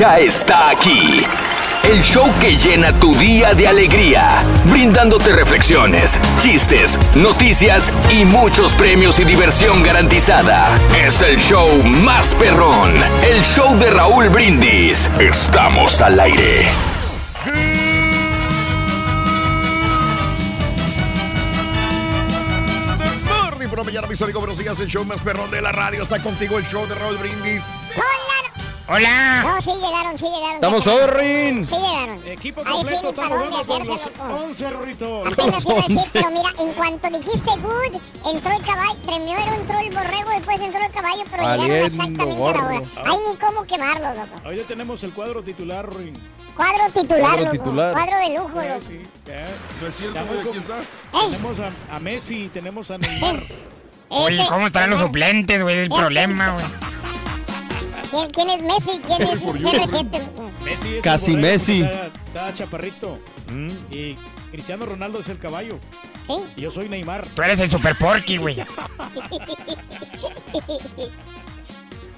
Ya está aquí. El show que llena tu día de alegría, brindándote reflexiones, chistes, noticias y muchos premios y diversión garantizada. Es el show más perrón, el show de Raúl Brindis. Estamos al aire. Buenos días. El show más perrón de la radio está contigo, el show de Raúl Brindis. Hola. No, sí llegaron, sí llegaron. Estamos todos, Rin. Sí llegaron. Equipo Ahí sí, completo, para estamos dónde los hacérselo. 11 Rorito. Apenas iba a decir, pero mira, en cuanto dijiste good, entró el caballo. Primero entró el borrego, después entró el caballo, pero llegaron Valiendo exactamente a la hora. Ay, ni cómo quemarlo, loco. Hoy ya tenemos el cuadro titular, Rin. Cuadro titular, Cuadro loco. titular. Cuadro de lujo, Sí, loco. sí, ya. ¿No es cierto, güey? Aquí estás. Tenemos a, a Messi, tenemos a Neymar. Oye, ¿cómo estarán los suplentes, güey? El problema, güey. ¿Quién, quién es Messi? ¿Quién es CR7? loco? Messi es Casi borrego, Messi. Está, está chaparrito. Y Cristiano Ronaldo es el caballo. ¿Sí? Y yo soy Neymar. Tú eres el super porky, güey.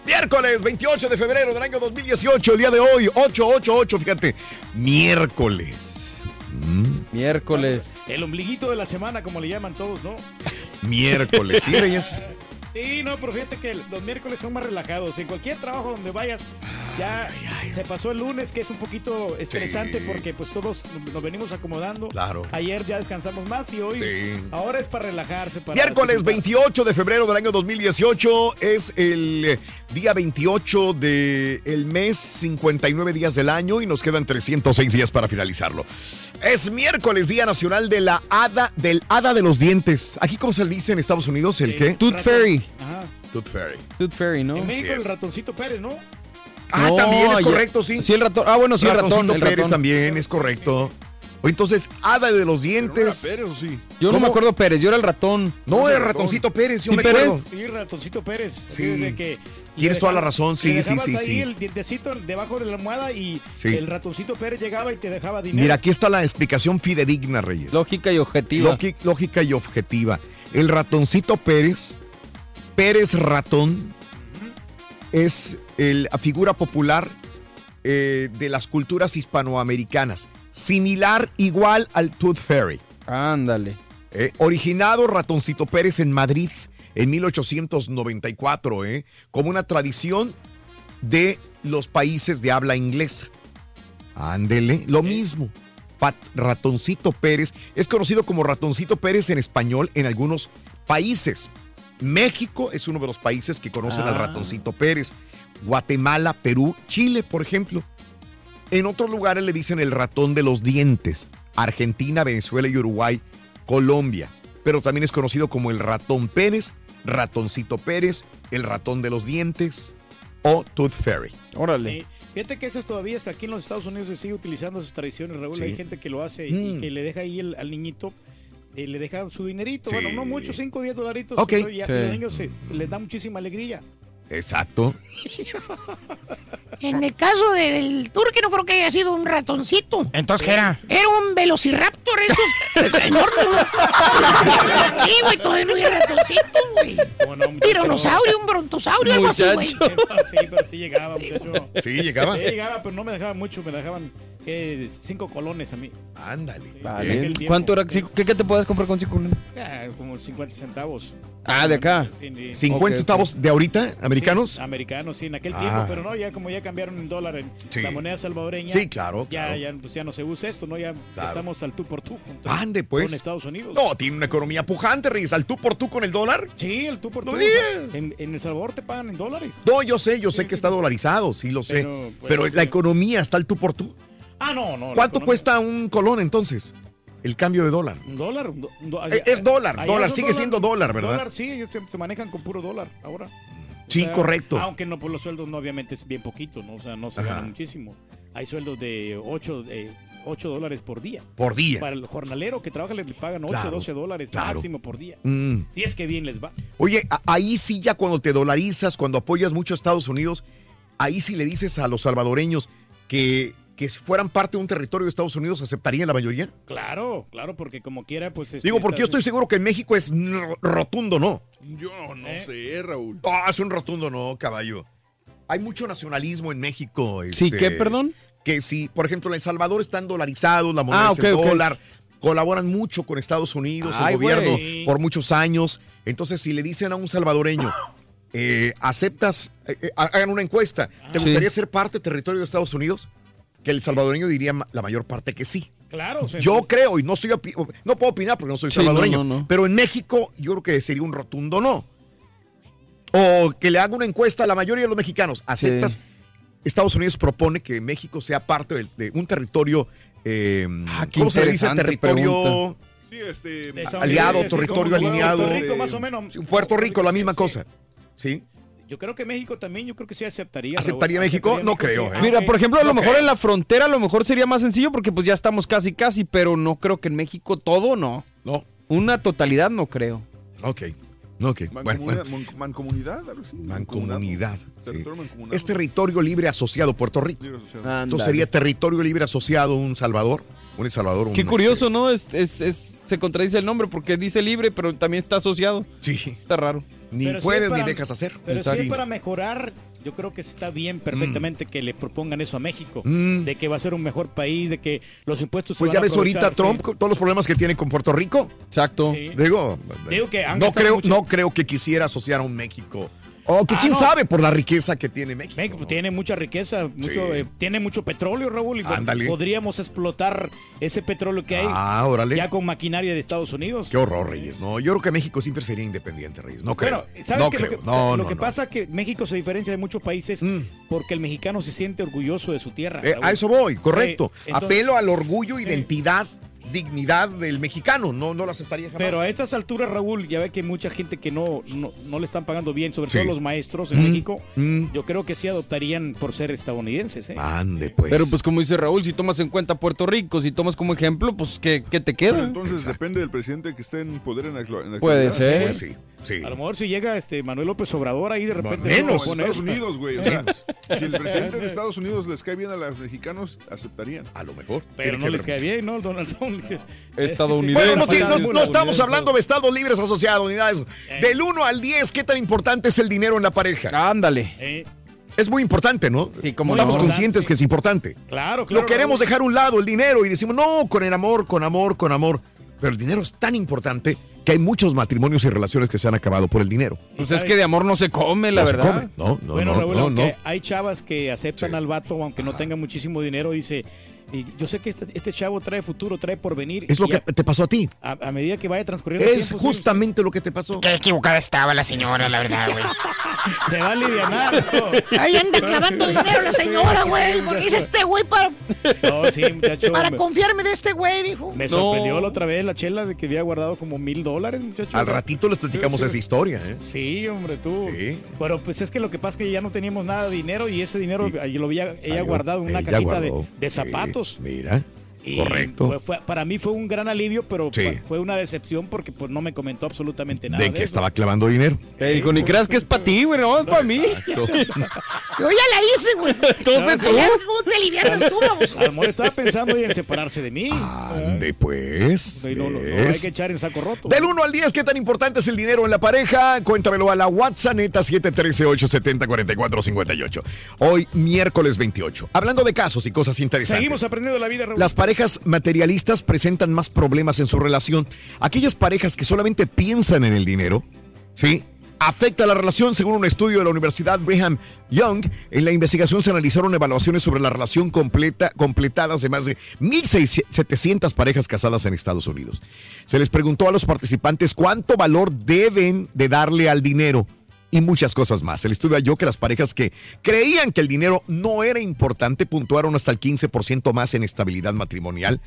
Miércoles 28 de febrero del año 2018, el día de hoy, 888, fíjate. Miércoles. Mm, Miércoles. El ombliguito de la semana, como le llaman todos, ¿no? miércoles, ¿sí, Reyes? Sí, no, pero fíjate que los miércoles son más relajados. En cualquier trabajo donde vayas, ya se pasó el lunes, que es un poquito estresante Sí. porque pues todos nos venimos acomodando. Claro. Ayer ya descansamos más y hoy Sí. ahora es para relajarse. Para Miércoles disfrutar. 28 de febrero del año 2018 es el día 28 del mes, 59 días del año y nos quedan 306 días para finalizarlo. Es miércoles, Día Nacional de la Hada, del Hada de los Dientes. ¿Aquí cómo se le dice en Estados Unidos? ¿El qué? Tooth Fairy. Ajá. Tooth Fairy. Tooth Fairy, ¿no? En México el ratoncito Pérez, ¿no? Ah, No, también es correcto, sí. Sí, el ratón. Ah, bueno, sí, el ratón. El Pérez ratón. también es correcto. O entonces, Hada de los Dientes. sí? Yo no me acuerdo Pérez, yo era el ratón. No, era Ratoncito Pérez, yo ¿Sí, me Pérez? acuerdo. Sí, ratoncito Pérez. Sí. Desde que Tienes toda la razón, sí, le sí, sí, ahí sí. el dientecito debajo de la almohada y Sí. el ratoncito Pérez llegaba y te dejaba dinero. Mira, aquí está la explicación fidedigna, Reyes. Lógica y objetiva. Lógi- lógica y objetiva. El ratoncito Pérez, Pérez ratón, es el- la figura popular eh, de las culturas hispanoamericanas, similar igual al Tooth Fairy. Ándale. Eh, originado Ratoncito Pérez en Madrid en 1894, eh, como una tradición de los países de habla inglesa. Ándele, lo mismo. Pat- Ratoncito Pérez es conocido como Ratoncito Pérez en español en algunos países. México es uno de los países que conocen al Ah. Ratoncito Pérez. Guatemala, Perú, Chile, por ejemplo. En otros lugares le dicen el ratón de los dientes. Argentina, Venezuela y Uruguay, Colombia. Pero también es conocido como el ratón Pérez, ratoncito Pérez, el ratón de los dientes o Tooth Fairy. Órale. Fíjate que esas todavía es aquí en los Estados Unidos se sigue utilizando esas tradiciones, Raúl. Sí. Hay gente que lo hace y Mm. que le deja ahí el- al niñito, eh, le deja su dinerito. Sí. Bueno, no mucho, 5 o 10 dolaritos. Ok. ya Sí. Los niños se- les da muchísima alegría. Exacto. En el caso de- del turque no creo que haya sido un ratoncito. Entonces, ¿qué era? Era un velociraptor, esos enormes. güey. Sí, güey, todavía no había ratoncitos, güey. ¿Cómo no, Un muchacho? tiranosaurio, un brontosaurio, algo así, güey. Sí, pero sí llegaba, muchacho. Sí, llegaba. Sí, llegaba, pero no me dejaban mucho, me dejaban eh, cinco colones a mí. Ándale. Vale. ¿Cuánto era? ¿Qué, qué te puedes comprar con 5 colones? Ah, como 50 centavos. Ah, de acá. Sí, sí. 50 Ok, ok. centavos de ahorita, americanos. Americanos, sí, en aquel Ah. tiempo, pero no, ya como ya cambiaron en dólar en Sí. la moneda salvadoreña. Sí, claro, Ya, claro. ya, pues ya no se usa esto, ¿no? Ya Claro. estamos al tú por tú. con- Ande, pues. Con Estados Unidos. No, tiene una economía pujante, Reyes. Al tú por tú con el dólar. Sí, el tú por tú. En, en El Salvador te pagan en dólares. No, yo sé, yo sé que está dolarizado, sí lo sé. Pero, Pero, pues, la economía está al tú por tú. Ah, no, no. ¿Cuánto economía- cuesta un colón entonces? El cambio de dólar. Un dólar. un do- Eh, es dólar, dólar, sigue siendo dólar, ¿verdad? Dólar, sí, se, se manejan con puro dólar ahora. Sí, correcto. Aunque no, por los sueldos no, obviamente es bien poquito, ¿no? O sea, no se gana muchísimo. Hay sueldos de 8, dólares por día. Por día. Para el jornalero que trabaja le pagan 8, Claro, 12 dólares claro. máximo por día. Mm. Si es que bien les va. Oye, ahí sí ya cuando te dolarizas, cuando apoyas mucho a Estados Unidos, ahí sí le dices a los salvadoreños que, que si fueran parte de un territorio de Estados Unidos, ¿aceptarían la mayoría? Claro, claro, porque como quiera, pues... este, Digo, porque yo estoy seguro que en México es rotundo, ¿no? Yo no ¿Eh? sé, Raúl. Ah, es un rotundo, no, caballo. Hay mucho nacionalismo en México. ¿Sí este, qué, perdón? Que si, por ejemplo, en El Salvador están dolarizados, la moneda Ah, es el dólar, colaboran mucho con Estados Unidos, Ay, el gobierno, por muchos años. Entonces, si le dicen a un salvadoreño, eh, ¿aceptas? eh, eh, hagan una encuesta. ¿Te Sí. gustaría ser parte del territorio de Estados Unidos? Que el salvadoreño diría la mayor parte que sí. Claro. o sea, Yo creo, y no estoy no puedo opinar porque no soy Sí, salvadoreño, no, no, no. pero en México yo creo que sería un rotundo no. O que le haga una encuesta a la mayoría de los mexicanos. ¿Aceptas? Sí. Estados Unidos propone que México sea parte de, un territorio, eh, Ah, qué ¿cómo se le dice? Territorio pregunta. Sí, este. aliado, sí, sí, territorio alineado. Puerto Rico, más o menos. sí, Puerto Rico, la sí, misma sí. cosa. ¿Sí? Yo creo que México también, yo creo que sí aceptaría. ¿Aceptaría Raúl. México? Aceptaría No creo, sí. ¿eh? Mira, por ejemplo, a lo mejor en la frontera a lo mejor sería más sencillo porque pues ya estamos casi casi, pero no creo que en México todo no. No. Una totalidad no creo. Ok. Ok. Bueno, Mancomunidad, bueno. man- mancomunidad, algo así. Mancomunidad. sí. Territorio mancomunado. Es territorio libre asociado Puerto Rico. Libre asociado. Entonces sería territorio libre asociado un Salvador. Un El Salvador. un, Qué curioso, este, ¿no? Es, es, es- se contradice el nombre porque dice libre, pero también está asociado. Sí. Está raro. Ni Pero sí puedes es para- ni dejas hacer. Pero si es para mejorar, yo creo que está bien perfectamente que le propongan eso a México. Mm. De que va a ser un mejor país, de que los impuestos se Pues van ya a ves ahorita Trump sí. todos los problemas que tiene con Puerto Rico. Exacto. Sí. Digo, Digo que no creo, mucho- no creo que quisiera asociar a un México. O que Ah, quién no. sabe por la riqueza que tiene México. México ¿no? tiene mucha riqueza, mucho, Sí. eh, tiene mucho petróleo, Raúl, y Ándale. podríamos explotar ese petróleo que hay Ah, órale. ya con maquinaria de Estados Unidos. Qué horror, Reyes. No, yo creo que México siempre sería independiente, Reyes. No creo. Bueno, ¿sabes no creo. Lo que, no, lo no, que no. pasa es que México se diferencia de muchos países Mm. porque el mexicano se siente orgulloso de su tierra. Eh, a eso voy, correcto. Entonces- Apelo al orgullo, identidad, dignidad del mexicano. No, no lo aceptaría jamás. Pero a estas alturas, Raúl, ya ve que hay mucha gente que no, no, no le están pagando bien, sobre Sí. todo los maestros en Mm, México. mm. Yo creo que sí adoptarían por ser estadounidenses. ¿eh? Ande, pues. Pero pues como dice Raúl, si tomas en cuenta Puerto Rico, si tomas como ejemplo, pues ¿qué, qué te Pero queda? entonces Exacto. depende del presidente que esté en poder en la, en la Puede actualidad. ser. Pues sí, sí. A lo mejor si llega este Manuel López Obrador ahí de repente. Menos. No, en Estados. Unidos, güey. O sea, si el presidente de Estados Unidos les cae bien a los mexicanos, aceptarían. A lo mejor. Pero no les cae mucho. bien, ¿no? Donald Trump. Estadounidense. Bueno, no, Sí, no- no estadounidense. estamos hablando de Estados libres asociados ni nada de eso. Eh. Del 1 al 10, ¿qué tan importante es el dinero en la pareja? Ándale. Eh, Es muy importante, ¿no? Sí, cómo Estamos no. conscientes que es importante. claro, claro. Lo queremos dejar a un lado, el dinero, y decimos, no, con el amor, con amor, con amor. Pero el dinero es tan importante que hay muchos matrimonios y relaciones que se han acabado por el dinero. Pues es que de amor no se come, la No se verdad. come. No, no, bueno, no, Raúl, no, hay chavas que aceptan Sí. al vato, aunque no tenga muchísimo dinero, dice, y yo sé que este, este chavo trae futuro, trae porvenir. Es lo que a, te pasó a ti. a- a medida que vaya transcurriendo el Es tiempo, sí, justamente lo que te pasó. Qué equivocada estaba la señora, la verdad, güey. se va a aliviar. Ahí anda clavando dinero la señora, güey. Porque dice este güey para, No, sí, muchacho. para me, confiarme de este güey, dijo. me No. sorprendió la otra vez la chela de que había guardado como mil dólares, muchacho. Al ratito les platicamos esa historia, ¿eh? Sí, hombre, tú. Sí. Pero pues es que lo que pasa es que ya no teníamos nada de dinero y ese dinero Y lo había ella guardado en una cajita de, Sí, mira. Y Correcto. fue- fue- para mí fue un gran alivio, pero Sí. fue- una decepción porque pues no me comentó absolutamente nada. De de que eso. estaba clavando dinero. Te dijo, ni creas que es para ti, güey, no, es para mí. Yo ya la hice, güey. Entonces No, tú. ¿Cómo te alivianas tú, baboso? A lo mejor estaba pensando en separarse de mí. Ande pues. No, no, hay que echar en saco roto. Del 1 al 10, ¿qué tan importante es el dinero en la pareja? Cuéntamelo a la WhatsApp neta 713-870-4458. Hoy, miércoles 28. Hablando de casos y cosas interesantes. Seguimos aprendiendo la vida, Raúl. Las parejas materialistas presentan más problemas en su relación. Aquellas parejas que solamente piensan en el dinero, ¿sí? Afecta la relación, según un estudio de la Universidad Brigham Young. En la investigación se analizaron evaluaciones sobre la relación completa, completadas de más de 1.700 parejas casadas en Estados Unidos. Se les preguntó a los participantes cuánto valor deben de darle al dinero y muchas cosas más. El estudio halló que las parejas que creían que el dinero no era importante puntuaron hasta el 15% más en estabilidad matrimonial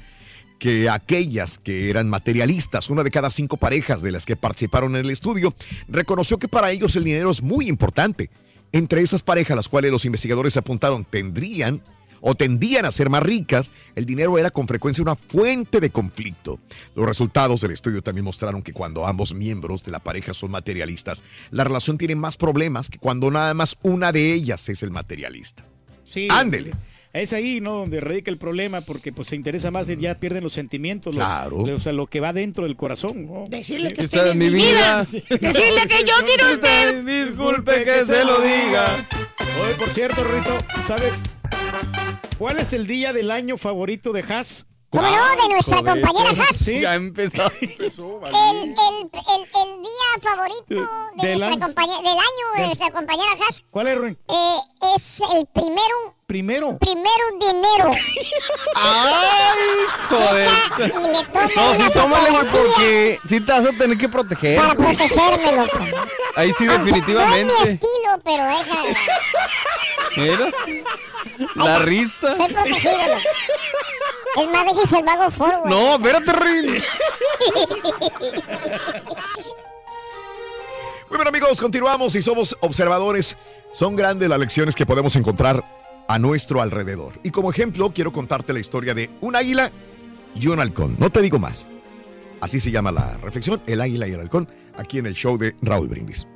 que aquellas que eran materialistas. Una de cada cinco parejas de las que participaron en el estudio reconoció que para ellos el dinero es muy importante. Entre esas parejas, las cuales los investigadores apuntaron tendrían o tendían a ser más ricas, el dinero era con frecuencia una fuente de conflicto. Los resultados del estudio también mostraron que cuando ambos miembros de la pareja son materialistas, la relación tiene más problemas que cuando nada más una de ellas es el materialista. Sí, Ándele. Es ahí, ¿no? Donde radica el problema, porque pues se interesa más, de- ya pierden los sentimientos, lo- Claro. o sea, lo que va dentro del corazón. ¿no? Decirle que usted es mi vida. vida. Decirle que yo quiero usted. Disculpe que se lo diga. Oye, por cierto, Rito, ¿sabes cuál es el día del año favorito de Haas? ¿Cómo no? De nuestra compañera Haas. Sí. Ya empezó. Empezó, El, vale. el, el, el día favorito de Del nuestra año. compañe- del año de Del- nuestra compañera Haas ¿Cuál es, Rubén? eh, es el primero, Primero. primero de enero. ¡Ay, joder! Y le toma No, sí, una tómale, güey, porque sí te vas a tener que proteger. Para protegerme, loco. Ahí sí, Aunque definitivamente. No es mi estilo, pero deja. Mira. La risa. Estoy protegido, loco. Es más, déjese el vago foro, güey. No, espérate, Rin. Muy bien amigos, continuamos y somos observadores. Son grandes las lecciones que podemos encontrar a nuestro alrededor. Y como ejemplo, quiero contarte la historia de un águila y un halcón. No te digo más. Así se llama la reflexión, el águila y el halcón, aquí en el show de Raúl Brindis.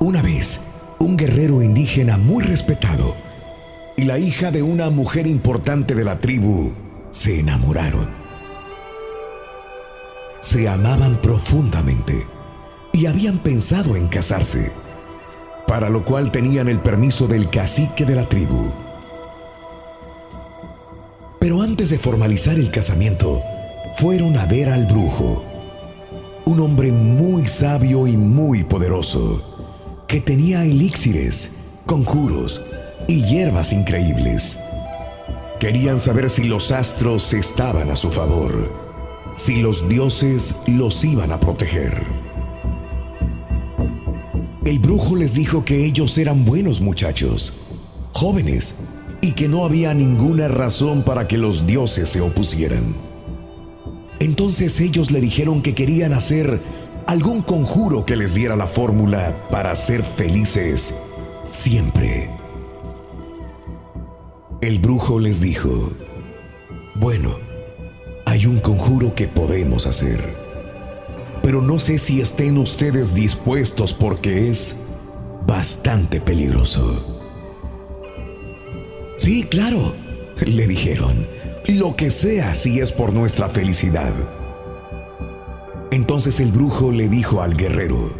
Una vez, un guerrero indígena muy respetado y la hija de una mujer importante de la tribu se enamoraron. Se amaban profundamente y habían pensado en casarse, para lo cual tenían el permiso del cacique de la tribu. Pero antes de formalizar el casamiento, fueron a ver al brujo, un hombre muy sabio y muy poderoso que tenía elixires, conjuros y hierbas increíbles. Querían saber si los astros estaban a su favor, si los dioses los iban a proteger. El brujo les dijo que ellos eran buenos muchachos, jóvenes, y que no había ninguna razón para que los dioses se opusieran. Entonces ellos le dijeron que querían hacer algún conjuro que les diera la fórmula para ser felices siempre. El brujo les dijo, bueno, hay un conjuro que podemos hacer, pero no sé si estén ustedes dispuestos porque es bastante peligroso. Sí, claro, le dijeron, lo que sea si es por nuestra felicidad. Entonces el brujo le dijo al guerrero,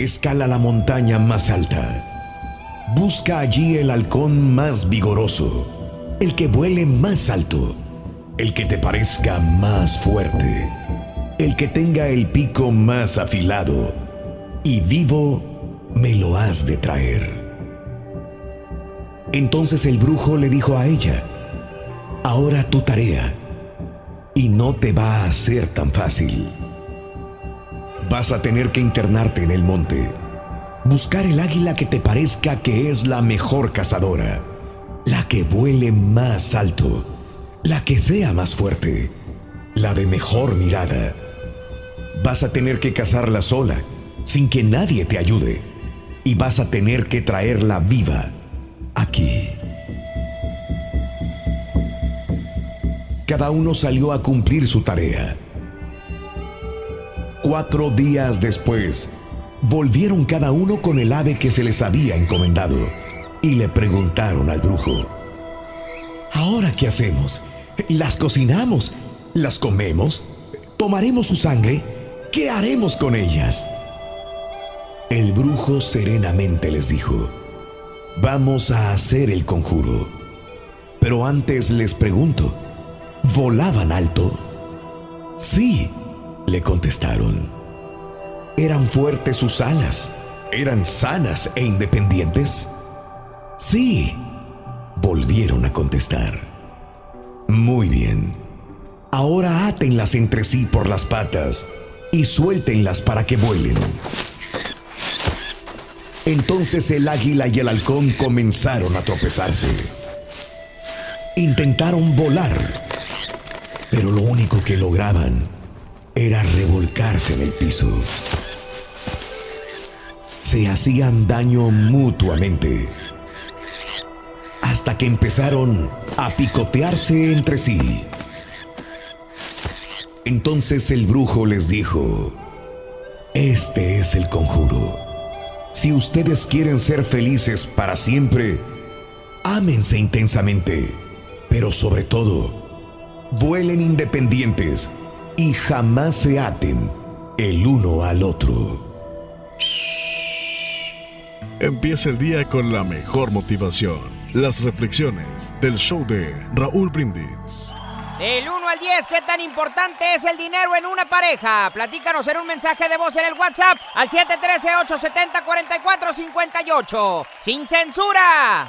escala la montaña más alta, busca allí el halcón más vigoroso, el que vuele más alto, el que te parezca más fuerte, el que tenga el pico más afilado, y vivo me lo has de traer. Entonces el brujo le dijo a ella, ahora tu tarea, y no te va a ser tan fácil. Vas a tener que internarte en el monte, buscar el águila que te parezca que es la mejor cazadora, la que vuele más alto, la que sea más fuerte, la de mejor mirada. Vas a tener que cazarla sola, sin que nadie te ayude. Y vas a tener que traerla viva aquí. Cada uno salió a cumplir su tarea. Cuatro días después, volvieron cada uno con el ave que se les había encomendado y le preguntaron al brujo, ¿ahora qué hacemos? ¿Las cocinamos? ¿Las comemos? ¿Tomaremos su sangre? ¿Qué haremos con ellas? El brujo serenamente les dijo, vamos a hacer el conjuro. Pero antes les pregunto, ¿volaban alto? Sí, le contestaron. ¿Eran fuertes sus alas? ¿Eran sanas e independientes? Sí, volvieron a contestar. Muy bien. Ahora átenlas entre sí por las patas y suéltenlas para que vuelen. Entonces el águila y el halcón comenzaron a tropezarse. Intentaron volar, pero lo único que lograban era revolcarse en el piso. Se hacían daño mutuamente hasta que empezaron a picotearse entre sí. Entonces el brujo les dijo, este es el conjuro. Si ustedes quieren ser felices para siempre, ámense intensamente, pero sobre todo, vuelen independientes y jamás se aten el uno al otro. Empieza el día con la mejor motivación. Las reflexiones del show de Raúl Brindis. Del 1 al 10, ¿qué tan importante es el dinero en una pareja? Platícanos en un mensaje de voz en el WhatsApp al 713-870-4458. ¡Sin censura!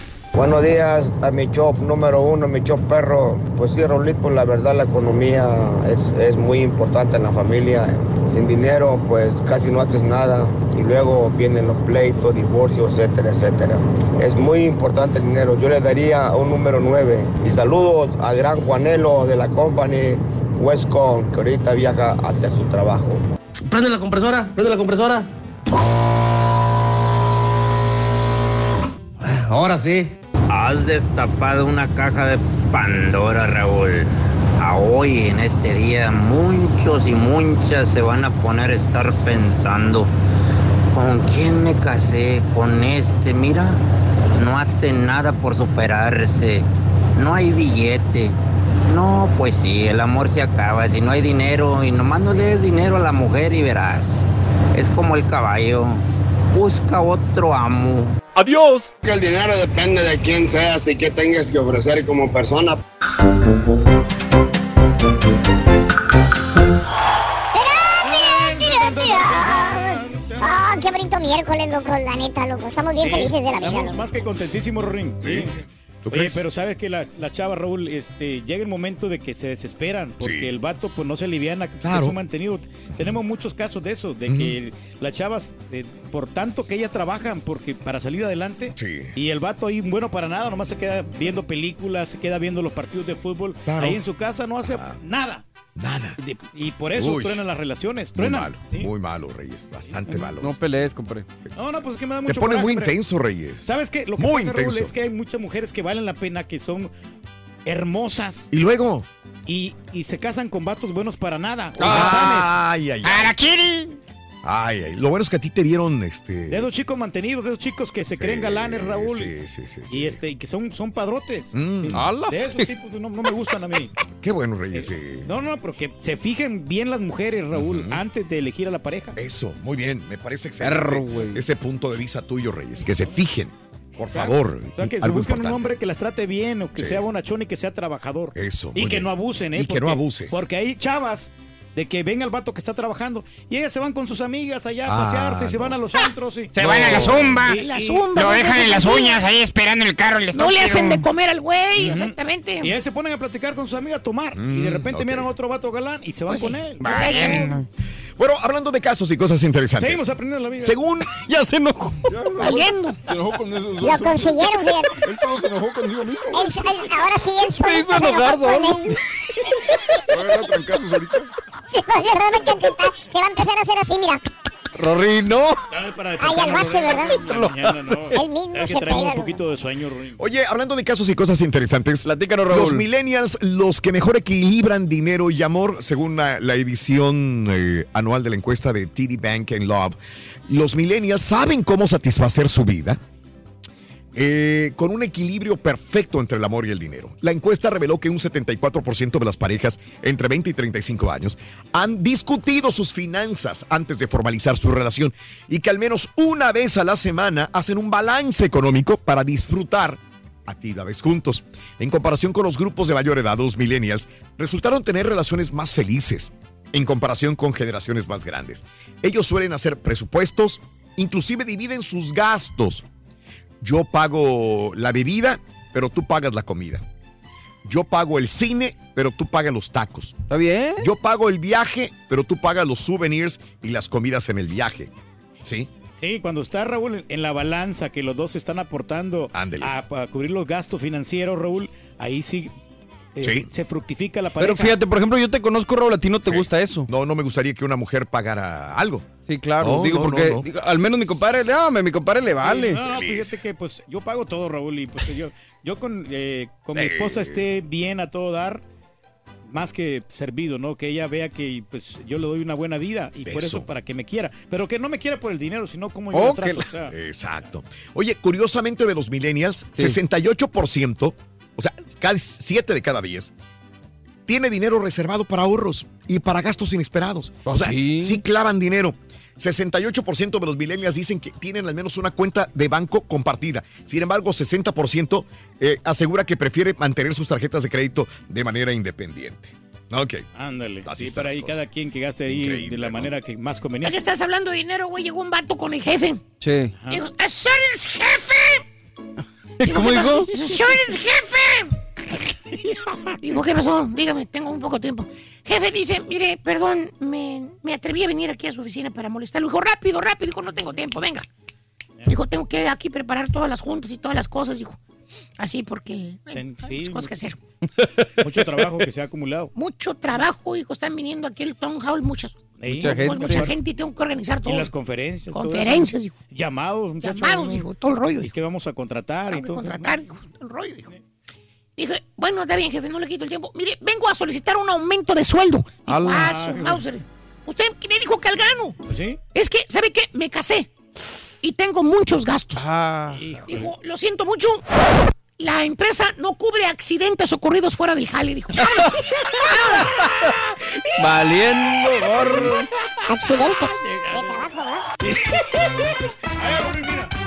Buenos días a mi shop número uno, mi shop perro. Pues sí, Raulito, la verdad la economía es, es muy importante en la familia. Sin dinero, pues casi no haces nada. Y luego vienen los pleitos, divorcios, etcétera, etcétera. Es muy importante el dinero. Yo le daría un número 9. Y saludos al gran Juanelo de la company Westcon, que ahorita viaja hacia su trabajo. Prende la compresora, prende la compresora. Ahora sí. Has destapado una caja de Pandora, Raúl. A hoy, en este día, muchos y muchas se van a poner a estar pensando, ¿con quién me casé? Con este, mira, no hace nada por superarse, no hay billete. No, pues sí, el amor se acaba, si no hay dinero y nomás no le des dinero a la mujer y verás. Es como el caballo, busca otro amo. Adiós. Que el dinero depende de quién seas y qué tengas que ofrecer como persona. Ah, qué bonito miércoles, loco, la neta, loco. Estamos bien Sí, felices de la vida, estamos loco. más que contentísimos, Rorín. Sí. ¿Tú Oye, crees? pero sabes que la, la chava, Raúl, este, llega el momento de que se desesperan porque Sí. el vato pues no se aliviana, que Claro. es un mantenido. Tenemos muchos casos de eso, de que las chavas, eh, por tanto que ellas trabajan porque para salir adelante, y el vato ahí bueno para nada, nomás se queda viendo películas, se queda viendo los partidos de fútbol, Claro. ahí en su casa no hace nada. Nada. De- y por eso Uy. truenan las relaciones, Muy truenan. malo, muy malo, Reyes. Bastante malo. No pelees, compadre. No, no, pues es que me da Te mucho pones coraje, muy intenso, Reyes. ¿Sabes qué? Lo que Muy pasa, Raúl, intenso. es que hay muchas mujeres que valen la pena, que son hermosas. ¿Y luego? Y, y se casan con vatos buenos para nada. holgazanes. Ay, ay, ay. Ay, ay. Lo bueno es que a ti te dieron este. De esos chicos mantenidos, de esos chicos que se creen galanes, Raúl. Sí, sí, sí. Y este, y que son, son padrotes. Mm. Sí, A la De esos tipos no, no me gustan a mí. Qué bueno, Reyes. sí. No, no, pero que se fijen bien las mujeres, Raúl, antes de elegir a la pareja. Eso, muy bien. Me parece excelente. Ese punto de vista tuyo, Reyes. Que se fijen, por Exacto. favor. O sea, que se busquen un hombre que las trate bien o que Sí. sea bonachón y que sea trabajador. Eso. Y que bien. no abusen, ¿eh? Y que no abuse. Porque hay chavas de que venga el vato que está trabajando y ellas se van con sus amigas allá a Ah, pasearse, se van a los antros y Se van a la zumba. Y- La y- zumba, Lo dejan en las uñas ahí esperando el carro. el No le hacen de comer al güey, exactamente. Y ahí se ponen a platicar con sus amigas, a tomar. y Mm, de repente ok. miran a otro vato galán y se van Pues sí. con él. Bueno. Bueno, hablando de casos y cosas interesantes. Seguimos aprendiendo la vida. Según Ya se enojó. Valiendo. Se enojó con esos dos. Lo consiguieron, fíjate. Él solo se enojó conmigo mismo. Él- él- ahora sí, él Se solito hizo se enojar solo. Va a agarrar trancazos ahorita. Se va a agarrar a cachetar. Se va a empezar a hacer así, mira. Rory, no. Para Ay, ¿verdad? Mañana, no. Él mismo Es que se traemos pega, un poquito de sueño, Ruin. Oye, hablando de casos y cosas interesantes. Platícanos, Raúl. Los millennials, los que mejor equilibran dinero y amor, según la, la edición eh, anual de la encuesta de TD Bank and Love, los millennials saben cómo satisfacer su vida eh, con un equilibrio perfecto entre el amor y el dinero. La encuesta reveló que un 74% de las parejas entre 20 y 35 años han discutido sus finanzas antes de formalizar su relación y que al menos una vez a la semana hacen un balance económico para disfrutar actividades juntos. En comparación con los grupos de mayor edad, los millennials resultaron tener relaciones más felices en comparación con generaciones más grandes. Ellos suelen hacer presupuestos, inclusive dividen sus gastos. Yo pago la bebida, pero tú pagas la comida. Yo pago el cine, pero tú pagas los tacos. ¿Está bien? Yo pago el viaje, pero tú pagas los souvenirs y las comidas en el viaje. ¿Sí? Sí, cuando está Raúl en- la balanza, que los dos están aportando a, a cubrir los gastos financieros, Raúl, ahí sí, eh, Sí. se fructifica la pareja. Pero fíjate, por ejemplo, yo te conozco, Raúl, a ti no te gusta eso. No, no me gustaría que una mujer pagara algo. Sí, claro. No, digo, no, porque no, no. digo, al menos mi compadre, no, mi compadre le vale. No, no, fíjate que pues yo pago todo, Raúl, y pues yo, yo con, eh, con mi esposa esté bien a todo dar, más que servido, ¿no? Que ella vea que pues yo le doy una buena vida y por Eso. para que me quiera. Pero que no me quiera por el dinero, sino como yo Oh, la que trato. la- o sea. Exacto. Oye, curiosamente de los millennials, Sí. 68%, o sea, casi 7 de cada 10, tiene dinero reservado para ahorros y para gastos inesperados. ¿Ah, o sea, sí? sí clavan dinero. 68% de los millennials dicen que tienen al menos una cuenta de banco compartida. Sin embargo, 60% eh, asegura que prefiere mantener sus tarjetas de crédito de manera independiente. Ok. Ándale, Así sí, para ahí cosas. cada quien que gaste ahí Increíble, de la ¿no? manera que más conveniente. que estás hablando de dinero, güey, llegó un vato con el jefe. Sí. Dijo, ¿eso eres jefe? ¿Cómo ¿qué dijo? ¿Eso eres jefe? Digo, ¿qué pasó? Dígame, tengo un poco de tiempo. Jefe dice, mire, perdón, me, me atreví a venir aquí a su oficina para molestarlo. Dijo, rápido, rápido. Dijo, no tengo tiempo, venga. Dijo, tengo que aquí preparar todas las juntas y todas las cosas. Dijo, así porque hay sí, muchas cosas que hacer. Mucho trabajo que se ha acumulado. Mucho trabajo, hijo. Están viniendo aquí el Town Hall muchas, Ahí, Mucha gente. mucha gente y tengo que organizar Y todo. las conferencias. Conferencias, hijo. Llamados, muchachos. Llamados, ¿no? dijo, todo el rollo. ¿Y dijo. qué vamos a contratar? y Tengo que todo contratar, dijo, todo el rollo, dijo. Dije, bueno, está bien, jefe, no le quito el tiempo. Mire, vengo a solicitar un aumento de sueldo. Dijo, Ala. ah, su Mauser. Usted me dijo que al grano. Pues sí. Es que, ¿sabe qué? Me casé y tengo muchos gastos. Ah, Dijo, lo siento mucho. La empresa no cubre accidentes ocurridos fuera del jale, dijo. valiendo gorro. Accidentes de trabajo, ¿verdad?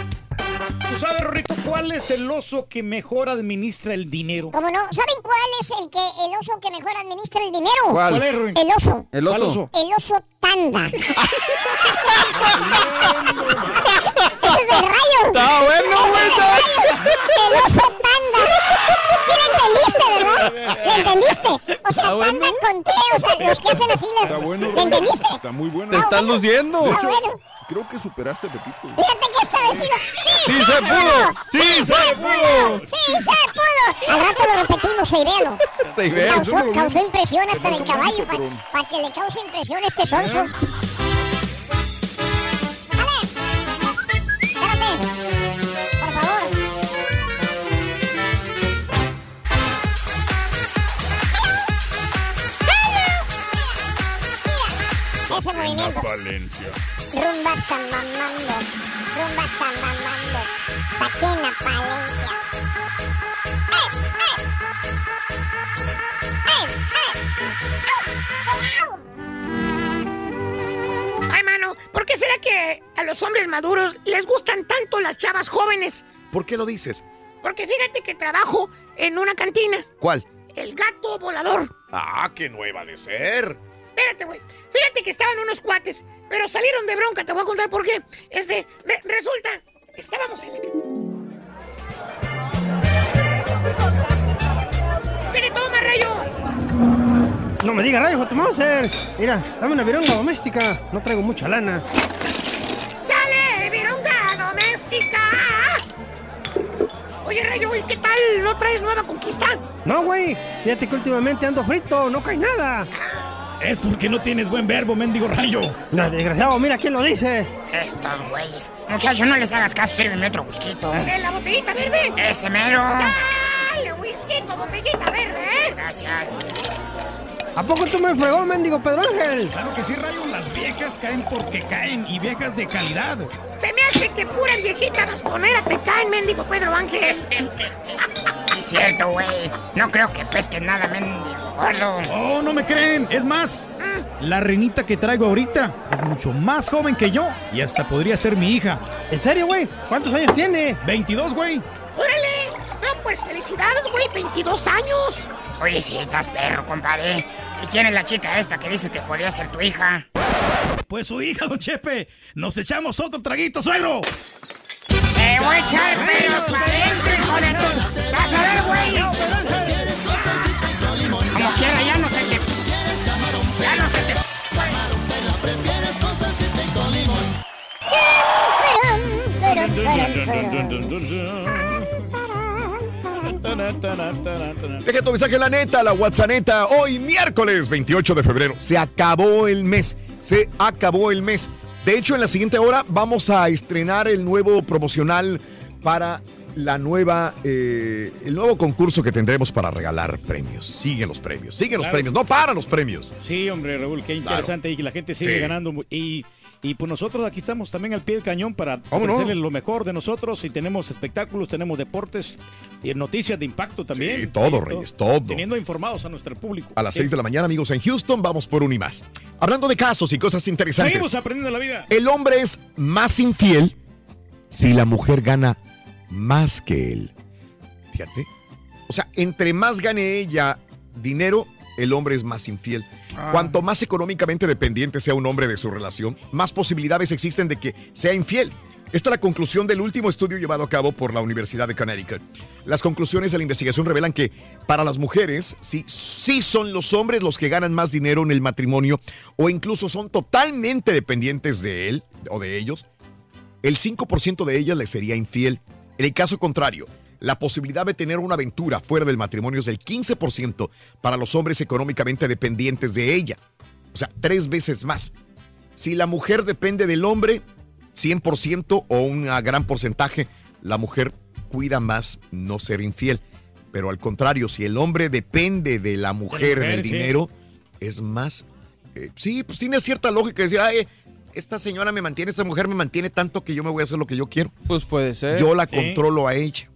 ¿Tú sabes, Rorrito, cuál es el oso que mejor administra el dinero? ¿Cómo no? ¿Saben cuál es el que el oso que mejor administra el dinero? ¿Cuál? ¿Cuál es, Ruin? El oso. El ¿Cuál oso. El oso tanda. Ese es del rayo. Está bueno, güey. El oso tanda. Sí lo entendiste, ¿verdad? ¿Lo entendiste? O sea, Está tanda bueno. con T, o sea, los que hacen así. la- Está bueno. ¿Lo entendiste? Está muy bueno. Te estás luciendo. De Ah, bueno. Creo que superaste a Pepito. Fíjate que esta vez sí. ¡Sí, Sí se pudo. Sí se pudo. ¡Sí se pudo! Al rato lo repetimos, Eiréalo. Se ve. Causó, causó impresión hasta en el caballo, para que le cause impresión este sonso. ¡Dale! Espérate, por favor. Mira, ese movimiento. Valencia. Rumba samamando, rumba samamando, saquena palencia. ¡Au! Ay, mano, ¿por qué será que a los hombres maduros les gustan tanto las chavas jóvenes? ¿Por qué lo dices? Porque fíjate que trabajo en una cantina, ¿Cuál? el gato volador. Ah, qué nueva de ser. Espérate, güey. Fíjate que estaban unos cuates, pero salieron de bronca. Te voy a contar por qué. Este, re- resulta, estábamos en el... ¿Qué toma, Rayo? No me digas rayo, tu Mauser. Mira, dame una vironga doméstica. No traigo mucha lana. ¡Sale, vironga doméstica! Oye, Rayo, ¿y qué tal? ¿No traes nueva conquista? No, güey. Fíjate que últimamente ando frito. No cae nada. Es porque no tienes buen verbo, mendigo rayo. No, desgraciado, mira quién lo dice. Estos güeyes. Muchacho, no les hagas caso, sírveme otro whisky. ¿En la botellita verde? Ese mero. ¡Sale, whisky, botellita verde, eh! Gracias. ¿A poco tú me fregó, mendigo Pedro Ángel? Claro que sí, rayo. Las viejas caen porque caen y viejas de calidad. Se me hace que pura viejita bastonera te caen, mendigo Pedro Ángel. Sí, cierto, güey. No creo que pesques nada, mendigo. Oh, no me creen. Es más, la renita que traigo ahorita es mucho más joven que yo y hasta podría ser mi hija. ¿En serio, güey? ¿Cuántos años tiene? 22, güey. ¡Órale! No, pues felicidades, güey, 22 años. Oye, sí, estás perro, compadre. ¿Y quién es la chica esta que dices que podría ser tu hija? Pues su hija, don Chepe. Nos echamos otro traguito, suegro. ¡Te voy a echar pero para adentro, hijo de tu... ¡Vas a ver, güey! Deja tu mensaje, la neta, la WhatsApp. Hoy, miércoles 28 de febrero. Se acabó el mes. Se acabó el mes. De hecho, en la siguiente hora vamos a estrenar el nuevo promocional para la nueva, eh, el nuevo concurso que tendremos para regalar premios. Siguen los premios, siguen los premios, no paran los premios. Sí, hombre, Raúl, qué interesante y que la gente sigue ganando. Y, y pues nosotros aquí estamos también al pie del cañón para ofrecerles lo mejor de nosotros y tenemos espectáculos, tenemos deportes y noticias de impacto también. Sí, todo, Reyes, todo. Teniendo informados a nuestro público. A las 6 de la mañana, amigos, en Houston, vamos por un y más. Hablando de casos y cosas interesantes. Seguimos aprendiendo la vida. El hombre es más infiel si la mujer gana más que él. Fíjate. O sea, entre más gane ella dinero, el hombre es más infiel. Ah. Cuanto más económicamente dependiente sea un hombre de su relación, más posibilidades existen de que sea infiel. Esta es la conclusión del último estudio llevado a cabo por la Universidad de Connecticut. Las conclusiones de la investigación revelan que para las mujeres, sí, sí son los hombres los que ganan más dinero en el matrimonio o incluso son totalmente dependientes de él o de ellos, el 5% de ellas les sería infiel. En el caso contrario, la posibilidad de tener una aventura fuera del matrimonio es del 15% para los hombres económicamente dependientes de ella. O sea, tres veces más. Si la mujer depende del hombre, 100% o un gran porcentaje, la mujer cuida más no ser infiel. Pero al contrario, si el hombre depende de la mujer en el sí. dinero, es más... eh, sí, pues tiene cierta lógica decir, "Ay, esta señora me mantiene, esta mujer me mantiene tanto que yo me voy a hacer lo que yo quiero. Pues puede ser. Yo la controlo a ella.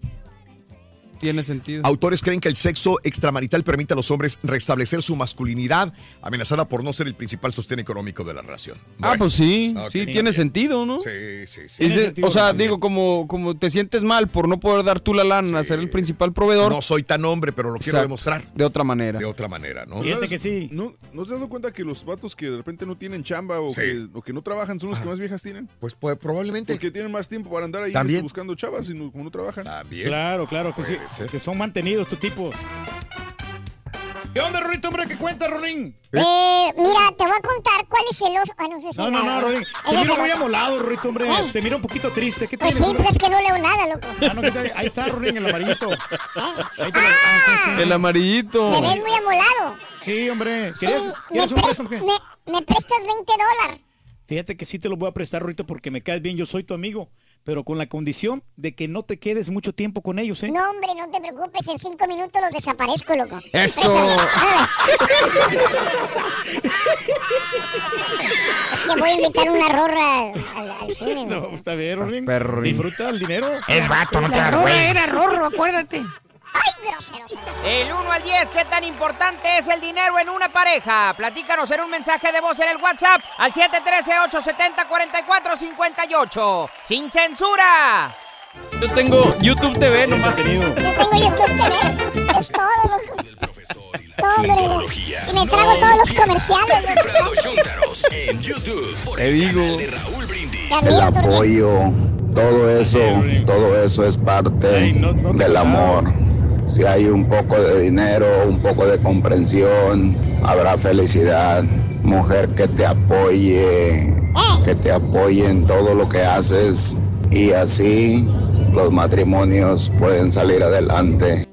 Tiene sentido. Autores creen que el sexo extramarital permite a los hombres restablecer su masculinidad, amenazada por no ser el principal sostén económico de la relación. Ah, pues sí, sí, tiene sentido, ¿no? Sí, sí, sí. De- o sea, digo, como, como te sientes mal por no poder dar tú la lana, ser el principal proveedor. No soy tan hombre, pero lo quiero Exacto. demostrar. De otra manera. De otra manera, ¿no? ¿Sabes? ¿No, ¿No te has dado cuenta que los vatos que de repente no tienen chamba o, Sí. que, o que no trabajan son los que más viejas tienen? Pues, pues probablemente. Porque tienen más tiempo para andar ahí También. buscando chavas y no, como no trabajan. También. Claro, claro que sí. Que son mantenidos tu tipo. ¿Qué onda, Rorito, hombre? ¿Qué cuenta, Rorín? Eh, mira, te voy a contar cuál es el oso. Ah, no sé si No, no, no. Ese Te miro muy amolado, Rorito, hombre. ¿Eh? Te miro un poquito triste. ¿Qué Pues tienes? sí, pues es que no leo nada, loco. Ah, no. Ahí está, Rorín, el amarillito. Ahí te lo- Ah, ah. El amarillito. Me ves muy amolado. Sí, hombre. Sí, ¿Quieres, me, ¿quieres un me, me prestas 20 dólares. Fíjate que sí te lo voy a prestar, Rorito, porque me caes bien. Yo soy tu amigo. Pero con la condición de que no te quedes mucho tiempo con ellos, ¿eh? No, hombre, no te preocupes. En 5 minutos los desaparezco, loco. Eso. Es que voy a invitar una rorra al, al- al cine. No, está bien, Rorín. Disfruta el dinero. Es vato, no te rorra güey. era rorro, acuérdate. ¡Ay, groseros! El 1 al 10, ¿qué tan importante es el dinero en una pareja? Platícanos en un mensaje de voz en el WhatsApp al 713-870-4458. ¡Sin censura! Yo tengo YouTube TV nomás. Yo tengo YouTube TV. Es todo, loco. tecnología, Y me trago todos los comerciales. En YouTube Te digo. de Raúl Brindis. el apoyo, todo eso, todo eso es parte del amor. Si hay un poco de dinero, un poco de comprensión, habrá felicidad. Mujer que te apoye, que te apoye en todo lo que haces y así los matrimonios pueden salir adelante.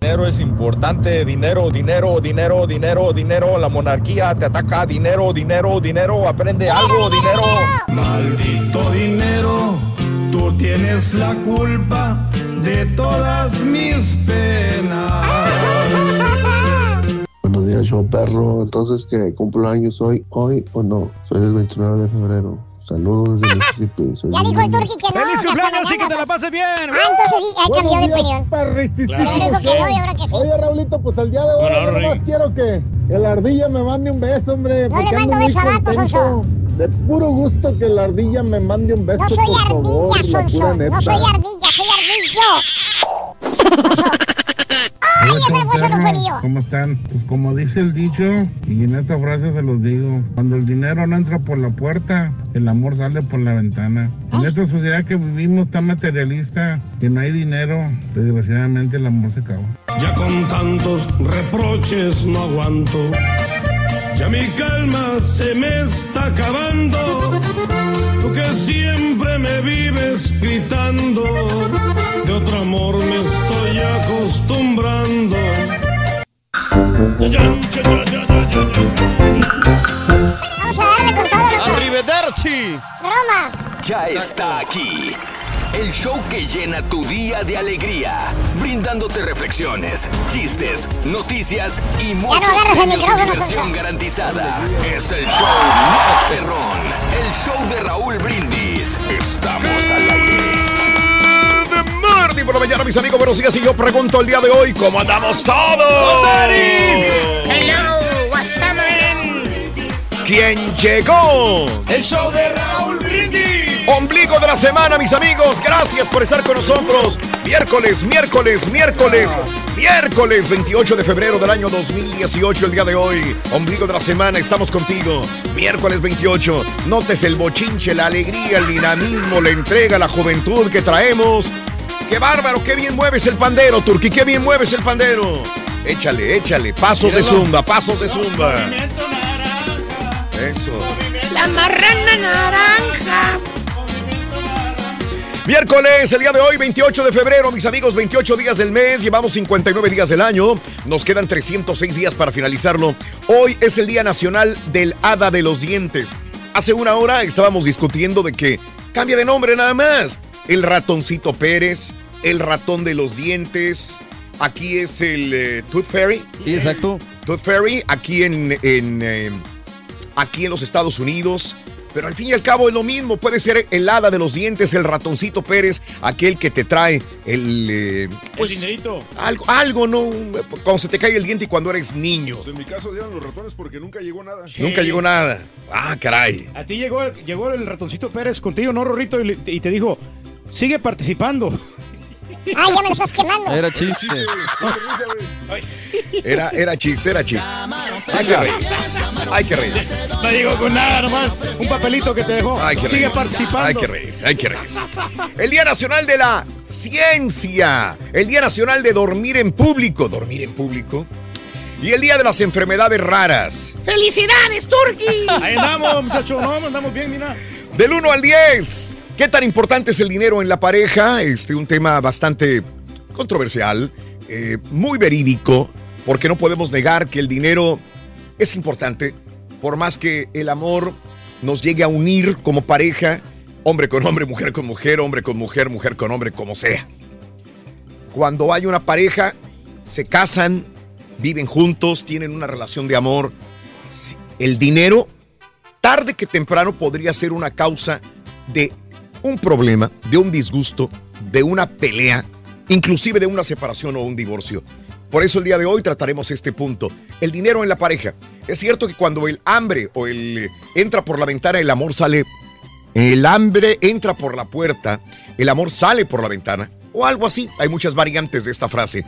Dinero es importante, dinero, dinero, dinero, dinero, dinero, la monarquía te ataca, dinero, dinero, dinero, aprende algo, dinero. Maldito dinero, tú tienes la culpa de todas mis penas. Buenos días, show perro. Entonces, ¿qué? ¿Cumplo años hoy, hoy o no? Soy del 29 de febrero. Saludos desde Mississippi. Soy Ya dijo el Turqui que no. ¡Feliz cumpleaños y que te la pases bien! Ah, entonces sí, ya cambió de opinión. Dijo que no y ahora que sí. Oye, Raulito, pues el día de hoy quiero que, la ardilla me mande un beso, hombre. No le mando beso a vato. Sonso. De puro gusto que la ardilla me mande un beso, No soy ardilla, la Sonso. No soy ardilla, soy ardillo. ¡Ay, ese beso no fue mío! ¿Cómo están? Pues como dice el dicho, y en esta frase se los digo, cuando el dinero no entra por la puerta, el amor sale por la ventana. En esta sociedad que vivimos tan materialista, que no hay dinero, desgraciadamente el amor se acaba. Ya con tantos reproches no aguanto. Ya mi calma se me está acabando. Tú que siempre me vives gritando. De otro amor me estoy acostumbrando. Vamos a darle con todo lo Arrivederci. Roma. Ya está aquí. El show que llena tu día de alegría, brindándote reflexiones, chistes, noticias y muchos premios y micrófono, diversión Sonso. garantizada. Es el show más perrón, el show de Raúl Brindis. Estamos al aire. Por la mañana, mis amigos. Buenos días. Y yo pregunto el día de hoy, ¿cómo andamos todos? Hello, what's up, man? ¿Quién llegó? El show de Raúl Brindis. Ombligo de la semana, mis amigos. Gracias por estar con nosotros. Miércoles, miércoles, miércoles, miércoles 28 de febrero del año 2018, el día de hoy. Ombligo de la semana, estamos contigo. Miércoles 28. Notes el bochinche, la alegría, el dinamismo, la entrega, la juventud que traemos. ¡Qué bárbaro! ¡Qué bien mueves el pandero, Turki! ¡Qué bien mueves el pandero! Échale, échale. Pasos de zumba, pasos de zumba. Eso. La marrana naranja. Miércoles, el día de hoy, 28 de febrero, mis amigos, 28 días del mes, llevamos 59 días del año, nos quedan 306 días para finalizarlo. Hoy es el Día Nacional del Hada de los Dientes. Hace una hora estábamos discutiendo de que cambia de nombre nada más. El ratoncito Pérez, el ratón de los dientes, aquí es el eh, Tooth Fairy. Sí, exacto. Tooth Fairy, aquí en, en, eh, aquí en los Estados Unidos. Pero al fin y al cabo es lo mismo. Puede ser el hada de los dientes, el ratoncito Pérez, aquel que te trae el. eh, pues, el dinerito. algo, algo, ¿no? Cuando se te cae el diente y cuando eres niño. Pues en mi caso dieron los ratones porque nunca llegó nada. Nunca llegó nada. Ah, caray. A ti llegó, el- llegó el ratoncito Pérez contigo, ¿no, Rorrito? Y te dijo, sigue participando. Ay, ya me lo estás quemando. Era chiste. Era, era chiste, era chiste. Hay que reír. Hay que reír. No llegó con nada, nomás un papelito que te dejó. Hay que sigue reír. participando. Hay que reírse, hay que reírse. El Día Nacional de la Ciencia. El Día Nacional de Dormir en Público. Dormir en público. Y el Día de las Enfermedades Raras. ¡Felicidades, Turki! Ahí andamos, muchachos, no, andamos bien, mira. Del 1 al 10. ¿Qué tan importante es el dinero en la pareja? Este, un tema bastante controversial, eh, muy verídico, porque no podemos negar que el dinero es importante, por más que el amor nos llegue a unir como pareja, hombre con hombre, mujer con mujer, hombre con mujer, mujer con hombre, como sea. Cuando hay una pareja, se casan, viven juntos, tienen una relación de amor, el dinero tarde que temprano podría ser una causa de un problema, de un disgusto, de una pelea, inclusive de una separación o un divorcio. Por eso el día de hoy trataremos este punto. El dinero en la pareja. Es cierto que cuando el hambre o el eh, entra por la ventana, el amor sale. El hambre entra por la puerta, el amor sale por la ventana. o algo así. Hay muchas variantes de esta frase.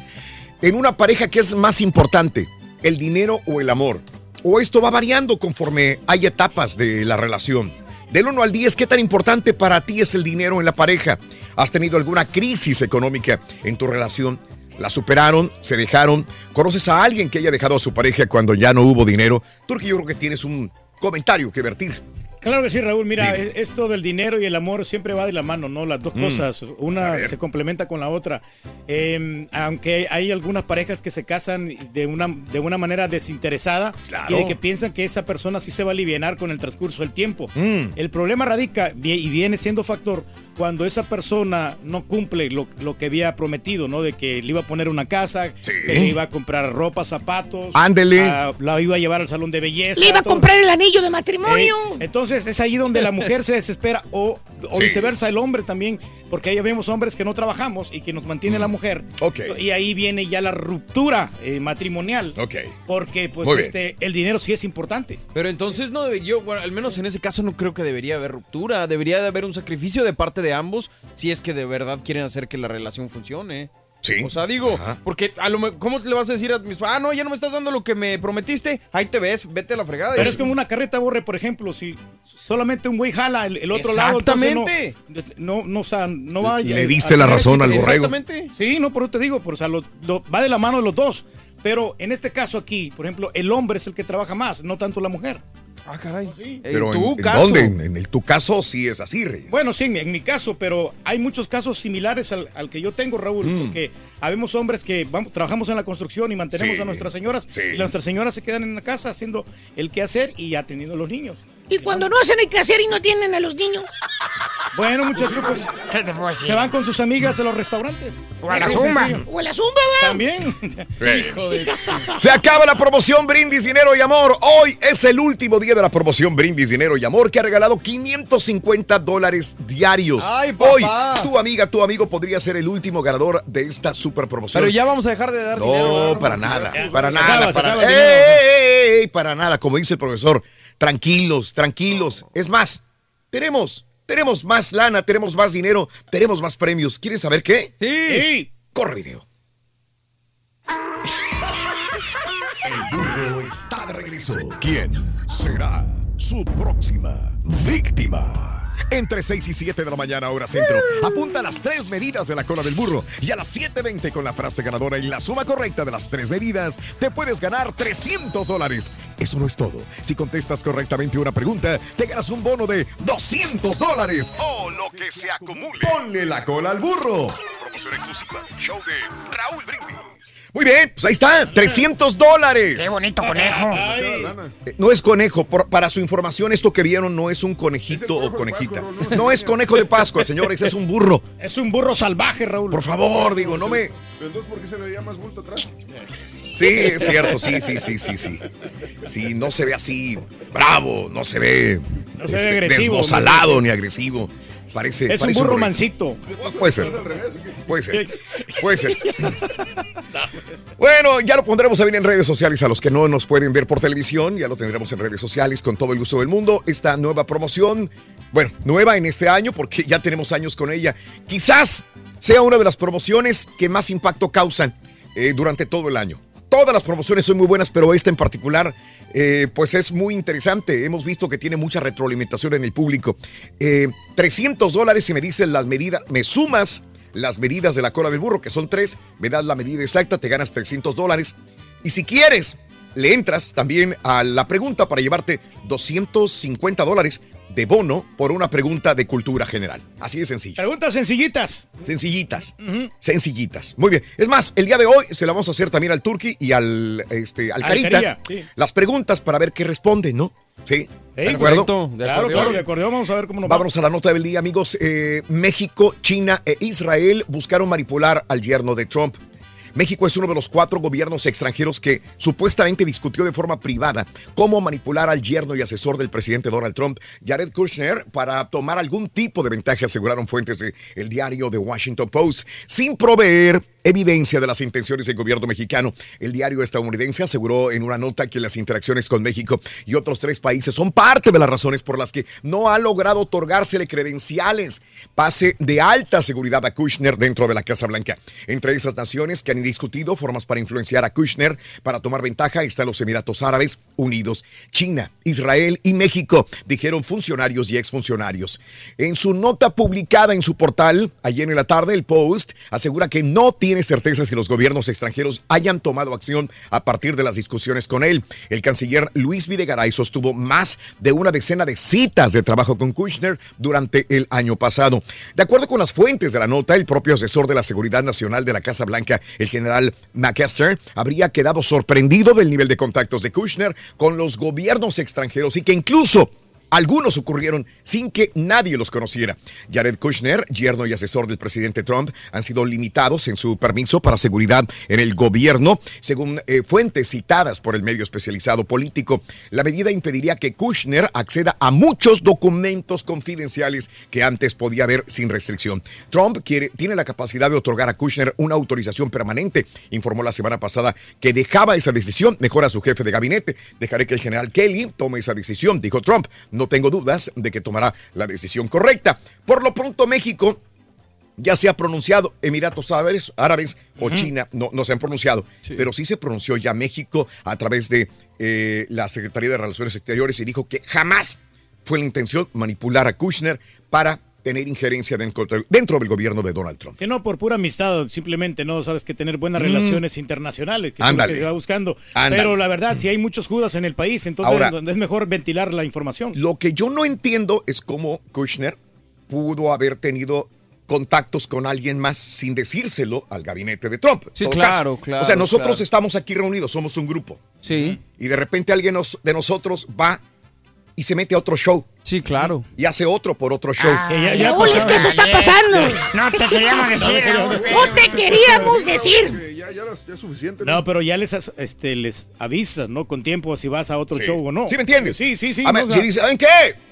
En una pareja, ¿qué es más importante? ¿El dinero o el amor? ¿O esto va variando conforme hay etapas de la relación? Del 1 al 10, ¿qué tan importante para ti es el dinero en la pareja? ¿Has tenido alguna crisis económica en tu relación? ¿La superaron? ¿Se dejaron? ¿Conoces a alguien que haya dejado a su pareja cuando ya no hubo dinero? Tú yo creo que tienes un comentario que vertir. Claro que sí, Raúl. Mira, e- esto del dinero y el amor siempre va de la mano, ¿no? Las dos Mm. cosas. Una se complementa con la otra. Eh, aunque hay algunas parejas que se casan de una, de una manera desinteresada Claro. y de que piensan que esa persona sí se va a aliviar con el transcurso del tiempo. Mm. El problema radica y viene siendo factor cuando esa persona no cumple lo, lo que había prometido, ¿no? De que le iba a poner una casa, que le iba a comprar ropa, zapatos. Ándele. la iba a llevar al salón de belleza. Le iba a todo. comprar el anillo de matrimonio. Eh, entonces es ahí donde la mujer se desespera o, o Sí. viceversa el hombre también, porque ahí vemos hombres que no trabajamos y que nos mantiene la mujer. Mm. Ok. Y ahí viene ya la ruptura eh, matrimonial. Ok. Porque pues Muy bien. este el dinero sí es importante. Pero entonces no debería, bueno, al menos en ese caso no creo que debería haber ruptura, debería de haber un sacrificio de parte de ambos si es que de verdad quieren hacer que la relación funcione. Sí. O sea, digo, porque a lo ¿cómo le vas a decir a mis ah, no, ya no me estás dando lo que me prometiste? Ahí te ves, vete a la fregada. Pero es como una carreta borre, por ejemplo, si solamente un güey jala el, el otro lado, Exactamente. no, no, no, o sea, no va Le a- diste a la tener razón al borrego. Exactamente. Sí, no, por eso te digo, por, o sea, lo- lo- va de la mano de los dos. Pero en este caso aquí, por ejemplo, el hombre es el que trabaja más, no tanto la mujer. Ah, caray. Pero en, ¿en dónde? En, en el, tu caso sí es así, Reyes. Bueno, sí, en, en mi caso, pero hay muchos casos similares al, al que yo tengo, Raúl, Mm. porque habemos hombres que vamos, trabajamos en la construcción y mantenemos Sí, a nuestras señoras, sí. y nuestras señoras se quedan en la casa haciendo el quehacer y atendiendo a los niños. Y cuando no hacen el quehacer y no atienden a los niños. Bueno, muchachos, pues se van con sus amigas a los restaurantes. O a la zumba. O a la zumba, va. También. Hijo de... Se acaba la promoción Brindis Dinero y Amor. Hoy es el último día de la promoción Brindis Dinero y Amor que ha regalado 550 dólares diarios. Ay, papá. Hoy tu amiga, tu amigo podría ser el último ganador de esta super promoción. Pero ya vamos a dejar de dar No, dinero. para nada, para nada, acaba, para acaba el ¡Ey, dinero. ey, ey, ey! para nada, como dice el profesor. Tranquilos, tranquilos. Es más, tenemos, tenemos más lana, tenemos más dinero, tenemos más premios. ¿Quieren saber qué? Sí. Corre video. El burro está de regreso. ¿Quién será su próxima víctima? Entre 6 y 7 de la mañana, hora centro. Apunta las tres medidas de la cola del burro. Y a las 7.20 con la frase ganadora y la suma correcta de las tres medidas, te puedes ganar 300 dólares. Eso no es todo. Si contestas correctamente una pregunta, te ganas un bono de 200 dólares. O lo que se acumule. Ponle la cola al burro. Promoción exclusiva. Show de Raúl Brindis. Muy bien, pues ahí está, 300 dólares. Qué bonito conejo. Eh, No es conejo, por- para su información, esto que vieron no es un conejito o conejita. No es conejo de Pascua, señores, es un burro. Es un burro salvaje, Raúl. Por favor, digo, no me. Pero entonces, ¿por qué se le veía más bulto atrás? Sí, es cierto, sí, sí, sí, sí, sí. Sí, no se ve así bravo, no se ve, No se ve agresivo, ni agresivo. Parece, Es un burro mansito. Puede ser. Puede ser. Puede ser. Bueno, ya lo pondremos a ver en redes sociales a los que no nos pueden ver por televisión. Ya lo tendremos en redes sociales con todo el gusto del mundo. Esta nueva promoción, bueno, nueva en este año porque ya tenemos años con ella. Quizás sea una de las promociones que más impacto causan eh, durante todo el año. Todas las promociones son muy buenas, pero esta en particular, eh, pues es muy interesante. Hemos visto que tiene mucha retroalimentación en el público. Eh, 300 dólares si me dicen las medidas, me sumas las medidas de la cola del burro, que son tres, me das la medida exacta, te ganas 300 dólares. Y si quieres, le entras también a la pregunta para llevarte 250 dólares de bono por una pregunta de cultura general. Así de sencillo. Preguntas sencillitas. Sencillitas. Sencillitas. Muy bien. Es más, el día de hoy se la vamos a hacer también al Turki y al, este, al Carita. Sí. Las preguntas para ver qué responden, ¿no? Sí. ¿De acuerdo? Claro, claro, de acuerdo. Vamos a ver cómo nos va. Vámonos a la nota del día, amigos. Eh, México, China e Israel buscaron manipular al yerno de Trump. México es uno de los cuatro gobiernos extranjeros que supuestamente discutió de forma privada cómo manipular al yerno y asesor del presidente Donald Trump, Jared Kushner, para tomar algún tipo de ventaja, aseguraron fuentes del diario The Washington Post, sin proveer evidencia de las intenciones del gobierno mexicano. El diario estadounidense aseguró en una nota que las interacciones con México y otros tres países son parte de las razones por las que no ha logrado otorgársele credenciales, pase de alta seguridad a Kushner dentro de la Casa Blanca. Entre esas naciones que han discutido formas para influenciar a Kushner para tomar ventaja están los Emiratos Árabes Unidos, China, Israel y México, dijeron funcionarios y exfuncionarios. En su nota publicada en su portal, ayer en la tarde, el Post asegura que no tiene certeza si los gobiernos extranjeros hayan tomado acción a partir de las discusiones con él. El canciller Luis Videgaray sostuvo más de una decena de citas de trabajo con Kushner durante el año pasado. De acuerdo con las fuentes de la nota, el propio asesor de la Seguridad Nacional de la Casa Blanca, el general McAllister, habría quedado sorprendido del nivel de contactos de Kushner con los gobiernos extranjeros y que incluso algunos ocurrieron sin que nadie los conociera. Jared Kushner, yerno y asesor del presidente Trump, han sido limitados en su permiso para seguridad en el gobierno, según eh, fuentes citadas por el medio especializado político. La medida impediría que Kushner acceda a muchos documentos confidenciales que antes podía ver sin restricción. Trump quiere, tiene la capacidad de otorgar a Kushner una autorización permanente. Informó la semana pasada que dejaba esa decisión mejor a su jefe de gabinete. Dejaré que el general Kelly tome esa decisión, dijo Trump. No tengo dudas de que tomará la decisión correcta. Por lo pronto, México ya se ha pronunciado, Emiratos Árabes, Árabes o China no, no se han pronunciado, pero sí se pronunció ya México a través de eh, la Secretaría de Relaciones Exteriores y dijo que jamás fue la intención manipular a Kushner para tener injerencia dentro, dentro del gobierno de Donald Trump. Que no por pura amistad, simplemente no sabes que tener buenas Mm. relaciones internacionales, que es lo Ándale. que se va buscando. Ándale. Pero la verdad, si hay muchos judas en el país, entonces Ahora- es mejor ventilar la información. Lo que yo no entiendo es cómo Kushner pudo haber tenido contactos con alguien más sin decírselo al gabinete de Trump. Sí, claro, caso. claro, O sea, nosotros claro. estamos aquí reunidos, somos un grupo. Sí. Y de repente alguien nos- de nosotros va y se mete a otro show. Sí, claro. Y hace otro por otro show. Ah, Raúl, es que eso está pasando. No te queríamos decir. No te queríamos decir. Ya, ya, ya es suficiente. No, pero ya les, este, les avisas, ¿no? Con tiempo si vas a otro Sí. show o no. ¿Sí me entiendes? Sí, sí, sí. A ver, o sea, si dice, ¿saben qué?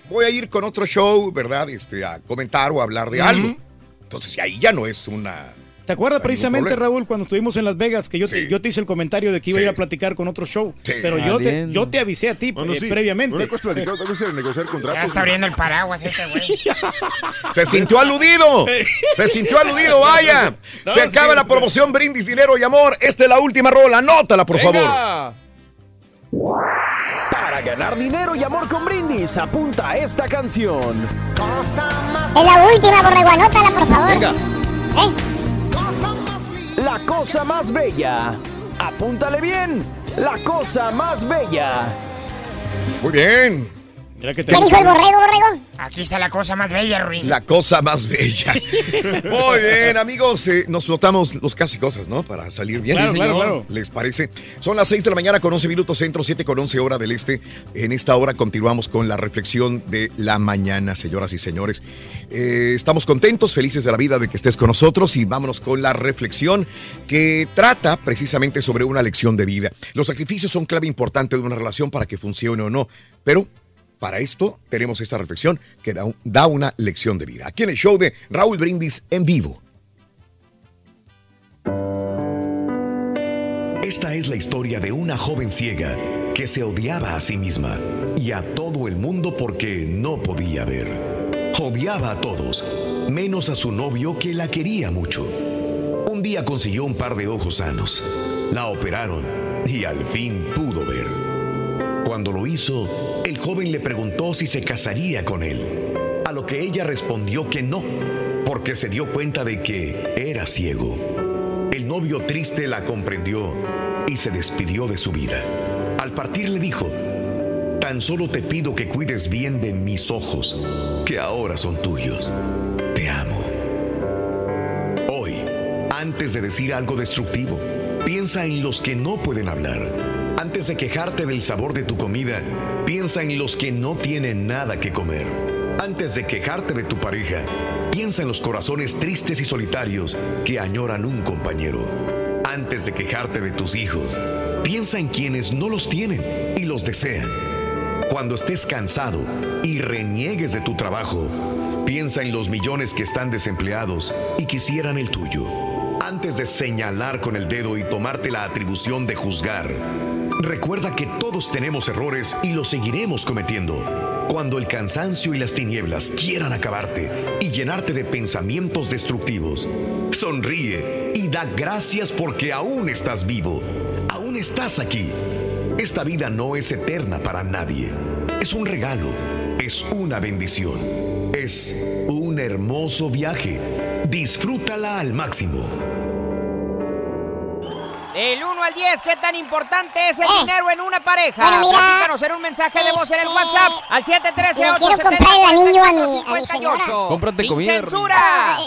Voy a ir con otro show, ¿verdad? Este, a comentar o a hablar de algo. Entonces, ahí ya no es una... ¿Te acuerdas No precisamente. Raúl, cuando estuvimos en Las Vegas, que yo, te, yo te hice el comentario de que iba a ir a platicar con otro show? Sí. Pero yo te, yo te avisé a ti Bueno, eh, sí. previamente. Una cosa es platicar, otra cosa es negociar contratos. Ya está abriendo el paraguas este güey. Se sintió aludido. Se sintió aludido, vaya. No, Se acaba la promoción Brindis, Dinero y Amor. Esta es la última rola. Anótala, por favor. Para ganar dinero y amor con brindis, apunta a esta canción. Es la última, borrego, anótala, por favor. Venga. ¿Eh? La cosa más bella. Apúntale bien. La cosa más bella. Muy bien. Mira que ¿Qué dijo el borrego, borrego? Aquí está la cosa más bella, Ruin. La cosa más bella. Muy bien, amigos. eh, nos flotamos los casi cosas, ¿no? Para salir bien. Claro, claro, claro. ¿Les parece? Son las 6 de la mañana con 11 minutos centro, 7 con 11 hora del este. En esta hora continuamos con la reflexión de la mañana, señoras y señores. Eh, estamos contentos, felices de la vida de que estés con nosotros y vámonos con la reflexión que trata precisamente sobre una lección de vida. Los sacrificios son clave importante de una relación para que funcione o no, pero para esto tenemos esta reflexión que da, un- da una lección de vida. Aquí en el show de Raúl Brindis en vivo. Esta es la historia de una joven ciega que se odiaba a sí misma y a todo el mundo porque no podía ver. Odiaba a todos, menos a su novio que la quería mucho. Un día consiguió un par de ojos sanos. La operaron y al fin pudo ver. Cuando lo hizo, el joven le preguntó si se casaría con él, a lo que ella respondió que no, porque se dio cuenta de que era ciego. El novio triste la comprendió y se despidió de su vida. Al partir le dijo, tan solo te pido que cuides bien de mis ojos, que ahora son tuyos. Te amo. Hoy, antes de decir algo destructivo, piensa en los que no pueden hablar. Antes de quejarte del sabor de tu comida, piensa en los que no tienen nada que comer. Antes de quejarte de tu pareja, piensa en los corazones tristes y solitarios que añoran un compañero. Antes de quejarte de tus hijos, piensa en quienes no los tienen y los desean. Cuando estés cansado y reniegues de tu trabajo, piensa en los millones que están desempleados y quisieran el tuyo. Antes de señalar con el dedo y tomarte la atribución de juzgar, recuerda que todos tenemos errores y los seguiremos cometiendo. Cuando el cansancio y las tinieblas quieran acabarte y llenarte de pensamientos destructivos, sonríe y da gracias porque aún estás vivo, aún estás aquí. Esta vida no es eterna para nadie. Es un regalo, es una bendición, es un hermoso viaje. Disfrútala al máximo. Del 1 al 10, ¿qué tan importante es el Eh. dinero en una pareja? Bueno, mira, Platícanos en un mensaje de voz en el este, WhatsApp al 713 le quiero comprar el anillo a mi- a mi señora. Cómprate Sin comida. censura.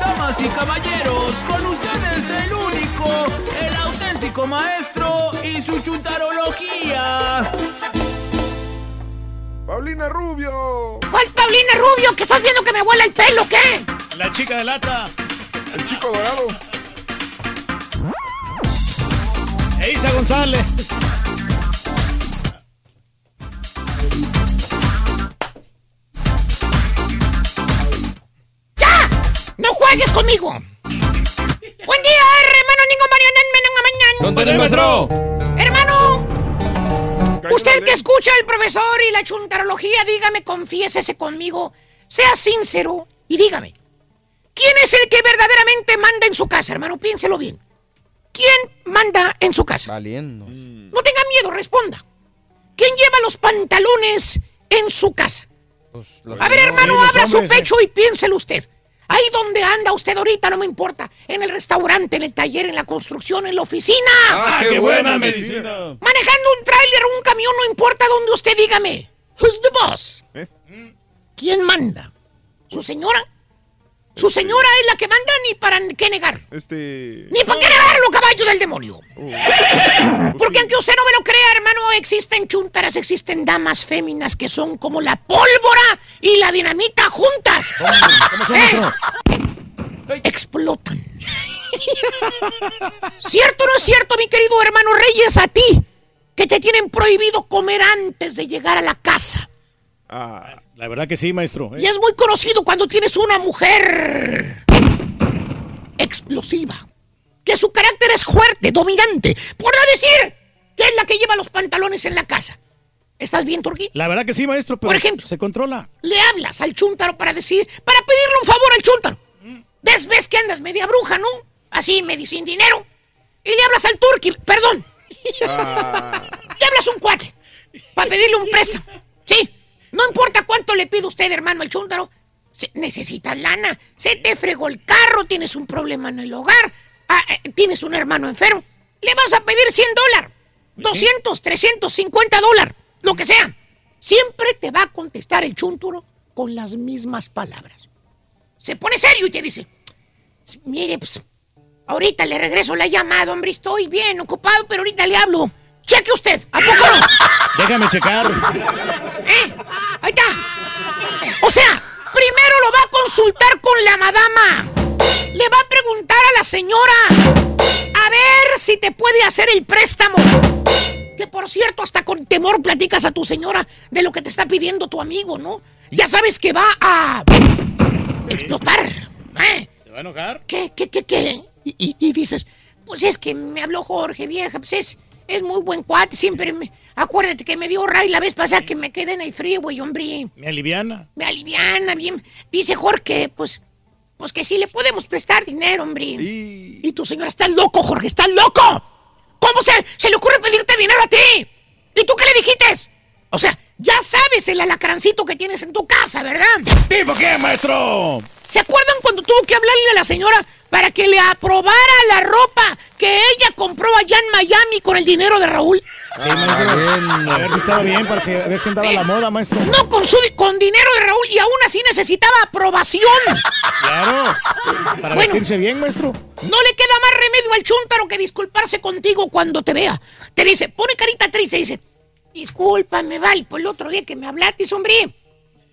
Damas y caballeros, con ustedes el único, el auténtico maestro y su chuntarología. Paulina Rubio. ¿Cuál Paulina Rubio? ¿Que estás viendo que me vuela el pelo, qué? La chica de lata. El chico dorado. Eisa González. ¡Ya! ¡No juegues conmigo! ¡Buen día, hermano Ningo Mañana! ¿Dónde es, maestro? Hermano, usted que escucha al profesor y la chuntarología, dígame, confiésese conmigo, sea sincero y dígame, ¿quién es el que verdaderamente manda en su casa, hermano? Piénselo bien. ¿Quién manda en su casa? Valiendo. No tenga miedo, responda. ¿Quién lleva los pantalones en su casa? A ver, hermano, abra su pecho y piénselo usted. Ahí donde anda usted ahorita, no me importa. En el restaurante, en el taller, en la construcción, en la oficina. Ah, qué buena medicina. Manejando un tráiler o un camión, no importa donde usted dígame. Who's the boss? ¿Quién manda? ¿Su señora? Su señora es la que manda ni para qué negar. Este. Ni para qué negarlo, caballo del demonio. Porque aunque usted no me lo crea, hermano, existen chuntaras, existen damas féminas que son como la pólvora y la dinamita juntas. ¿Eh? Explotan. ¿Cierto o no es cierto, mi querido hermano Reyes, a ti? Que te tienen prohibido comer antes de llegar a la casa. La verdad que sí, maestro. ¿eh? Y es muy conocido cuando tienes una mujer explosiva. Que su carácter es fuerte, dominante. Por no decir que es la que lleva los pantalones en la casa. ¿Estás bien, Turquí? La verdad que sí, maestro, pero Por ejemplo. se controla. Le hablas al chúntaro para decir, para pedirle un favor al chúntaro. ¿Ves, ves que andas media bruja, no? Así, medio sin dinero. Y le hablas al Turqui, perdón. Le hablas a un cuate para pedirle un préstamo. Sí, no importa cuánto le pide usted, hermano, al chúntaro. Se- necesitas lana, se te fregó el carro, tienes un problema en el hogar, ah, eh, tienes un hermano enfermo. Le vas a pedir 100 dólares, 200, 350 dólares, lo que sea. Siempre te va a contestar el chúntaro con las mismas palabras. Se pone serio y te dice, mire, pues, ahorita le regreso la llamada, hombre, estoy bien ocupado, pero ahorita le hablo. Cheque usted, ¿a poco no? Déjame checar. ¿Eh? Ahí está. O sea, primero lo va a consultar con la madama. Le va a preguntar a la señora a ver si te puede hacer el préstamo. Que por cierto, hasta con temor platicas a tu señora de lo que te está pidiendo tu amigo, ¿no? Ya sabes que va a explotar. ¿eh? ¿Se va a enojar? ¿Qué, qué, qué, qué? Y, y- y dices, pues es que me habló Jorge, vieja, pues es, es muy buen cuate, siempre me... Acuérdate que me dio ray la vez pasada que me quedé en el frío, güey, hombre. Me aliviana. Me aliviana bien. Dice Jorge, pues, pues que sí le podemos prestar dinero, hombre. Y, tu señora está loco, Jorge, está loco. ¿Cómo se, se le ocurre pedirte dinero a ti? ¿Y tú qué le dijiste? O sea, ya sabes el alacrancito que tienes en tu casa, ¿verdad? ¿Tipo qué, maestro? ¿Se acuerdan cuando tuvo que hablarle a la señora para que le aprobara la ropa que ella compró allá en Miami con el dinero de Raúl? Sí, maestro. A ver si estaba bien, para si- a ver si andaba la moda, maestro. No con, su, con dinero de Raúl y aún así necesitaba aprobación. Claro. Para Bueno. vestirse bien, maestro. No le queda más remedio al chúntaro que disculparse contigo cuando te vea. Te dice, pone carita triste y dice, discúlpame, Val, por el otro día que me hablaste, hombre.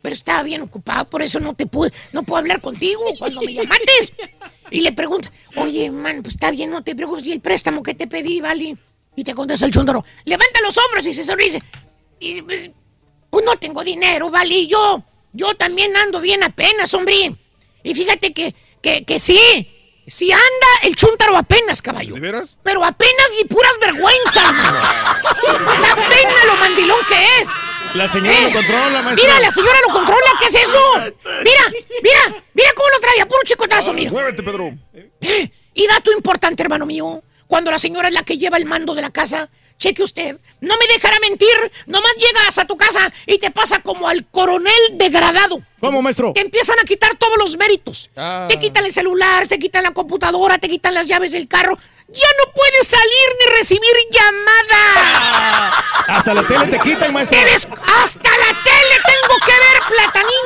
Pero estaba bien ocupado, por eso no te pude, no puedo hablar contigo cuando me llamaste. Y le pregunta, oye, man, pues está bien, no te preocupes, y el préstamo que te pedí, vale. Y te contesta el chúntaro, levanta los hombros y se sonríe. Y pues, pues no tengo dinero, vale, yo, yo también ando bien apenas, hombre. Y fíjate que, que, que sí. Si anda el chúntaro apenas, caballo. ¿De veras? Pero apenas y puras vergüenzas. La pena lo mandilón que es. La señora Eh, lo controla, maestro. Mira, la señora lo controla, ¿qué es eso? Mira, mira, mira cómo lo trae, a puro chicotazo, mira. Muévete, Pedro. Eh, Y dato importante, hermano mío, cuando la señora es la que lleva el mando de la casa, cheque usted, no me dejará mentir, nomás llegas a tu casa y te pasa como al coronel degradado. ¿Cómo, maestro? Te empiezan a quitar todos los méritos. Ah. Te quitan el celular, te quitan la computadora, te quitan las llaves del carro. Ya no puedes salir ni recibir llamadas. Hasta la tele te quitan, maestro. Te des- Hasta la tele tengo que ver, platanín.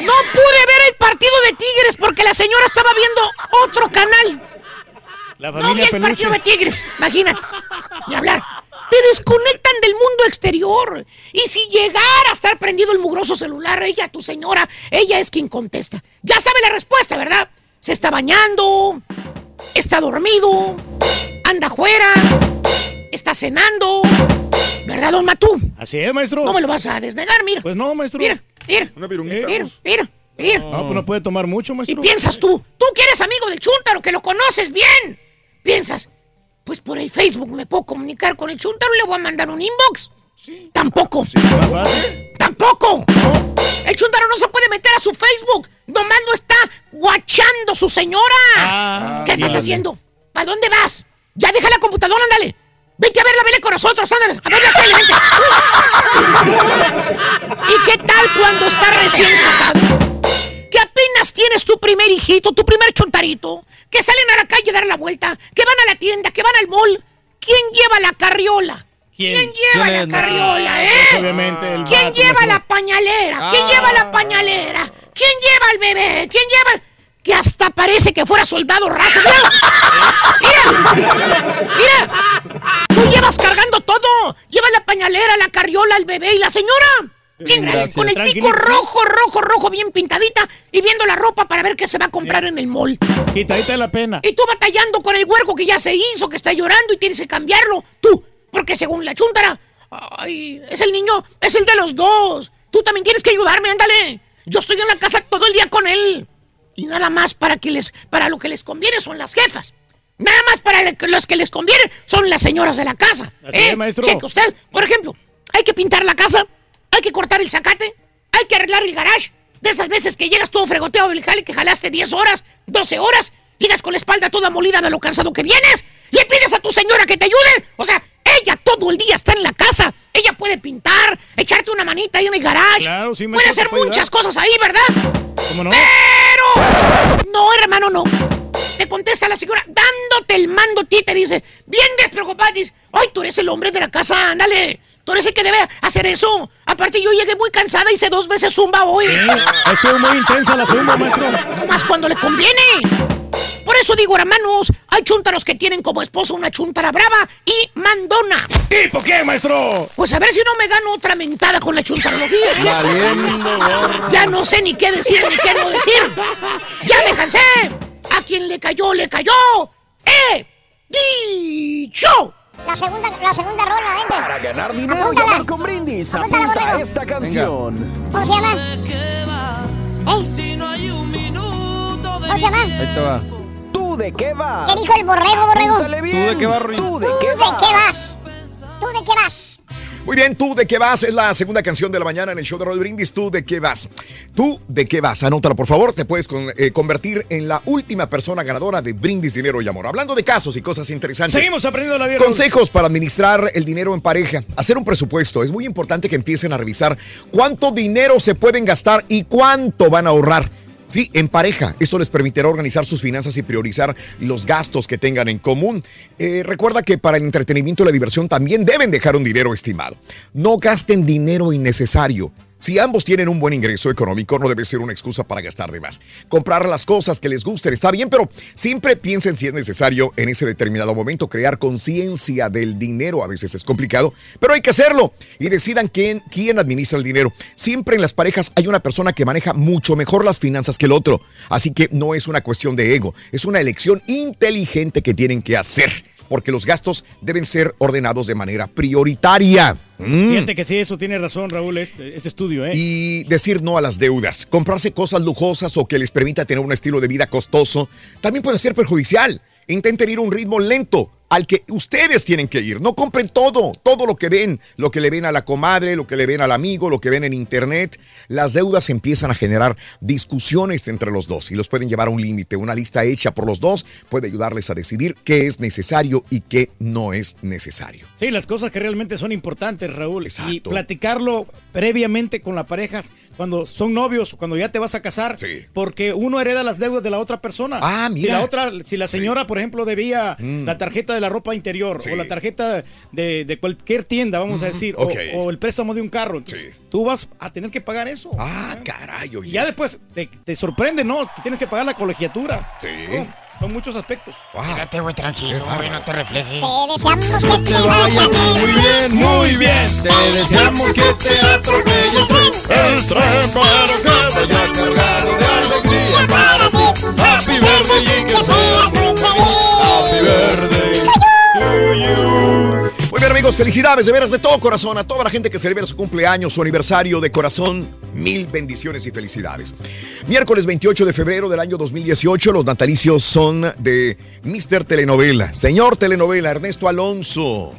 No pude ver el partido de Tigres porque la señora estaba viendo otro canal. La No vi familia el peluche. partido de Tigres, imagínate. Ni hablar. Te desconectan del mundo exterior. Y si llegara a estar prendido el mugroso celular, ella, tu señora, ella es quien contesta. Ya sabe la respuesta, ¿verdad? Se está bañando, está dormido, anda afuera, está cenando. ¿Verdad, don Matú? Así es, maestro. No me lo vas a desnegar, mira. Pues no, maestro. Mira, mira. Una virunguita. Mira, mira, mira. No, pues no puede tomar mucho, Y maestro. piensas tú, tú que eres amigo del Chuntaro, que lo conoces bien. Piensas, pues por el Facebook me puedo comunicar con el Chuntaro y le voy a mandar un inbox. Tampoco. Tampoco. El Chuntaro no se puede meter a su Facebook. Nomás lo está guachando su señora. Ah, ¿Qué estás haciendo? ¿Para dónde vas? Ya deja la computadora, ándale. Vente a ver la vele con nosotros, ándale. A ver la tele, vente. ¿Y qué tal cuando estás recién casado? Que apenas tienes tu primer hijito, tu primer chontarito, que salen a la calle a dar la vuelta, que van a la tienda, que van al mall. ¿Quién lleva la carriola? ¿Quién, lleva ¿Quién la carriola, eh? pues, obviamente, el ¿Quién vato, lleva la pañalera? ¿Quién Ah. lleva la pañalera? ¿Quién lleva al bebé? ¿Quién lleva el- Que hasta parece que fuera soldado raso. ¡Mira! ¡Mira! ¡Mira! Tú llevas cargando todo. Lleva la pañalera, la carriola, el bebé y la señora. Bien, gracias. Con el pico rojo, rojo, rojo, bien pintadita y viendo la ropa para ver qué se va a comprar en el mall. Quitadita la pena. Y tú batallando con el huerco que ya se hizo, que está llorando y tienes que cambiarlo. Tú, porque según la chuntara, ay, es el niño, es el de los dos. Tú también tienes que ayudarme, ándale. Yo estoy en la casa todo el día con él. Y nada más para que les, para lo que les conviene son las jefas. Nada más para le- los que les conviene son las señoras de la casa. Así ¿eh? es, maestro. Cheque usted, por ejemplo, hay que pintar la casa, hay que cortar el zacate, hay que arreglar el garage. De esas veces que llegas todo fregoteado del jale que jalaste 10 horas, 12 horas, llegas con la espalda toda molida de lo cansado que vienes, le pides a tu señora que te ayude. O sea, ella todo el día está en la casa. Ella puede pintar, echarte una manita ahí en el garage. Claro, sí, maestro, puede hacer muchas cosas ahí, ¿verdad? ¿Cómo no? Pero no, hermano, no. Te contesta la señora dándote el mando a ti, te dice, bien despreocupada, dice, ay, tú eres el hombre de la casa, ándale. Tú eres el que debe hacer eso. Aparte, yo llegué muy cansada, hice dos veces zumba hoy. Estuvo muy intensa la zumba, maestro. Nomás cuando le conviene. Por eso digo, hermanos, hay chúntaros que tienen como esposo una chúntara brava y mandona. ¿Y por qué, maestro? Pues a ver si no me gano otra mentada con la chuntarología. ¿eh? Valiendo. Ya no sé ni qué decir ni qué no decir. ¡Ya me cansé! A quien le cayó, le cayó. ¡Eh! ¡Dicho! La segunda, la segunda rola, vente. Para ganar dinero, Apúntala. llamar con brindis. Apúntala, Apunta borrego. esta canción. ¿Cómo se llama? ¿Eh? ¿Cómo se llama? Ahí te va. ¿Tú de qué vas? ¿Qué dijo el borrego, borrego? Apúntale bien. ¿Tú de qué vas, Ruin? ¿Tú de qué vas? ¿Tú de qué vas? Muy bien, ¿tú de qué vas? Es la segunda canción de la mañana en el show de Roll Brindis. ¿Tú de qué vas? ¿Tú de qué vas? Anótalo, por favor. Te puedes con- eh, convertir en la última persona ganadora de Brindis Dinero y Amor. Hablando de casos y cosas interesantes. Seguimos aprendiendo la vida. Consejos para administrar el dinero en pareja. Hacer un presupuesto. Es muy importante que empiecen a revisar cuánto dinero se pueden gastar y cuánto van a ahorrar. Sí, en pareja. Esto les permitirá organizar sus finanzas y priorizar los gastos que tengan en común. Eh, recuerda que para el entretenimiento y la diversión también deben dejar un dinero estimado. No gasten dinero innecesario. Si ambos tienen un buen ingreso económico, no debe ser una excusa para gastar de más. Comprar las cosas que les gusten está bien, pero siempre piensen si es necesario en ese determinado momento crear conciencia del dinero. A veces es complicado, pero hay que hacerlo. Y decidan quién, quién administra el dinero. Siempre en las parejas hay una persona que maneja mucho mejor las finanzas que el otro. Así que no es una cuestión de ego, es una elección inteligente que tienen que hacer. Porque los gastos deben ser ordenados de manera prioritaria. Mm. Fíjate que sí, eso tiene razón, Raúl, este, ese estudio, ¿eh? Y decir no a las deudas, comprarse cosas lujosas o que les permita tener un estilo de vida costoso, también puede ser perjudicial. Intenten ir a un ritmo lento al que ustedes tienen que ir. No compren todo, todo lo que ven, lo que le ven a la comadre, lo que le ven al amigo, lo que ven en internet. Las deudas empiezan a generar discusiones entre los dos y los pueden llevar a un límite. Una lista hecha por los dos puede ayudarles a decidir qué es necesario y qué no es necesario. Sí, las cosas que realmente son importantes, Raúl. Y platicarlo previamente con la pareja cuando son novios, cuando ya te vas a casar, porque uno hereda las deudas de la otra persona. Ah, Si mira. la otra, si la señora, por ejemplo, debía Mm. la tarjeta de la ropa interior Sí. o la tarjeta de, de cualquier tienda, vamos a decir, o- ok. o, el préstamo de un carro, entonces, tú vas a tener que pagar eso. Ah, caray, Y ya después te, te sorprende, ¿no? Que tienes que pagar la colegiatura. Sí. No, son muchos aspectos. Quédate, güey, tranquilo, güey, no te reflejes. Te deseamos que te vaya Muy bien, muy bien. Te deseamos que te atropelle el tren. El tren para que vaya cargado de alegría. Happy birthday. Happy birthday to you. Muy bien amigos, felicidades de veras de todo corazón a toda la gente que celebra su cumpleaños, su aniversario de corazón. Mil bendiciones y felicidades. Miércoles 28 de febrero del año 2018, los natalicios son de Mr. Telenovela, señor Telenovela Ernesto Alonso,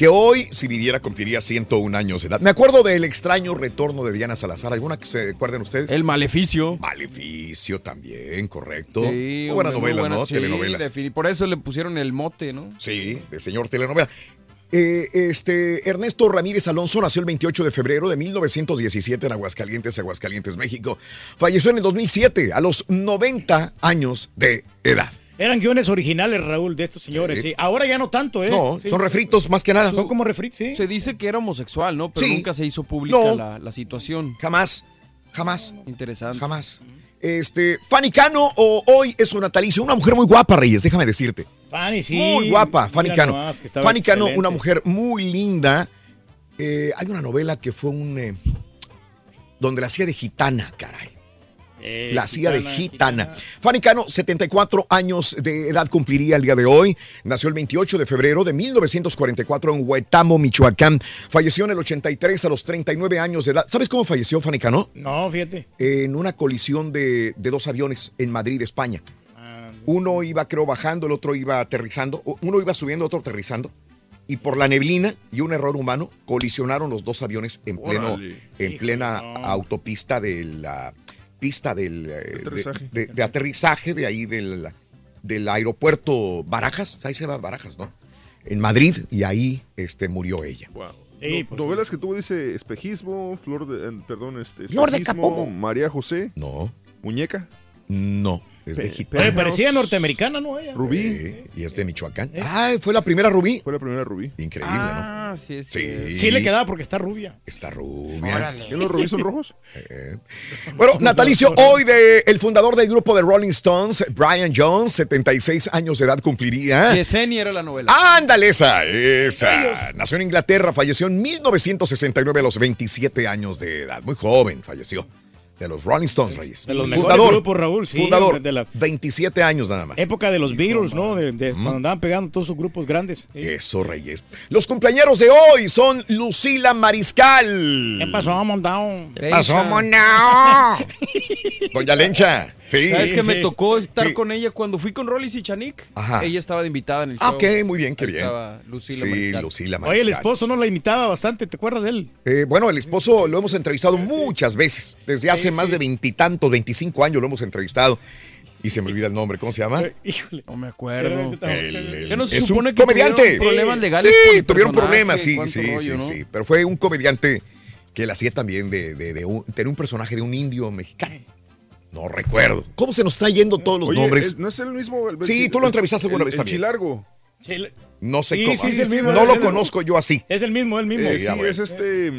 que hoy, si viviera, cumpliría 101 años de edad. Me acuerdo del extraño retorno de Diana Salazar. ¿Alguna que se acuerden ustedes? El Maleficio. Maleficio también, correcto. Sí, Muy buena novela, ¿no? sí, Telenovelas. Por eso le pusieron el mote, ¿no? Sí, de señor telenovela. Eh, este Ernesto Ramírez Alonso nació el 28 de febrero de 1917 en Aguascalientes, Aguascalientes, México. Falleció en el 2007 a los 90 años de edad. Eran guiones originales, Raúl, de estos señores. Sí. Sí. Ahora ya no tanto, ¿eh? No, Sí. son refritos más que nada. Son como refritos, sí. Se dice que era homosexual, ¿no? Pero Sí. nunca se hizo pública No. la, la situación. Jamás, jamás. Interesante. Jamás. Este, Fanny Cano o hoy es su natalicio, una mujer muy guapa, Reyes, déjame decirte. Fanny, sí. Muy guapa, Fanny Mira Cano. nomás, Fanny Cano, excelente. una mujer muy linda. Eh, hay una novela que fue un... eh, donde la hacía de gitana, caray. Eh, la hacía de gitana. Fanny Cano, 74 años de edad cumpliría el día de hoy. Nació el 28 de febrero de 1944 en Huetamo, Michoacán. Falleció en el 83 a los 39 años de edad. ¿Sabes cómo falleció Fanny Cano? No, fíjate. En una colisión de, de dos aviones en Madrid, España. Uno iba, creo, bajando, el otro iba aterrizando. Uno iba subiendo, otro aterrizando. Y por la neblina y un error humano, colisionaron los dos aviones en, pleno, en plena autopista de la pista del, eh, de, aterrizaje. de- de aterrizaje de ahí del, del aeropuerto Barajas. Ahí se va Barajas, ¿no? En Madrid y ahí este, murió ella. Wow. No- pues, novelas que tuvo dice espejismo, flor de, perdón, este, Flor de espejismo, Capomo. María José, No, muñeca, no. Es de Pe- gitana. Parecía norteamericana, ¿no? Ella. Rubí, Sí, y es de Michoacán. Ah, fue la primera Rubí. fue la primera Rubí. Increíble, Ah, sí, ¿no? cierto. Sí le quedaba porque está rubia. Está rubia. Órale. ¿Qué los Rubí son rojos? Eh. Bueno, natalicio hoy de el fundador del grupo de Rolling Stones, Brian Jones, 76 años de edad cumpliría. Yesenia era la novela. Ándale, esa, esa. Nació en Inglaterra, falleció en 1969 a los 27 años de edad. Muy joven falleció. De los Rolling Stones, Reyes. De los mejores grupos, Raúl, sí, Fundador, de la- 27 años nada más. Época de los Beatles, ¿no? De, de cuando andaban pegando todos sus grupos grandes. Sí. Eso, Reyes. Los cumpleaños de hoy son Lucila Mariscal. ¿Qué pasó, Mondao? ¿Qué pasó, Monao? Doña Lencha. Sí. ¿Sabes que me tocó estar Sí. con ella cuando fui con Rollis y Chanik? Ajá. Ella estaba de invitada en el show. Ah, ok, muy bien, qué Ahí bien. Estaba Lucila sí, Mariscal. Lucila Oye, el Mariscal. esposo no la imitaba bastante, ¿te acuerdas de él? Eh, bueno, el esposo lo hemos entrevistado muchas veces. Desde hace más de veintitantos, 25 años lo hemos entrevistado. Y se me olvida el nombre, ¿cómo se llama? Híjole. No me acuerdo. El- el- no se es supone un que comediante. tuvieron problemas legales Sí, tuvieron problemas, sí, sí, rollo, sí, ¿no? sí. Pero fue un comediante que él hacía también de, de, de un, tener un personaje de un indio mexicano. No recuerdo. ¿Cómo se nos está yendo todos los Oye, nombres? ¿es- ¿no es el mismo? el- Sí, tú lo entrevistaste alguna el- vez el también. Chilargo. Sí, No sé Sí, cómo. sí, es el mismo, no es lo conozco yo así. Es el mismo, el mismo. Eh, Sí, sí, ya, es este.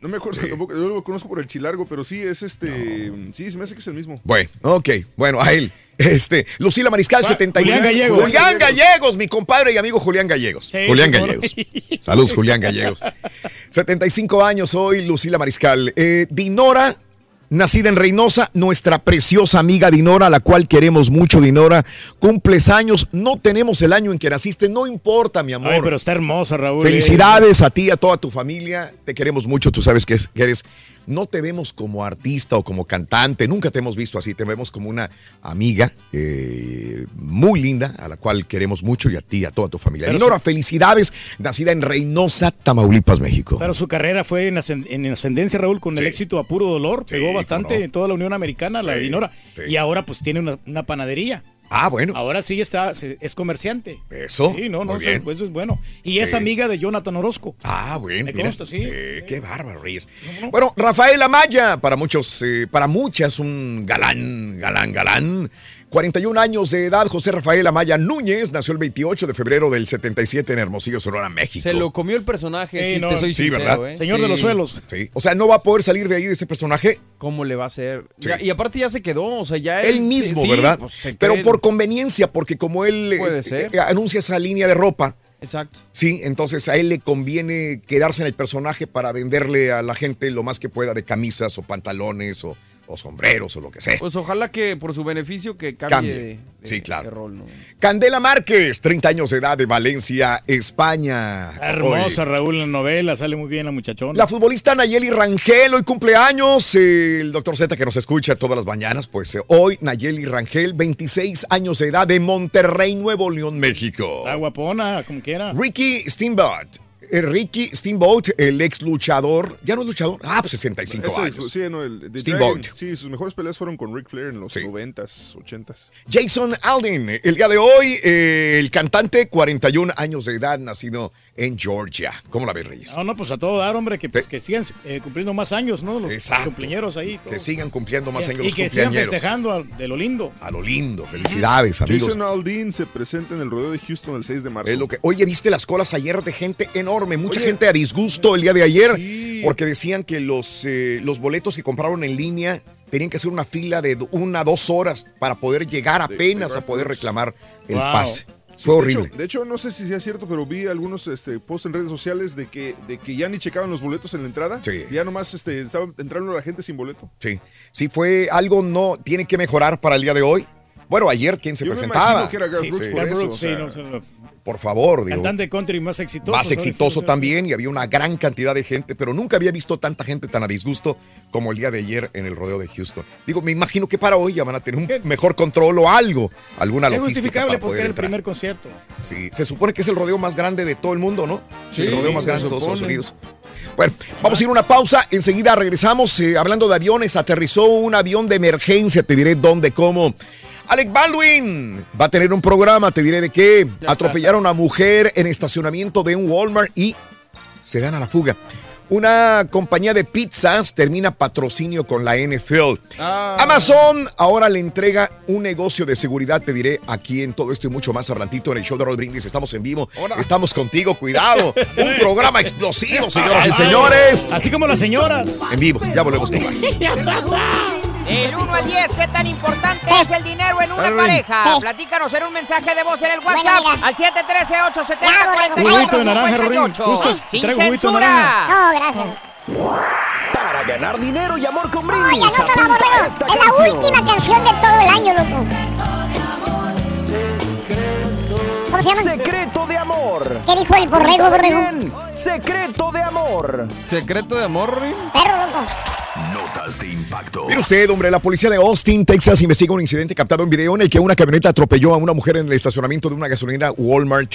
No me acuerdo tampoco, yo lo conozco por el Chilargo, pero sí, es este. Sí, se me hace que es el mismo. Bueno, ok. Bueno, a él. Este, Lucila Mariscal, Juan- 75. Julián Gallegos. Julián Gallegos, mi compadre y amigo Julián Gallegos. Sí, Julián sí. Gallegos. Saludos, Julián Gallegos. 75 años hoy, Lucila Mariscal. Eh, Dinora nacida en Reynosa, nuestra preciosa amiga Dinora, a la cual queremos mucho, Dinora. Cumples años, no tenemos el año en que naciste, no importa, mi amor. Ay, pero está hermosa, Raúl. Felicidades a ti, a toda tu familia. Te queremos mucho. Tú sabes que, es- que eres. No te vemos como artista o como cantante. Nunca te hemos visto así. Te vemos como una amiga eh, muy linda, a la cual queremos mucho y a ti, a toda tu familia. Pero felicidades. Nacida en Reynosa, Tamaulipas, México. Pero su carrera fue en, ascend- en ascendencia, Raúl, con el éxito a puro dolor. Pegó bastante no. en toda la Unión Americana, la Sí. Y ahora pues tiene una, una panadería. Ah, bueno. Ahora sí está, es comerciante. Eso. Sí, no, no, muy eso, bien. pues, eso es bueno. Y es Sí. amiga de Jonathan Orozco. Ah, bueno. Me mira. consta, sí. Eh, qué bárbaro, Reyes. Bueno, Rafael Amaya, para muchos, eh, para muchas, un galán, galán, galán. 41 años de edad, José Rafael Amaya Núñez, nació el 28 de febrero del 77 en Hermosillo, Sonora, México. Se lo comió el personaje, Sí, si no, te soy sí, sincero. ¿verdad? ¿eh? Señor de los suelos. Sí. O sea, no va a poder salir de ahí de ese personaje. ¿Cómo le va a hacer? Sí. Ya- y aparte ya se quedó, o sea, ya Él mismo, sí, ¿verdad? pues, Pero por conveniencia, porque como él eh, Puede ser. eh, anuncia esa línea de ropa, Exacto. sí, entonces a él le conviene quedarse en el personaje para venderle a la gente lo más que pueda de camisas o pantalones o, o sombreros o lo que sea. Pues ojalá que por su beneficio que cambie, Cambie. de- de- Sí, claro. de rol, ¿no? Candela Márquez, 30 años de edad de Valencia, España. Hermosa, Hoy. Raúl, la novela. Sale muy bien la muchachona. La futbolista Nayeli Rangel, hoy cumpleaños. el doctor Z que nos escucha todas las mañanas, pues eh, hoy Nayeli Rangel, 26 años de edad de Monterrey, Nuevo León, México. Está guapona, como quiera. Ricky Steamboat. Eh, Ricky Steamboat, el ex luchador. ¿Ya no es luchador? Ah, pues 65 Ese, años. sí, no, el de Steamboat. Dragon. Sí, sus mejores peleas fueron con Ric Flair en los 90s, 80s. Jason Alden, el día de hoy, eh, el cantante, 41 años de edad, nacido en Georgia. ¿Cómo la ves, Reyes? No, no, pues a todo dar, hombre, que, pues, que sigan eh, cumpliendo más años, ¿no? Los Exacto. cumpleaños ahí. todo. Que sigan cumpliendo más años Y los que sigan festejando a- de lo lindo. A lo lindo. Felicidades, amigos. Jason Aldean se presenta en el rodeo de Houston el 6 de marzo. Es lo que, oye, viste las colas ayer de gente enorme, mucha Oye, gente a disgusto el día de ayer, sí. porque decían que los, eh, los boletos que compraron en línea tenían que hacer una fila de una, dos horas para poder llegar apenas a poder reclamar el Wow. pase. Sí, Fue de horrible. hecho- De hecho, no sé si sea cierto, pero vi algunos este, posts en redes sociales de que, de que ya ni checaban los boletos en la entrada. Sí. Ya nomás este, estaba entrando la gente sin boleto. Sí, sí, fue algo no, tiene que mejorar para el día de hoy. Bueno, ayer, ¿quién se Yo presentaba? imagino que era Garth Brooks por Garth eso, Brooks, o sea, sí, no, Por favor, digo. Cantante country más exitoso. Más exitoso también y había una gran cantidad de gente, pero nunca había visto tanta gente tan a disgusto como el día de ayer en el rodeo de Houston. Digo, me imagino que para hoy ya van a tener un mejor control o algo, alguna Es logística justificable para porque poder era el entrar. primer concierto. Sí, se supone que es el rodeo más grande de todo el mundo, ¿no? Sí, el rodeo más grande de todos Estados. Unidos. Bueno, vamos a ir a una pausa. Enseguida regresamos. eh, hablando de aviones, aterrizó un avión de emergencia. Te diré dónde, cómo. Alec Baldwin va a tener un programa. Te diré de qué. Atropellaron a una mujer en estacionamiento de un Walmart y se dan a la fuga. Una compañía de pizzas termina patrocinio con la NFL. Amazon ahora le entrega un negocio de seguridad, te diré, aquí en todo esto y mucho más adelantito en el show de Roll Brindis. Estamos en vivo. Estamos contigo, cuidado. Un programa explosivo, señoras y señores. Así como las señoras. En vivo, ya volvemos con más. Del 1 al 10, ¿qué tan importante es el dinero en una pareja? Platícanos en un mensaje de voz en el WhatsApp al 713-870-4858. Juguito de naranja, Rorín. Justo, Sin traigo juguito de censura. naranja. No, gracias. Para ganar dinero y amor con Oye, brindis. borrego. Es la canción. última canción de todo el año, loco. ¿Cómo se llama? Secreto de amor. ¿Qué dijo el borrego, borrego? bien. Secreto de amor. ¿Secreto de amor? Perro, loco. Notas de impacto. Mire usted, hombre, la policía de Austin, Texas, investiga un incidente captado en video en el que una camioneta atropelló a una mujer en el estacionamiento de una gasolinera Walmart.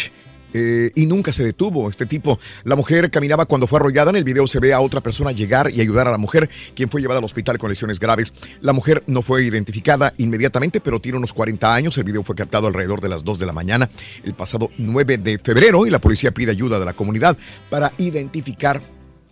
Eh, y nunca se detuvo este tipo. La mujer caminaba cuando fue arrollada. En el video se ve a otra persona llegar y ayudar a la mujer, quien fue llevada al hospital con lesiones graves. La mujer no fue identificada inmediatamente, pero tiene unos 40 años. El video fue captado alrededor de las 2 de la mañana el pasado 9 de febrero y la policía pide ayuda de la comunidad para identificar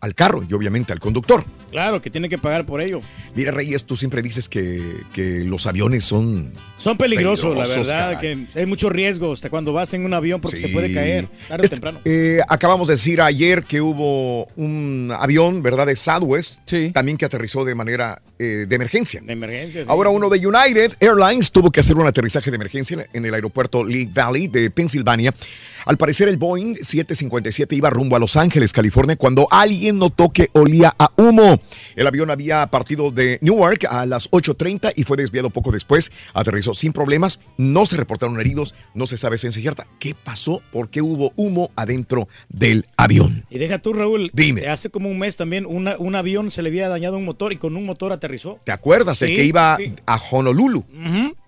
al carro y obviamente al conductor. Claro, que tiene que pagar por ello. Mira, Reyes, tú siempre dices que, que los aviones son... Son peligrosos, la verdad, caray. que hay mucho riesgo hasta cuando vas en un avión porque se Sí. puede caer tarde o Este- temprano. eh, acabamos de decir ayer que hubo un avión, ¿verdad? De Southwest, también que aterrizó de manera eh, de emergencia. De emergencia. sí. Ahora uno de United Airlines tuvo que hacer un aterrizaje de emergencia en el aeropuerto Lake Valley de Pensilvania. Al parecer el Boeing 757 iba rumbo a Los Ángeles, California, cuando alguien notó que olía a humo. El avión había partido de Newark a las 8.30 y fue desviado poco después. Aterrizó sin problemas, no se reportaron heridos, no se sabe ciencia cierta qué pasó, por qué hubo humo adentro del avión. Y deja tú, Raúl. Dime. Hace como un mes también una- un avión se le había dañado un motor y con un motor aterrizó. ¿Te acuerdas? el que iba sí. a Honolulu.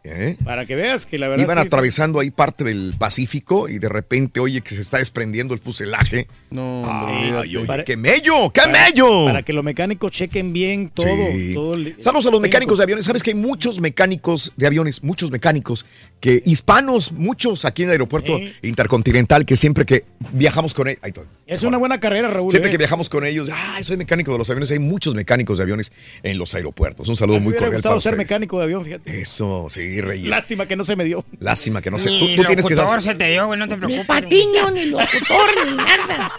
¿Eh? Para que veas que la verdad. Iban sí, atravesando ahí parte del Pacífico y de repente, oye, que se está desprendiendo el fuselaje. No, Ay, olvídate. oye, Para- ¡Qué mello! ¡Qué para- mello! Para que los mecánicos chequen bien todo. Sí. todo el- Saludos a los mecánicos de aviones. Sabes que hay muchos mecánicos de aviones, muchos mecánicos que hispanos, muchos aquí en el aeropuerto intercontinental que siempre que viajamos con ellos, ahí estoy. Es una buena carrera, Raúl. Siempre ¿eh? que viajamos con ellos, ah, soy mecánico de los aviones. Hay muchos mecánicos de aviones en los aeropuertos. Un saludo muy cordial gustado para ser ustedes. mecánico de avión, fíjate. Eso, sí, Reyes. Lástima que no se me dio. Lástima que no. Ni Tú, tú tienes que locutor ser- se te dio, güey, no te Ni preocupes. patiño, ni locutor, ni nada.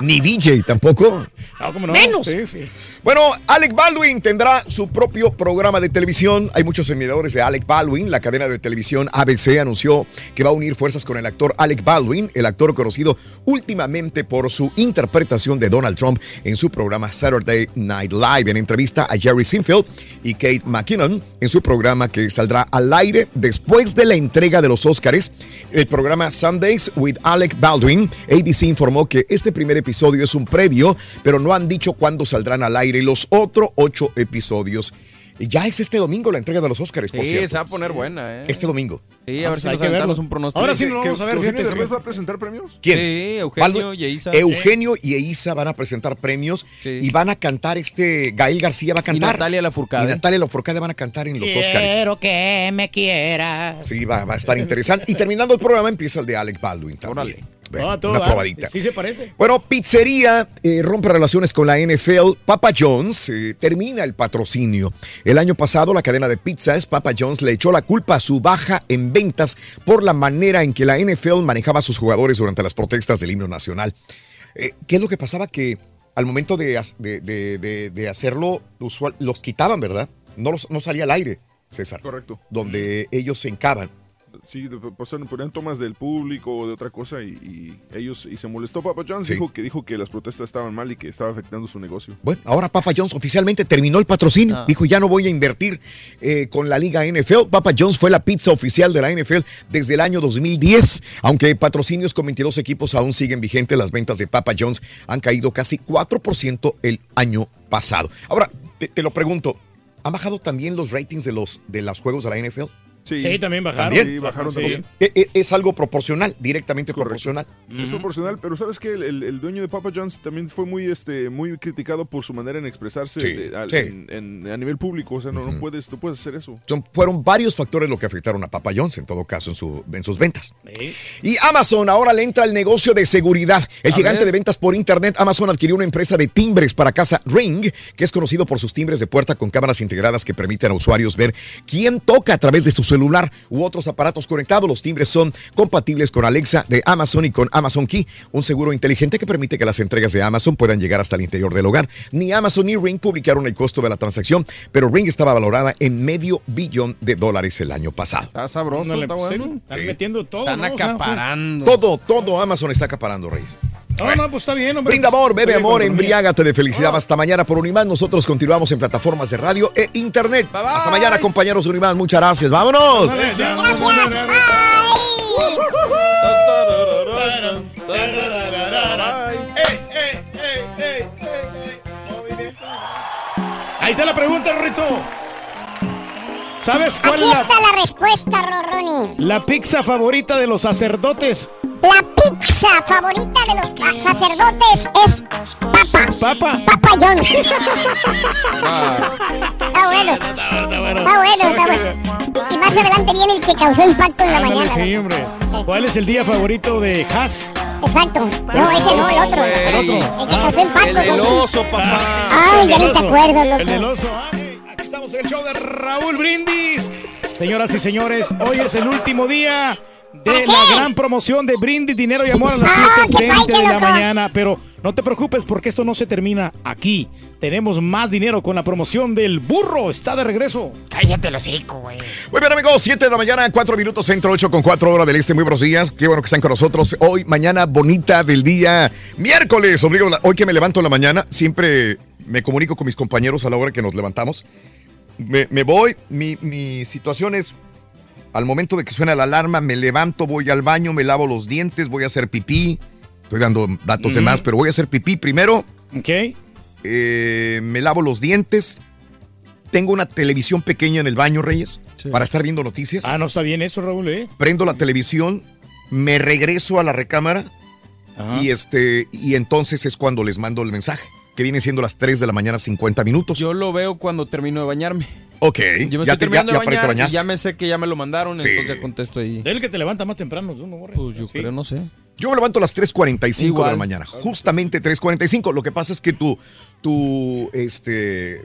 Ni DJ tampoco. No, ¿cómo no? Menos. Sí, sí. Bueno, Alec Baldwin tendrá su propio programa de televisión. Hay muchos seguidores de Alec Baldwin. La cadena de televisión ABC anunció que va a unir fuerzas con el actor Alec Baldwin, el actor conocido últimamente por su interpretación de Donald Trump en su programa Saturday Night Live. En entrevista a Jerry Sinfield y Kate McKinnon en su programa que saldrá al aire después de la entrega de los Oscars, el programa Sundays with Alec Baldwin. ABC informó que este primer episodio es un previo, pero no han dicho cuándo saldrán al aire los otros ocho episodios. Y ya es este domingo la entrega de los Oscars, por Sí, cierto. se va a poner buena, ¿eh? Este domingo. Sí, Ah, a ver pues si hay nos que aventamos verlo. un pronóstico. Ahora sí ¿Que- lo que- vamos a ver, Eugenio Derbez va a presentar premios? ¿Quién? Sí, Eugenio y Eiza. Eugenio y Eiza van a presentar premios Sí. y van a cantar este. Gael García va a Y cantar. Natalia Y Lafourcade. Natalia Lafourcade van a cantar en los Oscars. Quiero que me quieras. Sí, va, va a estar interesante. Y terminando el programa empieza el de Alec Baldwin también. Bueno, Ah, todo, una probadita. Sí se parece. Bueno, pizzería eh, rompe relaciones con la NFL. Papa John's eh, termina el patrocinio. El año pasado, la cadena de pizzas Papa John's le echó la culpa a su baja en ventas por la manera en que la NFL manejaba a sus jugadores durante las protestas del himno nacional. Eh, ¿Qué es lo que pasaba? Que al momento de, ha- de- de- de- de hacerlo, usual- los quitaban, ¿verdad? No, los- no salía al aire, César. Correcto. Donde ellos se encaban. Sí, pues, ponían tomas del público o de otra cosa y, y ellos y se molestó Papa John's Sí. dijo que dijo que las protestas estaban mal y que estaba afectando su negocio. Bueno, ahora Papa John's oficialmente terminó el patrocinio. Ah. Dijo, ya no voy a invertir eh, con la liga NFL. Papa John's fue la pizza oficial de la NFL desde el año 2010. Aunque patrocinios con 22 equipos aún siguen vigentes, las ventas de Papa John's han caído casi 4% el año pasado. Ahora, te, te lo pregunto, ¿han bajado también los ratings de los, de los juegos de la NFL? Sí, Sí, también bajaron. ¿También? Sí, bajaron Sí. también. E- e- Es, algo proporcional, directamente Correcto. proporcional. Es proporcional, pero sabes que el, el- el dueño de Papa John's también fue muy, este, muy criticado por su manera en expresarse Sí, de- al- sí. en- en- a nivel público. O sea, no, no puedes, no puedes hacer eso. Son, fueron varios factores lo que afectaron a Papa John's, en todo caso, en, su, en sus ventas. Y Amazon ahora le entra al negocio de seguridad. El A gigante ver. de ventas por internet, Amazon adquirió una empresa de timbres para casa Ring, que es conocido por sus timbres de puerta con cámaras integradas que permiten a usuarios ver quién toca a través de su celular u otros aparatos conectados. Los timbres son compatibles con Alexa de Amazon y con Amazon Key, un seguro inteligente que permite que las entregas de Amazon puedan llegar hasta el interior del hogar. Ni Amazon ni Ring publicaron el costo de la transacción, pero Ring estaba valorada en medio billón de dólares el año pasado. Está sabroso, está pues, sí, bueno. Están Sí. metiendo todo. Están acaparando. Todo, todo Amazon está acaparando, Reyes. No, no, pues está bien, hombre. Brinda amor, bebe amor, embriágate de felicidad. Hasta mañana por Unimás. Nosotros continuamos en plataformas de radio e internet. Bye, bye. Hasta mañana, compañeros de Unimás. Muchas gracias. ¡Vámonos! Ahí está la pregunta, Rito. ¿Sabes cuál Aquí es la, está la respuesta, Rorroni. la pizza favorita de los sacerdotes? La pizza favorita de los sacerdotes es Papa. Papa. Papa John's. Ah, Está bueno. Está bueno. Está bueno, está bueno. Y más adelante viene el que causó impacto en la Ándale, mañana. sí, hombre. ¿Cuál es el día favorito de Haas? Exacto. No, ese no, el otro. El otro. El que causó impacto. el del ¿no? oso, papá. Ay, ya ni te acuerdas, El del loco. oso. Ah. Aquí estamos en el show de Raúl Brindis. Señoras y señores, hoy es el último día de ¿Para la gran promoción de Brindis, Dinero y Amor a las Ah, qué 7.20 de la loco. mañana. Pero no te preocupes porque esto no se termina aquí. Tenemos más dinero con la promoción del burro. Está de regreso. Cállate los hocico, güey. Muy bien, amigos. 7 de la mañana, 4 minutos centro, 8 con 4 horas del este. Muy buenos días. Qué bueno que están con nosotros. Hoy, mañana bonita del día miércoles. Obligo, hoy que me levanto en la mañana, siempre me comunico con mis compañeros a la hora que nos levantamos. Me, me voy, mi, mi situación es, al momento de que suena la alarma, me levanto, voy al baño, me lavo los dientes, voy a hacer pipí. Estoy dando datos de más, pero voy a hacer pipí primero. Ok. Eh, me lavo los dientes. Tengo una televisión pequeña en el baño, Reyes, para estar viendo noticias. Ah, no está bien eso, Raúl, ¿eh? Prendo la televisión, me regreso a la recámara y este y entonces es cuando les mando el mensaje, que viene siendo las 3 de la mañana 50 minutos. Yo lo veo cuando termino de bañarme. Ok, Yo me ya, estoy te, ya, terminando ya de bañar y bañaste. ya me sé que ya me lo mandaron, Sí. entonces ya contesto ahí. El que te levanta más temprano, ¿no? Pues yo creo, no sé. Yo me levanto a las 3.45 de la mañana, justamente 3.45. Lo que pasa es que tu, tu, este, eh,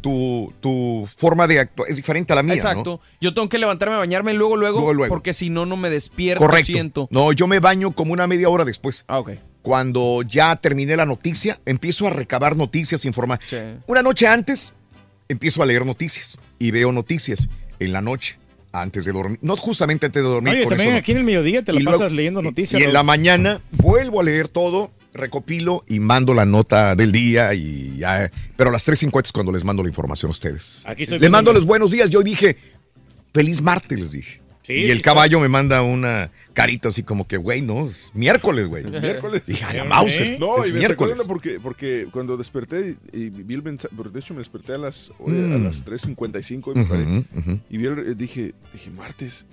tu, tu forma de actuar es diferente a la mía, Exacto. Yo tengo que levantarme a bañarme luego, luego, Luego, luego. porque si no, no me despierto, Correcto. siento. No, yo me baño como una media hora después. Ah, ok. Cuando ya terminé la noticia, empiezo a recabar noticias, informar. Una noche antes, empiezo a leer noticias y veo noticias en la noche antes de dormir. No justamente antes de dormir. Oye, por también eso no. aquí en el mediodía te la Y pasas luego- leyendo noticias. Y en la mañana vuelvo a leer todo, recopilo y mando la nota del día y ya. Pero a las 3.50 es cuando les mando la información a ustedes. Aquí estoy Les mando los- los buenos días. Yo dije, feliz martes, les dije. Sí, y el está. caballo me manda una carita así como que, güey, no, es miércoles, güey. Miércoles. Dije, a la Mauser. No, es y me miércoles. porque, porque cuando desperté y, y vi el mensaje, de hecho me desperté a las, a Mm. las 3.55 me Ujú, paré, ujú. y vi el- eh, dije, dije, martes.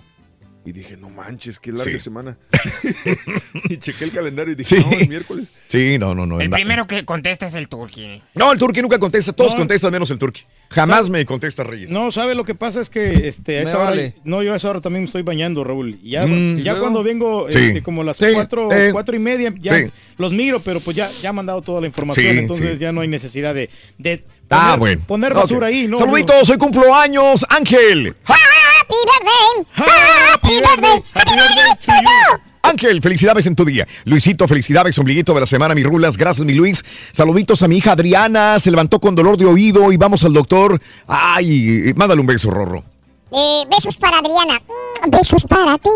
Y dije, no manches, qué larga Sí. semana. y chequé el calendario y dije, Sí. no, es miércoles. Sí, no, no, no. El anda- primero que contesta es el turqui. No, el turqui nunca contesta. Todos No. contestan menos el turqui. Jamás me contesta Reyes. No, ¿sabe lo que pasa? Es que este, a Me esa hora, no, yo a esa hora también me estoy bañando, Raúl. Ya, Mm. ya cuando vengo, Sí. este, como las Sí, cuatro, eh. cuatro y media, ya Sí. los miro, pero pues ya, ya han mandado toda la información, Sí, entonces sí. ya no hay necesidad de, de Ah, poner, bueno. poner basura ahí, ¿no? Saluditos, hoy cumplo años, Ángel. Happy birthday. Happy birthday. Happy birthday to you. Ángel, felicidades en tu día. Luisito, felicidades, ombliguito de la semana, mi rulas. Gracias, mi Luis. Saluditos a mi hija Adriana. Se levantó con dolor de oído y vamos al doctor. Ay, mándale un beso, Rorro. Eh, besos para Adriana. Mm, besos para ti.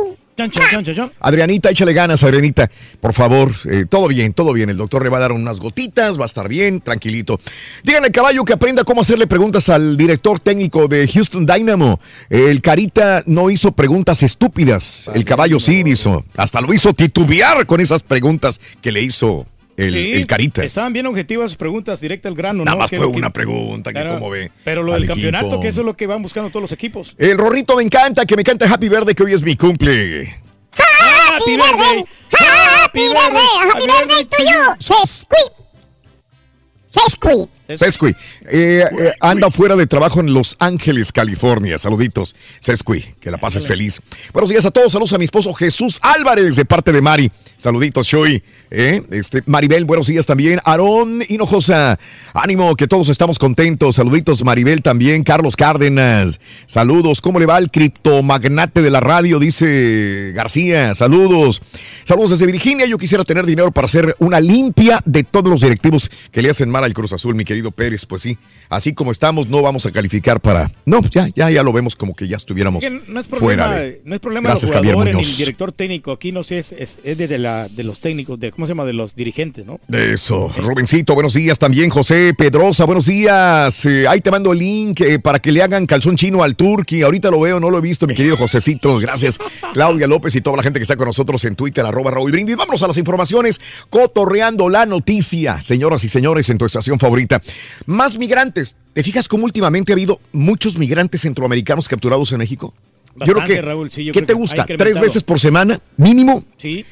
Adrianita, échale ganas, Adrianita. Por favor, eh, todo bien, todo bien. El doctor le va a dar unas gotitas, va a estar bien, tranquilito. Díganle al caballo que aprenda cómo hacerle preguntas al director técnico de Houston Dynamo. El Carita no hizo preguntas estúpidas. El caballo sí hizo. Hasta lo hizo titubear con esas preguntas que le hizo el, Sí, el Carita. Estaban bien objetivas sus preguntas, directa al grano, Nada ¿no? más fue que- una pregunta, que Claro, cómo ve. Pero lo al del campeonato, que eso es lo que van buscando todos los equipos. El Rorrito me encanta, que me canta Happy Verde, que hoy es mi cumple. Happy birthday. Happy birthday. Happy birthday to you. Sesqui. Sesqui. Sesqui. Eh, eh, anda fuera de trabajo en Los Ángeles, California. Saluditos. Sesqui, que la pases feliz. Buenos días a todos. Saludos a mi esposo Jesús Álvarez de parte de Mari. Saluditos, Shoy. Eh, este, Maribel, buenos días también. Aarón Hinojosa. Ánimo, que todos estamos contentos. Saluditos, Maribel también. Carlos Cárdenas. Saludos. ¿Cómo le va el criptomagnate de la radio? Dice García. Saludos. Saludos desde Virginia. Yo quisiera tener dinero para hacer una limpia de todos los directivos que le hacen mal al Cruz Azul, mi querido Pérez. Pues sí, así como estamos, no vamos a calificar para. No, ya, ya, ya lo vemos como que ya estuviéramos Que no es fuera problema, de. no es problema Gracias, de los Javier jugadores ni Muñoz. el director técnico. Aquí no sé, es, es, es de, de la, de los técnicos, de ¿cómo se llama? De los dirigentes, ¿no? Eso, Rubencito, buenos días también, José Pedrosa, buenos días. Eh, ahí te mando el link eh, para que le hagan calzón chino al Turqui. Ahorita lo veo, no lo he visto, mi querido Josecito. Gracias, Claudia López y toda la gente que está con nosotros en Twitter, arroba Raúl Brindis. Vámonos a las informaciones, cotorreando la noticia, señoras y señores, en tu estación favorita. Más migrantes. ¿Te fijas cómo últimamente ha habido muchos migrantes centroamericanos capturados en México? yo creo que, Raúl, sí, yo ¿qué creo te que gusta? ¿Tres veces por semana? ¿Mínimo? Sí.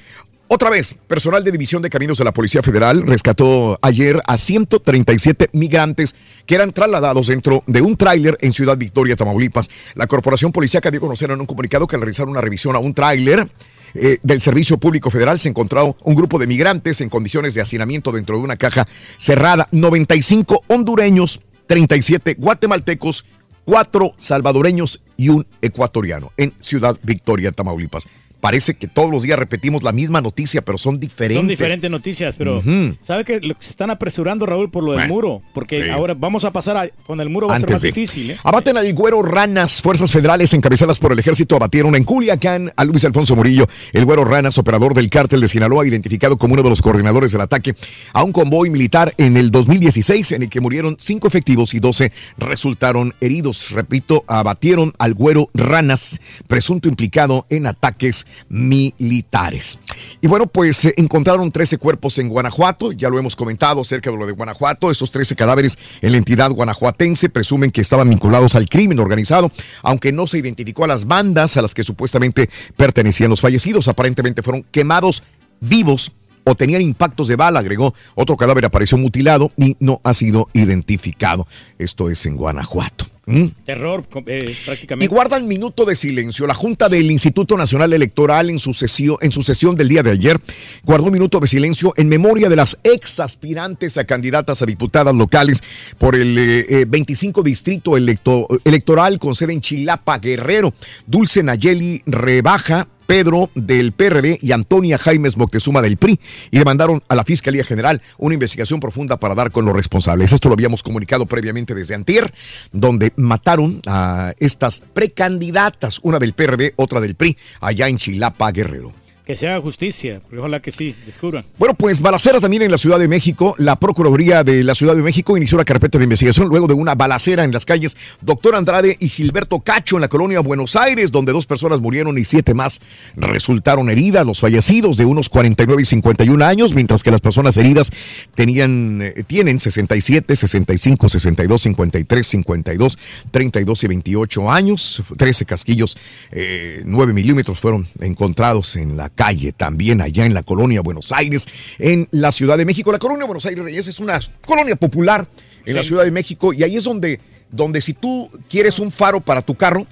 Otra vez, personal de División de Caminos de la Policía Federal rescató ayer a 137 migrantes que eran trasladados dentro de un tráiler en Ciudad Victoria, Tamaulipas. La corporación policíaca dio a conocer en un comunicado que al realizar una revisión a un tráiler eh, del Servicio Público Federal se encontró un grupo de migrantes en condiciones de hacinamiento dentro de una caja cerrada. 95 hondureños, 37 guatemaltecos, cuatro salvadoreños y un ecuatoriano en Ciudad Victoria, Tamaulipas. Parece que todos los días repetimos la misma noticia, pero son diferentes. Son diferentes noticias, pero Ujú. ¿sabe que se están apresurando, Raúl, por lo del Bueno, muro? Porque sí. ahora vamos a pasar a, con el muro va a ser más de- difícil, ¿eh? Abaten al güero Ranas. Fuerzas federales encabezadas por el ejército abatieron en Culiacán a Luis Alfonso Murillo. El güero Ranas, operador del cártel de Sinaloa, identificado como uno de los coordinadores del ataque a un convoy militar en el 2016, en el que murieron cinco efectivos y 12 resultaron heridos. Repito, abatieron al güero Ranas, presunto implicado en ataques militares. Y bueno, pues eh, encontraron 13 cuerpos en Guanajuato, ya lo hemos comentado acerca de lo de Guanajuato, esos 13 cadáveres en la entidad guanajuatense presumen que estaban vinculados al crimen organizado, aunque no se identificó a las bandas a las que supuestamente pertenecían los fallecidos, aparentemente fueron quemados vivos o tenían impactos de bala, agregó. Otro cadáver apareció mutilado y no ha sido identificado. Esto es en Guanajuato. ¿Mm? Terror, eh, prácticamente. Y guardan minuto de silencio. La Junta del Instituto Nacional Electoral en su, sesión, en su sesión del día de ayer guardó un minuto de silencio en memoria de las ex aspirantes a candidatas a diputadas locales por el eh, eh, 25 Distrito electo- Electoral con sede en Chilapa, Guerrero. Dulce Nayeli Rebaja. Pedro del PRD y Antonia Jaimes Moctezuma del PRI y demandaron a la Fiscalía General una investigación profunda para dar con los responsables. Esto lo habíamos comunicado previamente desde Antier, donde mataron a estas precandidatas, una del PRD, otra del PRI, allá en Chilapa, Guerrero. Que se haga justicia, ojalá que sí, descubran. Bueno, pues balacera también en la Ciudad de México. La Procuraduría de la Ciudad de México inició la carpeta de investigación luego de una balacera en las calles Doctor Andrade y Gilberto Cacho en la colonia Buenos Aires, donde dos personas murieron y siete más resultaron heridas. Los fallecidos de unos 49 y 51 años, mientras que las personas heridas tenían, eh, tienen 67, 65, 62, 53, 52, 32 y 28 años. 13 casquillos, eh, 9 milímetros fueron encontrados en la calle, también allá en la colonia Buenos Aires, en la Ciudad de México. La colonia Buenos Aires Reyes es una colonia popular en la. Ciudad de México y ahí es donde, donde si tú quieres un faro para tu carro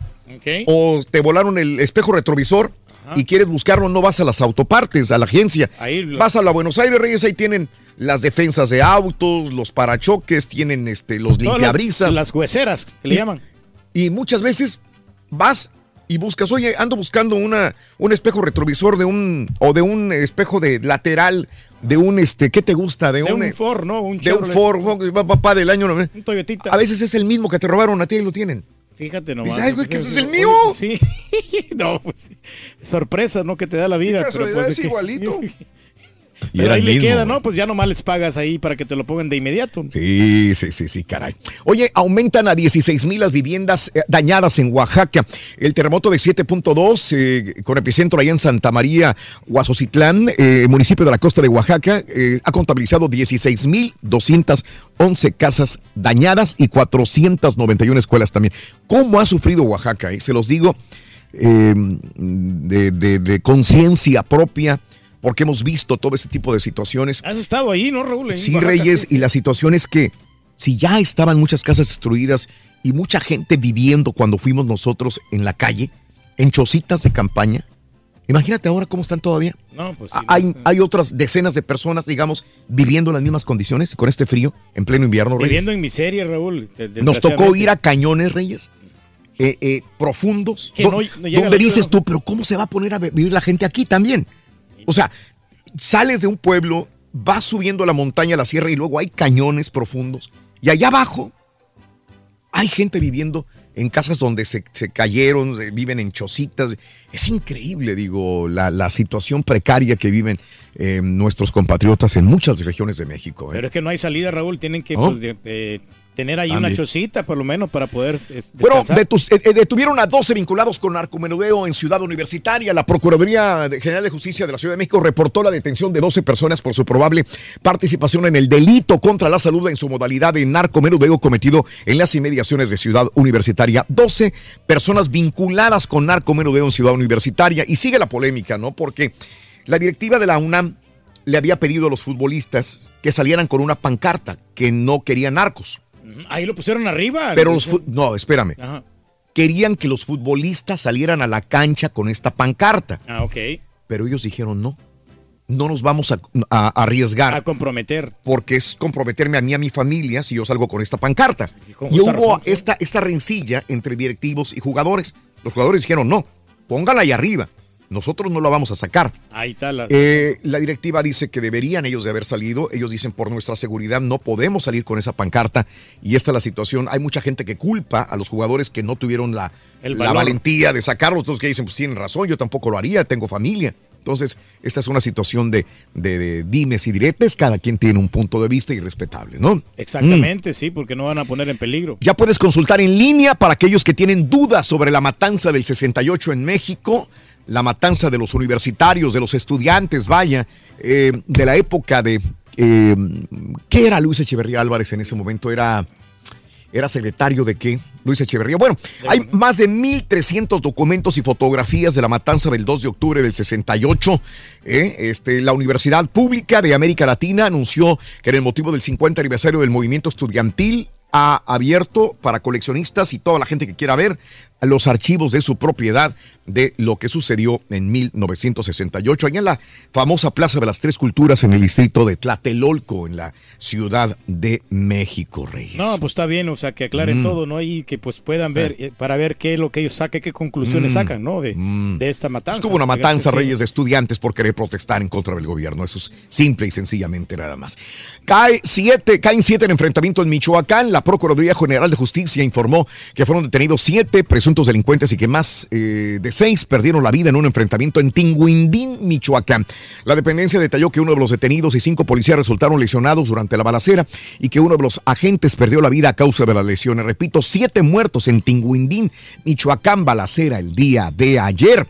o te volaron el espejo retrovisor y quieres buscarlo, no vas a las autopartes, a la agencia. Ahí lo- Vas a la Buenos Aires Reyes, ahí tienen las defensas de autos, los parachoques, tienen este, los limpiabrisas. Las hueseras, que le Y- llaman. Y muchas veces vas y buscas, oye, ando buscando una, un espejo retrovisor de un, o de un espejo de lateral, de un, este, ¿qué te gusta? De, De un, un Ford, ¿no? Un de un Chevrolet. Ford, papá del año. ¿no? Un Toyotita. A veces es el mismo que te robaron a ti y lo tienen. Fíjate nomás. Dice, "Ay, güey, que Pues, ese es el oye, mío". Sí. no, pues. Sorpresa, ¿no? Que te da la vida. pero, pues, es que- igualito. Y Pero ahí le queda. ¿no? Pues ya nomás les pagas ahí para que te lo pongan de inmediato. Sí, sí, sí, sí, caray. Oye, aumentan a 16 mil las viviendas eh, dañadas en Oaxaca. El terremoto de 7.2, eh, con epicentro allá en Santa María, Huazocitlán, eh, municipio de la costa de Oaxaca, eh, ha contabilizado 16 mil 211 casas dañadas y 491 escuelas también. ¿Cómo ha sufrido Oaxaca? eh? Se los digo de, de- de conciencia propia, porque hemos visto todo ese tipo de situaciones. Has estado ahí, ¿no, Raúl? Sí, Reyes, y la situación es que si ya estaban muchas casas destruidas y mucha gente viviendo cuando fuimos nosotros en la calle, en chocitas de campaña, imagínate ahora cómo están todavía. No, pues sí, hay, no hay otras decenas de personas, digamos, viviendo en las mismas condiciones con este frío en pleno invierno, Reyes. Viviendo en miseria, Raúl. Nos tocó ir a cañones, Reyes, eh, eh, profundos, Que no- donde dices tú, pero ¿cómo se va a poner a vi- vivir la gente aquí también? O sea, sales de un pueblo, vas subiendo la montaña, la sierra y luego hay cañones profundos. Y allá abajo hay gente viviendo en casas donde se, se cayeron, eh, viven en chocitas. Es increíble, digo, la, la situación precaria que viven eh, nuestros compatriotas en muchas regiones de México. ¿eh? Pero es que no hay salida, Raúl. Tienen que ¿No? pues, de- de tener ahí una chocita, por lo menos, para poder Bueno, detus- eh, eh, detuvieron a 12 vinculados con narcomenudeo en Ciudad Universitaria. La Procuraduría General de Justicia de la Ciudad de México reportó la detención de 12 personas por su probable participación en el delito contra la salud en su modalidad de narcomenudeo cometido en las inmediaciones de Ciudad Universitaria. 12 personas vinculadas con narcomenudeo en Ciudad Universitaria. Y sigue la polémica, ¿no? Porque la directiva de la UNAM le había pedido a los futbolistas que salieran con una pancarta que no querían narcos. Ahí lo pusieron arriba. Pero los no, espérame. Ajá. Querían que los futbolistas salieran a la cancha con esta pancarta. Ah, ok. Pero ellos dijeron no. No nos vamos a, a- a arriesgar. A comprometer. Porque es comprometerme a mí y a mi familia si yo salgo con esta pancarta. Y hubo razón, esta, esta rencilla entre directivos y jugadores. Los jugadores dijeron no, póngala ahí arriba. Nosotros no la vamos a sacar. Ahí está la... Eh, la directiva dice que deberían ellos de haber salido. Ellos dicen por nuestra seguridad no podemos salir con esa pancarta. Y esta es la situación. Hay mucha gente que culpa a los jugadores que no tuvieron la, la valentía de sacarlos. Otros que dicen, pues tienen razón, yo tampoco lo haría, tengo familia. Entonces, esta es una situación de, de- de dimes y diretes. Cada quien tiene un punto de vista irrespetable, ¿no? Mm. Exactamente, sí, porque no van a poner en peligro. Ya puedes consultar en línea para aquellos que tienen dudas sobre la matanza del 68 en México, la matanza de los universitarios, de los estudiantes, vaya, eh, de la época de... eh, ¿Qué era Luis Echeverría Álvarez en ese momento? Era... ¿Era secretario de qué? Luis Echeverría. Bueno, hay más de 1.300 documentos y fotografías de la matanza del 2 de octubre del 68. ¿eh? Este, la Universidad Pública de América Latina anunció que en el motivo del 50 aniversario del movimiento estudiantil ha abierto para coleccionistas y toda la gente que quiera ver los archivos de su propiedad de lo que sucedió en 1968, allá en la famosa Plaza de las Tres Culturas en el distrito de Tlatelolco, en la Ciudad de México, Reyes. No, pues está bien, o sea, que aclaren Mm. todo, ¿no? Y que pues puedan ver, eh, para ver qué es lo que ellos saquen, qué conclusiones Mm. sacan, ¿no? De, de esta matanza. Es como una matanza. Reyes, de estudiantes por querer protestar en contra del gobierno. Eso es simple y sencillamente nada más. Cae siete, caen siete en enfrentamiento en Michoacán. La Procuraduría General de Justicia informó que fueron detenidos siete presuntos delincuentes y que más eh, de seis perdieron la vida en un enfrentamiento en Tinguindín, Michoacán. La dependencia detalló que uno de los detenidos y cinco policías resultaron lesionados durante la balacera y que uno de los agentes perdió la vida a causa de las lesiones. Repito, siete muertos en Tinguindín, Michoacán, balacera el día de ayer.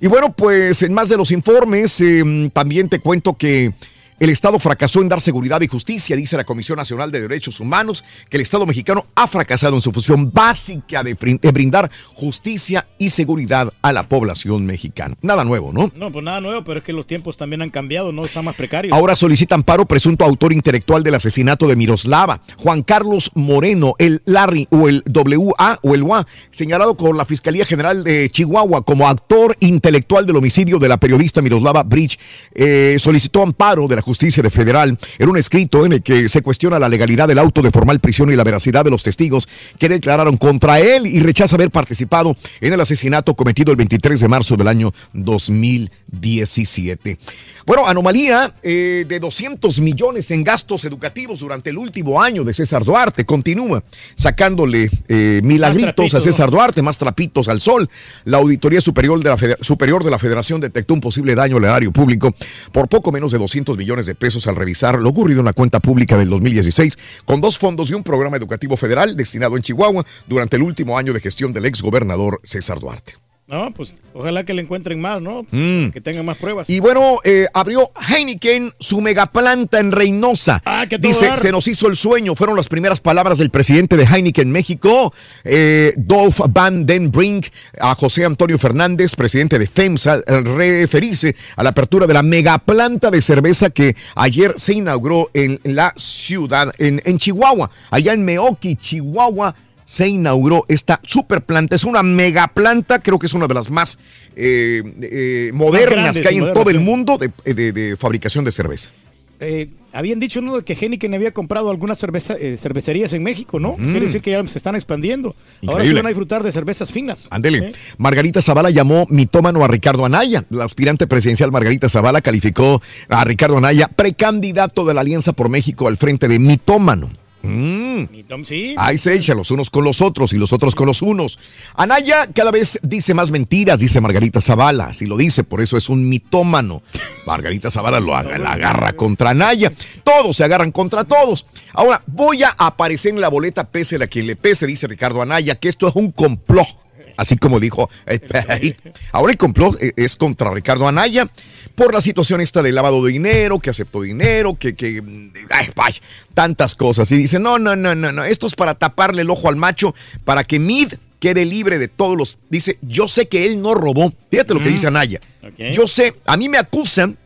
Y bueno, pues en más de los informes, eh, también te cuento que el Estado fracasó en dar seguridad y justicia, dice la Comisión Nacional de Derechos Humanos, que el Estado mexicano ha fracasado en su función básica de, brin- de brindar justicia y seguridad a la población mexicana. Nada nuevo, ¿no? No, pues nada nuevo, pero es que los tiempos también han cambiado, ¿no? Están más precarios. Ahora solicitan paro presunto autor intelectual del asesinato de Miroslava, Juan Carlos Moreno, el Larry o el WA o el WA, señalado por la Fiscalía General de Chihuahua como actor intelectual del homicidio de la periodista Miroslava Bridge, eh, solicitó amparo de la justicia de federal en un escrito en el que se cuestiona la legalidad del auto de formal prisión y la veracidad de los testigos que declararon contra él y rechaza haber participado en el asesinato cometido el 23 de marzo del año 2017. Bueno, anomalía eh, de 200 millones en gastos educativos durante el último año de César Duarte. Continúa sacándole eh, milagritos trapitos, a César. Duarte, más trapitos al sol. La Auditoría Superior de la, Feder- Superior de la Federación detectó un posible daño al erario público por poco menos de 200 millones de pesos al revisar lo ocurrido en la cuenta pública del 2016 con dos fondos y un programa educativo federal destinado en Chihuahua durante el último año de gestión del ex gobernador César Duarte. No, pues ojalá que le encuentren más, ¿no? Mm. Que tengan más pruebas. Y bueno, eh, abrió Heineken su megaplanta en Reynosa. Ah, que Dice, dar. se nos hizo el sueño. Fueron las primeras palabras del presidente de Heineken México, eh, Dolph Van Den Brink, a José Antonio Fernández, presidente de FEMSA, al referirse a la apertura de la megaplanta de cerveza que ayer se inauguró en la ciudad, en, en Chihuahua, allá en Meoki, Chihuahua se inauguró esta super planta. Es una mega planta, creo que es una de las más eh, eh, modernas grandes que hay en modernas, todo el mundo de, de- de fabricación de cerveza. Eh, habían dicho ¿no? de que Heineken había comprado algunas cerveza, eh, cervecerías en México, ¿no? Mm. Quiere decir que ya se están expandiendo. Ahora sí van a disfrutar de cervezas finas. Ándele. ¿Eh? Margarita Zavala llamó mitómano a Ricardo Anaya. La aspirante presidencial Margarita Zavala calificó a Ricardo Anaya precandidato de la Alianza por México al frente de mitómano. Mm. Sí. Ahí se echa los unos con los otros y los otros con los unos. Anaya cada vez dice más mentiras, dice Margarita Zavala. Si lo dice, por eso es un mitómano. Margarita Zavala lo haga, la agarra contra Anaya. Todos se agarran contra todos. Ahora, voy a aparecer en la boleta pese a quien le pese, dice Ricardo Anaya, que esto es un complot. Así como dijo Pejit. Ahora el complot eh, es contra Ricardo Anaya por la situación esta de lavado de dinero, que aceptó dinero, que, que mm, ay, tantas cosas. Y dice, no, no, no, no, no, esto es para taparle el ojo al macho, para que Mid quede libre de todos los... Dice, yo sé que él no robó. Fíjate lo que Mm. dice Anaya. Ok. Yo sé, a mí me acusan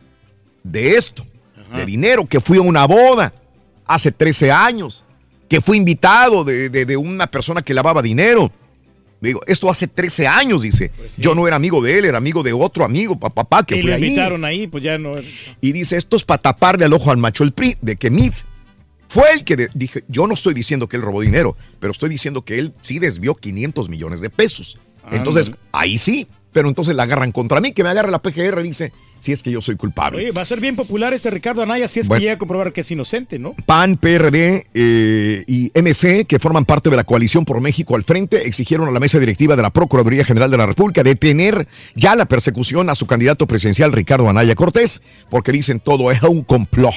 de esto, de dinero, que fui a una boda hace 13 años, que fui invitado de, de- de una persona que lavaba dinero. Digo, esto hace 13 años, dice. Yo no era amigo de él, era amigo de otro amigo, pa- papá, que y fue lo ahí. invitaron ahí, pues ya no. Y dice, esto es para taparle al ojo al macho el PRI, de que Mid fue el que dije, yo no estoy diciendo que él robó dinero, pero estoy diciendo que él sí desvió 500 millones de pesos. Entonces, ahí sí, pero entonces la agarran contra mí, que me agarre la PGR, dice, si es que yo soy culpable. Oye, va a ser bien popular este Ricardo Anaya si es Bueno. que llega a comprobar que es inocente, ¿no? PAN, PRD eh, y MC, que forman parte de la coalición por México al frente, exigieron a la mesa directiva de la Procuraduría General de la República detener ya la persecución a su candidato presidencial, Ricardo Anaya Cortés, porque dicen todo es un complot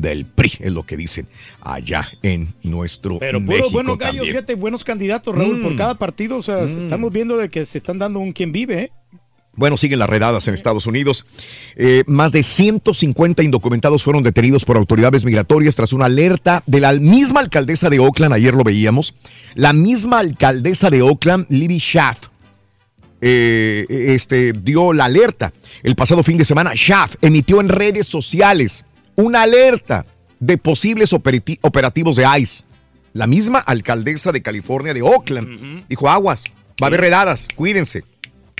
del PRI, es lo que dicen allá en nuestro Pero México puros buenos gallos, también. fíjate, buenos candidatos, Raúl, por Mm. cada partido. O sea, estamos viendo de que se están dando un quien vive, ¿eh? Bueno, siguen las redadas en Estados Unidos. Eh, más de 150 indocumentados fueron detenidos por autoridades migratorias tras una alerta de la misma alcaldesa de Oakland, ayer lo veíamos, la misma alcaldesa de Oakland, Libby Schaff, eh, este, dio la alerta. El pasado fin de semana, Schaff emitió en redes sociales una alerta de posibles operati- operativos de ICE. La misma alcaldesa de California de Oakland dijo, aguas, va a haber redadas, cuídense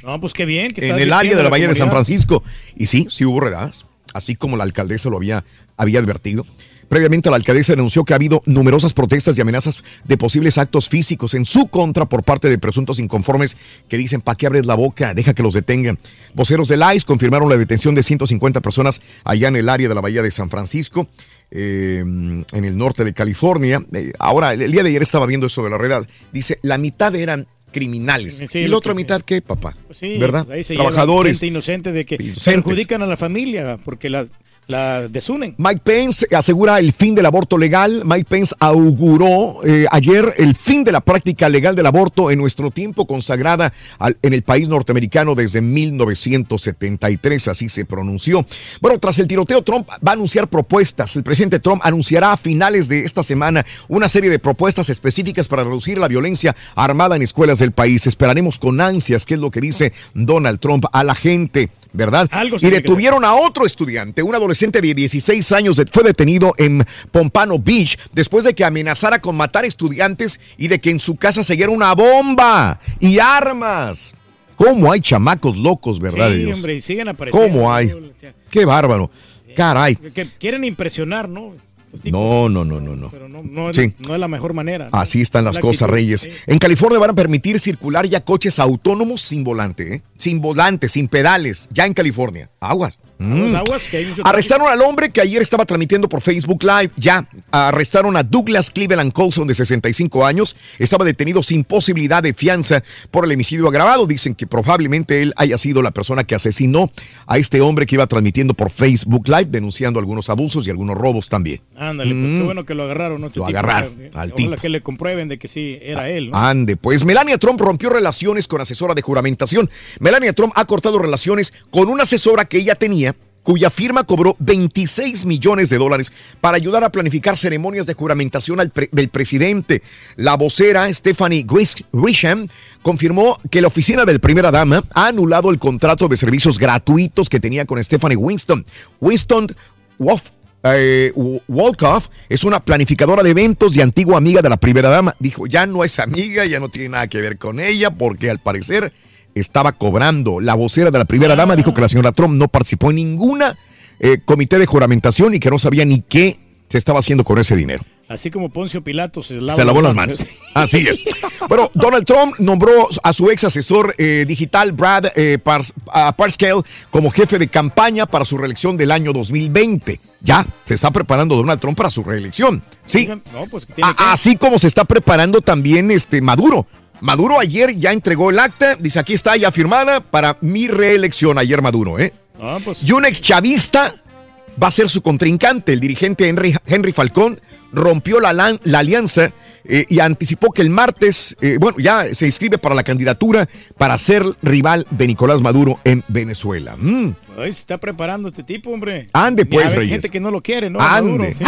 No, pues qué bien. Que en el área de la a Bahía de San. Francisco. Y sí, sí hubo redadas, así como la alcaldesa lo había, había advertido. Previamente la alcaldesa denunció que ha habido numerosas protestas y amenazas de posibles actos físicos en su contra por parte de presuntos inconformes que dicen, ¿para qué abres la boca? Deja que los detengan. Voceros del ICE confirmaron la detención de 150 personas allá en el área de la Bahía de San Francisco. eh, en el norte de California. Eh, ahora, el, el día de ayer estaba viendo eso de la redada. Dice, la mitad eran criminales. Sí, ¿Y la otra que- mitad qué, papá? Sí, ¿Verdad? ahí se lleva Trabajadores. gente inocente de que Inocentes. perjudican a la familia porque la, la desunen. Mike Pence asegura el fin del aborto legal. Mike Pence auguró eh, ayer el fin de la práctica legal del aborto en nuestro tiempo consagrada al- en el país norteamericano desde 1973, así se pronunció. Bueno, tras el tiroteo, Trump va a anunciar propuestas. El presidente Trump anunciará a finales de esta semana una serie de propuestas específicas para reducir la violencia armada en escuelas del país. Esperaremos con ansias qué es lo que dice Donald Trump a la gente, ¿verdad? Algo y detuvieron a otro estudiante, un adolescente de 16 años, fue detenido en Pompano Beach después de que amenazara con matar estudiantes y de que en su casa se una bomba y armas. ¿Cómo hay chamacos locos, verdad? Sí, Dios? hombre, y siguen apareciendo. ¿Cómo hay? Qué bárbaro. Caray. Que quieren impresionar, ¿no? No, no, no, no, no. Pero no, no, es- Sí. no es la mejor manera. ¿no? Así están las La cosas, actitud, Reyes. sí. En California van a permitir circular ya coches autónomos sin volante, ¿eh? Sin volante, sin pedales, ya en California. Aguas. Mm. Arrestaron al hombre que ayer estaba transmitiendo por Facebook Live. Ya arrestaron a Douglas Cleveland Colson de 65 años. Estaba detenido sin posibilidad de fianza por el homicidio agravado. Dicen que probablemente él haya sido la persona que asesinó a este hombre que iba transmitiendo por Facebook Live, denunciando algunos abusos y algunos robos también. Ándale, pues Mm. qué bueno que lo agarraron. ¿no? Este Lo tipo, agarraron, eh, al tipo. que le comprueben de que sí, era él. ¿no? Ande, pues Melania Trump rompió relaciones con asesora de juramentación. Melania Trump ha cortado relaciones con una asesora que ella tenía cuya firma cobró 26 millones de dólares para ayudar a planificar ceremonias de juramentación del presidente. La vocera Stephanie Gris- Grisham confirmó que la oficina del primera dama ha anulado el contrato de servicios gratuitos que tenía con Stephanie Winston. Winston Woff eh, Wolkoff es una planificadora de eventos y antigua amiga de la primera dama. Dijo, ya no es amiga, ya no tiene nada que ver con ella, porque al parecer estaba cobrando. La vocera de la primera dama dijo que la señora Trump no participó en ninguna eh, comité de juramentación y que no sabía ni qué se estaba haciendo con ese dinero. Así como Poncio Pilato se lava Se lavó las manos. Así es. Bueno, Donald Trump nombró a su ex asesor eh, digital, Brad eh, Pars- Parscale, como jefe de campaña para su reelección del año 2020. Ya se está preparando Donald Trump para su reelección. Sí. No, pues tiene así como se está preparando también este Maduro. Maduro ayer ya entregó el acta, dice aquí está ya firmada para mi reelección ayer Maduro, ¿eh? Ah, pues, Y un ex chavista va a ser su contrincante. El dirigente Henry, Henry Falcón rompió la, la alianza eh, y anticipó que el martes, eh, bueno, ya se inscribe para la candidatura para ser rival de Nicolás Maduro en Venezuela. Mm. ay, se está preparando este tipo, hombre. Ande, pues, Reyes. gente que no lo quiere, ¿no? Ande. Maduro, sí.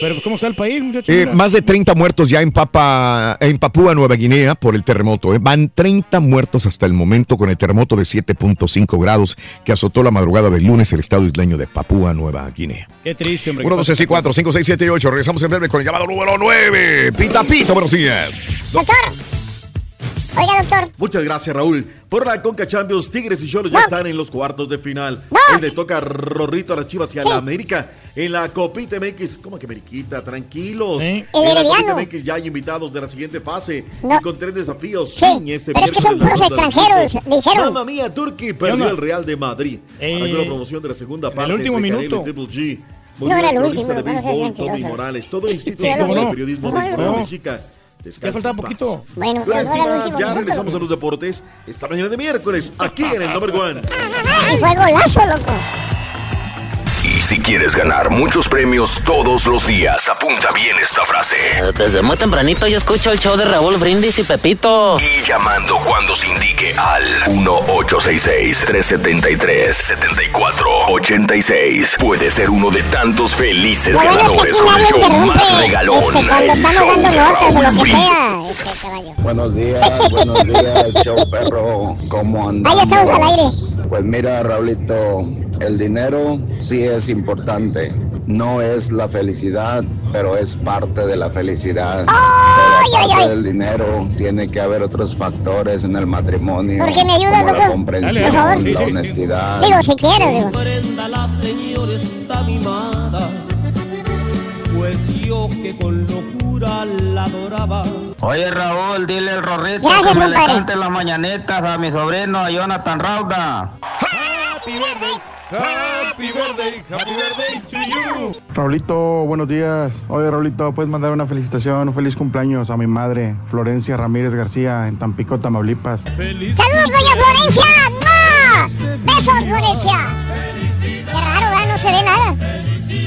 Pero ¿cómo está el país, muchachos? Eh, más de 30 muertos ya en, Papa, en Papúa Nueva Guinea por el terremoto. eh. Van 30 muertos hasta el momento con el terremoto de 7.5 grados que azotó la madrugada del lunes el estado isleño de Papúa Nueva Guinea. Qué triste, hombre. 1, que 2, pase 3, 4, 5, 6, 7, 8. Regresamos en breve con el llamado número 9. Pita Pita, buenos días. Doctor. Oiga, doctor. Muchas gracias, Raúl. Por la Conca Champions, Tigres y Cholos ya están en los cuartos de final. Hoy le toca a Rorrito a las Chivas y a la América. En la Copita MX, ¿cómo que Ameriquita? Tranquilos. El En la. Copita MX ya hay invitados de la siguiente fase. No. Y con tres desafíos. Sí, sin este pero es que son puros extranjeros, dijeron. Mamma mía, Turquía onda? perdió el Real de Madrid. Eh, Arrancó la promoción de la segunda parte. último entre Canelo minuto. y Triple G. No era el el último, de no béisbol, Tommy mentiroso. Morales. Todo el Instituto de no. Periodismo No, de no. México. Descansa Ya paz. poquito. Bueno, último ya regresamos a los deportes esta mañana de miércoles, aquí en el Number One. Ay, fue golazo, loco. Y si quieres ganar muchos premios todos los días, apunta bien esta frase. Desde muy tempranito yo escucho el show de Raúl Brindis y Pepito. Y llamando cuando se indique al 1-866-373-7486. Puede ser uno de tantos felices es que ganadores con el show Este, el estamos dando de notas o Raúl lo que sea. Este caballo. Buenos días, buenos días, show perro. ¿Cómo andamos? Ahí estamos al aire. Pues mira, Raulito, el dinero sí es importante. No es la felicidad, pero es parte de la felicidad. ¡Ay, Pero ay, aparte ay! del dinero, tiene que haber otros factores en el matrimonio. ¿Por qué me ayudas, como la comprensión, Por favor. la honestidad. Digo, si quieres, digo. Prenda la señora está mimada, yo que con locura la adoraba. Oye Raúl, dile al Rorrito Gracias, que me le cante las mañanetas a mi sobrino, a Jonathan Rauda. Happy birthday, happy birthday, happy birthday to you. Raulito, buenos días. Oye, Raulito, puedes mandar una felicitación, un feliz cumpleaños a mi madre, Florencia Ramírez García, en Tampico, Tamaulipas. ¡Saludos, doña Florencia! ¡No! ¡Besos, Florencia! Qué raro, ¿verdad? No se ve nada.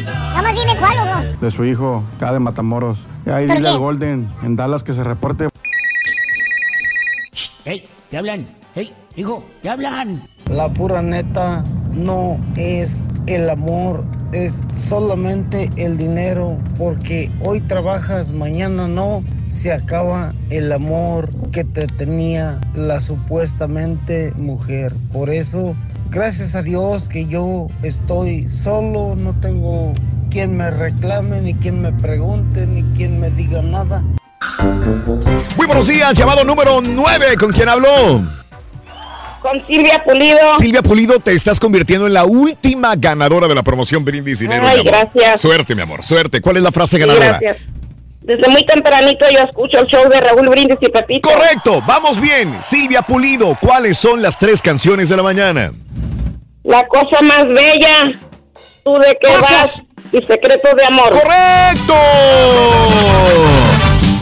Nada más dime cuál. De su hijo, acá de Matamoros. Y ahí ¿Por dile qué? al Golden, en Dallas, que se reporte. ¡Hey! ¿Te hablan? ¡Hey! Hijo, ¿te hablan? La pura neta no es el amor, es solamente el dinero, porque hoy trabajas, mañana no, se acaba el amor que te tenía la supuestamente mujer. Por eso, gracias a Dios que yo estoy solo, no tengo quien me reclame, ni quien me pregunte, ni quien me diga nada. Muy buenos días, llamado número 9. ¿Con quién habló? Con Silvia Pulido. Silvia Pulido, te estás convirtiendo en la última ganadora de la promoción Brindis Dinero. Ay, mi amor. gracias. Suerte, mi amor, suerte. ¿Cuál es la frase Sí, ganadora? gracias. Desde muy tempranito yo escucho el show de Raúl Brindis y Pepito. Correcto, vamos bien. Silvia Pulido, ¿cuáles son las tres canciones de la mañana? La cosa más bella, tú de qué vas y secreto de amor. ¡Correcto!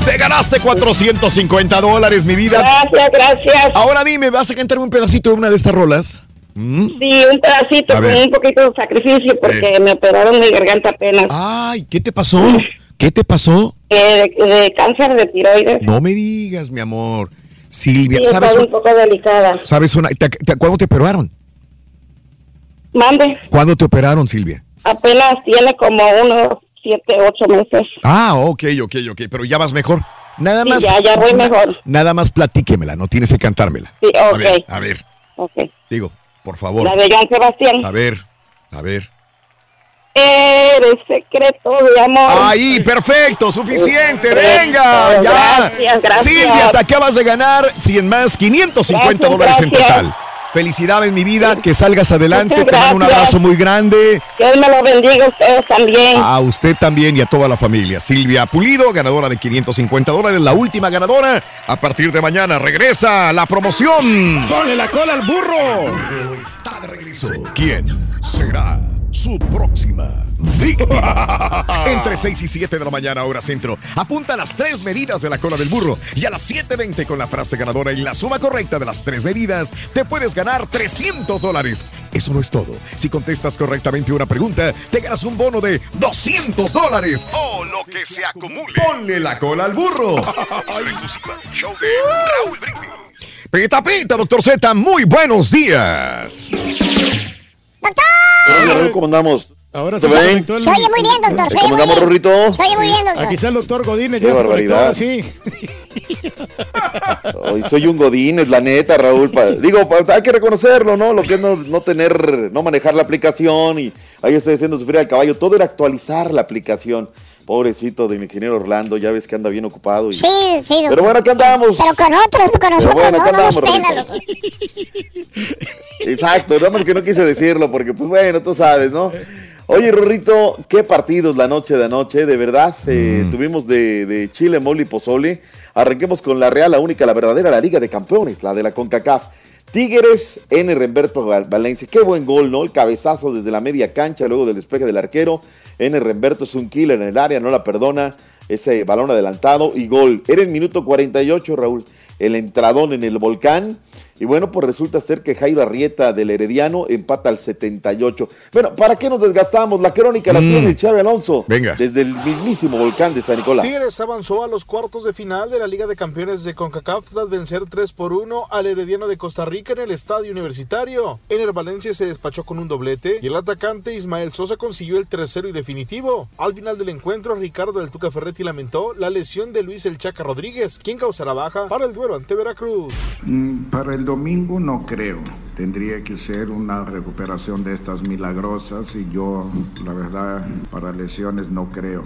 Te ganaste 450 dólares, mi vida. Gracias, gracias. Ahora dime, ¿vas a cantarme un pedacito de una de estas rolas? ¿Mm? Sí, un pedacito A con ver. un poquito de sacrificio porque me operaron mi garganta apenas. Ay, ¿qué te pasó? ¿Qué te pasó? Eh, de, de cáncer de tiroides. No me digas, mi amor. Silvia, Sí, ¿sabes, un poco delicada. ¿sabes una, te- te- ¿cuándo te operaron? Mande, ¿Cuándo te operaron, Silvia? apenas tiene como unos siete, ocho meses. Ah, ok, ok, ok, pero ya vas mejor. Nada Sí, más. ya, ya voy mejor. Nada más platíquemela, no tienes que cantármela. Sí, A ok. ver, a ver, Ok. digo, por favor. La de Joan Sebastián. A ver, a ver. Eres secreto de amor. Ahí, perfecto, suficiente, Perfecto, venga, ya. gracias, gracias. Silvia, te acabas de ganar 100 más, 550 Gracias, dólares en gracias. Total. Felicidades, mi vida, que salgas adelante, Muchas te mando un abrazo muy grande. Que Dios me lo bendiga a ustedes también. A usted también y a toda la familia. Silvia Pulido, ganadora de 550 dólares, la última ganadora. A partir de mañana regresa la promoción. ¡Ponle la cola al burro! Está de regreso. ¿Quién será su próxima víctima? Entre 6 y 7 de la mañana, hora centro. Apunta las tres medidas de la cola del burro. Y a las 7.20 con la frase ganadora y la suma correcta de las tres medidas, te puedes ganar 300 dólares. Eso no es todo. Si contestas correctamente una pregunta, te ganas un bono de 200 dólares. O lo que se acumule. Ponle la cola al burro. Será exclusiva del show de Raúl Brindis. Pita, pita, doctor Z, muy buenos días. Raúl, ¿cómo andamos? Ahora ¿Se se ven? el- Se oye muy bien, doctor. Se oye ¿Cómo muy andamos, bien. Rorrito? Se oye muy bien, doctor. Aquí está el doctor Godínez, Qué ya se conectó, barbaridad. sí. Hoy soy un godín, es la neta, Raúl. digo, hay que reconocerlo, ¿no? Lo que es no, no tener, no manejar la aplicación y ahí estoy haciendo sufrir al caballo. Todo era actualizar la aplicación. Pobrecito del ingeniero Orlando, ya ves que anda bien ocupado. y- Sí, sí. don- Pero bueno, acá andamos. Pero con otros, con nosotros bueno, no, acá no nos andamos. Exacto, nada más que no quise decirlo porque, pues bueno, tú sabes, ¿no? Oye, Rorrito, qué partidos la noche de anoche, de verdad. eh, Tuvimos de, de Chile, Mole y Pozole. Arranquemos con la Real, la única, la verdadera, la Liga de Campeones, la de la CONCACAF. Tigres, N. Remberto Val- Valencia. Qué buen gol, ¿no? El cabezazo desde la media cancha, luego del despeje del arquero. N. Remberto es un killer en el área, no la perdona. Ese balón adelantado y gol. Era el minuto 48, Raúl. El entradón en el volcán. Y bueno, pues resulta ser que Jairo Arrieta del Herediano empata al 78. Bueno, ¿para qué nos desgastamos? La crónica la Mm. tiene Chávez Alonso. Venga. Desde el mismísimo volcán de San Nicolás. Tigres avanzó a los cuartos de final de la Liga de Campeones de CONCACAF tras vencer 3 por 1 al Herediano de Costa Rica en el Estadio Universitario. En el Valencia se despachó con un doblete y el atacante Ismael Sosa consiguió el tercero y definitivo. Al final del encuentro, Ricardo del Tuca Ferretti lamentó la lesión de Luis El Chaca Rodríguez, quien causará baja para el duelo ante Veracruz. Mm, Para el domingo no creo. Tendría que ser una recuperación de estas milagrosas y yo, la verdad, para lesiones no creo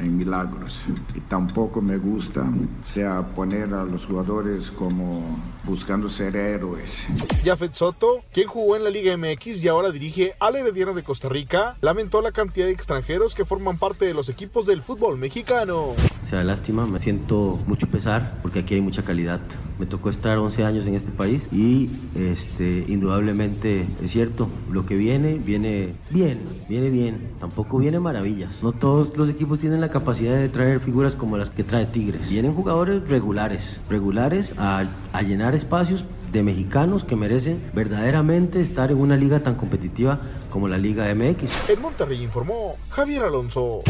en milagros. Y tampoco me gusta, o sea, poner a los jugadores como buscando ser héroes. Jafet Soto, quien jugó en la Liga MX y ahora dirige al Herediano de Costa Rica, lamentó la cantidad de extranjeros que forman parte de los equipos del fútbol mexicano. O sea, lástima, me siento mucho pesar porque aquí hay mucha calidad. Me tocó estar 11 años en este país y este, indudablemente es cierto, lo que viene, viene bien, viene bien, tampoco viene maravillas. No todos los equipos tienen la capacidad de traer figuras como las que trae Tigres. Vienen jugadores regulares, regulares a, a llenar espacios de mexicanos que merecen verdaderamente estar en una liga tan competitiva como la Liga MX. En Monterrey informó Javier Alonso.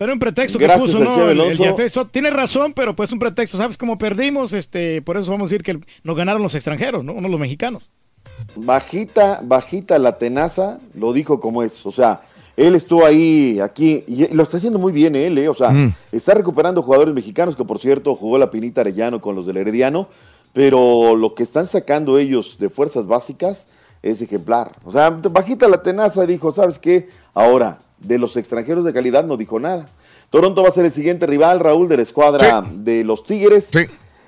Pero un pretexto que Gracias puso, ¿no? El, el Alonso. Jefeso. Tiene razón, pero pues un pretexto. ¿Sabes cómo perdimos? Este, por eso vamos a decir que nos ganaron los extranjeros, ¿no? No los mexicanos. Bajita, bajita la tenaza, lo dijo como es. O sea, él estuvo ahí, aquí, y lo está haciendo muy bien él, ¿eh? O sea, Mm. está recuperando jugadores mexicanos, que por cierto jugó la Pinita Arellano con los del Herediano, pero lo que están sacando ellos de fuerzas básicas es ejemplar. O sea, bajita la tenaza, dijo, ¿sabes qué? Ahora, de los extranjeros de calidad no dijo nada. Toronto va a ser el siguiente rival, Raúl, de la escuadra de los Tigres.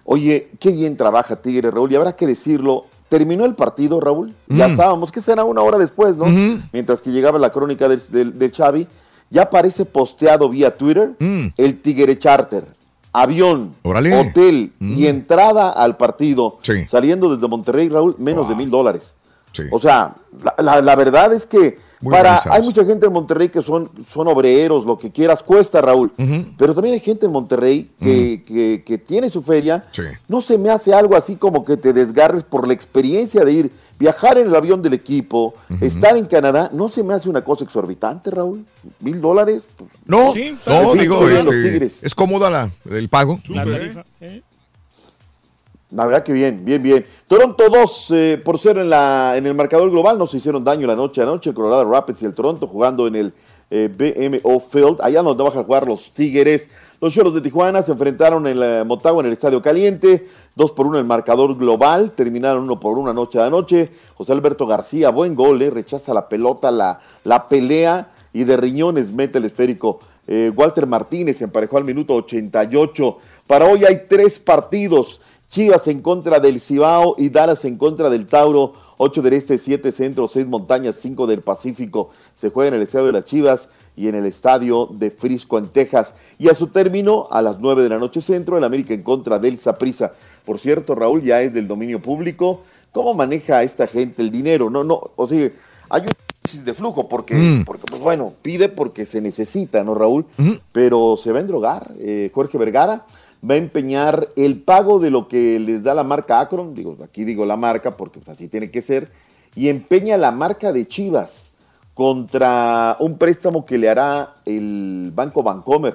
Oye, qué bien trabaja Tigres, Raúl, y habrá que decirlo. Terminó el partido, Raúl. Ya Mm. estábamos, que será una hora después, ¿no? Mientras que llegaba la crónica del, del Xavi. Ya aparece posteado vía Twitter el Tigre Charter. Avión, Mm. Hotel Mm. y entrada al partido. Sí. Saliendo desde Monterrey, Raúl, menos de mil dólares. Sí. O sea, la, la- la verdad es que Muy para organizados. hay mucha gente en Monterrey que son, son obreros, lo que quieras, cuesta, Raúl. Pero también hay gente en Monterrey que, que- que tiene su feria. Sí. No se me hace algo así como que te desgarres por la experiencia de ir, viajar en el avión del equipo, estar en Canadá. No se me hace una cosa exorbitante, Raúl. Mil dólares. No, no, digo, este, es cómoda la, el pago. La tarifa. sí. La verdad que bien, bien, bien. Toronto 2, eh, por ser en, la, en el marcador global, no se hicieron daño la noche a noche. El Colorado Rapids y el Toronto jugando en el eh, BMO Field, allá donde van a jugar los Tigres. Los Cholos de Tijuana se enfrentaron en la Motagua en el Estadio Caliente. 2 por 1 el marcador global. Terminaron 1 por 1 anoche a noche. José Alberto García, buen gol, eh, rechaza la pelota, la, la pelea y de riñones mete el esférico. Eh, Walter Martínez emparejó al minuto 88. Para hoy hay tres partidos. Chivas en contra del Cibao y Dallas en contra del Tauro. 8 del Este, 7 Centro, 6 Montañas, 5 del Pacífico. Se juega en el Estadio de las Chivas y en el Estadio de Frisco en Texas. Y a su término, a las 9 de la noche Centro, el América en contra del Saprissa. Por cierto, Raúl ya es del dominio público. ¿Cómo maneja esta gente el dinero? No, no, o sea, hay un crisis de flujo porque, Mm. porque pues bueno, pide porque se necesita, ¿no, Raúl? Pero se va a endrogar. Eh, Jorge Vergara va a empeñar el pago de lo que les da la marca Akron, digo, aquí digo la marca porque pues, así tiene que ser, y empeña la marca de Chivas contra un préstamo que le hará el Banco Bancomer.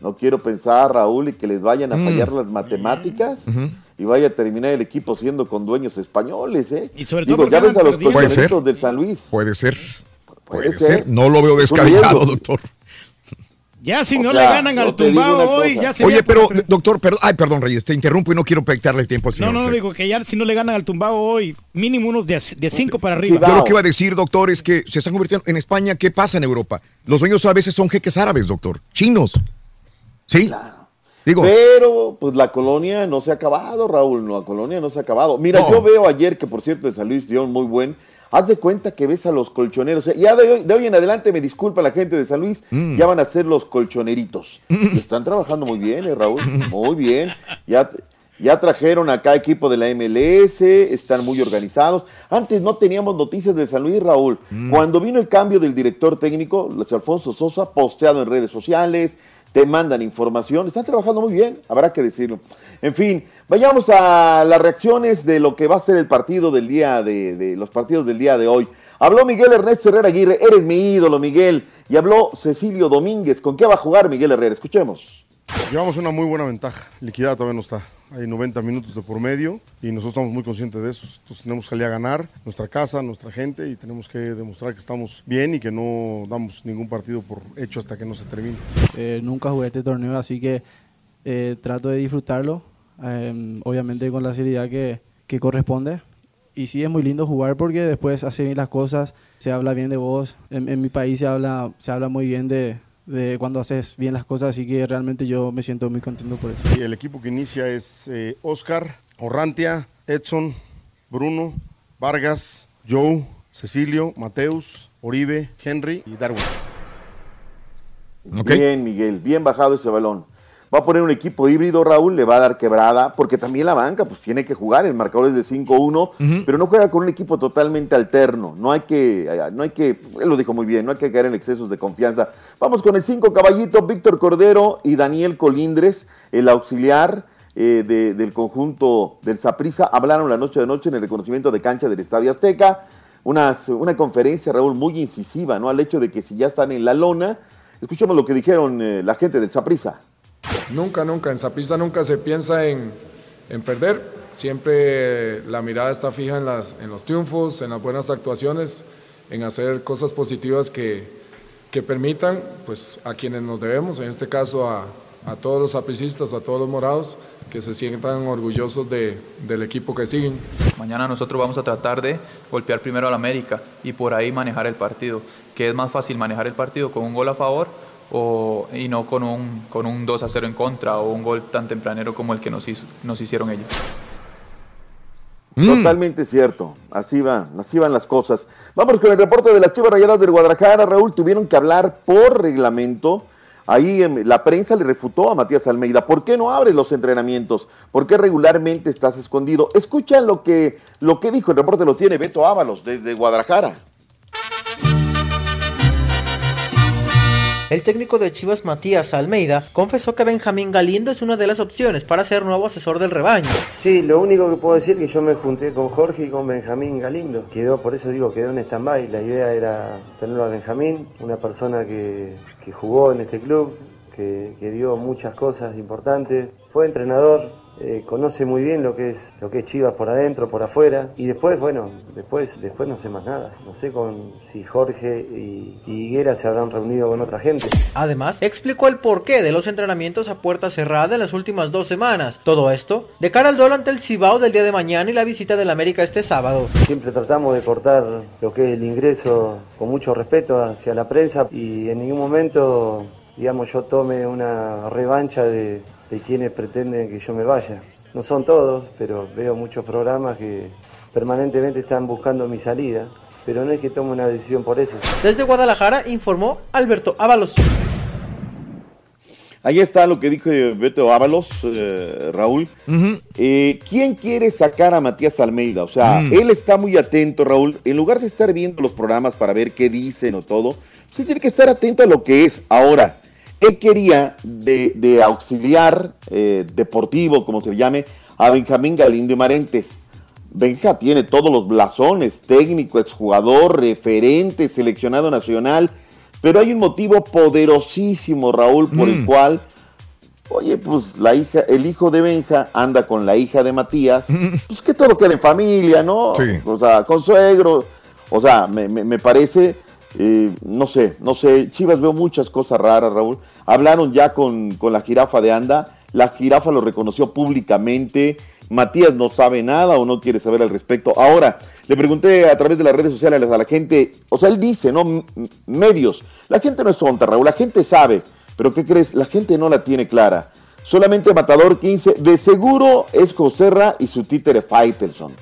No quiero pensar, Raúl, y que les vayan a Mm. fallar las matemáticas y vaya a terminar el equipo siendo con dueños españoles, ¿eh? Y sobre Digo, todo ya porque ves a los del San Luis. Puede ser. Puede ser. ser. No lo veo descabellado, doctor. Ya si O no sea, le ganan al una hoy, cosa. ya sería Oye, pero, por- doctor, perdón, ay, perdón, Reyes, te interrumpo y no quiero quitarle el tiempo al No, señor. no, no, José. digo que ya si no le ganan al tumbao hoy, mínimo unos de, de cinco para arriba. Yo lo que iba a decir, doctor, es que se están convirtiendo en España. ¿Qué pasa en Europa? Los dueños a veces son jeques árabes, doctor. Chinos. ¿Sí? Digo, Pero, pues la colonia no se ha acabado, Raúl. No, la colonia no se ha acabado. Mira, No. yo veo ayer que, por cierto, de San Luis dio un muy buen. Haz de cuenta que ves a los colchoneros. Ya de hoy, de hoy en adelante, me disculpa la gente de San Luis, Mm. ya van a ser los colchoneritos. Están trabajando muy bien, eh, Raúl. Muy bien. Ya, ya trajeron acá equipo de la MLS, están muy organizados. Antes no teníamos noticias de San Luis, Raúl. Mm. Cuando vino el cambio del director técnico, Luis Alfonso Sosa, posteado en redes sociales, te mandan información, están trabajando muy bien, habrá que decirlo. En fin, vayamos a las reacciones de lo que va a ser el partido del día de, de los partidos del día de hoy. Habló Miguel Ernesto Herrera Aguirre, eres mi ídolo, Miguel, y habló Cecilio Domínguez. ¿Con qué va a jugar Miguel Herrera? Escuchemos. Llevamos una muy buena ventaja. Liquidada todavía no está. Hay 90 minutos de por medio y nosotros estamos muy conscientes de eso. Entonces tenemos que salir a ganar nuestra casa, nuestra gente y tenemos que demostrar que estamos bien y que no damos ningún partido por hecho hasta que no se termine. Eh, nunca jugué este torneo, así que eh, trato de disfrutarlo, eh, obviamente con la seriedad que, que corresponde. Y sí, es muy lindo jugar porque después hace bien las cosas, se habla bien de vos. En, en mi país se habla, se habla muy bien de, de cuando haces bien las cosas, así que realmente yo me siento muy contento por eso. Y el equipo que inicia es eh, Oscar, Orrantia, Edson, Bruno, Vargas, Joe, Cecilio, Mateus, Oribe, Henry y Darwin. Bien, Miguel, bien bajado ese balón. Va a poner un equipo híbrido, Raúl, le va a dar quebrada, porque también la banca pues tiene que jugar, el marcador es de 5-1, pero no juega con un equipo totalmente alterno. No hay que, no hay que, él lo dijo muy bien, no hay que caer en excesos de confianza. Vamos con el 5 caballito, Víctor Cordero y Daniel Colindres, el auxiliar eh, de- del conjunto del Saprissa, hablaron la noche de noche en el reconocimiento de cancha del Estadio Azteca. Una, una conferencia, Raúl, muy incisiva, ¿no? Al hecho de que si ya están en la lona, escuchemos lo que dijeron eh, la gente del Saprissa. Nunca, nunca, en Zapista nunca se piensa en, en perder. Siempre la mirada está fija en, los triunfos, en las buenas actuaciones, en hacer cosas positivas que, que permitan pues, a quienes nos debemos, en este caso a, a todos los zapricistas, a todos los morados, que se sientan orgullosos de- del equipo que siguen. Mañana nosotros vamos a tratar de golpear primero al América y por ahí manejar el partido. Que es más fácil manejar el partido con un gol a favor o, y no con un, con un 2 a 0 en contra o un gol tan tempranero como el que nos, hizo- nos hicieron ellos. Totalmente cierto. Así van, así van las cosas. Vamos con el reporte de las Chivas Rayadas del Guadalajara. Raúl, tuvieron que hablar por reglamento. Ahí em, la prensa le refutó a Matías Almeida. ¿Por qué no abres los entrenamientos? ¿Por qué regularmente estás escondido? Escucha lo que, lo que dijo. El reporte lo tiene Beto Ábalos desde Guadalajara. El técnico de Chivas Matías Almeida confesó que Benjamín Galindo es una de las opciones para ser nuevo asesor del rebaño. Sí, lo único que puedo decir es que yo me junté con Jorge y con Benjamín Galindo. Quedó, por eso digo, quedó en stand-by. La idea era tenerlo a Benjamín, una persona que, que jugó en este club, que, que dio muchas cosas importantes. Fue entrenador, eh, conoce muy bien lo que es lo que es Chivas por adentro, por afuera. Y después, bueno, después, después no sé más nada. No sé con si Jorge y, y Higuera se habrán reunido con otra gente. Además, explicó el porqué de los entrenamientos a puerta cerrada en las últimas dos semanas. Todo esto de cara al duelo ante el Cibao del día de mañana y la visita del América este sábado. Siempre tratamos de cortar lo que es el ingreso con mucho respeto hacia la prensa y en ningún momento, digamos, yo tome una revancha de, de quienes pretenden que yo me vaya. No son todos, pero veo muchos programas que permanentemente están buscando mi salida, pero no es que tome una decisión por eso. Desde Guadalajara informó Alberto Ábalos. Ahí está lo que dijo Beto Ábalos, eh, Raúl. Eh, ¿Quién quiere sacar a Matías Almeida? O sea, Mm. él está muy atento, Raúl. En lugar de estar viendo los programas para ver qué dicen o todo, sí tiene que estar atento a lo que es. Ahora, él quería de, de auxiliar eh, deportivo, como se le llame, a Benjamín Galindo y Marentes. Benja tiene todos los blasones, técnico, exjugador, referente, seleccionado nacional, pero hay un motivo poderosísimo, Raúl, por el Mm. cual, oye, pues la hija, el hijo de Benja anda con la hija de Matías, pues que todo quede en familia, ¿no? Sí. O sea, con suegro, o sea, me, me- me parece, no sé, no sé, Chivas veo muchas cosas raras, Raúl. hablaron ya con, con la jirafa de Anda, la jirafa lo reconoció públicamente, Matías no sabe nada o no quiere saber al respecto. Ahora, le pregunté a través de las redes sociales a la gente, o sea, él dice, ¿no? Medios, la gente no es tonta, Raúl, la gente sabe, pero ¿qué crees? La gente no la tiene clara. Solamente Matador 15, de seguro es Joserra y su títere Faitelson.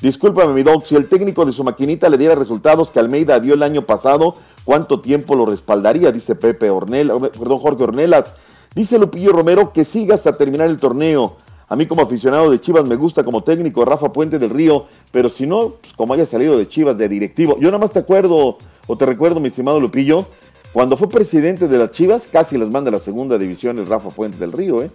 Discúlpame, mi dog, si el técnico de su maquinita le diera resultados que Almeida dio el año pasado, ¿cuánto tiempo lo respaldaría? Dice Pepe perdón, Jorge Ornelas. Dice Lupillo Romero que siga hasta terminar el torneo. A mí como aficionado de Chivas me gusta como técnico Rafa Puente del Río, pero si no, pues, como haya salido de Chivas de directivo. Yo nada más te acuerdo, o te recuerdo, mi estimado Lupillo, cuando fue presidente de las Chivas, casi las manda a la segunda división el Rafa Puente del Río. ¿eh?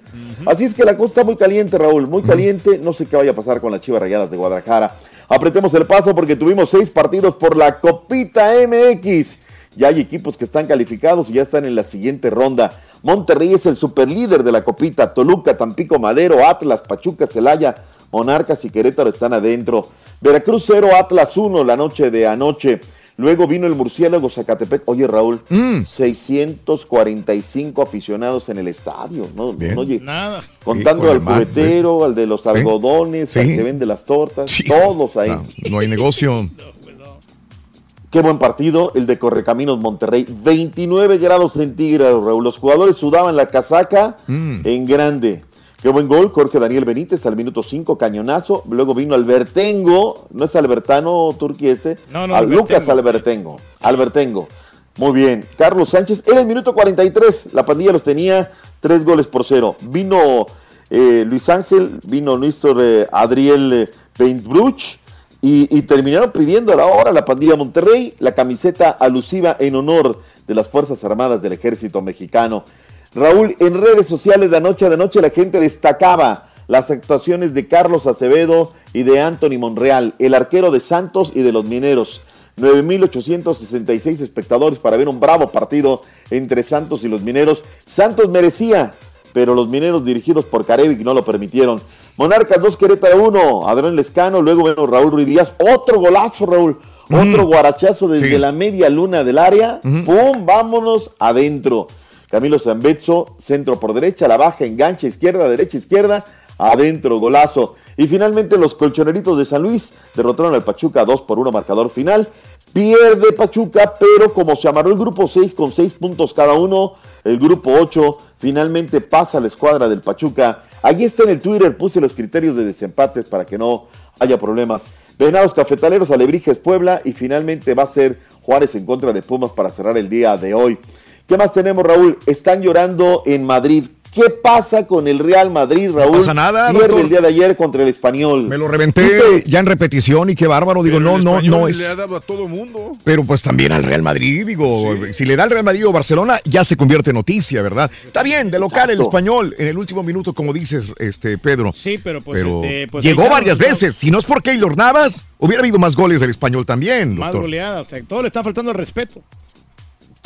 Así es que la cosa está muy caliente, Raúl, muy caliente. No sé qué vaya a pasar con las Chivas Rayadas de Guadalajara. Apretemos el paso porque tuvimos seis partidos por la Copita MX. Ya hay equipos que están calificados y ya están en la siguiente ronda. Monterrey es el superlíder de la Copita. Toluca, Tampico, Madero, Atlas, Pachuca, Celaya, Monarcas y Querétaro están adentro. Veracruz 0, Atlas 1 la noche de anoche. Luego vino el murciélago Zacatepec. Oye, Raúl, 645 aficionados en el estadio. ¿no? Bien. Oye, Nada. contando al cubetero, al de los algodones, Sí. al que vende las tortas, todos ahí. No, no hay negocio. Qué buen partido el de Correcaminos Monterrey. 29 grados centígrados, Raúl. Los jugadores sudaban la casaca Mm. en grande. Qué buen gol, Jorge Daniel Benítez al minuto 5, cañonazo. Luego vino Albertengo, no es Albertano Turqui este, No, no, a Lucas Albertengo. Albertengo. Muy bien. Carlos Sánchez, era el minuto 43. La pandilla los tenía tres goles por cero. Vino eh, Luis Ángel, vino Néstor eh, Adriel eh, Paintbruch y, y terminaron pidiendo ahora la pandilla Monterrey la camiseta alusiva en honor de las Fuerzas Armadas del Ejército Mexicano. Raúl, en redes sociales de anoche a de noche la gente destacaba las actuaciones de Carlos Acevedo y de Anthony Monreal, el arquero de Santos y de los Mineros. 9.866 espectadores para ver un bravo partido entre Santos y los Mineros. Santos merecía, pero los Mineros dirigidos por Carevic no lo permitieron. Monarcas 2, Querétaro 1, Adrián Lescano, luego bueno Raúl Ruiz Díaz, otro golazo Raúl, otro guarachazo desde Sí. la media luna del área, ¡pum! Vámonos adentro. Camilo Zambetso, centro por derecha, la baja, engancha, izquierda, derecha, izquierda, adentro, golazo. Y finalmente los colchoneritos de San Luis derrotaron al Pachuca 2 por 1 marcador final. Pierde Pachuca, pero como se amarró el grupo 6 con 6 puntos cada uno, el grupo 8 finalmente pasa a la escuadra del Pachuca. Allí está en el Twitter, puse los criterios de desempates para que no haya problemas. Venados Cafetaleros, Alebrijes Puebla y finalmente va a ser Juárez en contra de Pumas para cerrar el día de hoy. ¿Qué más tenemos, Raúl? Están llorando en Madrid. ¿Qué pasa con el Real Madrid, Raúl? pasa nada, Pierde doctor. el día de ayer contra el Español. Me lo reventé ya en repetición y qué bárbaro. Digo, Pero no, el no, no es. Le ha dado a todo mundo. Pero pues también al Real Madrid, digo, si le da al Real Madrid o Barcelona, ya se convierte en noticia, ¿verdad? Está bien, de local el español, en el último minuto, como dices, este Pedro. Sí, pero pues, Pero este, pues, llegó varias ¿no? veces. Si no es por Keylor Navas, hubiera habido más goles del español también, Más doctor. goleada, o sea, todo le está faltando el respeto.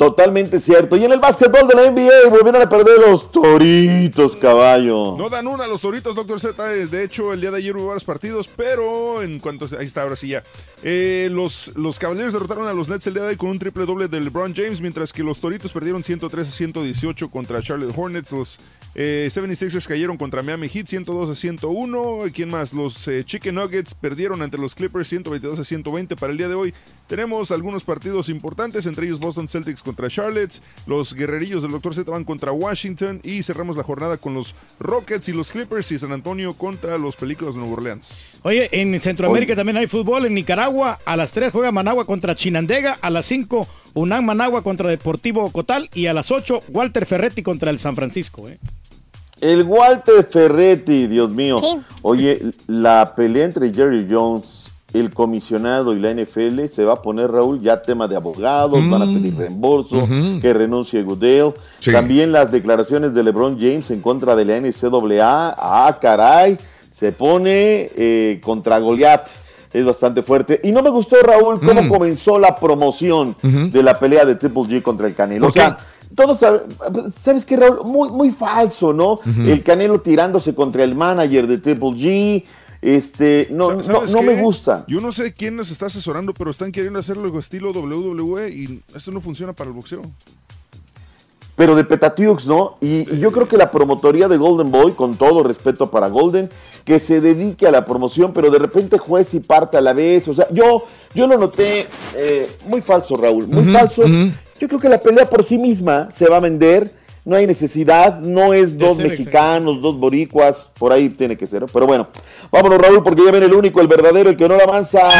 Totalmente cierto. Y en el básquetbol de la NBA volvieron a perder los toritos, caballo. No dan una a los Toritos, Doctor Z. De hecho, el día de ayer hubo varios partidos, pero en cuanto. Ahí está, ahora sí ya. Eh, los, los derrotaron a los Nets el día de hoy con un triple doble de LeBron James, mientras que los Toritos perdieron 103 a 118 contra Charlotte Hornets. Los eh, 76ers cayeron contra Miami Heat 102 a 101. ¿Quién más? Los eh, Chicken Nuggets perdieron ante los Clippers 122 a 120 para el día de hoy. Tenemos algunos partidos importantes, entre ellos Boston Celtics contra Charlotte. Los guerrerillos del Dr. Z van contra Washington. Y cerramos la jornada con los Rockets y los Clippers y San Antonio contra los Películas de Nueva Orleans. Oye, en Centroamérica también hay fútbol. En Nicaragua, a las 3 juega Managua contra Chinandega. A las 5, UNAM Managua contra Deportivo Cotal. Y a las 8, Walter Ferretti contra el San Francisco. ¿eh? El Walter Ferretti, Dios mío. Sí. Oye, la pelea entre Jerry Jones, el comisionado y la NFL se va a poner, Raúl, ya tema de abogados, van a pedir reembolso, que renuncie Goodell. Sí. También las declaraciones de LeBron James en contra de la NCAA. Ah, caray, se pone eh, contra Goliat. Es bastante fuerte. Y no me gustó, Raúl, cómo Mm. comenzó la promoción de la pelea de Triple G contra el Canelo. ¿Por O sea, todos saben, ¿sabes qué, Raúl? Muy, muy falso, ¿no? El Canelo tirándose contra el manager de Triple G. Este, no, no, ¿sabes no me gusta. Yo no sé quién nos está asesorando, pero están queriendo hacerlo estilo WWE y eso no funciona para el boxeo. Pero de Petatiux, ¿no? Y, y yo creo que la promotoría de Golden Boy, con todo respeto para Golden, que se dedique a la promoción, pero de repente juez y parte a la vez. O sea, yo, yo lo noté eh, muy falso, Raúl, muy falso. Yo creo que la pelea por sí misma se va a vender. No hay necesidad, no es dos ser mexicanos, dos boricuas, por ahí tiene que ser. ¿no? Pero bueno, vámonos Raúl, porque ya viene el único, el verdadero, el que no la avanza.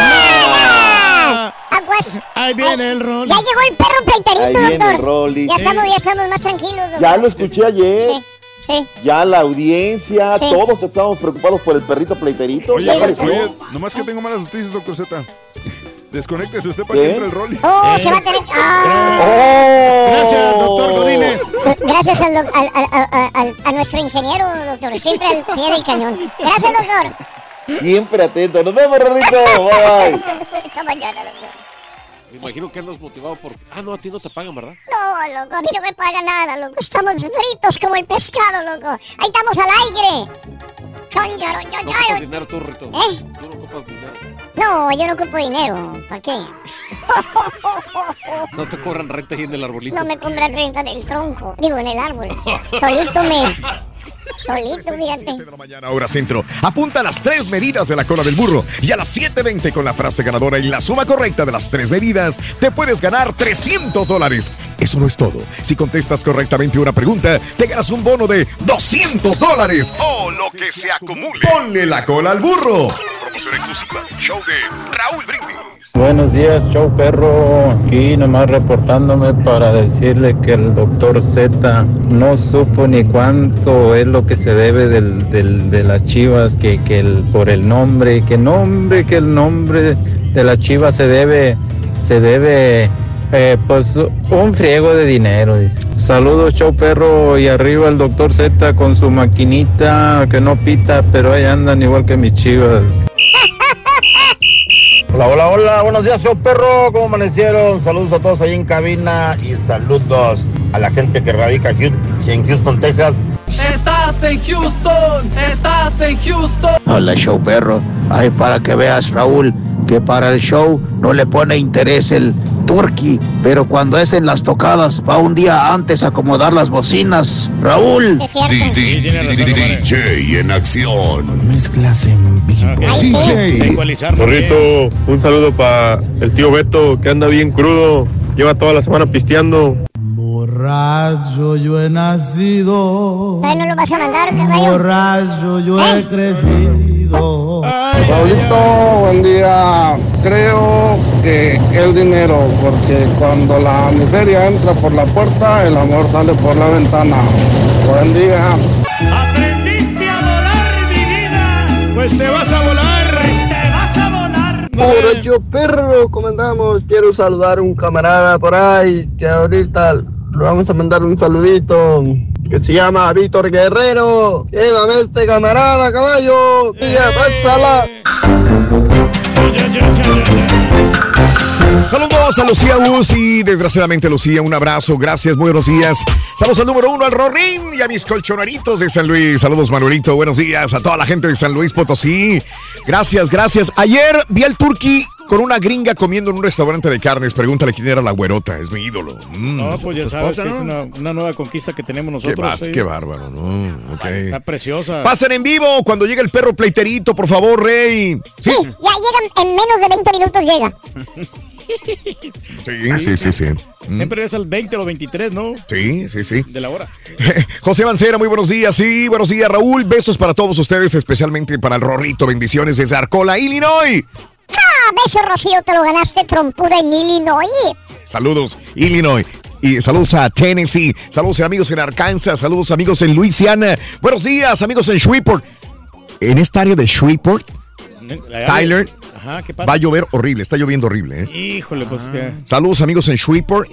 Aguas. Ahí viene el rol. Ya llegó el perro pleiterito, Ahí viene doctor. el Rolly. Ya estamos, ya estamos más tranquilos, doctor. Ya lo escuché ayer. Sí, sí. Ya la audiencia, Sí. todos estábamos preocupados por el perrito pleiterito. Oye, ya apareció. oye, nomás que tengo malas noticias, doctor Z. Desconéctese usted para ¿Qué? que entre el Rolly. Oh, se va a tener. ¡Oh! Gracias, doctor Godínez. Gracias al, doc- al- al- al- al- a nuestro ingeniero, doctor. Siempre al pie del cañón. Gracias, doctor. Siempre atento. Nos vemos, Rorrito. Bye. Esta mañana, doctor. Me imagino que andas motivado por. Ah, no, a ti no te pagan, ¿verdad? No, loco, a mí no me paga nada, loco. Estamos fritos como el pescado, loco. Ahí estamos al aire. Chon, No ocupas dinero tú, Rito. ¿Eh? Tú no ocupas dinero. No, yo no ocupo dinero. ¿Para qué? No te cobran renta ahí en el arbolito. No me compran renta en el tronco. Digo, en el árbol. Solito me. Solito, fíjate. Mañana, hora centro. Apunta las tres medidas de la cola del burro. Y a las 7.20 con la frase ganadora y la suma correcta de las tres medidas, te puedes ganar 300 dólares. Eso no es todo. Si contestas correctamente una pregunta, te ganas un bono de 200 dólares. O lo que se acumule. Ponle la cola al burro. Promoción exclusiva show de Raúl Brindis. Buenos días, show perro. Aquí nomás reportándome para decirle que el doctor Z no supo ni cuánto es lo que se debe del, del- de las chivas, que, que el, por el nombre, que nombre, que el nombre de las chivas se debe, se debe, eh, pues un friego de dinero. Saludos, show perro, y arriba el doctor Z con su maquinita que no pita, pero ahí andan igual que mis chivas. Hola, hola, hola, buenos días, show perro, ¿cómo amanecieron? Saludos a todos ahí en cabina y saludos a la gente que radica en Houston, Texas. Estás en Houston, estás en Houston. Hola, show perro. Ay, para que veas, Raúl, que para el show no le pone interés el turkey, pero cuando es en las tocadas va un día antes a acomodar las bocinas. Raúl. DJ en acción. Mezclas en vivo. Morrito, un saludo para el tío Beto que anda bien crudo. Lleva toda la semana pisteando. Borracho yo he nacido. Ay, no lo vas a mandar, caballo. Borracho yo he crecido. Raulito, buen día. Creo que el dinero, porque cuando la miseria entra por la puerta, el amor sale por la ventana. Buen día. Aprendiste a volar, mi vida. Pues te vas a volar. Pues te vas a volar. Borracho perro, ¿cómo andamos? Quiero saludar a un camarada por ahí que ahorita le vamos a mandar un saludito. Que se llama Víctor Guerrero. Quédame este camarada, caballo. Tía, pásala. Saludos a Lucía Uzi, desgraciadamente Lucía, un abrazo, gracias, muy buenos días. Saludos al número uno, al Rorín y a mis colchonaritos de San Luis. Saludos Manuelito, buenos días a toda la gente de San Luis Potosí. Gracias, gracias. Ayer vi al Turqui con una gringa comiendo en un restaurante de carnes. Pregúntale quién era la güerota, es mi ídolo. Mm, No, pues ya sabes esposa, que es una, una nueva conquista que tenemos Qué, nosotros. vas- sí. qué bárbaro, ¿no? Está preciosa. Pasen en vivo cuando llegue el perro pleiterito, por favor, Rey. Sí, Ya llegan, en menos de 20 minutos llega. sí, sí, sí. sí. Mm. Siempre es al 20 o 23, ¿no? Sí, sí, sí. De la hora. José Mancera, muy buenos días. Sí, buenos días, Raúl. Besos para todos ustedes, especialmente para el Rorrito. Bendiciones desde Arcola, Illinois. Beso, Rocío, te lo ganaste trompuda en Illinois. Saludos, Illinois. Y saludos a Tennessee. Saludos amigos en Arkansas. Saludos amigos en Luisiana. Buenos días, amigos en Shreveport. En esta área de Shreveport, Tyler, Ajá, ¿qué pasa? va a llover horrible. Está lloviendo horrible, ¿eh? Híjole, pues que- Saludos amigos en Shreveport,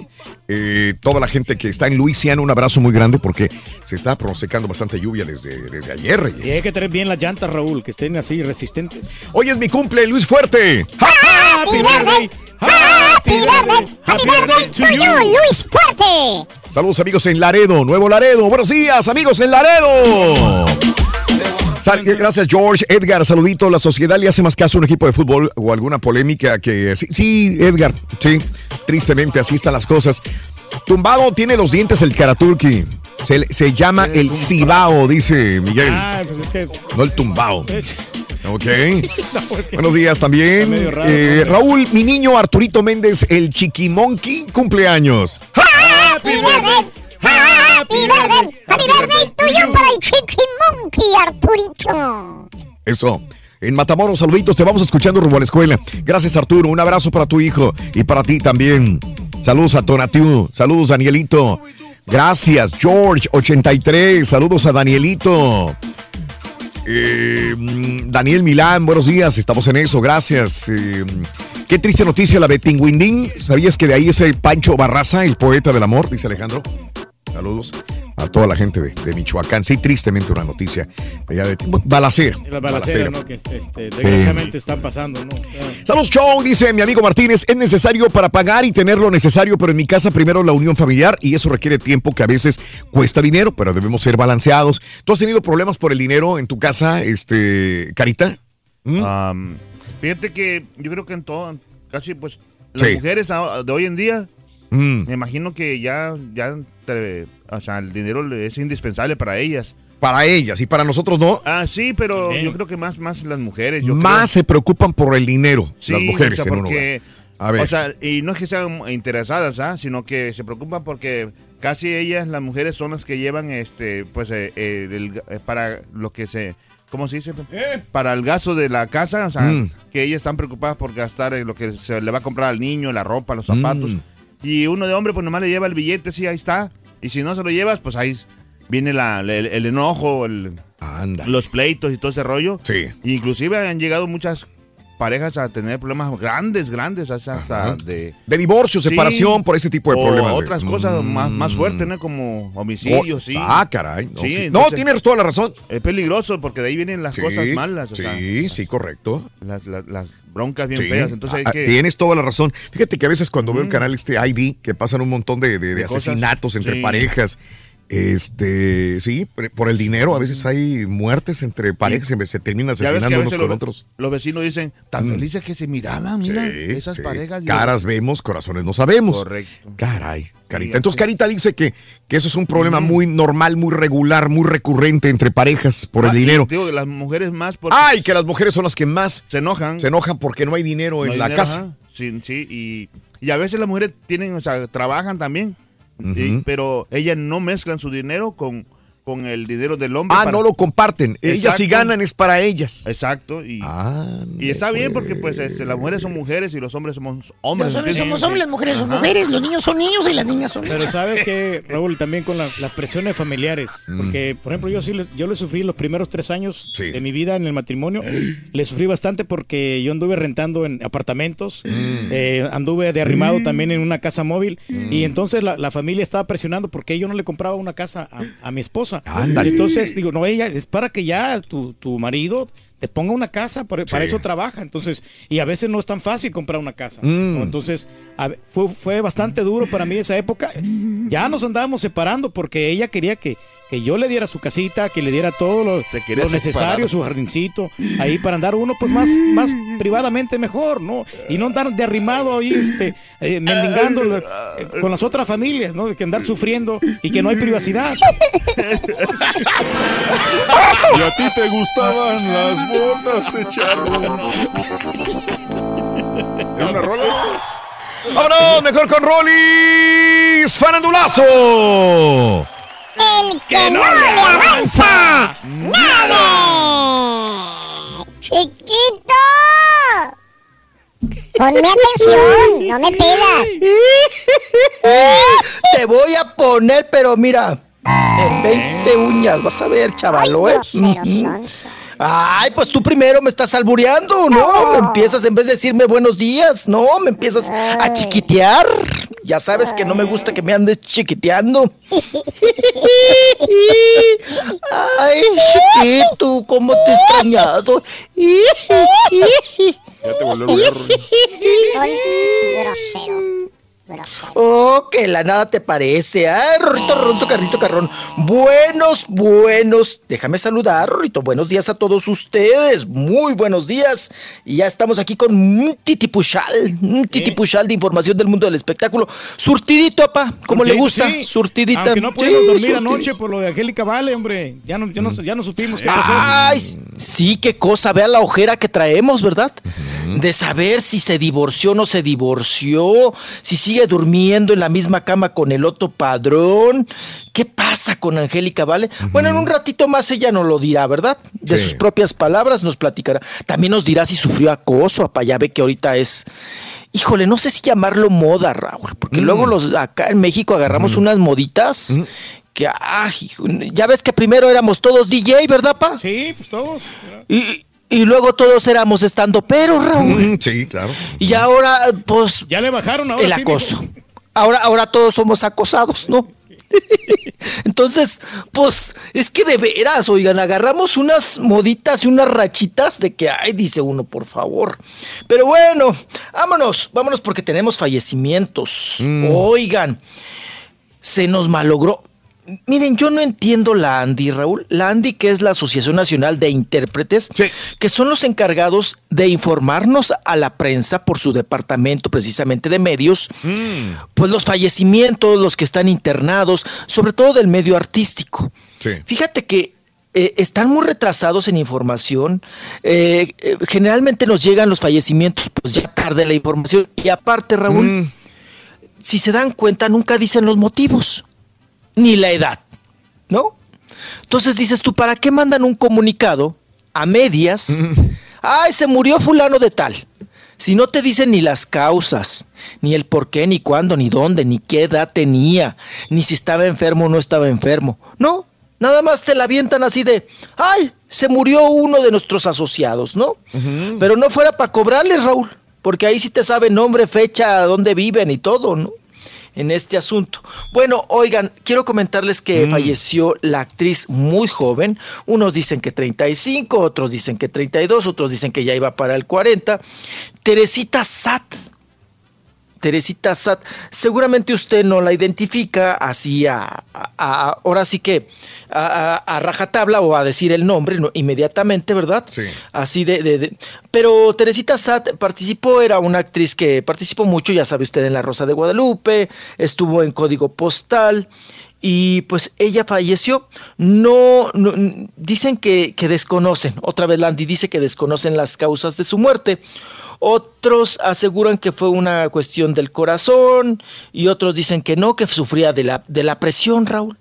eh, toda la gente que está en Luisiana, un abrazo muy grande porque se está pronosticando bastante lluvia desde, desde ayer, Reyes. Y hay que tener bien las llantas, Raúl, que estén así resistentes. Hoy es mi cumple, Luis Fuerte. Happy birthday. Happy birthday. Happy birthday to you, Luis Fuerte. Saludos amigos en Laredo, Nuevo Laredo. Buenos días amigos en Laredo. Sal- gracias George, Edgar, saludito. La sociedad le hace más caso a un equipo de fútbol o alguna polémica que... Sí, sí, Edgar, sí, tristemente así están las cosas. Tumbado tiene los dientes el Karaturki. Se, se llama el Cibao, dice Miguel. Ah, pues es que. No el tumbao. Ok. Buenos días también. raro, Eh, ¿no? Raúl, mi niño Arturito Méndez, el Chiquimonqui, cumpleaños. Happy birthday. Happy birthday. Happy birthday tuyo para el Chiqui Monkey, Arturito. Eso. En Matamoros, saluditos, te vamos escuchando rumbo a la escuela. Gracias, Arturo. Un abrazo para tu hijo y para ti también. Saludos a Tonatiu. Saludos, Danielito. Gracias, George83. Saludos a Danielito. Eh, mm, Daniel Milán, buenos días. Estamos en eso, gracias. Eh, qué triste noticia la de Tinguindín. ¿Sabías que de ahí es el Pancho Barraza, el poeta del amor? Dice Alejandro. Saludos a toda la gente de, de Michoacán. Sí, tristemente una noticia. de allá de Balacera. La balacera. balacera, ¿no? Que este, desgraciadamente están pasando, ¿no? Saludos, Show, dice mi amigo Martínez. Es necesario para pagar y tener lo necesario, pero en mi casa primero la unión familiar y eso requiere tiempo que a veces cuesta dinero, pero debemos ser balanceados. ¿Tú has tenido problemas por el dinero en tu casa, este, Carita? ¿Mm? Fíjate que yo creo que en todo, casi pues las Sí. mujeres de hoy en día, Mm. me imagino que ya, ya, te- o sea, el dinero es indispensable para ellas. Para ellas y para nosotros no. Ah, sí, pero yo creo que más, más las mujeres. Yo Más se preocupan por el dinero Sí, las mujeres o sea, en un hogar. A ver. O sea, y no es que sean interesadas, ¿ah? sino que se preocupan porque casi ellas, las mujeres, son las que llevan, este, pues, eh, eh, el- eh, para lo que se, ¿cómo se dice? Para el gasto de la casa, o sea, Mm. que ellas están preocupadas por gastar en lo que se le va a comprar al niño, la ropa, los zapatos. Mm. Y uno de hombre, pues nomás le lleva el billete, sí, ahí está. Y si no se lo llevas, pues ahí viene la, el, el enojo, el, los pleitos y todo ese rollo. Sí. Inclusive han llegado muchas parejas a tener problemas grandes, grandes, hasta de... De divorcio, Sí. separación, por ese tipo de o problemas. de- otras cosas más, más fuertes, ¿no? Como homicidios, Oh, sí. ah, caray, no, sí. No, entonces, tienes toda la razón. Es peligroso porque de ahí vienen las cosas malas. o sí, sea, sí, correcto. las, las- las broncas bien feas. Entonces hay Ah, que... Tienes toda la razón. Fíjate que a veces cuando veo el canal este ID, que pasan un montón de, de- asesinatos entre parejas, este, sí, por el dinero, a veces hay muertes entre parejas y se terminan asesinando unos con los, otros. los vecinos dicen, tan felices que se miraban, mira, Sí, esas sí. parejas. Caras vemos, corazones no sabemos. Correcto. Caray, Carita. Entonces Carita dice que, que eso es un problema muy normal, muy regular, muy recurrente entre parejas por el Ah, dinero. Digo, las mujeres más... Ay, que las mujeres son las que más se enojan. se enojan porque no hay dinero No en hay la dinero, casa. ajá. Sí, sí, y, y a veces las mujeres tienen, o sea, trabajan también, Pero ellas no mezclan su dinero con, con el dinero del hombre. Ah, para- no lo comparten. Ellas si ganan es para ellas. Exacto, y, y está bien porque pues este, las mujeres son mujeres y los hombres somos hombres. Los hombres somos hombres, las mujeres son mujeres, los niños son niños y las niñas son Pero niñas. sabes que, Raúl, también con la- las presiones familiares, Mm. porque, por ejemplo, yo sí le- yo le sufrí los primeros tres años de mi vida en el matrimonio, le sufrí bastante porque yo anduve rentando en apartamentos, Mm. eh, anduve de arrimado también en una casa móvil, y entonces la, la familia estaba presionando porque yo no le compraba una casa a, a mi esposa. Ándale. Entonces digo, no, ella, es para que ya tu, tu marido te ponga una casa, para, para eso trabaja. Entonces, y a veces no es tan fácil comprar una casa. Mm. ¿no? Entonces, a fue, fue bastante duro para mí esa época. Ya nos andábamos separando porque ella quería que, que yo le diera su casita, que le diera todo lo, lo necesario, su jardincito, ahí para andar uno pues más, más privadamente mejor, ¿no? Y no andar de arrimado ahí, este, eh, mendigando eh, con las otras familias, ¿no? De que andar sufriendo y que no hay privacidad. ¿Y a ti te gustaban las botas de charro? ¿Era una rola? ¡Vámonos! Mejor con Rollis Farandulazo. El que no le avanza, nada. Chiquito. Ponme atención, no me pegas. Te voy a poner, pero mira, en 20 uñas, vas a ver, chavalo, ¿eh? Ay, pues tú primero me estás albureando, ¿no? Me empiezas, en vez de decirme buenos días, ¿no? Me empiezas a chiquitear. Ya sabes que no me gusta que me andes chiquiteando. Ay, chiquito, cómo te he extrañado. Ya te volvió. Grosero. Oh, que la nada te parece. Ay, Rorrito Ronzo Carrizo Carrón. Buenos, buenos. Déjame saludar, Rorrito. Buenos días a todos ustedes. Muy buenos días. Y ya estamos aquí con un titipuchal. Un titipuchal de información del mundo del espectáculo. Surtidito, apa. Como le gusta. Sí. Surtidita. Aunque no pudimos Sí, dormir surtidito. anoche por lo de Angélica Vale, hombre. Ya no, ya no, ya no supimos qué pasó. Ay, sí, qué cosa. Vea la ojera que traemos, ¿verdad? De saber si se divorció o no se divorció, si sigue durmiendo en la misma cama con el otro padrón. ¿Qué pasa con Angélica Vale? Bueno, en un ratito más ella nos lo dirá, ¿verdad? De Sí. sus propias palabras nos platicará. También nos dirá si sufrió acoso. Apa, ya ve que ahorita es. Híjole, no sé si llamarlo moda, Raúl, porque luego los acá en México agarramos unas moditas que, ah, hijo, ya ves que primero éramos todos DJ, ¿verdad, pa? Sí, pues todos. Y, y luego todos éramos estando pero, Raúl. Mm, Sí, claro. Y ahora, pues. Ya le bajaron ahora El sí, acoso. Ahora, ahora todos somos acosados, ¿no? Entonces, pues, es que de veras, oigan, agarramos unas moditas y unas rachitas de que, ay, dice uno, por favor. Pero bueno, vámonos, vámonos porque tenemos fallecimientos. Oigan, se nos malogró. Miren, yo no entiendo la ANDI, Raúl. La ANDI, que es la Asociación Nacional de Intérpretes, que son los encargados de informarnos a la prensa por su departamento precisamente de medios, pues los fallecimientos, los que están internados, sobre todo del medio artístico. Fíjate que eh, están muy retrasados en información. Eh, eh, generalmente nos llegan los fallecimientos, pues ya tarde la información. Y aparte, Raúl, si se dan cuenta, nunca dicen los motivos, ni la edad, ¿no? Entonces dices tú, ¿para qué mandan un comunicado a medias? Ay, se murió fulano de tal. Si no te dicen ni las causas, ni el por qué, ni cuándo, ni dónde, ni qué edad tenía, ni si estaba enfermo o no estaba enfermo. No, nada más te la avientan así de, ay, se murió uno de nuestros asociados, ¿no? Pero no fuera para cobrarles, Raúl, porque ahí sí te sabe nombre, fecha, dónde viven y todo, ¿no? En este asunto. Bueno, oigan, quiero comentarles que falleció la actriz muy joven. Unos dicen que 35, otros dicen que 32, otros dicen que ya iba para el 40. Teresita Sat. Teresita Sat. Seguramente usted no la identifica así a, a- a- ahora sí que a, a- rajatabla o a decir el nombre ¿no? inmediatamente, ¿verdad? Sí. Así de, de- de- Pero Teresita Sat participó, era una actriz que participó mucho, ya sabe usted, en La Rosa de Guadalupe, estuvo en Código Postal. Y pues ella falleció. No, dicen que, que desconocen. Otra vez Landy dice que desconocen las causas de su muerte. Otros aseguran que fue una cuestión del corazón y otros dicen que no, que sufría de la, de la presión, Raúl.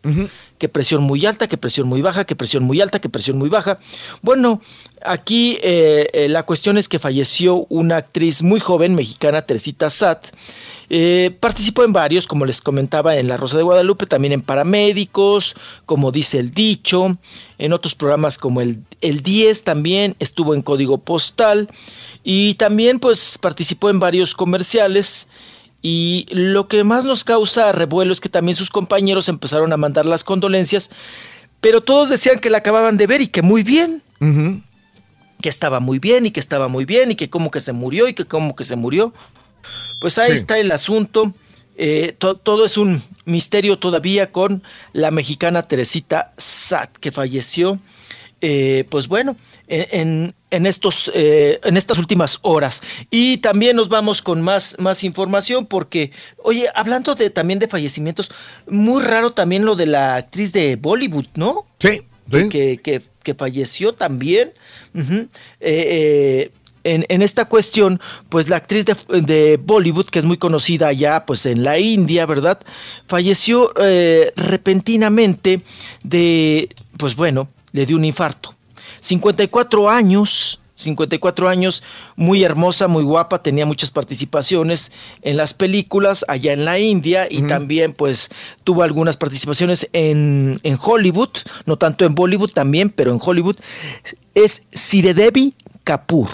Que presión muy alta, que presión muy baja, que presión muy alta, que presión muy baja. Bueno, aquí eh, eh, la cuestión es que falleció una actriz muy joven mexicana, Teresita Sat. Eh, participó en varios, como les comentaba, en La Rosa de Guadalupe, también en Paramédicos, como dice el dicho, en otros programas como el, el 10 también, estuvo en Código Postal y también pues participó en varios comerciales. Y lo que más nos causa revuelo es que también sus compañeros empezaron a mandar las condolencias, pero todos decían que la acababan de ver y que muy bien que estaba muy bien y que estaba muy bien y que como que se murió y que como que se murió. Pues ahí Sí. está el asunto. Eh, to- todo es un misterio todavía con la mexicana Teresita Sat, que falleció, eh, pues bueno, en, estos, eh, en estas últimas horas. Y también nos vamos con más, más información porque, oye, hablando de, también de fallecimientos, muy raro también lo de la actriz de Bollywood, ¿no? Sí. que, que, que- que falleció también. En, en esta cuestión, pues la actriz de, de Bollywood, que es muy conocida allá, pues en la India, ¿verdad? Falleció eh, repentinamente de, pues bueno, le dio un infarto. 54 años, 54 años, muy hermosa, muy guapa, tenía muchas participaciones en las películas allá en la India y también pues tuvo algunas participaciones en, en Hollywood, no tanto en Bollywood también, pero en Hollywood. Es Siredevi Kapoor.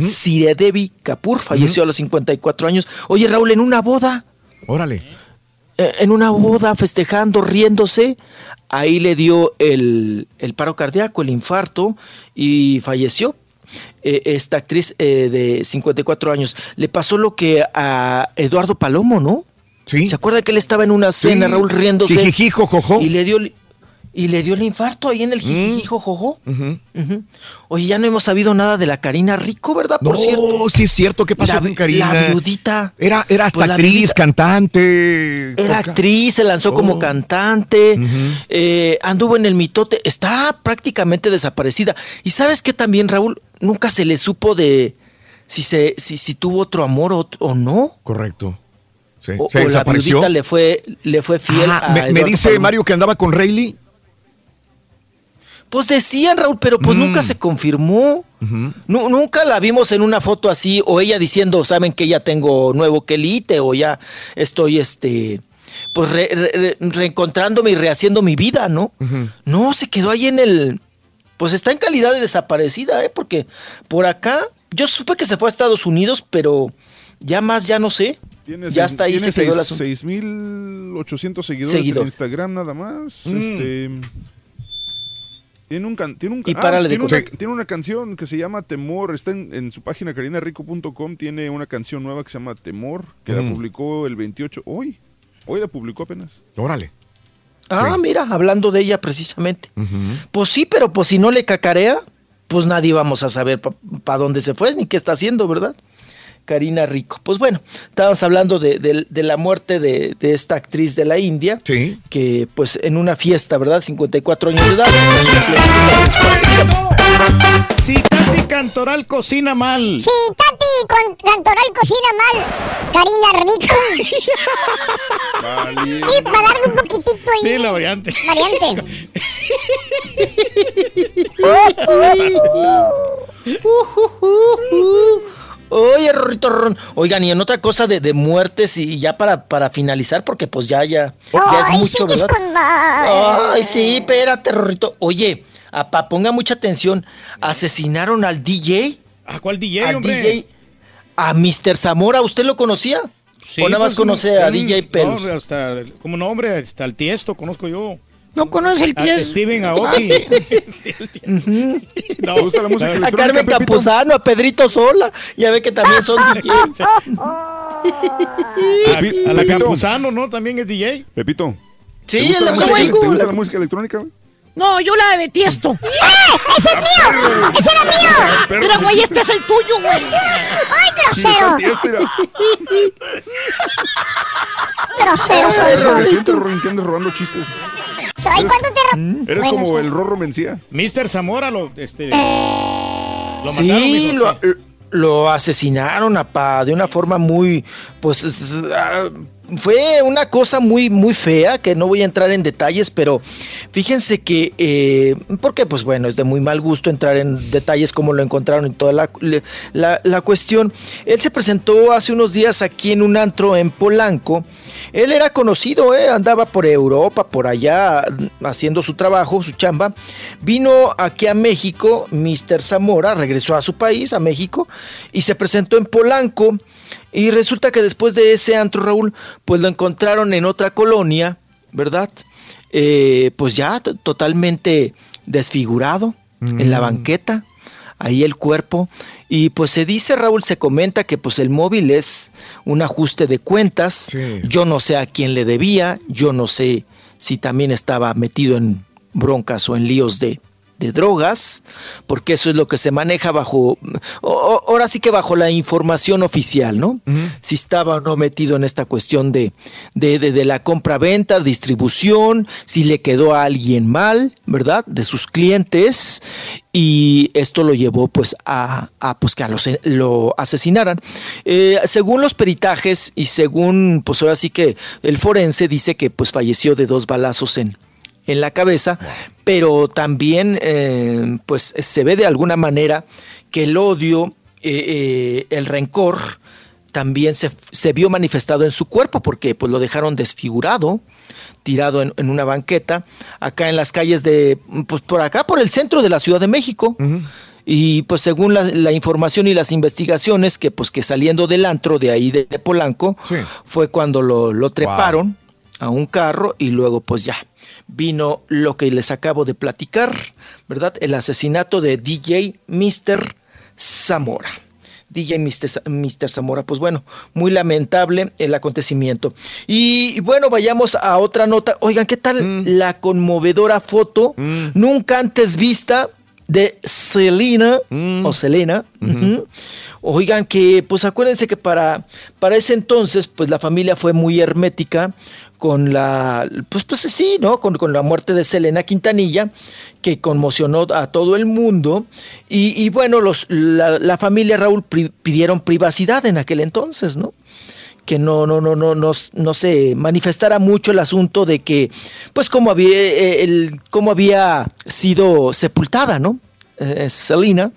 Siredevi Kapoor falleció a los 54 años. Oye Raúl, en una boda. Órale. Eh, En una boda, festejando, riéndose, ahí le dio el, el paro cardíaco, el infarto, y falleció. Eh, esta actriz eh, de 54 años. Le pasó lo que a Eduardo Palomo, ¿no? Sí. ¿Se acuerda que él estaba en una cena, Sí. Raúl, riéndose? Jijijijo, jojo. Y le dio y le dio el infarto ahí en el jijijijo, jojo. Ujú. Oye, ya no hemos sabido nada de la Karina Rico, ¿verdad? Por No, cierto. sí es cierto. ¿Qué pasó La con Karina? la viudita. Era, era hasta Pues actriz, viudita. cantante. Era actriz, se lanzó como Oh. cantante, eh, anduvo en el mitote, está prácticamente desaparecida. Y sabes que también, Raúl, nunca se le supo de si se, si, si tuvo otro amor o, o no. Correcto. Sí. O, Se o la desapareció. viudita le fue, le fue fiel Ah, a me, me dice. Mario que andaba con Rayleigh. Pues decían, Raúl, pero pues Mm. nunca se confirmó. Nu- nunca la vimos en una foto así, o ella diciendo, saben que ya tengo nuevo quelite, o ya estoy, este, pues re- re- re- reencontrándome y rehaciendo mi vida, ¿no? No, se quedó ahí en el, pues está en calidad de desaparecida, ¿eh? Porque por acá, yo supe que se fue a Estados Unidos, pero ya más, ya no sé. Tiene ya está ahí, tiene se quedó asunto. 6.800 seguidores Seguidor. en Instagram nada más. Mm. Este, tiene un, can- tiene un, Y ah, de tiene, una, contar. tiene una canción que se llama Temor. Está en, en su página carinarico.com. Tiene una canción nueva que se llama Temor, que la Mm. publicó el 28. Hoy. Hoy la publicó apenas. Órale. Ah, mira, hablando de ella precisamente. Pues sí, pero pues si no le cacarea, pues nadie vamos a saber para dónde se fue ni qué está haciendo, ¿verdad? Karina Rico. Pues bueno, estábamos hablando de, de- de la muerte de, de esta actriz de la India, Sí. que pues en una fiesta, ¿verdad? 54 años de edad. Si Tati Cantoral cocina mal. Si Tati con Cantoral cocina mal, Karina Rico. y para darle un poquitito ahí. Sí, la variante. Variante. Oye, Rorrito Ron. Oigan, y en otra cosa de, de muertes y ya para, para finalizar, porque pues ya, ya, ya es Ay, mucho, ¿verdad? con. Ay, sí, espérate, Rorrito. Oye, apa, ponga mucha atención. Asesinaron al DJ. ¿A cuál DJ, al hombre? DJ. A Mr. Zamora, ¿usted lo conocía? Sí, ¿O nada más pues, conoce un- a un- DJ Pelos? No, hasta, como nombre, hasta el Tiesto conozco yo. ¿No conoce el A Tiesto? Steven Aoki. ¿Te gusta la música a Carmen Pepito? Campuzano, a Pedrito Sola. Ya ve que también son DJ. a, a la Pepito. Campuzano, ¿no? También es DJ. Pepito. Sí, ¿te gusta, es la música, ¿te gusta la- la música electrónica? güey? No, yo la detesto. ¡Eh! ¡Ese es mío! ¡Ese era mío! Pero güey, este es el tuyo, güey. ¡Ay, grosero! Grosero, soy robando chistes. Ay, ¿cuándo te ra- Mm. Eres Bueno, como sí. el Rorro Mencía. Mr. Zamora lo, este, Eh, lo mataron. Sí, lo, lo asesinaron apa, de una forma muy, pues, es- ah, fue una cosa muy, muy fea, que no voy a entrar en detalles, pero fíjense que, eh, porque pues bueno, es de muy mal gusto entrar en detalles como lo encontraron en toda la, la, la cuestión. Él se presentó hace unos días aquí en un antro en Polanco. Él era conocido, eh, andaba por Europa, por allá, haciendo su trabajo, su chamba. Vino aquí a México, Mr. Zamora, regresó a su país, a México, y se presentó en Polanco. Y resulta que después de ese antro, Raúl, pues lo encontraron en otra colonia, ¿verdad? Eh, pues ya totalmente desfigurado, en la Mm. banqueta, ahí el cuerpo. Y pues se dice, Raúl, se comenta que pues el móvil es un ajuste de cuentas. Yo no sé a quién le debía, yo no sé si también estaba metido en broncas o en líos de, de drogas, porque eso es lo que se maneja bajo, o- ahora sí que bajo la información oficial, ¿no? Si estaba o no metido en esta cuestión de, de, de- de la compra-venta, distribución, si le quedó a alguien mal, ¿verdad? De sus clientes, y esto lo llevó pues a, a, pues que a los- lo asesinaran. Eh, según los peritajes y según pues ahora sí que el forense dice que pues falleció de dos balazos en, en la cabeza, pero también eh, pues se ve de alguna manera que el odio, eh, eh, el rencor, también se, se vio manifestado en su cuerpo porque pues lo dejaron desfigurado, tirado en, en una banqueta, acá en las calles de, pues por acá, por el centro de la Ciudad de México. Y pues según la, la información y las investigaciones, que pues que saliendo del antro de ahí de, de Polanco, fue cuando lo, lo treparon a un carro y luego pues ya vino lo que les acabo de platicar, ¿verdad? El asesinato de DJ Mr. Zamora. DJ Mr. Zamora. Pues bueno, muy lamentable el acontecimiento. Y bueno, vayamos a otra nota. Oigan, ¿qué tal Mm. la conmovedora foto nunca antes vista de Selena Mm. o Selena? Oigan, que pues acuérdense que para, para ese entonces, pues la familia fue muy hermética con la, pues, pues sí, ¿no? Con, con la muerte de Selena Quintanilla, que conmocionó a todo el mundo. Y, bueno, los, la, la familia Raúl pidieron privacidad en aquel entonces, ¿no? que no, no, no, no, no, no se manifestara mucho el asunto de que, pues, cómo había, eh, el, cómo había sido sepultada, ¿no? Eh, Selena.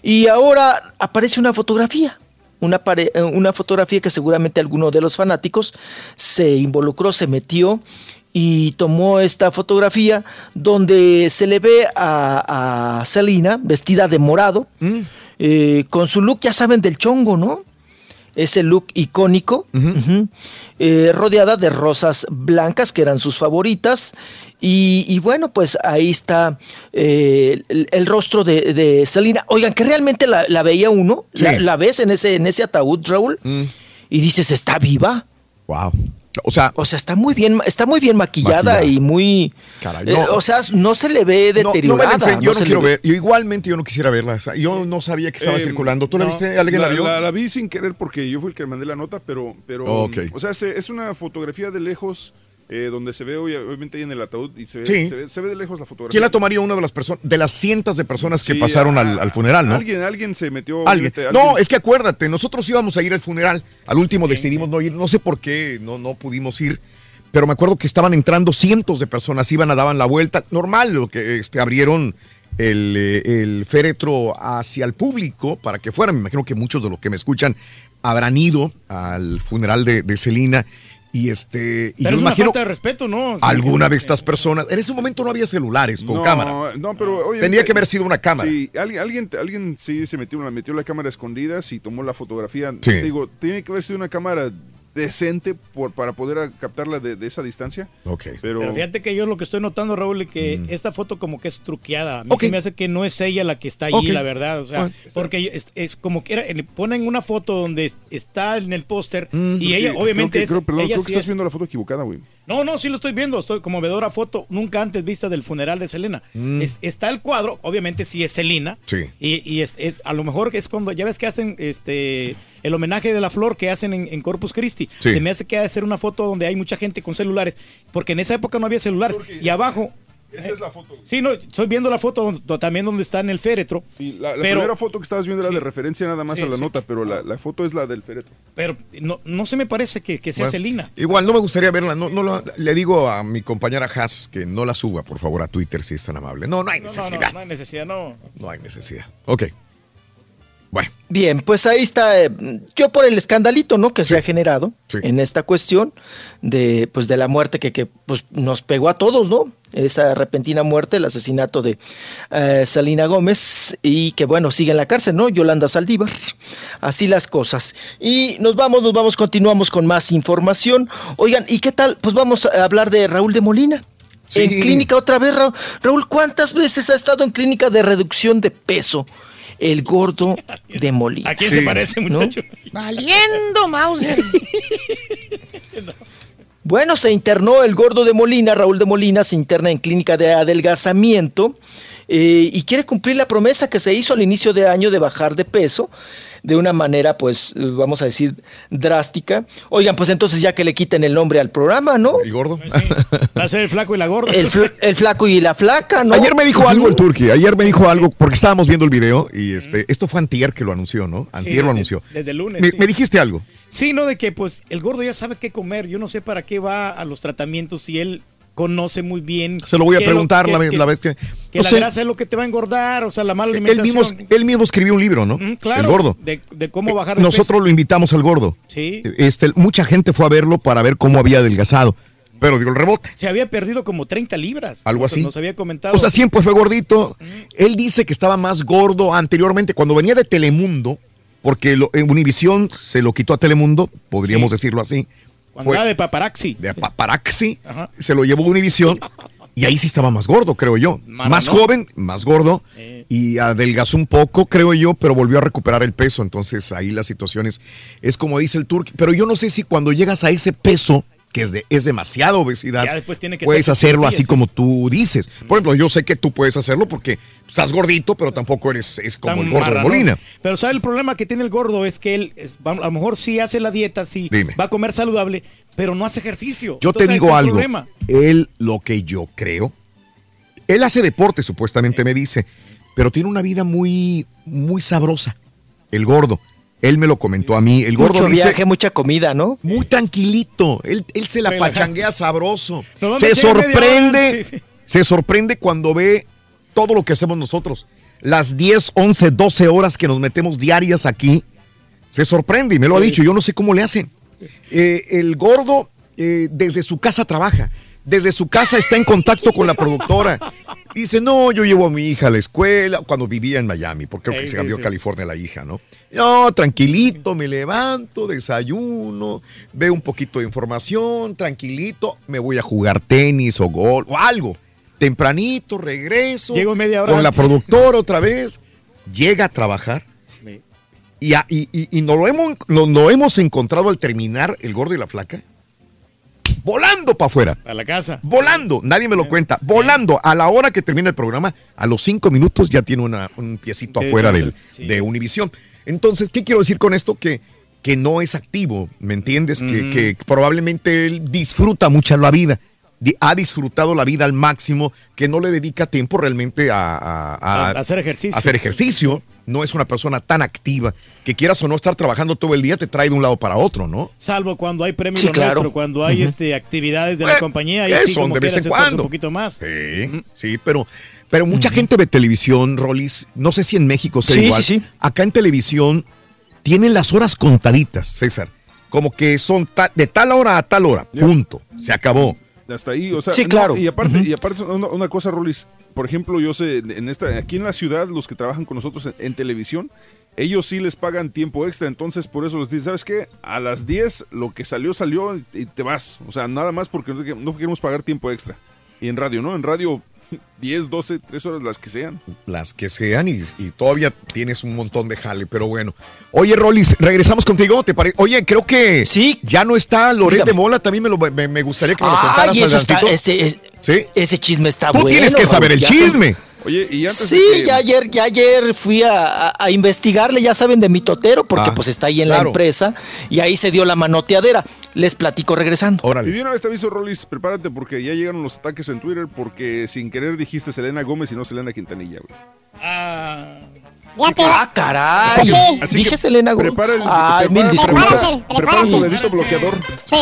Y ahora aparece una fotografía. Una, pare- eh, una fotografía que seguramente alguno de los fanáticos se involucró, se metió y tomó esta fotografía donde se le ve a, a Selena vestida de morado, eh, con su look, ya saben, del chongo, ¿no? Ese look icónico, eh, rodeada de rosas blancas que eran sus favoritas. Y, y bueno, pues ahí está eh, el, el rostro de, de Selena. Oigan, que realmente la, la veía uno, Sí. la, la ves en ese, en ese ataúd, Raúl, y dices, ¿está viva? Wow. O sea, O sea, está muy bien, está muy bien maquillada, Maquillada. y muy. Caray, eh, no. o sea, no se le ve No, no me deteriorada. la enseñe, yo no, quiero ve- ver. Yo igualmente yo no quisiera verla. Yo no sabía que estaba Eh, circulando. ¿Tú la no, viste? ¿Alguien la, vio? La, la vi sin querer porque yo fui el que mandé la nota, pero, pero Ok. o sea, se- es una fotografía de lejos eh, donde se ve obvia- obviamente ahí en el ataúd y se ve, Sí. se ve, se ve de lejos la fotografía. ¿Quién la tomaría una de las personas, de las cientos de personas que Sí, pasaron a- al, al funeral, no? Alguien, alguien se metió. Alguien. obviamente, No, alguien- es que acuérdate, nosotros íbamos a ir al funeral. Al último decidimos no ir. No sé por qué no, no pudimos ir. Pero me acuerdo que estaban entrando cientos de personas, iban a daban la vuelta. Normal, lo que este, abrieron el, eh, el féretro hacia el público para que fueran. Me imagino que muchos de los que me escuchan habrán ido al funeral de, de Celina. Y este. Y Pero yo es una imagino falta de respeto, ¿no? alguna de estas personas. En ese momento no había celulares con no, cámara. No, pero obviamente- Tendría que haber sido una cámara. Sí, alguien, alguien, alguien sí se metió, la metió la cámara a escondidas y tomó la fotografía. Sí. Digo, tiene que haber sido una cámara decente por, para poder captarla de, de esa distancia. Ok. Pero, Pero fíjate que yo lo que estoy notando, Raúl, es que esta foto como que es truqueada. A mí se me hace que no es ella la que está allí, la verdad. O sea, Bueno. porque es, es como que era- le ponen una foto donde está en el póster Mm. y ella, Creo obviamente, que- es, creo, perdón, ella creo que sí estás es- viendo la foto equivocada, güey. No, no, sí lo estoy viendo. Estoy como vedora foto nunca antes vista del funeral de Selena. Es- está el cuadro, obviamente sí es Selena. Mm. Sí. Y, y es, es- a lo mejor es cuando, ya ves que hacen este el homenaje de la flor que hacen en, en Corpus Christi. Sí. Se me hace que ha de ser una foto donde hay mucha gente con celulares, porque en esa época no había celulares. Y abajo, Esa es la foto. sí, no, estoy viendo la foto donde- también donde está en el féretro. Sí, la, la pero, primera foto que estabas viendo era de referencia nada más Sí, a la sí. nota, pero la, la foto es la del féretro. pero no, no se me parece que, que sea Bueno, Selena. Igual no me gustaría verla. No, no la- le digo a mi compañera Haas que no la suba, por favor, a Twitter si es tan amable. No, no hay No, no, necesidad. no, no hay necesidad, no. No hay necesidad. Ok. Bueno. Bien, pues ahí está. eh, yo por el escandalito, ¿no? Que se ha generado Sí. en esta cuestión de, pues, de la muerte que, que pues, nos pegó a todos, ¿no? Esa repentina muerte, el asesinato de eh, Salina Gómez y que, bueno, sigue en la cárcel, ¿no? Yolanda Saldívar. Así las cosas. Y nos vamos, nos vamos, continuamos con más información. Oigan, ¿y qué tal? Pues vamos a hablar de Raúl de Molina. Sí. En clínica otra vez, Raúl. Raúl, ¿cuántas veces ha estado en clínica de reducción de peso? El gordo de Molina. ¿A quién se parece, ¿no? muchacho? Valiendo, Mauser. Bueno, se internó el gordo de Molina, Raúl de Molina, se interna en clínica de adelgazamiento eh, y quiere cumplir la promesa que se hizo al inicio de año de bajar de peso de una manera, pues, eh, vamos a decir, drástica. Oigan, pues entonces ya que le quiten el nombre al programa, ¿no? El gordo. Va a ser el flaco y la gorda. El, fl- el flaco y la flaca, ¿no? Ayer me dijo algo el Turqui, ayer me dijo algo, porque estábamos viendo el video y este, esto fue Antier que lo anunció, ¿no? Antier lo desde- anunció. desde el lunes, Me, sí. me dijiste algo. Sí, no, de que pues el gordo ya sabe qué comer. Yo no sé para qué va a los tratamientos si él conoce muy bien. Se lo voy a preguntar lo- la, que- vez- que- la vez que... Que no la sé, grasa es lo que te va a engordar, o sea, la mala él alimentación. mismo, él mismo escribió un libro, ¿no? Mm, claro, El gordo. De, de cómo bajar de Nosotros lo invitamos al gordo. Sí. Este, mucha gente fue a verlo para ver cómo había adelgazado. Pero dio el rebote. Se había perdido como 30 libras. Algo así. Nos había comentado. O sea, siempre fue gordito. Él dice que estaba más gordo anteriormente. Cuando venía de Telemundo, porque lo, en Univisión se lo quitó a Telemundo, podríamos Sí. decirlo así. Cuando era de paparazzi. de paparazzi, Ajá. se lo llevó a Univisión Y ahí sí estaba más gordo, creo yo. Más ¿no? joven, más gordo. Y adelgazó un poco, creo yo, pero volvió a recuperar el peso. Entonces ahí la situación es, es como dice el Turk. Pero yo no sé si cuando llegas a ese peso, que es, de, es demasiada obesidad, Ya después tiene que puedes hacerlo así sí. como tú dices. Por ejemplo, yo sé que tú puedes hacerlo porque estás gordito, pero tampoco eres es como Tan el gordo de. Molina. Pero ¿sabe el problema que tiene el gordo? Es que él, es- a lo mejor sí hace la dieta, sí Dime. va a comer saludable, pero no hace ejercicio. Yo te Entonces, digo algo. problema. Él, lo que yo creo, él hace deporte, supuestamente me dice, pero tiene una vida muy, muy sabrosa. El gordo. Él me lo comentó a mí. El gordo Mucho dice, viaje, mucha comida, ¿no? Muy tranquilito. Él, él se la pachanguea sabroso. Se sorprende. hora, sí, sí. Se sorprende cuando ve todo lo que hacemos nosotros. Las 10, 11, 12 horas que nos metemos diarias aquí. Se sorprende y me lo ha dicho. Yo no sé cómo le hacen. Eh, el gordo eh, desde su casa trabaja. Desde su casa está en contacto con la productora. Dice, no, yo llevo a mi hija a la escuela cuando vivía en Miami, porque creo que Sí, se cambió sí. a California la hija, ¿no? No, tranquilito, me levanto, desayuno, veo un poquito de información, tranquilito, me voy a jugar tenis o gol o algo. Tempranito, regreso. Llego media hora Con la productora otra vez. Llega a trabajar. Y, y, y- y nos lo hemos, hemos encontrado al terminar el gordo y la flaca. Volando para afuera. A la casa. Volando, nadie me lo cuenta. Volando, a la hora que termina el programa, a los cinco minutos ya tiene una- un piecito afuera del, sí. de Univisión. Entonces, ¿qué quiero decir con esto? Que, que no es activo, ¿me entiendes? Que, que probablemente él disfruta mucho la vida. Ha disfrutado la vida al máximo, que no le dedica tiempo realmente a, a- a- A- a hacer ejercicio. a hacer ejercicio. No es una persona tan activa que quieras o no estar trabajando todo el día, te trae de un lado para otro, ¿no? Salvo cuando hay premios Sí, claro. nuestro, cuando hay este actividades de la Eh, compañía y que así son como de vez en cuando. un poquito más. Sí, sí, pero, pero mucha gente ve televisión, Rolis. No sé si en México sea Sí, igual. sí, sí. Acá en televisión tienen las horas contaditas, César. Como que son ta- de tal hora a tal hora. Punto. Se acabó. Hasta ahí, o sea, Sí, no, claro. y aparte, y aparte una, una cosa, Rolis, por ejemplo, yo sé, en esta, aquí en la ciudad, los que trabajan con nosotros en, en televisión, ellos sí les pagan tiempo extra, entonces por eso les dicen, ¿sabes qué? A las 10 lo que salió, salió y te vas. O sea, nada más porque no queremos pagar tiempo extra. Y en radio, ¿no? En radio, 10, 12, 3 horas, las que sean. Las que sean y, y todavía tienes un montón de jale, pero bueno. Oye, Rolis, regresamos contigo, ¿te parece? Oye, creo que sí. ya no está Loret de. Mola, también me, lo- me- me gustaría que me lo contaras. Ay, eso está, ese, es- ¿Sí? ese chisme está Tú bueno. tienes que saber Raúl, el chisme. Oye, y antes Sí, de que- ya ayer, ya ayer fui a, a- a investigarle, ya saben, de mi totero, porque Ah, pues está ahí en la empresa, y ahí se dio la manoteadera. Les platico regresando. Y de una vez te aviso, Rolis, prepárate porque ya llegaron los ataques en Twitter porque sin querer dijiste Selena Gómez y no Selena Quintanilla, güey. Ya te Ah, caray. Así Dije que Selena Gómez. Prepara el, Ay, mil prepara- disculpas. prepara- prepara tu dedito bloqueador. Sí.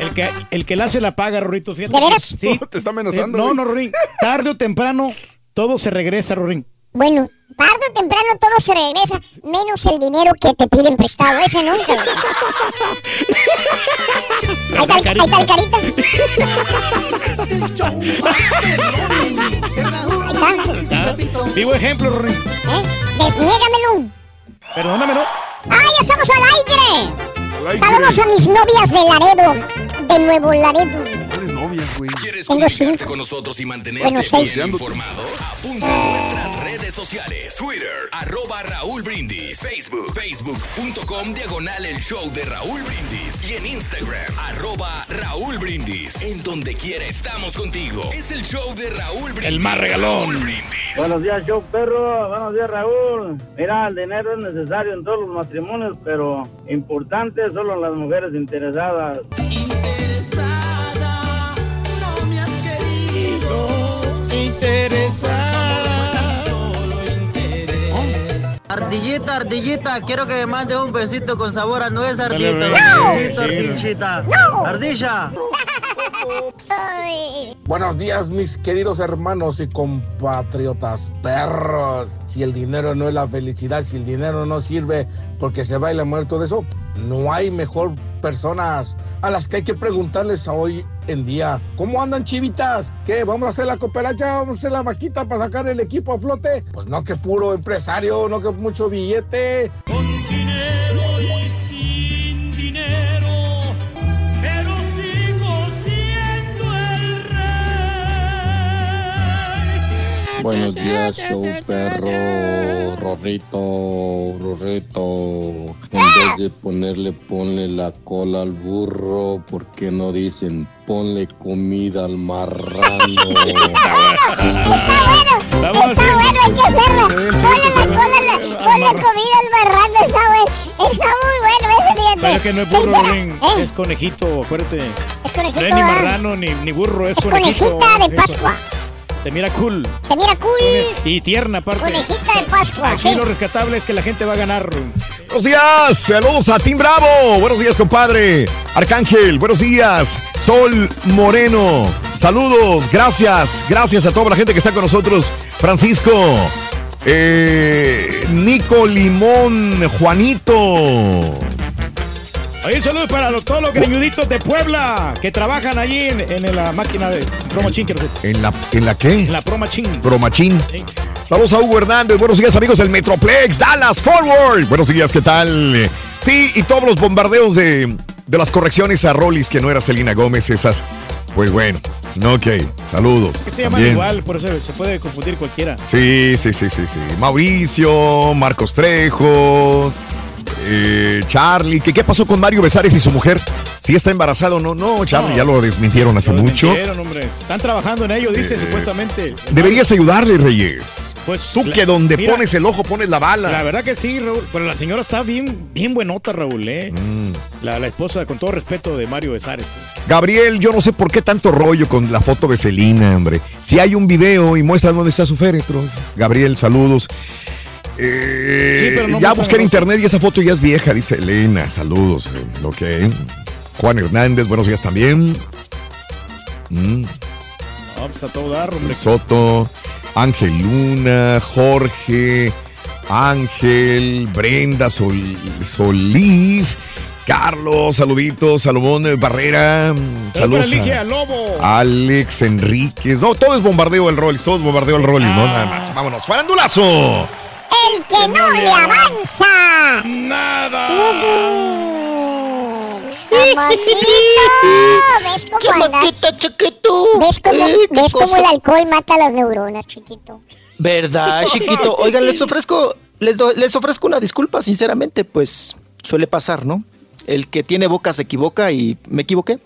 El que, el que la hace la paga, Rorito. Fíjate. ¿De veras? Sí. Te está amenazando, Eh, no, no, Rorín. Tarde o temprano, todo se regresa, Rorín. Bueno, tarde o temprano todo se regresa, menos el dinero que te piden prestado. Ese nunca. Ahí está, el- ahí está el carita. Ahí está. Vivo ejemplo, Rorín. ¿Eh? Desniégamelo. Perdónamelo. ¡Ah, ya estamos al aire! Saludos a mis novias de Laredo, de Nuevo Laredo. ¿Cuáles novias, güey? ¿Quieres Tengo cinco. con nosotros y mantenerte Bueno, seis. bien informado? Apunta a nuestras redes sociales. Twitter, arroba Raúl Brindis. Facebook, facebook.com, diagonal el show de Raúl Brindis. Y en Instagram, arroba Raúl Brindis. En donde quiera estamos contigo. Es el show de Raúl Brindis. El más regalón. Buenos días, show perro. Buenos días, Raúl. Mira, el dinero es necesario en todos los matrimonios, pero importante solo en las mujeres interesadas. Ardillita, ardillita, quiero que me mande un besito con sabor a nuez, ardillita. Besito, ardillita. Ardilla. Buenos días, mis queridos hermanos y compatriotas perros. Si el dinero no es la felicidad, si el dinero no sirve porque se baila muerto de eso, no hay mejor personas a las que hay que preguntarles hoy en día. ¿Cómo andan chivitas? ¿Qué? ¿Vamos a hacer la cooperacha? ¿Vamos a hacer la vaquita para sacar el equipo a flote? Pues no que puro empresario, no que mucho billete. Buenos días, show perro, Rorrito, Rorrito. En vez de ponerle, ponle la cola al burro, ¿por qué no dicen ponle comida al marrano? Está bueno, está bueno, hay que hacerlo. Ponle la cola, ponle comida al marrano, está bueno. Está muy bueno ese fíjate. es que no es burro, ¿Eh? es conejito, acuérdate. Es conejito, No es ni marrano ni, ni burro, es, Es conejito. conejita de Eso. Pascua. Se mira cool. Se mira cool. Y tierna aparte. Conejita de Pascua, Aquí sí. lo rescatable es que la gente va a ganar. Buenos días, saludos a Team Bravo. Buenos días, compadre. Arcángel, buenos días. Sol Moreno, saludos, gracias, gracias a toda la gente que está con nosotros. Francisco, eh, Nico Limón, Juanito. Ahí saludos para los- todos los greñuditos de Puebla que trabajan allí en, en la máquina de Pro Machine. que no sé. ¿En la, en la qué? En la Pro Machine. Bromachín. Saludos a Hugo Hernández. Buenos días, amigos del Metroplex. Dallas Forward. Buenos días, ¿qué tal? Sí, y todos los bombardeos de, de las correcciones a Rollis, que no era Selena Gómez, esas. Pues bueno, ok. Saludos. Que se llaman igual, por eso se puede confundir cualquiera. Sí, sí, sí, sí, sí. Mauricio, Marcos Trejo, eh, Charlie. ¿Qué, ¿Qué pasó con Mario Besares y su mujer? Si está embarazado o no. No, Charlie, No. ya lo desmintieron hace Lo mucho. desmintieron, hombre. Están trabajando en ello, dice Eh, supuestamente. Deberías ayudarle, Reyes. Pues Tú la- que donde mira, pones el ojo pones la bala. La verdad que sí, Raúl. Pero la señora está bien, bien buenota, Raúl, ¿eh? Mm. La, la esposa, con todo respeto, de Mario Besares. Gabriel, yo no sé por qué tanto rollo con la foto de Celina, hombre. Si hay un video y muestra dónde está su féretro. Gabriel, saludos. Eh, Sí, pero no ya busqué en internet y esa foto ya es vieja, dice Elena. Saludos. eh, Ok. Juan Hernández, buenos días también. Mm, No, pues a todo dar, hombre. Soto, Ángel Luna, Jorge, Ángel, Brenda Sol- Solís, Carlos, saluditos, Salomón Barrera, saludos. A- Lobo. Alex Enríquez. No, todo es bombardeo el Rollis, todo es bombardeo el Rollis, ¿no? Nada más. Vámonos. ¡Farandulazo! El que no le avanza. Nada. ¿Ves cómo anda? chiquito. ¿Ves cómo, Eh, ¿ves cómo el alcohol mata las neuronas, chiquito? ¿Verdad, chiquito? Oigan, les ofrezco, les, do- les ofrezco una disculpa, sinceramente, pues suele pasar, ¿no? El que tiene boca se equivoca y me equivoqué.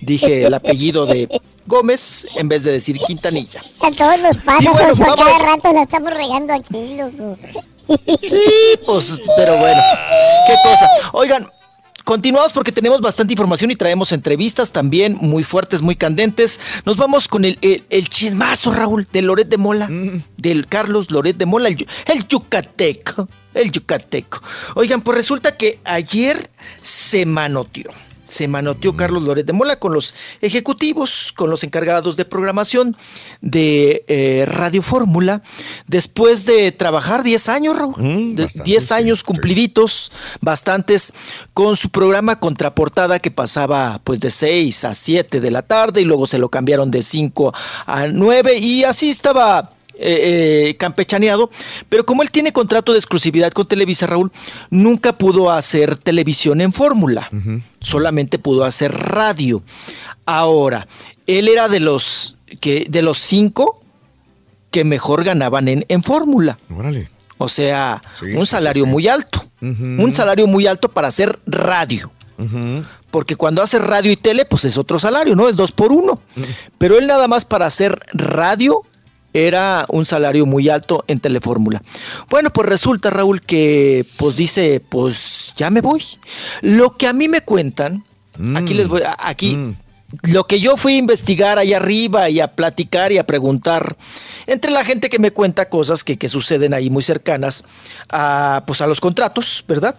Dije el apellido de Gómez en vez de decir Quintanilla. A todos nos pasa, Y bueno, a cada rato la estamos regando aquí, loco. Sí, pues, pero bueno, qué cosa. Oigan, continuamos porque tenemos bastante información y traemos entrevistas también muy fuertes, muy candentes. Nos vamos con el, el, el chismazo, Raúl, de Loret de Mola, del Carlos Loret de Mola, el, el yucateco, el yucateco. Oigan, pues resulta que ayer se manoteó. Se manoteó Carlos Loret de Mola con los ejecutivos, con los encargados de programación de eh, Radio Fórmula, después de trabajar 10 años, Raúl. 10 años cumpliditos, bastantes, con su programa Contraportada que pasaba pues de 6 a 7 de la tarde y luego se lo cambiaron de 5 a 9 y así estaba eh, eh, campechaneado, pero como él tiene contrato de exclusividad con Televisa, Raúl, nunca pudo hacer televisión en fórmula, solamente pudo hacer radio. Ahora, él era de los que de los cinco que mejor ganaban en, en fórmula. Órale. O sea, Sí, un salario sí, sí. muy alto. Un salario muy alto para hacer radio. Porque cuando hace radio y tele, pues es otro salario, ¿no? Es dos por uno. Pero él nada más para hacer radio era un salario muy alto en Telefórmula. Bueno, pues resulta, Raúl, que pues dice, pues ya me voy. Lo que a mí me cuentan, aquí les voy, aquí, lo que yo fui a investigar allá arriba y a platicar y a preguntar entre la gente que me cuenta cosas que, que suceden ahí muy cercanas a, pues a los contratos, ¿verdad?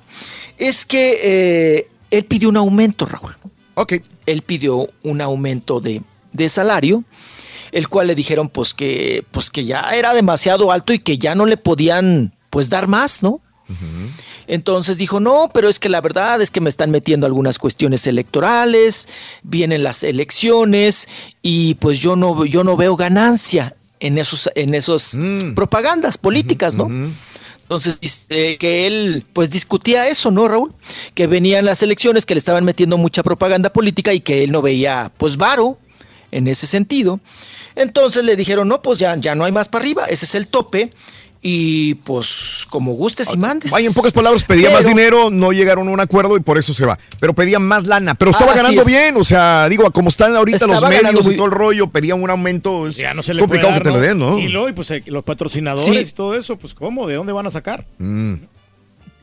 Es que eh, él pidió un aumento, Raúl. Ok. Él pidió un aumento de, de salario, el cual le dijeron pues que, pues que ya era demasiado alto y que ya no le podían pues dar más, ¿no? Entonces dijo, no, pero es que la verdad es que me están metiendo algunas cuestiones electorales, vienen las elecciones y pues yo no, yo no veo ganancia en esos, en esos propagandas políticas, ¿no? Entonces, dice que él pues discutía eso, ¿no, Raúl? Que venían las elecciones, que le estaban metiendo mucha propaganda política y que él no veía pues varo en ese sentido. Entonces le dijeron, no, pues ya, ya no hay más para arriba, ese es el tope. Y pues como gustes y mandes. Vaya, en pocas palabras, pedía más dinero, no llegaron a un acuerdo y por eso se va. Pero pedía más lana, pero estaba Ah, ganando es. bien, o sea, digo, como están ahorita los Estaba ganando medios y todo el rollo, pedía un aumento, es Ya no se le complicado que te lo den, ¿no? Y luego, y pues eh, los patrocinadores Sí. y todo eso, pues ¿cómo? ¿De dónde van a sacar? Mm.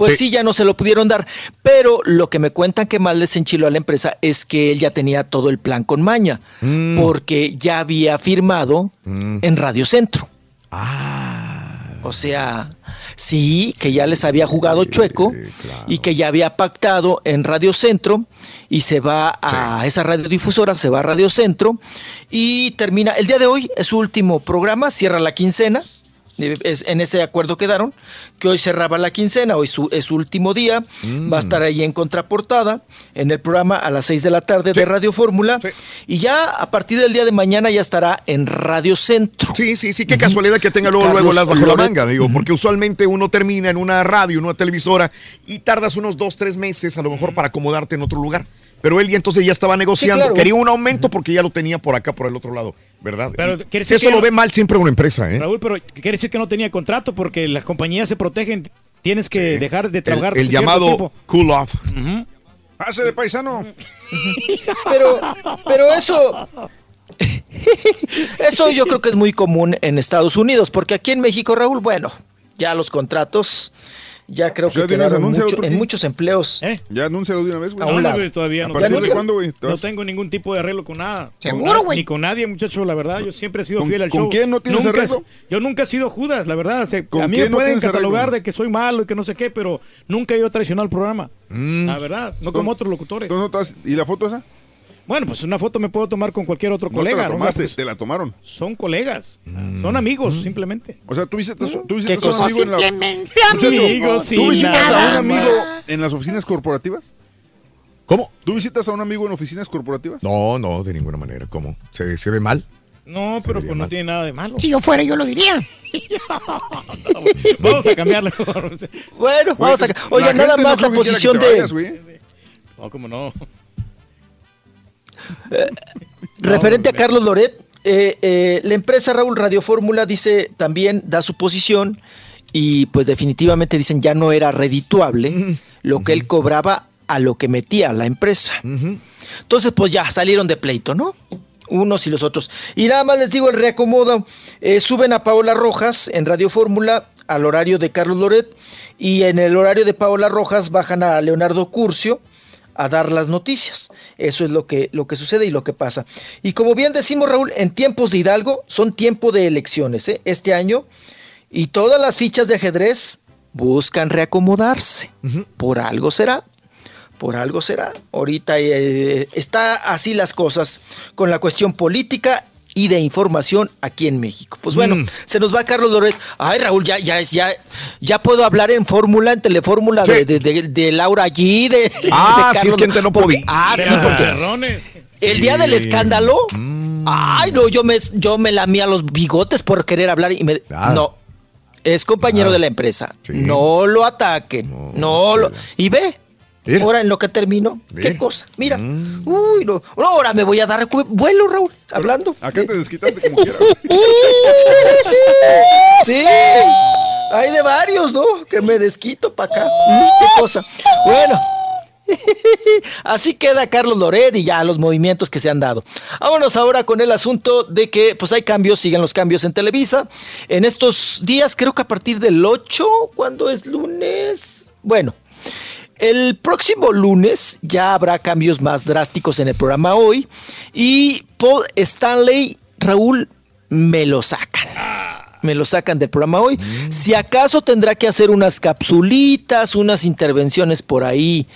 Pues sí. ya no se lo pudieron dar. Pero lo que me cuentan que más les enchiló a la empresa es que él ya tenía todo el plan con Maña, Mm. porque ya había firmado Mm. en Radio Centro. Ah. O sea, sí, que ya les había jugado chueco y que ya había pactado en Radio Centro y se va a esa radiodifusora, se va a Radio Centro y termina, el día de hoy es su último programa, cierra la quincena. Eh, es- en ese acuerdo quedaron que hoy cerraba la quincena, hoy su- es su último día, va a estar ahí en contraportada en el programa a las 6 de la tarde de Radio Fórmula y ya a partir del día de mañana ya estará en Radio Centro. Sí, sí, sí, qué casualidad que tenga luego, luego las bajo la manga, digo, porque usualmente uno termina en una radio, en una televisora y tardas unos dos, tres meses a lo mejor para acomodarte en otro lugar. Pero él ya entonces ya estaba negociando, claro. quería un aumento porque ya lo tenía por acá, por el otro lado, ¿verdad? Pero Y eso que lo ve mal siempre una empresa, ¿eh? Raúl, pero quiere decir que no tenía contrato porque las compañías se protegen. Tienes que dejar de trabajar. El, el llamado cool off. Pase de paisano. Pero, pero eso. Eso yo creo que es muy común en Estados Unidos, porque aquí en México, Raúl, bueno, ya los contratos, ya creo que Ya tienes quedaron anuncio, mucho- Turquí. en muchos empleos. Ya anúncialo de una vez, güey. Güey, todavía ¿A no. cuándo, güey? ¿Te No tengo ningún tipo de arreglo con nada. ¿Seguro, Con- güey? Ni con nadie, muchacho, la verdad. Yo siempre he sido ¿Con- fiel al con show. quién no tienes Nunca he- arreglo? Yo nunca he sido Judas, la verdad. O sea, ¿Con a mí quién me no pueden arreglo? catalogar de que soy malo y que no sé qué, pero nunca he ido traicionado al programa. Mm. La verdad, no como otros locutores. ¿Tú no ¿Y la foto esa? Bueno, pues una foto me puedo tomar con cualquier otro No colega. te la ¿no? tomaste, Pues, te la tomaron. son colegas, son amigos, simplemente. O sea, tú visitas, tú ¿Qué visitas a un amigo en la... Muchacho, amigos, ¿tú sin visitas a un amigo más. en las oficinas corporativas? ¿Cómo? ¿Tú visitas a un amigo en oficinas corporativas? No, no, de ninguna manera. ¿Cómo? ¿Se, se ve mal? No, pero pues no mal. tiene nada de malo. Si yo fuera, yo lo diría. Vamos a cambiarle. Bueno, vamos a. La Oiga, gente nada no más la posición de. vayas, güey. No, no. Referente a Carlos Loret, eh, eh, la empresa Raúl Radio Fórmula dice también, da su posición y pues definitivamente dicen ya no era redituable lo que él cobraba a lo que metía la empresa. Entonces pues ya salieron de pleito, ¿no? Unos y los otros. Y nada más les digo el reacomodo. eh, suben a Paola Rojas en Radio Fórmula al horario de Carlos Loret y en el horario de Paola Rojas bajan a Leonardo Curcio a dar las noticias. Eso es lo que, lo que sucede y lo que pasa. Y como bien decimos, Raúl, en tiempos de Hidalgo son tiempo de elecciones ¿eh? este año y todas las fichas de ajedrez buscan reacomodarse. Por algo será. Por algo será. Ahorita eh, está así las cosas con la cuestión política y de información aquí en México. Pues bueno, Mm. se nos va Carlos Loret. Ay, Raúl, ya, ya, ya, ya puedo hablar en fórmula, en telefórmula de, de, de- de Laura G. De, Ah, de sí, es Carlos que no Porque- podía. Ah, sí, porque cerrones. el día del escándalo. Ay, no, yo me, yo me lamía los bigotes por querer hablar y me. Ah. No. Es compañero Ah. de la empresa. Sí. No lo ataquen. No, lo. Y ve. Mira. Ahora en lo que termino. Mira. ¿Qué cosa? Mira. Uy, no. Ahora me voy a dar vuelo, Raúl. Hablando. Acá te desquitaste como quieras. Sí. Hay de varios, ¿no? Que me desquito para acá. Mm, ¿Qué cosa? Bueno. Así queda Carlos Loret y ya los movimientos que se han dado. Vámonos ahora con el asunto de que pues hay cambios, siguen los cambios en Televisa. En estos días, creo que a partir del 8, cuando es lunes. Bueno, el próximo lunes ya habrá cambios más drásticos en el programa hoy. Y Paul Stanley, Raúl, me lo sacan. Me lo sacan del programa hoy. Si acaso tendrá que hacer unas capsulitas, unas intervenciones por ahí,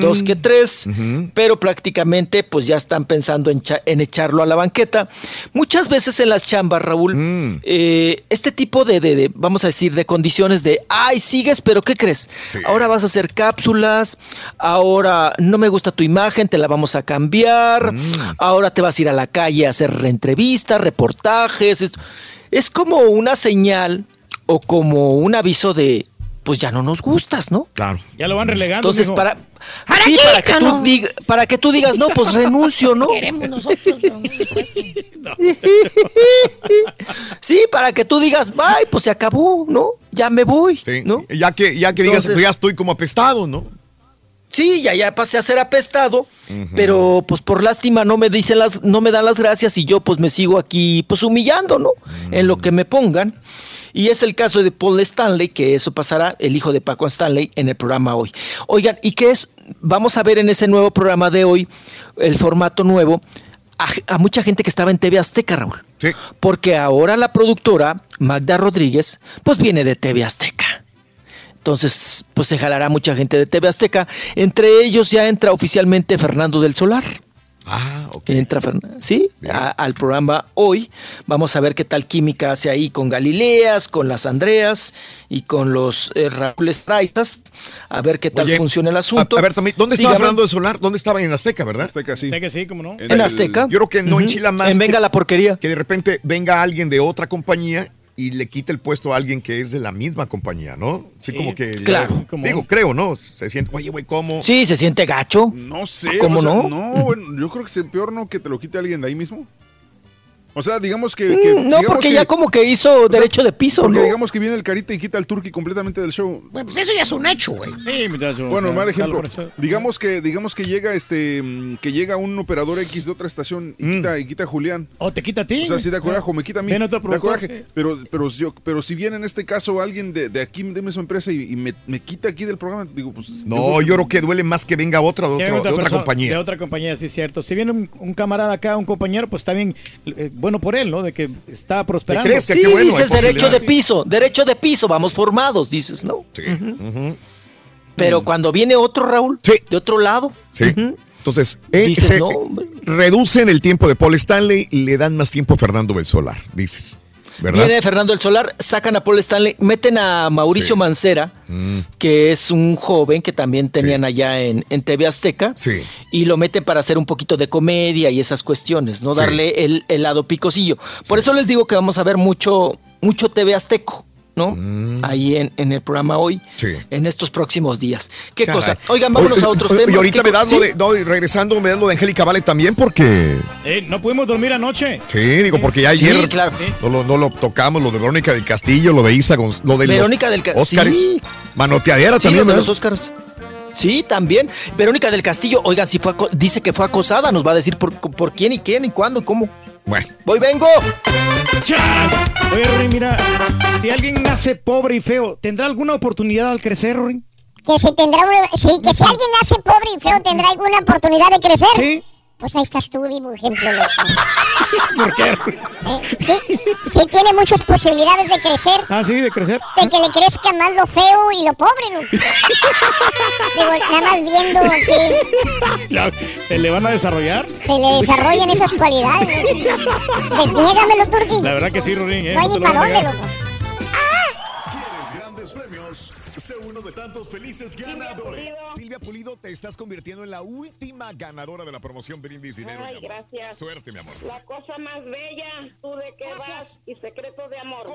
dos que tres, pero prácticamente pues ya están pensando en, en echarlo a la banqueta. Muchas veces en las chambas, Raúl, eh, este tipo de, de- de, vamos a decir, de condiciones de, ay, sigues, pero ¿qué crees? Ahora vas a hacer cápsulas, ahora no me gusta tu imagen, te la vamos a cambiar, ahora te vas a ir a la calle a hacer entrevistas, reportajes. Es, es como una señal o como un aviso de, pues ya no nos gustas, ¿no? Claro. Ya lo van relegando. Entonces, mijo. para, sí, para que, tú diga- para que tú digas, no, pues renuncio, ¿no? Queremos nosotros, pero Sí, para que tú digas, bye, pues se acabó, ¿no? Ya me voy, ¿no? Ya que, ya que digas, Entonces- ya estoy como apestado, ¿no? Sí, ya, ya pasé a ser apestado, pero pues por lástima no me dicen las, no me dan las gracias y yo pues me sigo aquí pues humillando, ¿no? En lo que me pongan. Y es el caso de Paul Stanley, que eso pasará, el hijo de Paco Stanley, en el programa hoy. Oigan, ¿y qué es? Vamos a ver en ese nuevo programa de hoy, el formato nuevo, a, a mucha gente que estaba en TV Azteca, Raúl. Sí. Porque ahora la productora, Magda Rodríguez, pues viene de TV Azteca. Entonces, pues se jalará mucha gente de TV Azteca. Entre ellos ya entra oficialmente Fernando del Solar. Ah, ok. Entra Fern- sí, a- al programa hoy. Vamos a ver qué tal química hace ahí con Galileas, con las Andreas y con los eh, Raúl Estraitas. A ver qué tal Oye, funciona el asunto. a ver, también, ¿dónde estaba Dígame. Fernando de Solar? ¿Dónde estaba en Azteca, verdad? Azteca, sí. Azteca, sí, ¿cómo no? En Azteca. Yo creo que no Ujú. enchila más. En que- Venga la porquería. Que de repente venga alguien de otra compañía y le quite el puesto a alguien que es de la misma compañía, ¿no? Sí, Sí, como que. claro. Digo, creo, ¿no? Se siente, oye, güey, ¿cómo? Sí, se siente gacho. No sé. ¿Cómo o sea, no? No, bueno, yo creo que es peor no que te lo quite alguien de ahí mismo. O sea, digamos que. Mm, que- no, digamos porque que- ya como que hizo derecho de piso, Porque ¿no? digamos que viene el carita y quita al turqui completamente del show. Bueno, pues eso ya es un hecho, güey. Sí, muchacho. Bueno, o sea, mal ejemplo. Digamos que, digamos que llega este, mm, que llega un operador X de otra estación y quita, y quita a Julián. O te quita a ti. O sea, sí da coraje, me quita a mí. Ven otro da coraje. Pero, pero, yo, pero si viene en este caso alguien de, de aquí, de misma empresa, y, y me, me quita aquí del programa, digo, pues. No, yo creo que duele más que venga otra de, otro- otra de otra persona- compañía. De otra compañía, sí, es cierto. Si viene un, un camarada acá, un compañero, pues está bien, eh, bueno por él, ¿no? De que está prosperando. sí, dices derecho de piso, derecho de piso, vamos formados, dices, ¿no? Ujú. Pero cuando viene otro, Raúl, de otro lado, Sí. Entonces, eh, Dices, se- no, reducen el tiempo de Paul Stanley y le dan más tiempo a Fernando del Solar, dices. ¿Verdad? viene Fernando el Solar, sacan a Paul Stanley, meten a Mauricio Mancera, Mm, que es un joven que también tenían allá en, en TV Azteca, sí. y lo meten para hacer un poquito de comedia y esas cuestiones, ¿no? Darle el, el lado picocillo. Por eso les digo que vamos a ver mucho, mucho TV Azteco, ¿no? Ahí en, en el programa hoy, Mm. Sí. en estos próximos días. ¿Qué Caray. cosa? Oigan, vámonos a otros temas. Y ahorita ¿Qué me das lo sí? de, no, regresando, me das lo de Angélica Vale también porque... Eh, no pudimos dormir anoche. Sí, digo, porque ya Sí, ayer claro. no, lo, no lo tocamos, lo de Verónica del Castillo, lo de Isa, lo de Verónica los del Castillo. Sí. Manoteadera Sí, también, lo de los Óscares. Sí, también. Verónica del Castillo, oigan, si fue dice que fue acosada, nos va a decir por, por quién y quién y cuándo y cómo. Bueno. Voy, vengo. ¡Chas! Oye, Rory, mira, si alguien nace pobre y feo, ¿tendrá alguna oportunidad al crecer, Rory? Que si tendrá una- sí, que si alguien nace pobre y feo tendrá alguna oportunidad de crecer. Sí. Pues ahí estás tú, vivo ejemplo. ¿Por qué? Eh, sí, sí tiene muchas posibilidades de crecer. Ah, sí, de crecer. De que le crezca más lo feo y lo pobre. Digo, nada más viendo que Ya, ¿Se le van a desarrollar? se le desarrollan esas cualidades. loco. Desniégamelo, Turki. La verdad que sí, Rory. ¿eh? No hay No ni para dónde, loco. Sé uno de tantos felices ganadores. Silvia Pulido, te estás convirtiendo en la última ganadora de la promoción Brindis Dinero. Ay, mi amor. gracias. Suerte, mi amor. La cosa más bella, tú de qué vas y secreto de amor.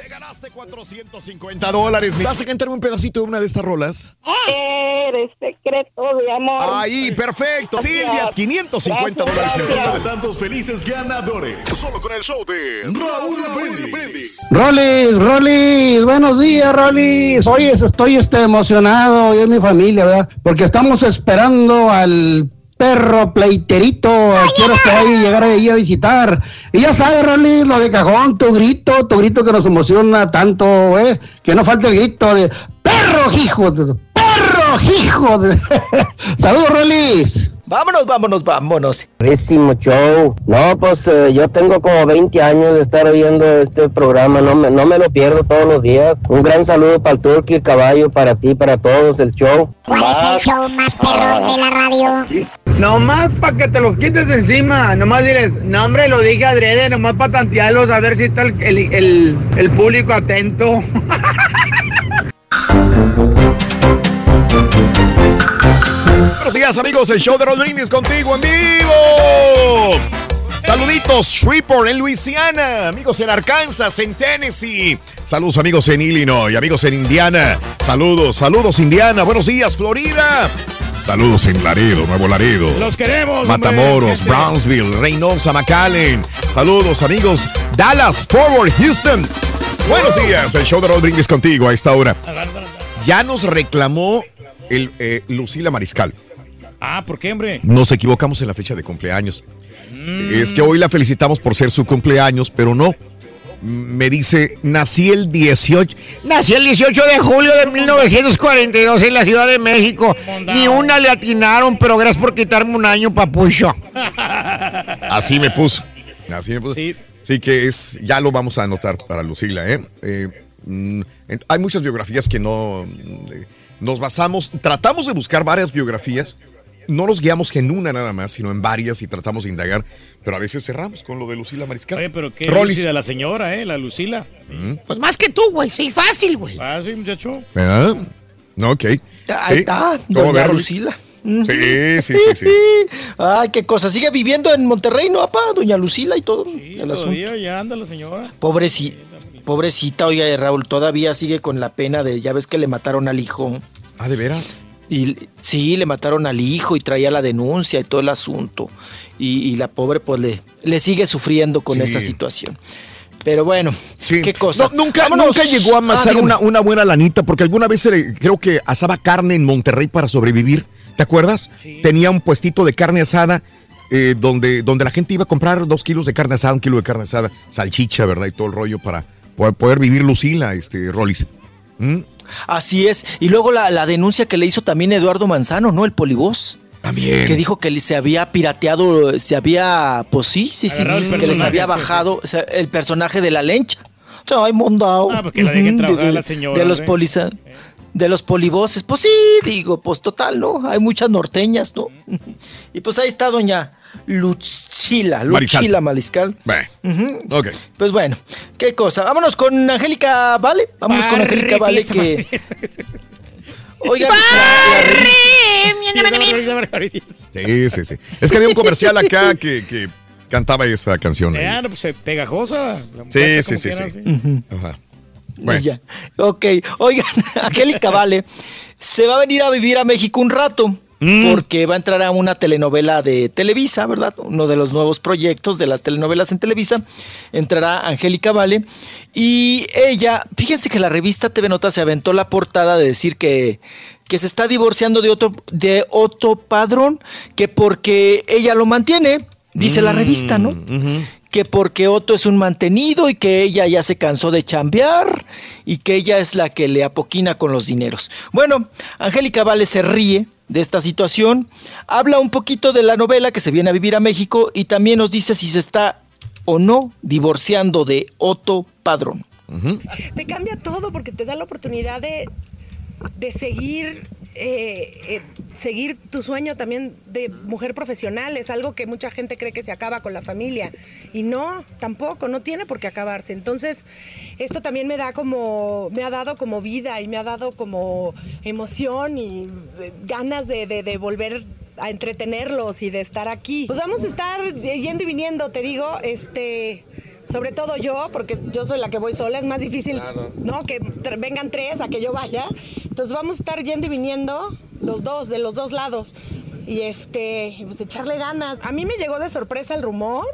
Te ganaste 450 dólares. ¿Vas a cantarme un pedacito de una de estas rolas? Eres secreto de amor. Ahí, perfecto. Gracias. Silvia, 550 Gracias, dólares. Uno de tantos felices ganadores. Solo con el show de Raúl Brindis. Rolis, Rolis, buenos días, Rolis. Oye, estoy este, emocionado, yo y mi familia, ¿verdad? Porque estamos esperando al perro pleiterito. Quiero que vaya a llegar ahí a visitar. Y ya sabes, Rolis, lo de cajón, tu grito, tu grito que nos emociona tanto, ¿eh? Que no falte el grito de perro, hijo, de- perro, hijo. de-". Saludos, Rolis. Vámonos, vámonos, vámonos. Buenísimo show. No, pues eh, yo tengo como 20 años de estar viendo este programa, no me, no me lo pierdo todos los días. Un gran saludo para el Turqui, el caballo, para ti, para todos, el show. ¿Cuál es el show más perrón de la radio? Nomás para que te los quites de encima. Nomás diles, no hombre, lo dije adrede, nomás para tantearlos, a ver si está el, el- el- el público atento. Buenos días, amigos. El show de Raúl Brindis contigo en vivo. Saluditos, Shreveport en Luisiana, amigos en Arkansas, en Tennessee. Saludos amigos en Illinois, amigos en Indiana. Saludos, saludos Indiana. Buenos días, Florida. Saludos en Laredo, Nuevo Laredo. Los queremos. Matamoros, hombre, Brownsville, Reynosa, McAllen. Saludos amigos, Dallas, Forward, Houston. Buenos días, el show de Raúl Brindis contigo a esta hora. Ya nos reclamó el, eh, Lucila Mariscal. Ah, ¿por qué, hombre? Nos equivocamos en la fecha de cumpleaños. Es que hoy la felicitamos por ser su cumpleaños, pero no. Me dice, nací el 18. Nací el 18 de julio de 1942 en la Ciudad de México. Ni una le atinaron, pero gracias por quitarme un año, papucho. Así me puso. Así me puso. Sí. que es, ya lo vamos a anotar para Lucila, ¿eh? Eh, mm, hay muchas biografías que no eh, nos basamos, tratamos de buscar varias biografías, no nos guiamos en una nada más, sino en varias y tratamos de indagar, pero a veces cerramos con lo de Lucila Mariscal. Oye, pero qué Rollis. lúcida la señora, ¿eh? La Lucila. Pues más que tú, güey. Sí, fácil, güey. Fácil, muchacho. ¿Verdad? No, ok. Ahí Sí. está, ¿Cómo doña? Lucila. Sí, sí, sí, sí. Ay, qué cosa. Sigue viviendo en Monterrey, ¿no, papá? Doña Lucila y todo. el asunto. Ya anda la señora. Pobreci- pobrecita, oiga, eh, Raúl, todavía sigue con la pena de, ya ves que le mataron al hijo. Ah, ¿de veras? Y sí, le mataron al hijo y traía la denuncia y todo el asunto. Y, y la pobre, pues le, le sigue sufriendo con Sí. esa situación. Pero bueno, qué cosa. No, nunca, Vámonos. nunca llegó a Ah, amasar una, una buena lanita, porque alguna vez se le- creo que asaba carne en Monterrey para sobrevivir. ¿Te acuerdas? Tenía un puestito de carne asada eh, donde, donde la gente iba a comprar dos kilos de carne asada, un kilo de carne asada, salchicha, ¿verdad? Y todo el rollo para poder, poder vivir Lucila, este, Rollis. ¿Mm? Así es. Y luego la, la denuncia que le hizo también Eduardo Manzano, ¿no? El polivoz. También. Que dijo que se había pirateado, se había, pues sí, sí, sí, que les había bajado el personaje de la lencha. Ay, mondao. Ah, porque la dejen trabajar de, la señora, De los hombre. poliza, de los polivoces. Pues sí, digo, pues total, ¿no? Hay muchas norteñas, ¿no? Y pues ahí está doña Lucila, Mariscal. Lucila Mariscal. Bueno, Ujú. ok. Pues bueno, qué cosa. Vámonos con Angélica Vale. Vámonos con Angélica Vale que. Oigan, Sí, sí, sí. Es que había un comercial acá que, que cantaba esa canción. ahí. Eh, no, pues eh, pegajosa. La Sí, sí, sí, sí. Ajá. Bueno. Ya. Ok, oigan, Angélica Vale se va a venir a vivir a México un rato. Mm. Porque va a entrar a una telenovela de Televisa, ¿verdad? Uno de los nuevos proyectos de las telenovelas en Televisa. Entrará Angélica Vale. Y ella, fíjense que la revista TV Nota se aventó la portada de decir que, que se está divorciando de otro, de otro padrón, que porque ella lo mantiene, dice la revista, ¿no? Que porque Otto es un mantenido y que ella ya se cansó de chambear y que ella es la que le apoquina con los dineros. Bueno, Angélica Vale se ríe de esta situación, habla un poquito de la novela que se viene a vivir a México y también nos dice si se está o no divorciando de Otto Padrón. Te cambia todo porque te da la oportunidad de, de seguir, eh, eh, seguir tu sueño también de mujer profesional. Es algo que mucha gente cree que se acaba con la familia. Y no, tampoco, no tiene por qué acabarse. Entonces, esto también me da como, me ha dado como vida y me ha dado como emoción y eh, ganas de, de- de volver a entretenerlos y de estar aquí. Pues vamos a estar yendo y viniendo, te digo, este, sobre todo yo, porque yo soy la que voy sola, es más difícil, ¿no? Que vengan tres a que yo vaya. Entonces vamos a estar yendo y viniendo los dos, de los dos lados. Y este, pues echarle ganas. A mí me llegó de sorpresa el rumor,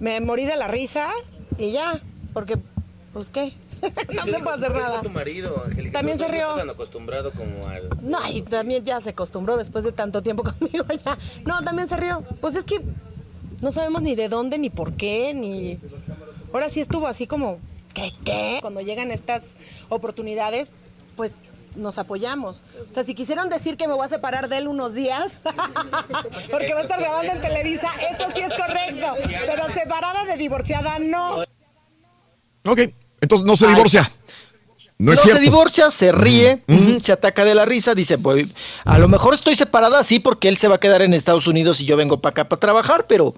me morí de la risa y ya, porque, pues qué, no se puede hacer nada. tu marido, Angélica? También ¿No se rió. estás tan acostumbrado como al... No, y también ya se acostumbró después de tanto tiempo conmigo ya. No, también se rió. Pues es que no sabemos ni de dónde, ni por qué, ni... Ahora sí estuvo así como, ¿qué, qué? Cuando llegan estas oportunidades, pues nos apoyamos. O sea, si quisieron decir que me voy a separar de él unos días, porque va a estar grabando en Televisa, eso sí es correcto. Pero separada de divorciada, no. Ok, entonces no se divorcia. No es no cierto. se divorcia, se ríe, se ataca de la risa, dice, pues a lo mejor estoy separada así porque él se va a quedar en Estados Unidos y yo vengo para acá para trabajar, pero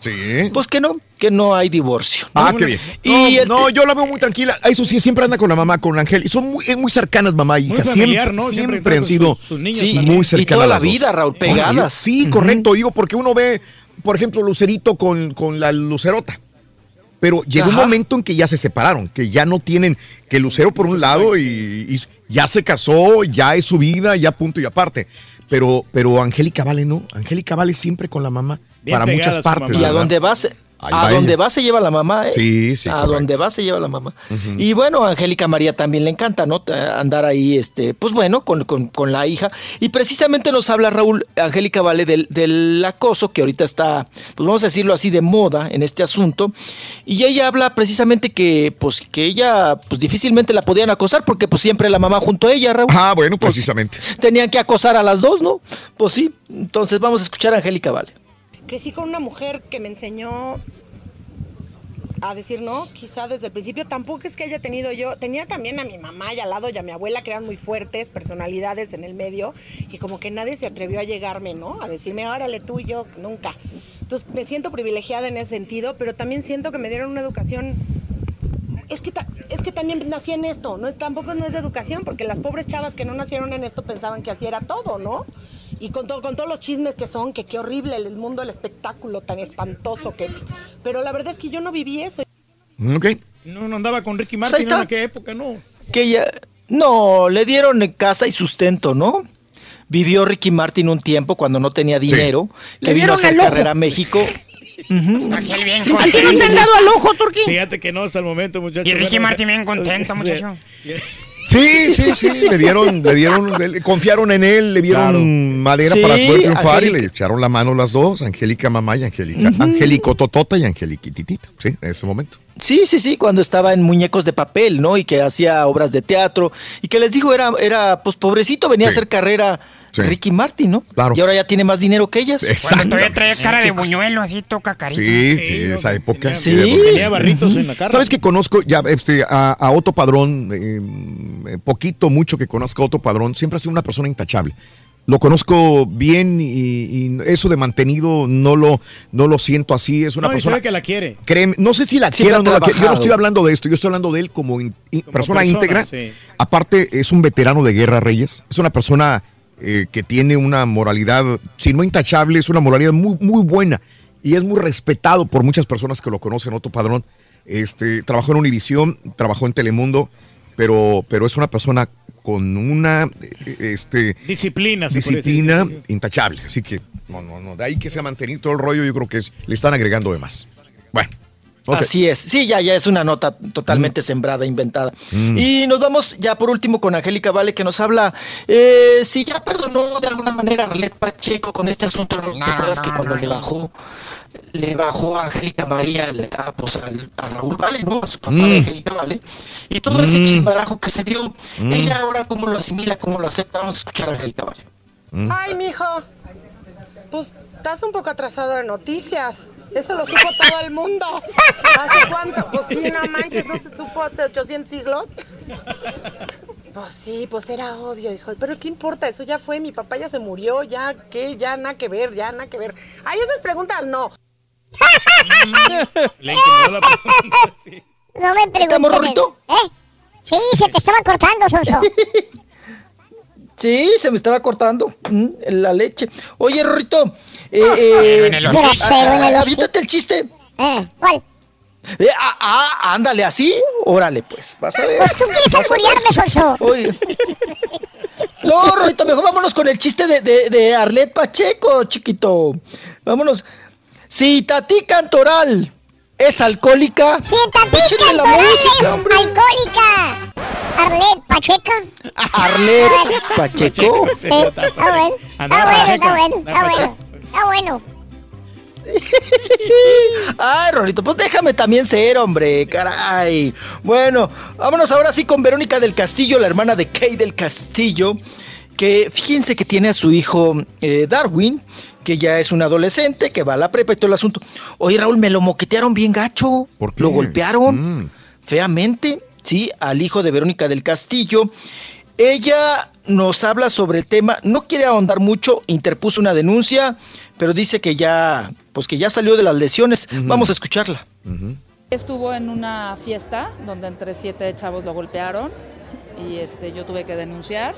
pues que no, que no hay divorcio. ¿no? Ah, qué bien. Y No, no, yo la veo muy tranquila. Eso sí, siempre anda con la mamá, con Ángel. Y son muy, muy cercanas, mamá e hija. Muy familiar, siempre, ¿no? siempre, Siempre han sido sus- sus niños sí, muy Y cercanas. toda la vida, Raúl, Oye, pegadas. Sí, correcto. Digo, porque uno ve por ejemplo, Lucerito con, con la Lucerota. Pero llegó un momento en que ya se separaron, que ya no tienen, que Lucero por un lado y, y ya se casó, ya es su vida, ya punto y aparte. Pero, pero Angélica Vale no. Angélica Vale siempre con la mamá Bien para muchas partes. mamá. Y a donde va se- Ahí a donde va se lleva la mamá, ¿eh? Sí, sí, A correcto. donde va se lleva la mamá. Y bueno, a Angélica María también le encanta, ¿no? Eh, Andar ahí, este, pues bueno, con, con- con la hija. Y precisamente nos habla Raúl, Angélica Vale, del, del acoso que ahorita está, pues vamos a decirlo así, de moda en este asunto. Y ella habla precisamente que, pues, que ella, pues difícilmente la podían acosar porque pues siempre la mamá junto a ella, Raúl. Ah, bueno, Pues, precisamente. Tenían que acosar a las dos, ¿no? Pues sí. Entonces vamos a escuchar a Angélica Vale. Crecí con una mujer que me enseñó a decir no, quizá desde el principio. Tampoco es que haya tenido yo, tenía también a mi mamá y al lado y a mi abuela que eran muy fuertes, personalidades en el medio, y como que nadie se atrevió a llegarme, ¿no? A decirme, órale tú y yo, nunca. Entonces me siento privilegiada en ese sentido, pero también siento que me dieron una educación es que, ta- es que también nací en esto, no tampoco no es de educación, porque las pobres chavas que no nacieron en esto pensaban que así era todo, ¿no? Y con, to- con todos los chismes que son, que qué horrible el mundo del espectáculo tan espantoso que... Pero la verdad es que yo no viví eso. Ok. No, no andaba con Ricky Martin en aquella época, no. que ella no le dieron casa y sustento, ¿no? Vivió Ricky Martin un tiempo cuando no tenía dinero, Le que vino a dieron hacer carrera a México. Aquel bien Sí, contento. sí, sí. ¿A ti no te han dado al ojo, Turquí? Fíjate que no hasta el momento, muchachos. Y Ricky Bueno, Martin bien contento, muchacho. Sí, sí, sí, le dieron, le dieron, le- confiaron en él, le dieron Claro. madera Sí, para poder triunfar y le echaron la mano las dos, Angélica mamá y Angélica, Angélico Totota y Angeliquititita, sí, en ese momento. Sí, sí, sí, cuando estaba en Muñecos de Papel, ¿no? Y que hacía obras de teatro. Y que les digo, era, era pues pobrecito, venía a hacer carrera Sí. Ricky Martin, ¿no? Claro. Y ahora ya tiene más dinero que ellas. Cuando todavía traía cara de buñuelo, así toca carita. Sí, sí, esa época. Sí. Tenía barritos en la cara. ¿Sabes que conozco ya este, a, a Otto Padrón, eh, poquito, mucho que conozco a Otto Padrón, siempre ha sido una persona intachable. Lo conozco bien y, y eso de mantenido no lo, no lo siento así. Es una no, persona que la quiere. Créeme, no sé si la quiera o no la quiera. Yo no estoy hablando de esto, yo estoy hablando de él como, in- persona, persona, íntegra. sí. Aparte, es un veterano de guerra, Reyes. Es una persona eh, que tiene una moralidad, si no intachable, es una moralidad muy, muy buena. Y es muy respetado por muchas personas que lo conocen, Otto Padrón. Este, trabajó en Univisión, trabajó en Telemundo, pero, pero es una persona con una eh, este, Disciplina, disciplina decir. intachable. Así que, no, no, no. De ahí que se ha mantenido todo el rollo, yo creo que es, le están agregando de más. Bueno. Así es. Sí, ya, ya es una nota totalmente sembrada, inventada. Mm. Y nos vamos ya por último con Angélica Vale, que nos habla eh, si ya perdonó de alguna manera a Arlet Pacheco con este asunto. ¿Te acuerdas que cuando le bajó, le bajó a Angélica María le- a, pues, a Raúl Vale, ¿no? A su papá Mm. de Angélica Vale. Y todo ese Mm. chismarajo que se dio, Mm. ella ahora cómo lo asimila, cómo lo acepta. Vamos a escuchar a Angélica Vale. Ay, mijo, pues estás un poco atrasado de noticias. Eso lo supo todo el mundo. ¿Hace cuánto? Pues sí, no manches, no se supo hace 800 siglos. Pues sí, pues era obvio, hijo. Pero ¿qué importa? Eso ya fue, mi papá ya se murió, ya, ¿qué? Ya nada que ver, ya nada que ver. Ay, esas preguntas no. Le la pregunta, sí. No me preguntes. ¿Estamos, Rorrito? ¿Eh? Sí, se te estaba cortando, Sonso. Sí, se me estaba cortando mm, la leche. Oye, Rorrito, eh, Ah, eh, el el hocico. aviéntate el chiste. ¿Eh? ¿Cuál? Eh, ah, ah, ándale, así, órale, pues, vas a ver. Pues tú quieres alburearme, Sonso. Oye. No, Rorito, mejor vámonos con el chiste de, de, de Arlet Pacheco, chiquito. Vámonos. Si Tati Cantoral es alcohólica, Si Tati échenle la Cantoral música, es hombre. alcohólica. Arlet Pacheca. Arlet Pacheco. Sí, está bueno. Está bueno, está bueno, está bueno. Está bueno. Ay, Rorito, pues déjame también ser, hombre, caray. Bueno, vámonos ahora sí con Verónica del Castillo, la hermana de Kay del Castillo, que fíjense que tiene a su hijo eh, Darwin, que ya es un adolescente, que va a la prepa y todo el asunto. Oye, Raúl, me lo moquetearon bien gacho. ¿Por qué? Lo golpearon Mm. feamente, sí, al hijo de Verónica del Castillo. Ella nos habla sobre el tema, no quiere ahondar mucho, interpuso una denuncia, pero dice que ya, pues que ya salió de las lesiones. Vamos a escucharla. Estuvo en una fiesta donde entre siete chavos lo golpearon y este, yo tuve que denunciar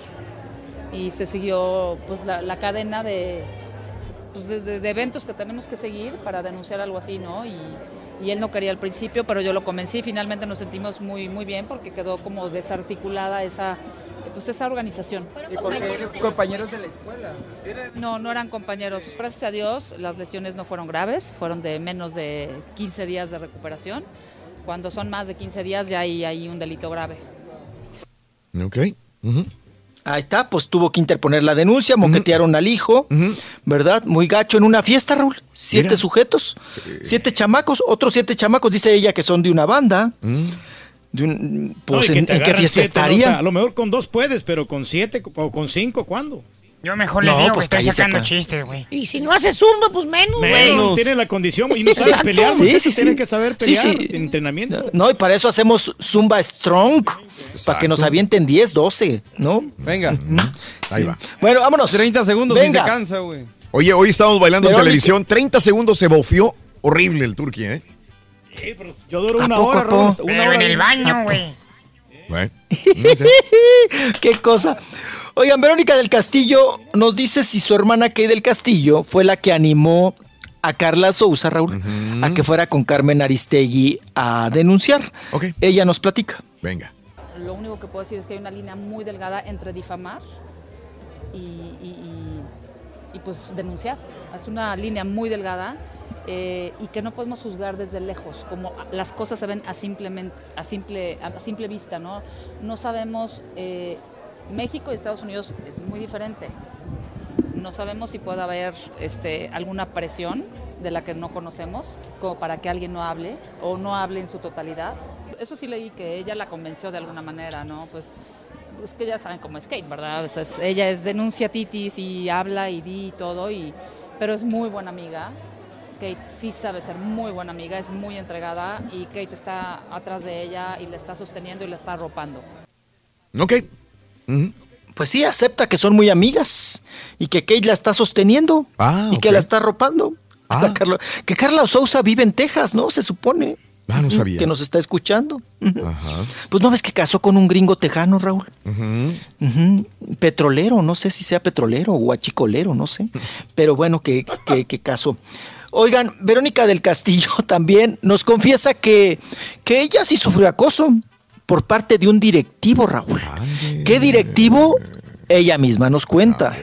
y se siguió pues la, la cadena de, pues, de, de- de eventos que tenemos que seguir para denunciar algo así, ¿no? Y, y él no quería al principio, pero yo lo convencí. Finalmente nos sentimos muy, muy bien porque quedó como desarticulada esa, pues, esa organización. compañeros de la escuela. No, no eran compañeros. Gracias a Dios, las lesiones no fueron graves, fueron de menos de 15 días de recuperación. Cuando son más de 15 días ya hay, hay un delito grave. Ok. Ahí está, pues tuvo que interponer la denuncia, moquetearon al hijo, ¿verdad? Muy gacho en una fiesta, Raúl. Siete Mira. sujetos, siete chamacos, otros siete chamacos, dice ella que son de una banda. De un- pues, No, ¿en, qué fiesta siete, ¿no? O estaría? sea, a lo mejor con dos puedes, pero con siete o con cinco, ¿cuándo? Yo mejor No, le digo pues que estoy sacando chistes, güey. Y si no hace zumba, pues menos, güey. Menos. Tiene la condición y no sabes Exacto. pelear. Sí, sí, sí. Tienes que saber Sí, pelear sí. en entrenamiento. No, y para eso hacemos Zumba Strong, para que nos avienten 10, 12, ¿no? Venga. Ahí va. Bueno, vámonos. 30 segundos Venga. y se cansa, güey. Oye, hoy estamos bailando en televisión. 30 segundos se bofió. Horrible el turqui, ¿eh? Yo duro ¿A una poco, hora? Raúl, una Pero hora en el baño, güey. Bueno. Qué cosa. Oigan, Verónica del Castillo nos dice si su hermana Kay del Castillo fue la que animó a Carla Sousa, Raúl, a que fuera con Carmen Aristegui a denunciar. Ella nos platica. Venga. Lo único que puedo decir es que hay una línea muy delgada entre difamar y, y- y- y, pues denunciar. Es una línea muy delgada eh, y que no podemos juzgar desde lejos, como las cosas se ven a, simplemente, a, simple, a simple vista, ¿no? No sabemos, eh, México y Estados Unidos es muy diferente. No sabemos si puede haber este, alguna presión de la que no conocemos, como para que alguien no hable o no hable en su totalidad. Eso sí leí que ella la convenció de alguna manera, ¿no? Pues es que ya saben cómo es Kate, ¿verdad? O sea, es- ella es denuncia titis y habla y di y todo, y, pero es muy buena amiga. Kate sí sabe ser muy buena amiga, es muy entregada y Kate está atrás de ella y la está sosteniendo y la está arropando. Ok. Pues sí, acepta que son muy amigas y que Kate la está sosteniendo Ah, y que la está arropando. Carla- que Carla Sousa vive en Texas, ¿no? Se supone. Ah, no sabía. Que nos está escuchando. Ajá. Pues no ves que casó con un gringo tejano, Raúl. Ujú. Ujú. Petrolero, no sé si sea petrolero o achicolero, no sé. Pero bueno, que, que, que casó. Oigan, Verónica del Castillo también nos confiesa que, que ella sí sufrió acoso por parte de un directivo, Raúl. ¿Qué directivo? Ella misma nos cuenta.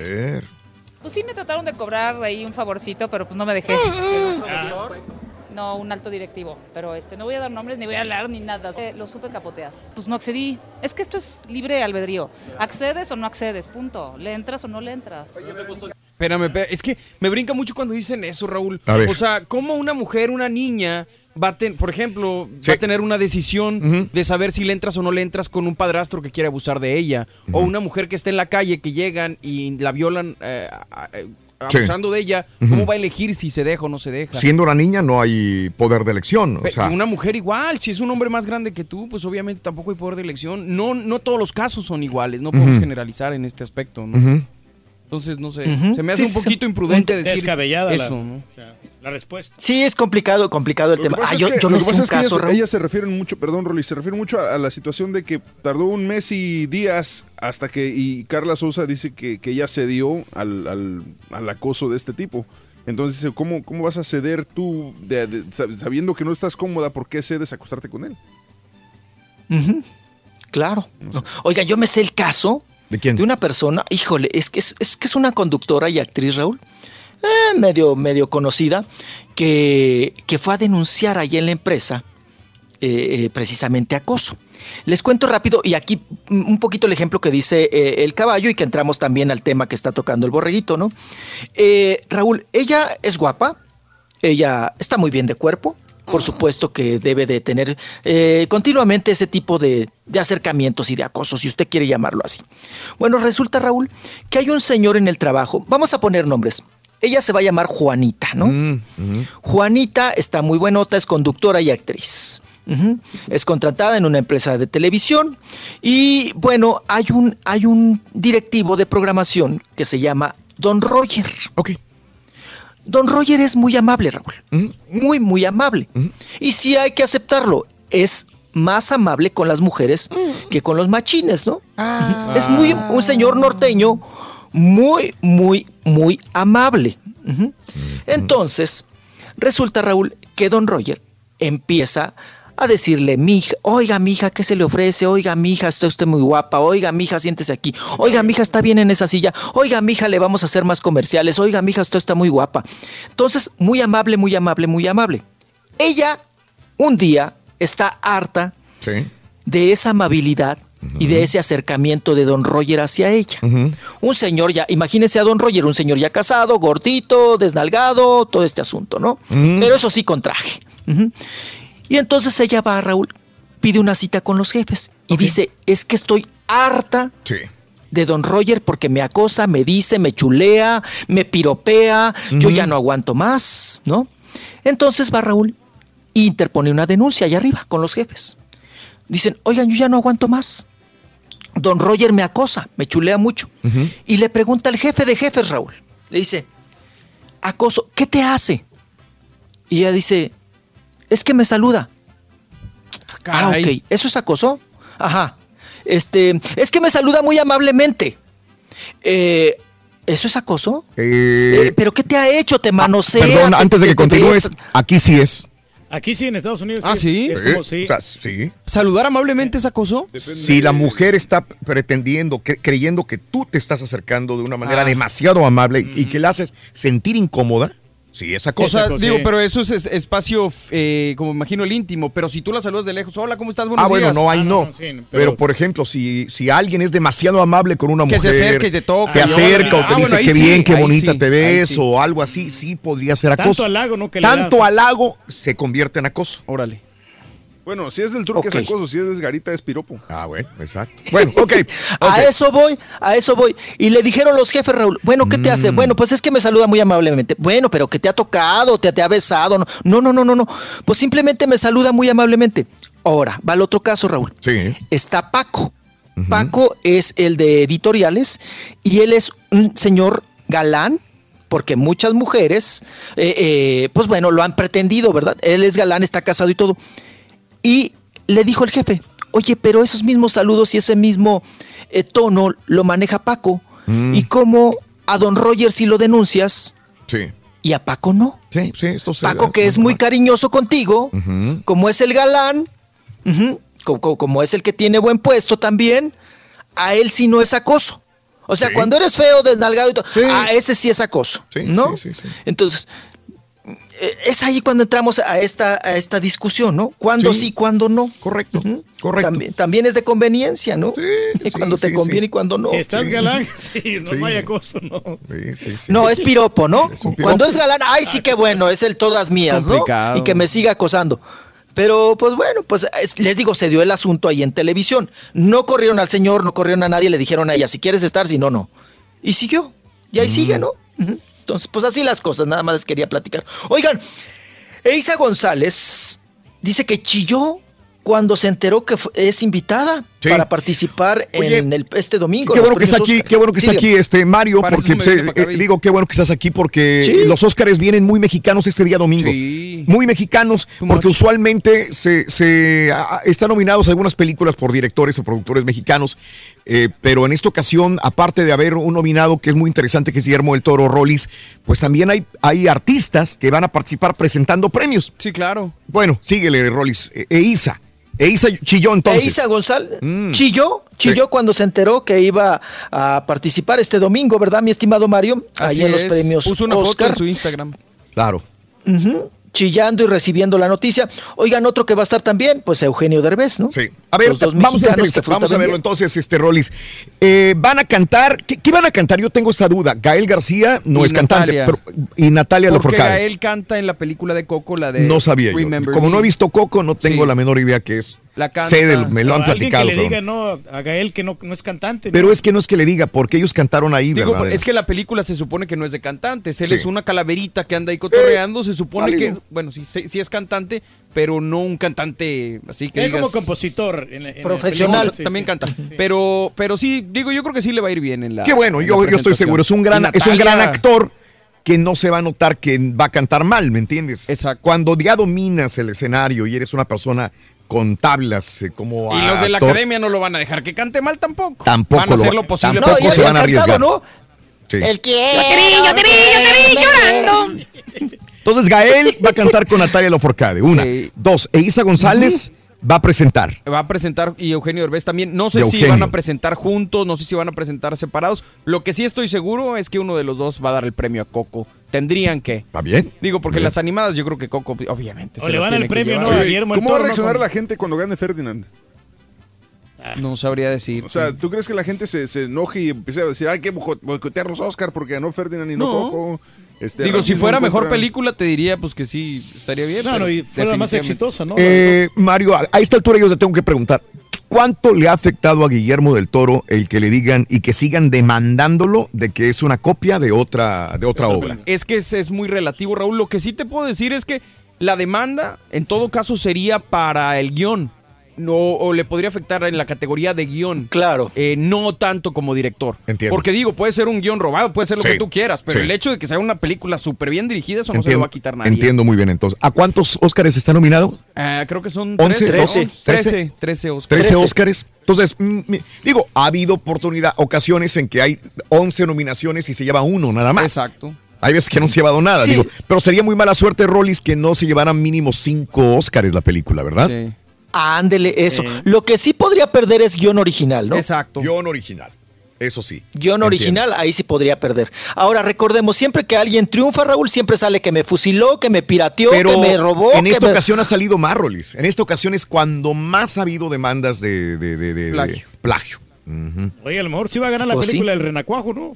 Pues sí me trataron de cobrar ahí un favorcito, pero pues no me dejé. No, un alto directivo, pero este no voy a dar nombres ni voy a hablar ni nada. Eh, lo supe capotear. Pues no accedí. Es que esto es libre albedrío. ¿Accedes o no accedes? Punto. ¿Le entras o no le entras? Espérame, espérame, es que me brinca mucho cuando dicen eso, Raúl. A ver. O sea, ¿cómo una mujer, una niña, va a tener, por ejemplo, va a tener una decisión de saber si le entras o no le entras con un padrastro que quiere abusar de ella? O una mujer que está en la calle, que llegan y la violan eh, Sí. abusando de ella. ¿cómo va a elegir si se deja o no se deja? Siendo una niña no hay poder de elección. O sea, una mujer igual, si es un hombre más grande que tú, pues obviamente tampoco hay poder de elección. No, no todos los casos son iguales, no podemos generalizar en este aspecto, ¿no? Entonces, no sé, se me hace Sí, un poquito imprudente Un- decir la- eso, ¿no? o sea, la respuesta. Sí, es complicado, complicado el Lo que tema. pasa Ah, es yo, que- yo lo que sé pasa es que caso, ellas, Raúl. ellas se refieren mucho, perdón, Rolly, se refieren mucho a, a la situación de que tardó un mes y días hasta que, y Carla Sosa dice que, que ella cedió al, al- al acoso de este tipo. Entonces, dice, ¿cómo, cómo vas a ceder tú de- de- sab- sabiendo que no estás cómoda? ¿Por qué cedes a acostarte con él? Claro. Oiga, yo me sé el caso ¿De quién? una persona, híjole, es que es, es que es una conductora y actriz, Raúl, eh, medio, medio conocida, que, que fue a denunciar allí en la empresa eh, eh, precisamente acoso. Les cuento rápido y aquí un poquito el ejemplo que dice el caballo y que entramos también al tema que está tocando el borreguito, ¿no? Raúl, ella es guapa, ella está muy bien de cuerpo, por supuesto que debe de tener continuamente ese tipo de, de acercamientos y de acoso, si usted quiere llamarlo así. Bueno, resulta, Raúl, que hay un señor en el trabajo, vamos a poner nombres. Ella se va a llamar Juanita, ¿no? Juanita está muy buenota, es conductora y actriz. Es contratada en una empresa de televisión y bueno, hay un, hay un directivo de programación que se llama Don Roger. Ok. Don Roger es muy amable, Raúl. Muy, muy amable. Y sí hay que aceptarlo. Es más amable con las mujeres que con los machines, ¿no? Es muy un señor norteño muy, muy, muy amable. Entonces, resulta, Raúl, que don Roger empieza a decirle, mija, oiga, mija, ¿qué se le ofrece? Oiga, mija, está usted muy guapa. Oiga, mija, siéntese aquí. Oiga, mija, está bien en esa silla. Oiga, mija, le vamos a hacer más comerciales. Oiga, mija, usted está muy guapa. Entonces, muy amable, muy amable, muy amable. Ella, un día, está harta de esa amabilidad y de ese acercamiento de don Roger hacia ella. Un señor ya, imagínense a don Roger, un señor ya casado, gordito, desnalgado, todo este asunto, ¿no? Pero eso sí con traje. Y entonces ella va, Raúl, pide una cita con los jefes y dice, es que estoy harta de don Roger porque me acosa, me dice, me chulea, me piropea, yo ya no aguanto más, ¿no? Entonces va Raúl e interpone una denuncia allá arriba con los jefes. Dicen, oigan, yo ya no aguanto más. Don Roger me acosa, me chulea mucho. Y le pregunta al jefe de jefes, Raúl. Le dice, acoso, ¿qué te hace? Y ella dice, es que me saluda. Ah, Caray. ok. ¿Eso es acoso? Ajá. Este, es que me saluda muy amablemente. Eh, ¿Eso es acoso? Eh, Eh, ¿Pero qué te ha hecho? ¿Te manosea? Perdón, ¿Te- antes de que te continúes, aquí sí es. Aquí sí, en Estados Unidos. Ah, ¿sí? Es como, sí. O sea, sí. ¿Saludar amablemente es acoso? Si la mujer está pretendiendo, cre- creyendo que tú te estás acercando de una manera Ah. demasiado amable y que la haces sentir incómoda, sí, esa O cosa. sea, digo, pero eso es, es- espacio, eh, como imagino, el íntimo. Pero si tú la saludas de lejos, hola, ¿cómo estás? Buenos Ah, bueno, días. no, ahí no. sí, pero, por ejemplo, si, si alguien es demasiado amable con una Que mujer, se acerque y te toque. te Ah, acerca o te ah, dice bueno, qué sí, bien, qué bonita sí, te ves sí. o algo así, sí podría ser Tanto acoso. halago, ¿no? que Tanto halago se convierte en acoso. Órale. Bueno, si es del turco Ok. es acoso, si es desgarita es piropo. Ah, bueno, exacto. Bueno, ok. A eso voy, a eso voy. Y le dijeron los jefes, Raúl, bueno, ¿qué te hace? Mm. Bueno, pues es que me saluda muy amablemente. Bueno, pero que te ha tocado, te, te ha besado. No, no, no, no, no, no. Pues simplemente me saluda muy amablemente. Ahora, va el otro caso, Raúl. Sí. Está Paco. Paco es el de editoriales y él es un señor galán. Porque muchas mujeres, eh, eh, pues bueno, lo han pretendido, ¿verdad? Él es galán, está casado y todo. Y le dijo el jefe, oye, pero esos mismos saludos y ese mismo eh, tono lo maneja Paco. Mm. Y como a don Roger si lo denuncias Sí. y a Paco no. Sí, sí, esto se Paco que es muy cariñoso contigo, como es el galán, ujú, co- co- como, es el que tiene buen puesto también, a él sí no es acoso. O sea, Sí. cuando eres feo, desnalgado y todo, a ese sí es acoso. ¿No? sí, sí, sí. Entonces, es ahí cuando entramos a esta, a esta discusión, ¿no? Cuándo sí, Sí. cuándo no. Correcto, correcto. También, también es de conveniencia, ¿no? cuando te sí, conviene sí. y cuando no. Si estás Sí. galán, sí, no Sí. vaya acoso, no. Sí, sí, sí. No, es piropo, ¿no? un piropo. Cuando es galán, ay, sí que bueno, es el todas mías, ¿no? Y que me siga acosando. Pero, pues bueno, pues es- les digo, se dio el asunto ahí en televisión. No corrieron al señor, no corrieron a nadie, le dijeron a ella, si quieres estar, si no, no. Y siguió. Y ahí sigue, ¿no? Ujú. Entonces, pues así las cosas, nada más les quería platicar. Oigan, Eisa González dice que chilló cuando se enteró que es invitada Sí. para participar Oye, en el, este domingo. Qué bueno que está aquí, Oscar. qué bueno que está Sí, aquí este Mario, porque se- acá, eh, digo qué bueno que estás aquí porque Sí. los Óscares vienen muy mexicanos este día domingo. Sí. Muy mexicanos, porque usualmente se, se, están nominados algunas películas por directores o productores mexicanos, eh, pero en esta ocasión, aparte de haber un nominado que es muy interesante, que es Guillermo del Toro Rollis, pues también hay, hay artistas que van a participar presentando premios. Sí, claro. Bueno, síguele, Rollis. E- Eiza. Eiza chilló entonces. Eisa González Mm. chilló, chilló Sí. cuando se enteró que iba a participar este domingo, ¿verdad, mi estimado Mario? Así Ahí en los es. premios Puso una foto Oscar. en su Instagram. Claro. Ujú, chillando y recibiendo la noticia. Oigan, otro que va a estar también, pues Eugenio Derbez, ¿no? Sí. A ver, vamos a, que vamos a verlo bien. entonces, este Rollis. Eh, van a cantar, ¿qué, qué van a cantar? Yo tengo esta duda. Gael García no Y es cantante, pero- y Natalia Porque. Gael canta en la película de Coco, la de No sabía yo. Como Me. no he visto Coco, no tengo Sí. la menor idea qué es. La canta. Sé del- me lo han alguien platicado. que le diga no a Gael que no, no es cantante. Pero ¿no? es que no es que le diga, porque ellos cantaron ahí, Digo, ¿verdad? es que la película se supone que no es de cantantes. Él Sí. es una calaverita que anda ahí cotorreando. Se supone válido. que, bueno, sí, sí sí es cantante, pero no un cantante así que Él digas... como compositor. en en Profesional. sí, también sí. canta. Pero, pero sí, digo, yo creo que sí le va a ir bien en la. Qué bueno, en yo, la yo estoy seguro. Es un gran, es un gran actor que no se va a notar que va a cantar mal, ¿me entiendes? Exacto. Cuando ya dominas el escenario y eres una persona con tablas eh, como Y los de la actor, academia no lo van a dejar que cante mal tampoco. Tampoco Van a lo hacer va- lo posible. tampoco se que- van a cantado, arriesgar. ¿no? Sí. El quiero. Yo te vi, yo te vi, yo te vi llorando. Entonces Gael va a cantar con Natalia Loforcade. Una. Dos. E Isa González va a presentar. Va a presentar y Eugenio Derbez también. No sé De si Eugenio. van a presentar juntos, no sé si van a presentar separados. Lo que sí estoy seguro es que uno de los dos va a dar el premio a Coco. Tendrían que. ¿Está bien? Digo, porque Bien. las animadas yo creo que Coco, obviamente. O se le van el premio. ¿no? a Oye, Guillermo el ¿Cómo va a reaccionar ¿no? la gente cuando gane Ferdinand? No sabría decir. O sea, ¿tú crees que la gente se, se enoje y empiece a decir, hay que boico- boicotear los Oscar porque ganó Ferdinand y no, No. Coco? Este, Digo, si fuera mejor contra- película, te diría pues que sí, estaría bien. Claro, y fue la más exitosa, ¿no? Eh, Mario, a a esta altura yo te tengo que preguntar, ¿cuánto le ha afectado a Guillermo del Toro el que le digan y que sigan demandándolo de que es una copia de otra, de otra obra? Es que es, es muy relativo, Raúl. Lo que sí te puedo decir es que la demanda, en todo caso, sería para el guion. No, o le podría afectar en la categoría de guion. Claro. Eh, no tanto como director. Entiendo. Porque digo, puede ser un guion robado, puede ser lo Sí, que tú quieras, pero sí. el hecho de que sea una película súper bien dirigida, eso no se lo va a quitar nadie. entiendo muy bien entonces. ¿A cuántos Óscares está nominado? Ah, creo que son 11, 13, 12, 13, 13 Oscars. 13 Óscares. Entonces, mm, digo, ha habido oportunidad, ocasiones en que hay 11 nominaciones y se lleva uno nada más. Exacto. Hay veces que no se ha llevado nada, Sí. digo, pero sería muy mala suerte, Rollis, que no se llevaran mínimo 5 Óscares la película, ¿verdad? Sí. Ándele, eso. Lo que sí podría perder es guion original, ¿no? Exacto. Guión original. Eso sí. Guión original, ahí sí podría perder. Ahora, recordemos, siempre que alguien triunfa, Raúl, siempre sale que me fusiló, que me pirateó, Pero que me robó. en que esta me- ocasión ha salido más, Rollis. En esta ocasión es cuando más ha habido demandas de, de- de- de- de Plagio. plagio. Oye, a lo mejor sí va a ganar la Pues sí. película del Renacuajo, ¿no?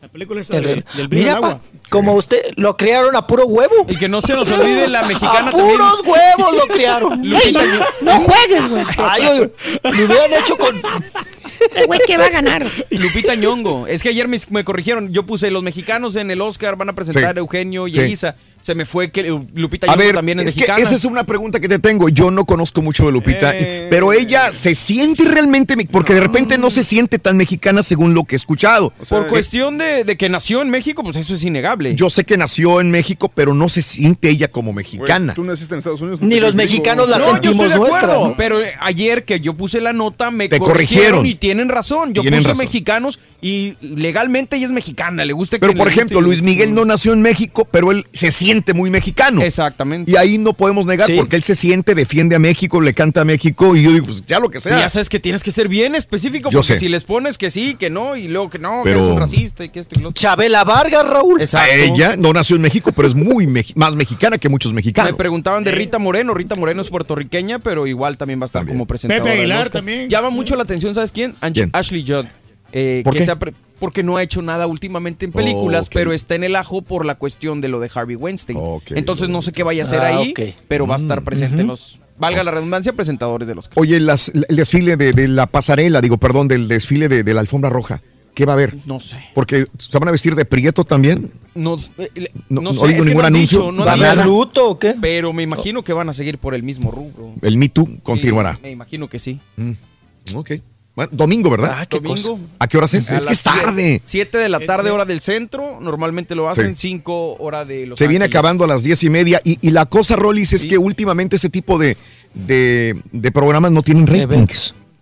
La película re- del Mira, del pa, agua. como usted lo criaron a puro huevo. Y que no se nos olvide la mexicana a también. puros huevos lo criaron. Lupita Ey, no juegues, güey. Ay, oye, lo hubieran hecho con. Este güey que va a ganar. Lupita Ñongo. Es que ayer me, me corrigieron. Yo puse los mexicanos en el Oscar van a presentar Sí. a Eugenio y Sí. a Isa. Se me fue que Lupita A ver, también es, es que esa es una pregunta que te tengo. Yo no conozco mucho de Lupita, Eh. pero ella se siente realmente, me- porque de repente no se siente tan mexicana según lo que he escuchado. Por cuestión de, de que nació en México, pues eso es innegable. Yo sé que nació en México, pero no se siente ella como mexicana. Tú naciste en Estados Unidos. Ni los mexicanos la no, sentimos nuestra, acuerdo, ¿no? pero ayer que yo puse la nota me Te corrigieron, corrigieron. y tienen razón. Yo Tienen puse razón. mexicanos y legalmente ella es mexicana, le gusta que Pero por ejemplo, Luis Miguel no nació en México, pero él se siente muy mexicano. Exactamente. Y ahí no podemos negar Sí. porque él se siente, defiende a México, le canta a México y yo digo, pues ya lo que Y sea. ya sabes que tienes que ser bien específico, Yo porque sé. si les pones que sí, que no, y luego que no, que Pero- eres un racista y que esto y lo otro. Chabela Vargas, Raúl. Exacto. A ella no nació en México, pero es muy meji- más mexicana que muchos Me mexicanos. preguntaban de Rita Moreno. Rita Moreno es puertorriqueña, pero igual también va a estar También. como presentadora. Pepe Aguilar también. Llama mucho la atención, ¿sabes quién? Ange- ¿Quién? Ashley Judd. eh, ¿Por que qué? Porque no ha hecho nada últimamente en películas, Ok. pero está en el ajo por la cuestión de lo de Harvey Weinstein. Entonces no sé qué vaya a hacer Ah, ahí, pero va a Mm, estar presente en los, valga la redundancia, presentadores de los Oye, las- el desfile de, de la pasarela, digo, perdón, del desfile de, de la alfombra roja, ¿qué va a haber? No sé. Porque se van a vestir de prieto también. No, eh, No- no no sé, oigo es que ningún anuncio. dicho, no ¿Va han a luto o qué? pero me imagino que van a seguir por el mismo rubro. El Me Too continuará. Sí, me imagino que sí. Mm, ok. Bueno, domingo, ¿verdad? Ah, qué Domingo. cosa. ¿A qué horas es? A Es que es tarde. 7 de la tarde, hora del centro. Normalmente lo hacen Sí. 5 hora de los Se viene acabando a las diez y media. Y, y la cosa, Rollis, es Sí. que últimamente ese tipo de, de, de programas no tienen rating.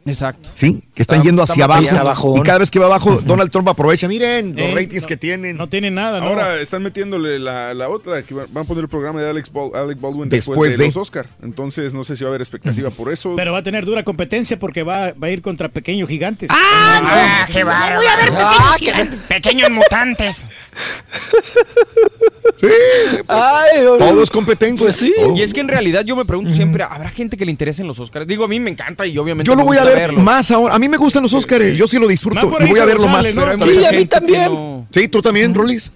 Exacto. Sí, que están Está- yendo está hacia abajo. Está. Y cada vez que va abajo, Donald Trump aprovecha. Miren los Eh, ratings no- que tienen. No tiene nada, ¿no? Ahora están metiéndole la, la otra, que van a poner el programa de Alex Bal- Alec Baldwin después, Después de, de- los Oscar. Entonces no sé si va a haber expectativa por eso. Pero va a tener dura competencia porque va, va a ir contra pequeños gigantes. ¡Ah! qué bárbaro. Voy a ver Ah, pequeños gigantes. Pequeños mutantes. Sí, pues, Ay, todo es competencia. Pues sí. Todo. Y es que en realidad yo me pregunto siempre, ¿habrá gente que le interese en los Oscars? Digo, a mí me encanta y obviamente Yo lo me voy a gusta ver verlo. más ahora. A mí me gustan los Oscars. Yo sí lo disfruto. Y voy a verlo más. Sí, a mí también. no- Sí, tú también, Rollis.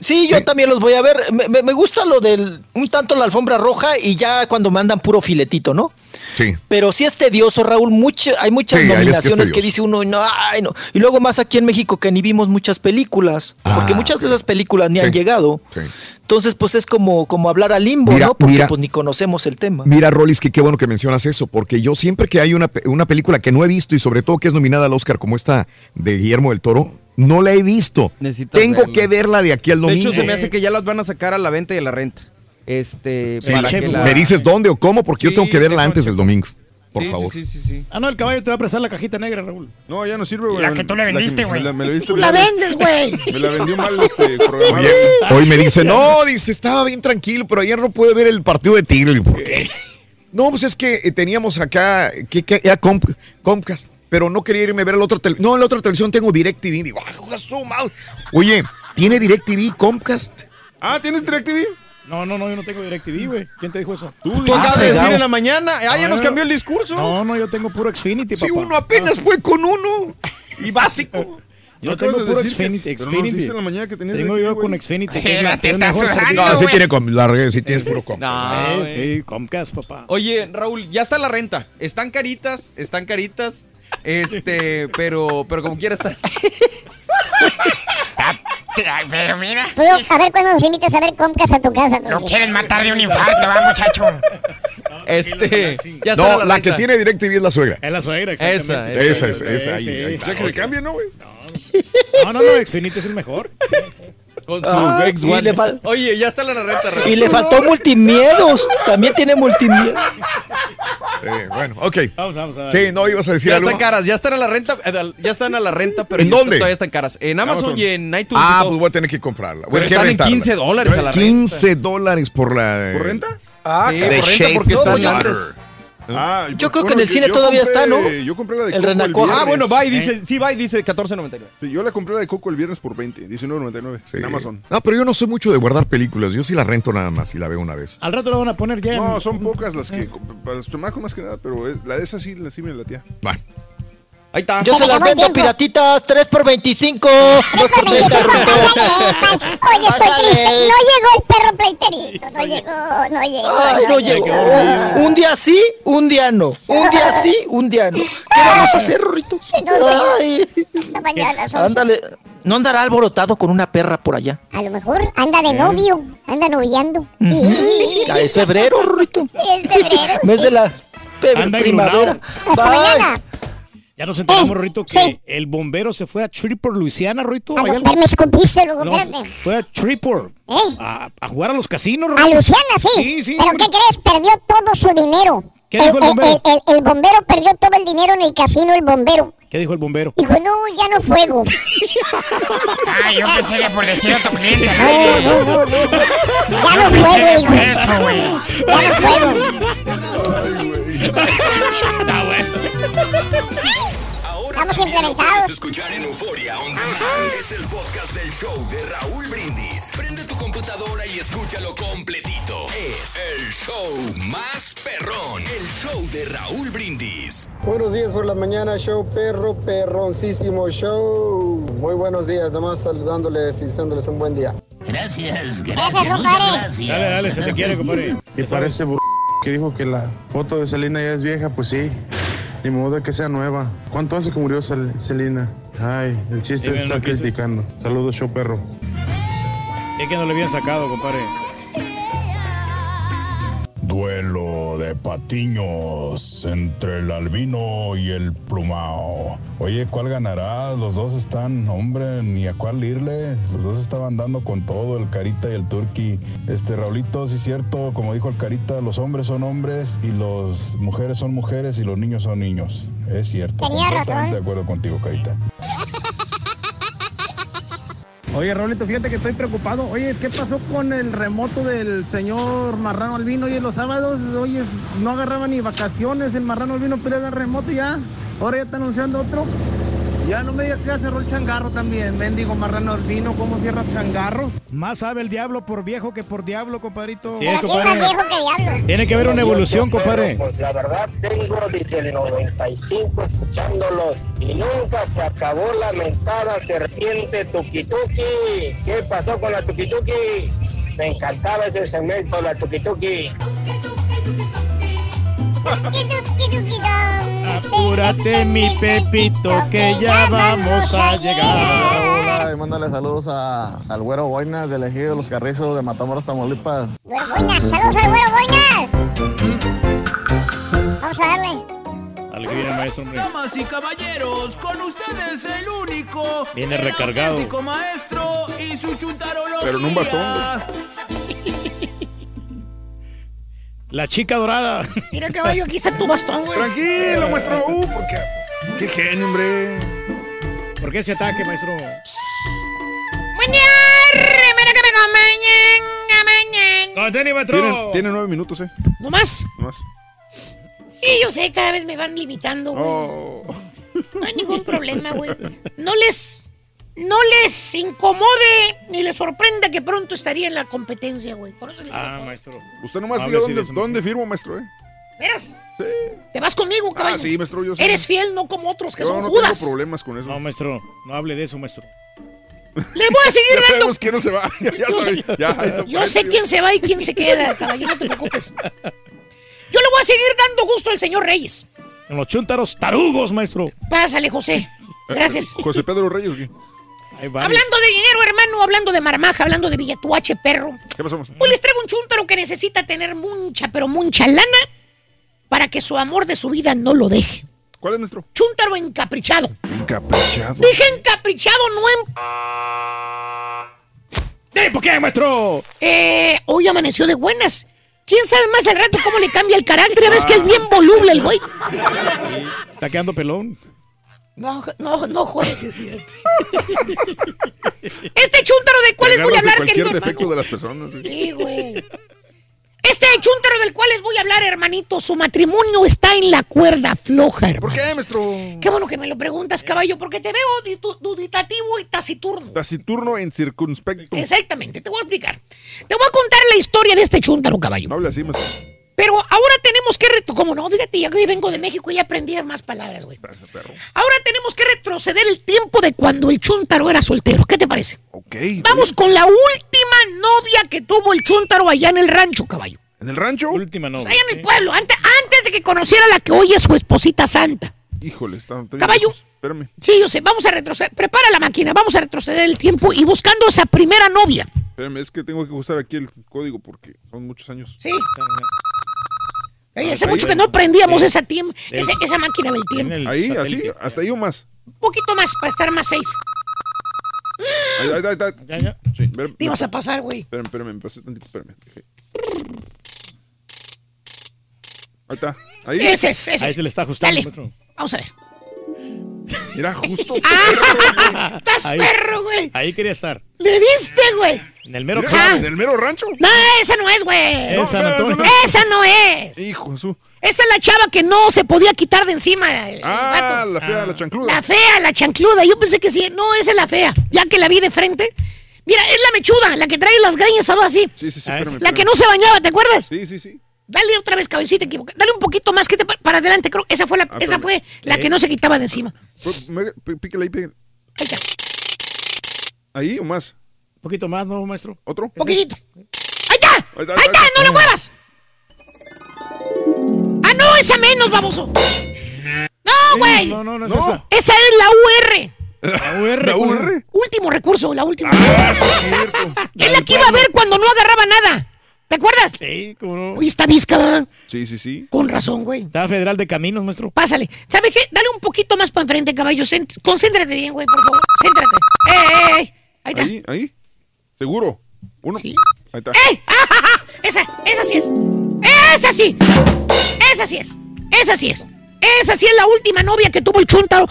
Sí, yo también los voy a ver. Me, me- me gusta lo del un tanto la alfombra roja y ya cuando mandan puro filetito, ¿no? Sí. Pero sí es tedioso, Raúl. Mucho, hay muchas Sí, hay veces que es nominaciones que, dice uno, y no, ay, no. Y luego más aquí en México que ni vimos muchas películas, porque Ah, muchas de esas películas ni Sí. han llegado. Sí. Entonces, pues es como, como hablar al limbo, Mira, ¿no? Porque mira. pues ni conocemos el tema. Mira, Rollis, que qué bueno que mencionas eso, porque yo siempre que hay una, pe- una película que no he visto y sobre todo que es nominada al Oscar como esta de Guillermo del Toro, no la he visto. Necesitas Tengo verla. que verla de aquí al De domingo. hecho, se me hace que ya las van a sacar a la venta y a la renta. Este, Sí, para que la- ¿Me dices dónde o cómo? Porque yo tengo que verla antes del domingo. por Sí, favor. sí, sí, sí. Ah, no, el caballo te va a prestar la cajita negra, Raúl. No, ya no sirve, güey. La que tú le vendiste, me güey. la- me la vendiste Tú la vendes, güey. Me la vendió mal este programa. Oye, hoy me dice, no, dice, estaba bien tranquilo, pero ayer no pude ver el partido de Tigre. ¿Por qué? No, pues es que eh, teníamos acá, que, que era Comp- Comcast, pero no quería irme a ver la otra televisión. No, en la otra televisión tengo DirecTV. Digo, ah. Oye, ¿tiene DirecTV Comcast? Ah, ¿tienes DirecTV? No, no, no, yo no tengo DirecTV, güey. ¿Quién te dijo eso? Tú acabas de decir en la mañana. Ah, ya nos cambió el discurso. No, no, yo tengo puro Xfinity, papá. Si uno apenas fue con uno y básico. Yo No tengo puro Xfinity. pero Xfinity. en la mañana que tenías Tengo yo güey. con Xfinity. que Era, es la- te es estás. No, sí tiene com- la red, sí tienes puro Comcast. No, Sí, Comcast, papá. Oye, Raúl, ya está la renta. Están caritas, están caritas. Este, pero, pero como quiera Pero mira. a ver cuándo nos invitas a ver Comcast a tu casa. Lo quieren matar de un infarto, va, muchacho. Este, ya No, está la que tiene DirecTV es la suegra. Es la suegra, Esa, exactamente. Esa es, esa ahí. Sí, ahí sí. está, O sea, que ok. cambie, ¿no, güey? No, no, no, Xfinity es el mejor. Con su Ah, ex fal- Oye, ya está la renta, Raúl. Y le faltó multimiedos. También tiene multimiedos. Sí, bueno, ok. Vamos, vamos a. Sí, no ibas a decir Ya algo. están caras, ya están a la renta, eh, ya están a la renta, pero ¿En ya dónde? todavía están caras. En Amazon, Amazon. y en iTunes. Ah, pues voy a tener que comprarla. Pero están en rentarla. 15 dólares a la renta. 15 dólares por la. ¿Por renta? Ah, Sí, por renta porque están antes. Water. Ah, Yo pues, creo que en el cine yo todavía compré- está, ¿no? Yo compré la de El Coco el Renacuajo. viernes. Ah, bueno, va y dice, sí, va y dice 14.99. Sí, yo la compré la de Coco el viernes por 20, 19.99 Sí. en Amazon. No, pero yo no soy mucho de guardar películas. Yo sí la rento nada más y la veo una vez. Al rato lo van a poner ya. No, en- son pocas las que para los chamacos más que nada, pero es- la de esa sí, la sí me latía. Bueno. Ahí está. Yo se las vendo tiempo. piratitas, 3 por 25, 2 por 30. Oye, estoy triste. No llegó el perro pleiterito. No llegó, no llegó. Ay, no llegó. Un día sí, un día no. Un día sí, un día no. ¿Qué vamos a hacer, Rorrito? No sé. Ay, Esta mañana ándale. ¿No andará alborotado con una perra por allá? A lo mejor anda de novio, anda noviando. Ya es febrero, Rorrito. Es febrero. Mes de la primavera. Hasta Bye. mañana. Ya nos enteramos, Eh, Rorito, que sí. el bombero se fue a Tripor, Luisiana, Rorito. A Allá ver, me escupiste luego, No, espérate. fue a Tripor. ¿Eh? A, a jugar a los casinos, A Rorito. Luciana, sí. Sí, sí, ¿Pero hombre. qué crees? Perdió todo su dinero. ¿Qué dijo el bombero? El, el- el bombero perdió todo el dinero en el casino, el bombero. ¿Qué dijo el bombero? Dijo, no, ya no fuego. Ah, yo pensé que por decir a tu cliente. No, no, no, no. Ya no que hijo. por eso, güey. Ya no fuego. Ahora Estamos implementados. escuchar en Euforia On Demand. Es el podcast del show de Raúl Brindis. Prende tu computadora y escúchalo completito. Es el show más perrón. El show de Raúl Brindis. Buenos días por la mañana, show perro, perroncísimo show. Muy buenos días, nomás saludándoles y deseándoles un buen día. Gracias, Gracias, compadre. Dale, dale, se te quiere, compadre. Y parece que dijo que la foto de Selena ya es vieja, pues sí. Ni modo de que sea nueva. ¿Cuánto hace que murió Selena? Ay, el chiste es estar criticando. Saludos, show perro. Es que no le habían sacado, compadre. Duelo de patiños entre el albino y el plumao. Oye, ¿cuál ganará? Los dos están, hombre, ni a cuál irle. Los dos estaban dando con todo, el Carita y el Turqui. Este, Raulito, sí es cierto, como dijo el Carita, los hombres son hombres y las mujeres son mujeres y los niños son niños. Es cierto. Tenía razón. de acuerdo contigo, Carita. Oye, Raulito, fíjate que estoy preocupado. Oye, ¿qué pasó con el remoto del señor Marrano Albino? Oye, los sábados, oye, no agarraba ni vacaciones el Marrano Albino, pero era remoto ya. Ahora ya está anunciando otro. Ya no me digas que ya cerró el changarro también. Mendigo Marrano Albino, ¿cómo cierra changarros? Más sabe el diablo por viejo que por diablo, compadrito. Sí, Pero ¿quién es más viejo que diablo? Tiene que haber una evolución, compadre. Pues la verdad tengo desde el 95 escuchándolos y nunca se acabó la mentada serpiente Tuki. ¿Qué pasó con la Tuki? Me encantaba ese segmento, la Tuki. Apúrate, mi Pepito, que ya vamos a llegar. Hola, y mándale saludos a, al güero Boinas del ejido de los Carrizos de Matamoros, Tamaulipas. Güero Boinas, saludos al güero Boinas. Vamos a darle. El maestro, hombre. Damas y caballeros, con ustedes el único, Viene el recargado. maestro y su chuntarología. Pero en un bastón, La chica dorada. Mira, caballo, aquí está tu bastón, güey. Tranquilo, maestro. Uh, porque. Qué genio, hombre. ¿Por qué ese ataque, maestro? Mira que me acompañen, maestro. Tiene, tiene nueve minutos, eh. ¿No más? No más. Y yo sé, cada vez me van limitando, güey. Oh. No hay ningún problema, güey. No les. No les incomode ni les sorprenda que pronto estaría en la competencia, güey. Por eso les Ah, maestro. Usted nomás No diga dónde, firmo, maestro, eh. ¿Veras? Sí. Te vas conmigo, caballo. Ah, sí, maestro, yo sí. Eres fiel, no como otros que Yo son no judas. tengo problemas con eso. No, maestro. No hable de eso, maestro. Le voy a seguir Ya dando. sabemos quién no se va. Ya, ya Yo sé- ya, eso Yo sé quién se va y quién se queda, caballo, no te preocupes. Yo le voy a seguir dando gusto al señor Reyes. En los chúntaros tarugos, maestro. Pásale, José. Gracias. José Pedro Reyes, ¿o ¿qué? Hablando de dinero, hermano, hablando de marmaja, hablando de Villatuache, perro. ¿Qué pasó? Hoy les traigo un chúntaro que necesita tener mucha, pero mucha lana para que su amor de su vida no lo deje. ¿Cuál es nuestro? Chúntaro encaprichado. Encaprichado. Dije encaprichado, no en... ¿Sí, ¿Por qué, maestro? Eh, hoy amaneció de buenas. ¿Quién sabe más al rato cómo le cambia el carácter? Ya ves que es bien voluble el güey. Está quedando pelón. No, no, no juegues. fíjate. Este chúntaro del cual les voy a de hablar, cualquier querido defecto hermano. de las personas. Sí, güey. Este chúntaro del cual les voy a hablar, hermanito, su matrimonio está en la cuerda floja, hermano. ¿Por qué, maestro? Qué bueno que me lo preguntas, caballo, porque te veo duditativo y taciturno. Taciturno en circunspecto. Exactamente, te voy a explicar. Te voy a contar la historia de este chúntaro, caballo. No hable así, maestro. Pero ahora tenemos que reto, ¿cómo no? Fíjate, ya que vengo de México y ya aprendí más palabras, güey. Ahora tenemos que retroceder el tiempo de cuando el chúntaro era soltero. ¿Qué te parece? Ok. Vamos con la última novia que tuvo el chúntaro allá en el rancho, caballo. ¿En el rancho? Última novia. Allá en el pueblo, antes, antes de que conociera la que hoy es su esposita santa. Híjole, está. Caballo. Espérame. Sí, yo sé, vamos a retroceder. Prepara la máquina, vamos a retroceder el tiempo y buscando esa primera novia. Espérame, es que tengo que usar aquí el código porque son muchos años. Sí. Ey, hace Ahí, mucho que ahí. no prendíamos esa, tiemp- esa, esa máquina del tiempo. Ahí, así, hasta ahí o más. Un poquito más para estar más safe. Ahí, ahí, ahí, ahí. Ya, ya. Sí. Te ibas a pasar, güey. Espérame, espérame, me pasé tantito, espérame. Ahí está. Ahí. Ese es, ese Ahí es. se le está ajustando, Dale, vamos a ver. Mira, justo. ¡Estás Ahí. perro, güey! Ahí quería estar. ¡Le diste, güey! En el mero Mira, clavo. ¿En el mero rancho? No, esa no es, güey. Esa no, tú- esa no es. Hijo de su. Esa es la chava que no se podía quitar de encima. el- el Ah, vato. la fea, la chancluda. La fea, la chancluda. Yo pensé que sí. No, esa es la fea. Ya que la vi de frente. Mira, es la mechuda, la que trae las greñas ¿sabes? así. Sí, sí, sí, Ah, espérame. La que no se bañaba, ¿te acuerdas? Sí, sí, sí. Dale otra vez, cabecita equivoca- Dale un poquito más que te pa- para adelante. Creo esa fue la, Ah, esa fue la que no se quitaba de encima. Pues, Píquele ahí, píquele. Ahí está. Ahí o más. Un poquito más, ¿no, maestro? ¿Otro? Poquitito. ¡Ahí está! Ahí está, ¡Ahí está! ¡No lo muevas! ¡Ah, no! ¡Esa menos, baboso! ¡No, güey! No, no, no es No. esa. Esa es la UR. La UR. La. UR. Último recurso, la última. Ah, es cierto. es la que iba a ver cuando no agarraba nada. ¿Te acuerdas? Sí, cómo no. Oye, está visca. Sí, sí, sí. Con razón, güey. Está Federal de Caminos, maestro. Pásale. ¿Sabes qué? Dale un poquito más para enfrente, caballo. Cent- Concéntrate bien, güey, por favor. Céntrate. ¡Eh, eh, eh! Ahí está. Ahí, ahí. Seguro. Uno. Sí. Ahí está. ¡Ey! ¡Ah, ja, ja! Esa, esa sí es. Esa sí. Esa sí es. Esa sí es. Esa sí es la última novia que tuvo el chúntaro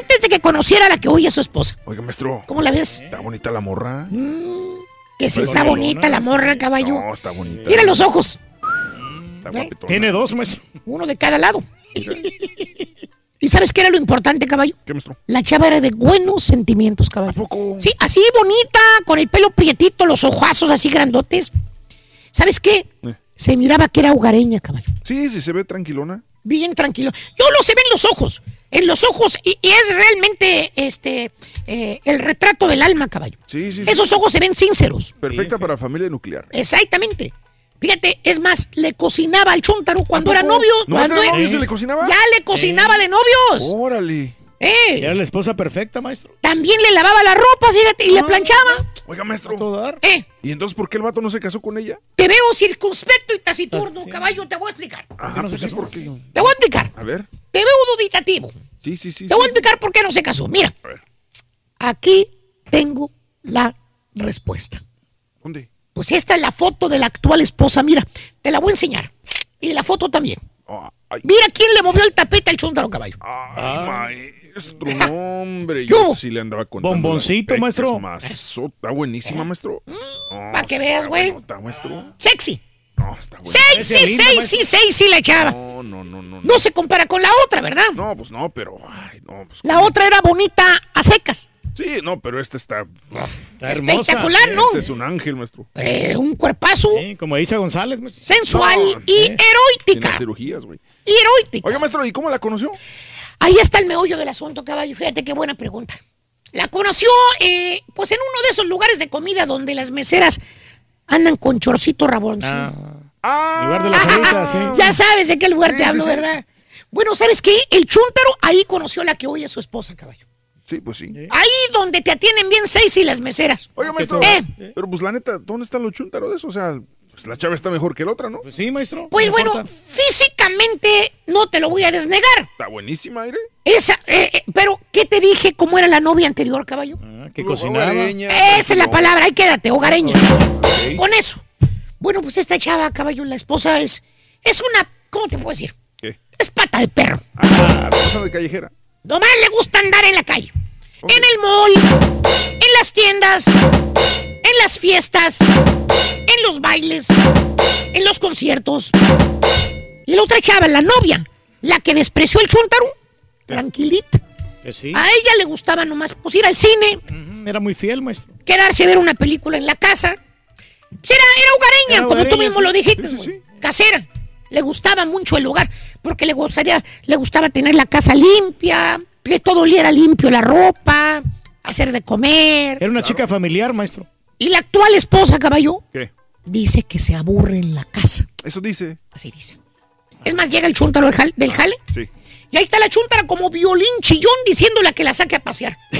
antes de que conociera a la que hoy es su esposa. Oiga, maestro. ¿Cómo la ves? Está bonita la morra. Que sí está bonita la morra, caballo. No, está bonita. Mira los ojos. Tiene dos, maestro. Uno de cada lado. ¿Y sabes qué era lo importante, caballo? ¿Qué, maestro? La chava era de buenos sentimientos, caballo. ¿A poco? Sí, así bonita, con el pelo prietito, los ojazos así grandotes. ¿Sabes qué? Eh. Se miraba que era hogareña, caballo. Sí, sí, se ve tranquilona. Bien tranquilo. Yo lo se ve en los ojos. En los ojos. Y, y es realmente este eh, el retrato del alma, caballo. Sí, sí, sí. Esos ojos se ven sinceros. Perfecta para familia nuclear. Exactamente. Fíjate, es más, le cocinaba al chúntaro cuando ¿A era novio. ¿No cuando era era- novio? ¿Se le cocinaba? Ya le cocinaba de novios. Órale. Eh, Era la esposa perfecta, maestro. también le lavaba la ropa, fíjate, y le planchaba. Oiga, maestro. Todo dar. Eh, ¿Y entonces por qué el vato no se casó con ella? te veo circunspecto y taciturno, caballo, te voy a explicar. Ajá, no pues sí? ¿por qué? Te voy a explicar. A ver. Te veo duditativo. Sí, sí, sí. Te voy a sí. explicar por qué no se casó. Mira, A ver. aquí tengo la respuesta. ¿Dónde? Pues esta es la foto de la actual esposa. Mira, te la voy a enseñar. Y la foto también. Mira quién le movió el tapete al chuntaro caballo. Ay, maestro, no, hombre. ¿Qué Yo sí le andaba contando. Bomboncito, maestro. mazo. Está buenísima, maestro. Para que veas, güey. Está, maestro. Sexy. No, está bueno. Sexy, sexy, sexy la chava. No, no, no, no. No se compara con la otra, ¿verdad? No, pues no, pero. Ay, no, pues. La otra era bonita a secas. Sí, no, pero esta está. Está Espectacular, ¿no? Este es un ángel, maestro. Eh, un cuerpazo Sí, como dice González. maestro. sensual No, y Sin heroítica. las cirugías, güey. Y heroítica. Oiga, maestro, ¿y cómo la conoció? Ahí está el meollo del asunto, caballo. Fíjate qué buena pregunta. La conoció, eh, pues en uno de esos lugares de comida donde las meseras andan con chorcito raboncito. Ah, lugar de las sí. Ya sabes de qué lugar Sí, te sí, hablo, sí. ¿verdad? Bueno, ¿sabes qué? El chúntaro ahí conoció a la que hoy es su esposa, caballo. Sí, pues sí. Ahí donde te atienden bien seis y las meseras. Oiga, maestro. Eh, Pero pues la neta, ¿dónde están los chúntaros de eso? O sea, pues, la chava está mejor que la otra, ¿no? Pues sí, maestro. pues no bueno, importa. físicamente no te lo voy a desnegar. Está buenísima, aire. Esa, eh, eh, pero, ¿qué te dije cómo era la novia anterior, caballo? Ah, que cocinaba. Esa es la no. palabra, ahí quédate, hogareña. Con eso. Bueno, pues esta chava, caballo, la esposa es. Es una. ¿Cómo te puedo decir? ¿Qué? Es pata de perro. Ah, de callejera. Nomás le gusta andar en la calle. En el mall, en las tiendas, en las fiestas, en los bailes, en los conciertos. Y la otra chava, la novia, la que despreció el chúntaro, tranquilita. Que sí. A ella le gustaba nomás pues, ir al cine, Era muy fiel, maestro. quedarse a ver una película en la casa. Pues era, era hogareña, Era como tú mismo sí. lo dijiste, sí. casera. Le gustaba mucho el hogar, porque le gustaría, le gustaba tener la casa limpia, que todo oliera limpio, la ropa, hacer de comer. Era una chica familiar, maestro. Y la actual esposa, caballo, ¿Qué? dice que se aburre en la casa. Eso dice. Así dice. Es más, llega el chúntaro del jale, del jale Sí. y ahí está la chúntara como violín chillón diciéndole a que la saque a pasear.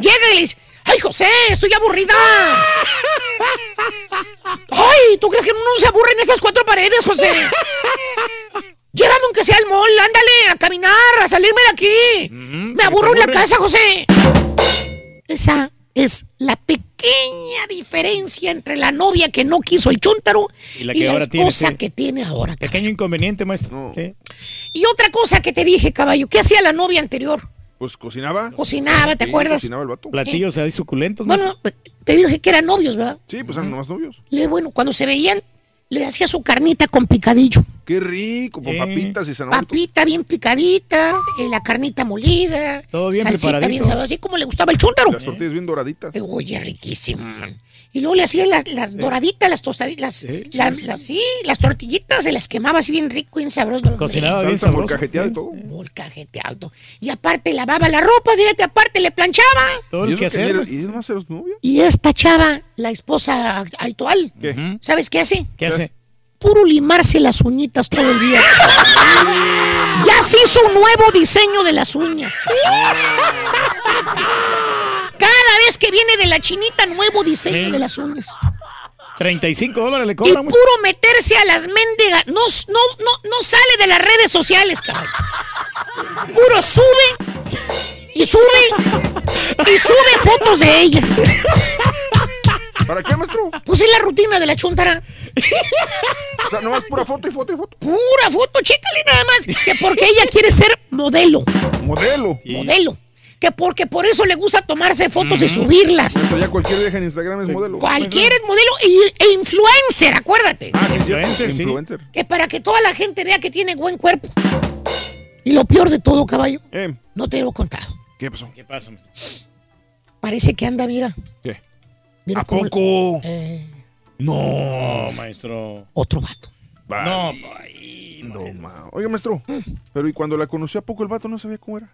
Llega y le dice, ¡ay, José, estoy aburrida! ¡Ay, ¿tú crees que uno no se aburre en estas cuatro paredes, José? Llévame aunque sea al mall, ándale, a caminar, a salirme de aquí. Me aburro en la casa, José. Esa es la pequeña diferencia entre la novia que no quiso el chúntaro Y la que ahora tiene, esposa sí. que tiene ahora. Pequeño inconveniente, maestro. Y otra cosa que te dije, caballo, ¿qué hacía la novia anterior? Pues cocinaba. Cocinaba, ¿te Sí, acuerdas? Cocinaba el vato. Platillos ahí suculentos. Bueno, te dije que eran novios, ¿verdad? Sí, pues eran nomás novios. Le, bueno, cuando se veían, le hacía su carnita con picadillo. Qué rico, con Eh. papitas y zanahoria. Papita bien picadita, eh, la carnita molida. Todo bien salsita bien sabrosa, así como le gustaba el chúntaro. Las tortillas bien doraditas. Eh, Oye, riquísimo. Y luego le hacía las, las doraditas, las tostaditas, las, la- las- sí, las tortillitas, se las quemaba así bien rico, bien sabroso. hombre. Cocinaba bien sabroso. y todo. Molcajeteado. Y aparte lavaba la ropa, fíjate, aparte le planchaba. Todo ¿Y el que hacer. era- ¿Y es más eres novia? Y esta chava, la esposa actual, ¿Qué? ¿sabes qué hace? ¿Qué hace? Puro limarse las uñitas todo el día. ya se hizo un nuevo diseño de las uñas. Vez que viene de la chinita, nuevo diseño Sí. de las uñas. 35 dólares le Y cobran. puro meterse a las mendigas. No, no, no, no sale de las redes sociales, cabrón. Puro sube y sube y sube fotos de ella. ¿Para qué, maestro? Pues es la rutina de la chuntara. O sea, nomás pura foto y foto y foto. Pura foto, chécale nada más. Que porque ella quiere ser modelo. Modelo. Modelo. Que porque por eso le gusta tomarse fotos y subirlas. Maestro, ya cualquier vieja en Instagram es modelo. Cualquier es modelo y- e influencer, acuérdate. Ah, sí. Influencer, sí. Influencer. Que para que toda la gente vea que tiene buen cuerpo. Y lo peor de todo, caballo, Eh, no te lo he contado. ¿Qué pasó? ¿Qué maestro? Parece que anda, mira. ¿Qué? mira ¿A cómo- poco? eh, No. Maestro. otro vato. No, No, ma. Oiga, maestro. Pero ¿y cuando la conoció a poco el vato no sabía cómo era?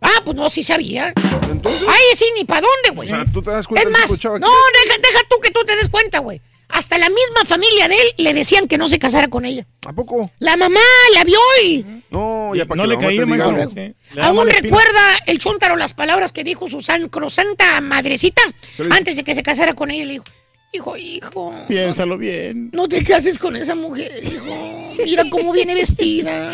Ah, pues no, sí sabía. Entonces. Ay, sí, ni para dónde, güey. O sea, tú te das cuenta Es más, no, que- deja, deja tú que tú te des cuenta, güey. Hasta la misma familia de él le decían que no se casara con ella. ¿A poco? La mamá la vio y No, ya para No que le caía, algo. Sí. Aún recuerda el chúntaro las palabras que dijo su santa madrecita antes de que se casara con ella. Le dijo, hijo, hijo, Piénsalo bien. no te cases con esa mujer, hijo. Mira cómo viene vestida.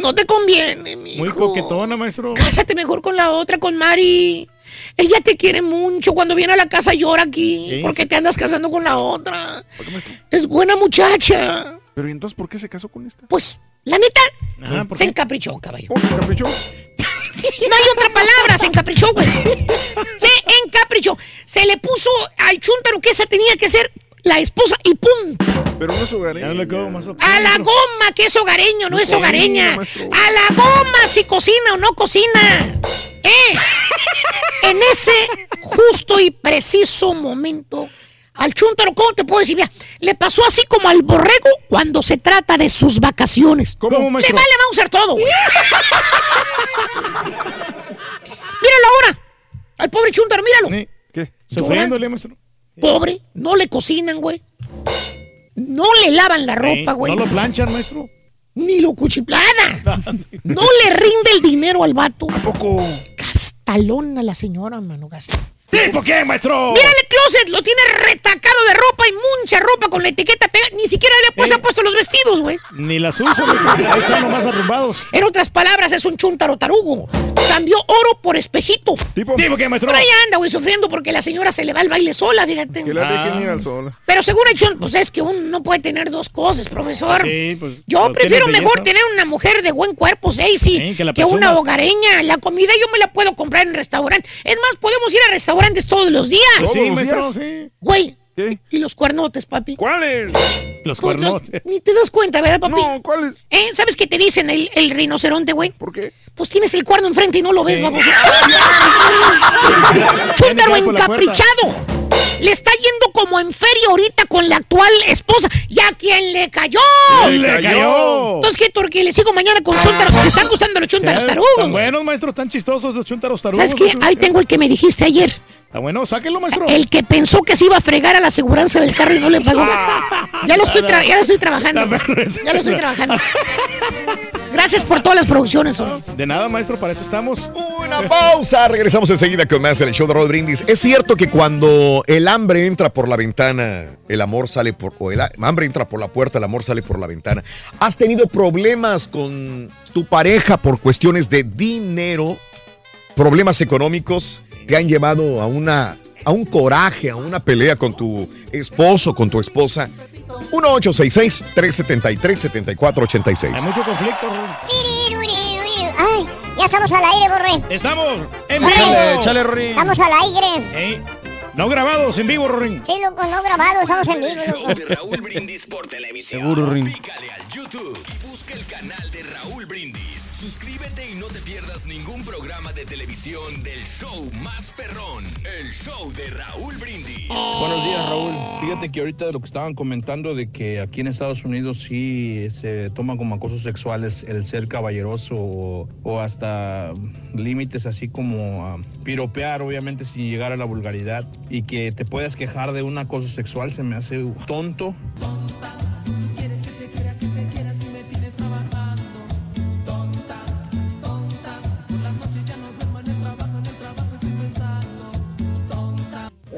No te conviene, mi Muy coquetona, maestro. Cásate mejor con la otra, con Mari. Ella te quiere mucho. Cuando viene a la casa llora aquí. ¿Sí? Porque te andas casando con la otra. ¿Por qué, maestro? Es buena muchacha. Pero ¿y entonces por qué se casó con esta? Pues, la neta, Ajá, ¿por se qué? encaprichó, caballo. ¿Cómo se encaprichó? No hay otra palabra, se encaprichó, güey. Se encaprichó. Se le puso al chúntaro que esa tenía que ser la esposa y ¡pum! Pero no es hogareña. A la goma, que es hogareño, no No es hogareña. A la goma si cocina o no cocina. ¿Eh? En ese justo y preciso momento, al chúntaro, ¿cómo te puedo decir? Mira, le pasó así como al borrego cuando se trata de sus vacaciones. ¿Cómo, Le maestro? vale Mauser todo, güey. Míralo ahora. Al pobre chúntaro, míralo. ¿Qué? Sufriéndole, maestro. Pobre, no le cocinan, güey. No le lavan la ropa, güey. No lo planchan, maestro. Ni lo cuchiplada. No le rinde el dinero al vato. ¿A poco? Gastalona la señora, mano, gasta. ¿Sí? ¿Por qué, maestro? Mira el closet, lo tiene retacado de ropa y mucha ropa con la etiqueta pegada. Ni siquiera le pues, ha puesto los vestidos, güey. Ni las uso, maestro. Ahí están nomás arrumbados. En otras palabras, es un chuntaro tarugo. Cambió oro por espejito. ¿Tipo? ¿Tipo qué, maestro? Por ahí anda, güey, sufriendo porque la señora se le va al baile sola, fíjate. Que la dejen Ah. ir al sol. Pero según el pues es que uno no puede tener dos cosas, profesor. Sí, pues, Yo prefiero mejor tener una mujer de buen cuerpo, Stacy, Sí, que la que una hogareña. La comida yo me la puedo comprar en restaurante. Es más, podemos ir a restaurantes todos los días. ¿Todos Sí, los días? sí. Güey, ¿Qué? ¿y los cuernotes, papi? ¿Cuáles? Los Pues los- cuernos. ni te das cuenta, ¿verdad, papi? No, ¿cuáles? ¿Eh? ¿Sabes qué te dicen el, el rinoceronte, güey? ¿Por qué? Pues tienes el cuerno enfrente y no lo ves, vamos. Puerta. encaprichado. Le está yendo como en feria ahorita con la actual esposa. ¿Y a quién le cayó? ¡Le cayó! Entonces, ¿qué, Turquía? Le sigo mañana con chuntaros. ¿Te están gustando los chuntaros Están tarugos? buenos, maestro. Tan chistosos los chuntaros tarugos. ¿Sabes qué? Ahí tengo el que me dijiste ayer. Está bueno, sáquenlo, maestro. El que pensó que se iba a fregar a la aseguranza del carro y no le pagó. Ya lo estoy, ya lo estoy trabajando. Ya lo estoy trabajando. Gracias por todas las producciones. hombre. De nada, maestro, para eso estamos. Una pausa. Regresamos enseguida con más en el show de Rod Brindis. Es cierto que cuando el hambre entra por la ventana, el amor sale por. O el hambre entra por la puerta, el amor sale por la ventana. ¿Has tenido problemas con tu pareja por cuestiones de dinero? Problemas económicos que han llevado a una. A un coraje, a una pelea con tu esposo, con tu esposa. 1-866-373-7486. Hay mucho conflicto. Ay, ya estamos al aire, Borre. Estamos en vivo. Échale, Rorín. Estamos al aire. Ey, No grabados, en vivo, Rorín. Sí, loco, no grabado, estamos en vivo, loco. de Raúl Brindis por televisión. Seguro, Rin. Pícale al YouTube y busca el canal de Raúl Brindis. Suscríbete y no te pierdas ningún programa de televisión del show más perrón. El show de Raúl Brindis. Buenos días, Raúl. Fíjate que ahorita de lo que estaban comentando de que aquí en Estados Unidos sí se toma como acosos sexuales el ser caballeroso o, o hasta límites así como ah, piropear, obviamente sin llegar a la vulgaridad y que te puedas quejar de un acoso sexual se me hace tonto.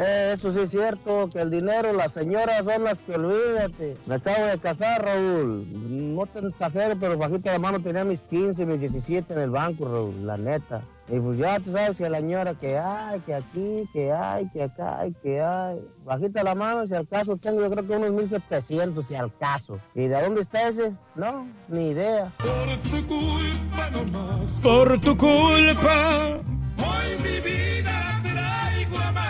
Eso sí es cierto, que el dinero, las señoras son las que olvídate. Me acabo de casar, Raúl. No te exagero, pero bajita de mano tenía mis 15, mis 17 en el banco, Raúl, la neta. Y pues ya tú sabes que la señora que hay, que aquí, que hay, que acá, que hay. Bajita la mano, si al caso tengo yo creo que unos 1700, si al caso. ¿Y de dónde está ese? No, ni idea. Por tu culpa nomás. Por tu culpa. Hoy mi vida traigo amargada.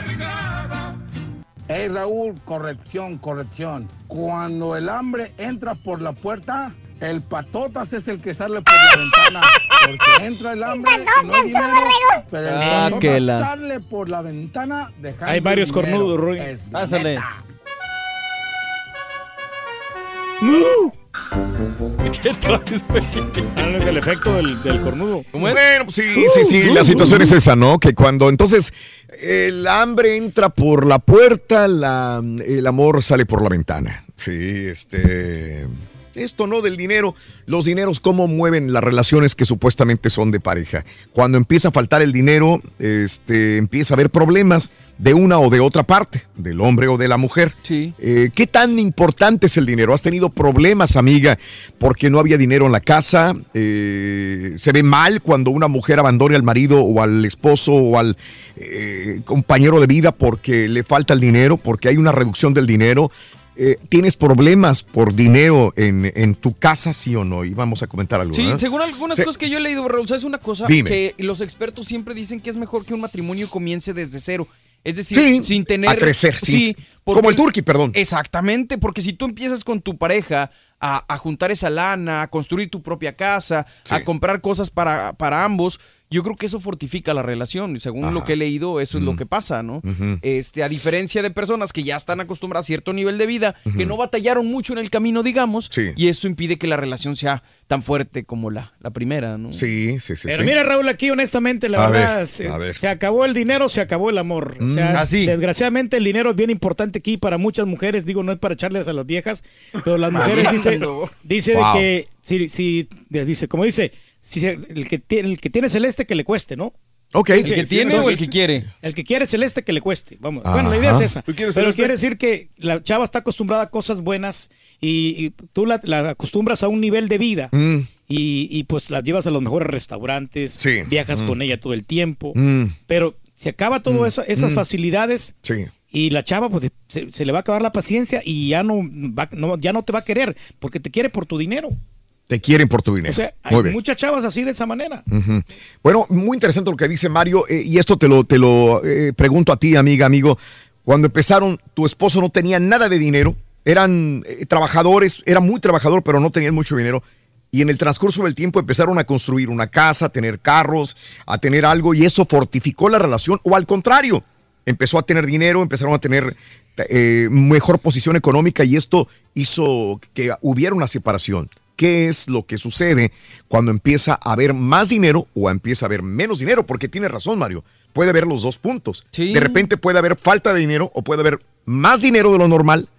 Hey Raúl, corrección, corrección. Cuando el hambre entra por la puerta, el patotas es el que sale por la ventana. Porque entra el hambre y no hay dinero, pero el Ah, patotas que la- sale por la ventana dejando Hay varios dinero. cornudos. Es Pásale. neta. ¿Qué traes, güey? Ah, es el efecto del, del cornudo. ¿Cómo es? Bueno, pues sí, sí, sí, la situación es esa, ¿no? Que cuando entonces el hambre entra por la puerta, la- el amor sale por la ventana. Sí, este. Esto no del dinero. Los dineros, cómo mueven las relaciones que supuestamente son de pareja. Cuando empieza a faltar el dinero, este, empieza a haber problemas de una o de otra parte, del hombre o de la mujer. Sí. Eh, ¿Qué tan importante es el dinero? ¿Has tenido problemas, amiga, porque no había dinero en la casa? Eh, ¿Se ve mal cuando una mujer abandone al marido o al esposo o al eh, compañero de vida porque le falta el dinero, porque hay una reducción del dinero? Eh, ¿Tienes problemas por dinero en, en tu casa, sí o no? Y vamos a comentar algo. Sí, según algunas Se- cosas que yo he leído, Raúl, ¿sabes una cosa? Dime. Que los expertos siempre dicen que es mejor que un matrimonio comience desde cero. Es decir, Sí, sin tener... a crecer, sí. porque- Como el turqui, perdón. Exactamente, porque si tú empiezas con tu pareja a, a juntar esa lana, a construir tu propia casa, a comprar cosas para, para ambos, yo creo que eso fortifica la relación. Y Según lo que he leído, eso es lo que pasa, ¿no? Este, a diferencia de personas que ya están acostumbradas a cierto nivel de vida, que no batallaron mucho en el camino, digamos, Sí. y eso impide que la relación sea tan fuerte como la, la primera, ¿no? Sí, sí, sí. Pero sí. mira, Raúl, aquí honestamente, la A verdad, ver, se, a ver. se acabó el dinero, se acabó el amor. O sea, Mm. Así. Desgraciadamente el dinero es bien importante aquí para muchas mujeres, digo, no es para echarles a las viejas, pero las mujeres dice, Mamando. dice Wow. de que, si, si, dice, como dice, si el, que tiene, el que tiene celeste que le cueste, ¿no? Ok. ¿El que tiene o el que quiere? El que quiere celeste que le cueste. Vamos. Ajá. Bueno, la idea es esa. ¿Tú quieres Pero celeste? quiere decir que la chava está acostumbrada a cosas buenas y, y tú la, la acostumbras a un nivel de vida. Mm, Y, y, pues la llevas a los mejores restaurantes, Sí. viajas Mm. con ella todo el tiempo, mm, pero se acaba todo eso, esas Mm. facilidades sí. y la chava pues se, se le va a acabar la paciencia y ya no, va, no ya no te va a querer porque te quiere por tu dinero. Te quieren por tu dinero. O sea, hay Muy bien. muchas chavas así de esa manera. Bueno, muy interesante lo que dice Mario, eh, y esto te lo, te lo eh, pregunto a ti, amiga, amigo. Cuando empezaron, tu esposo no tenía nada de dinero, eran eh, trabajadores, era muy trabajador, pero no tenían mucho dinero. Y en el transcurso del tiempo empezaron a construir una casa, a tener carros, a tener algo, y eso fortificó la relación, o al contrario, empezó a tener dinero, empezaron a tener mejor posición económica, y esto hizo que hubiera una separación. ¿Qué es lo que sucede cuando empieza a haber más dinero o empieza a haber menos dinero? Porque tiene razón, Mario. Puede haber los dos puntos. Sí. De repente puede haber falta de dinero o puede haber más dinero de lo normal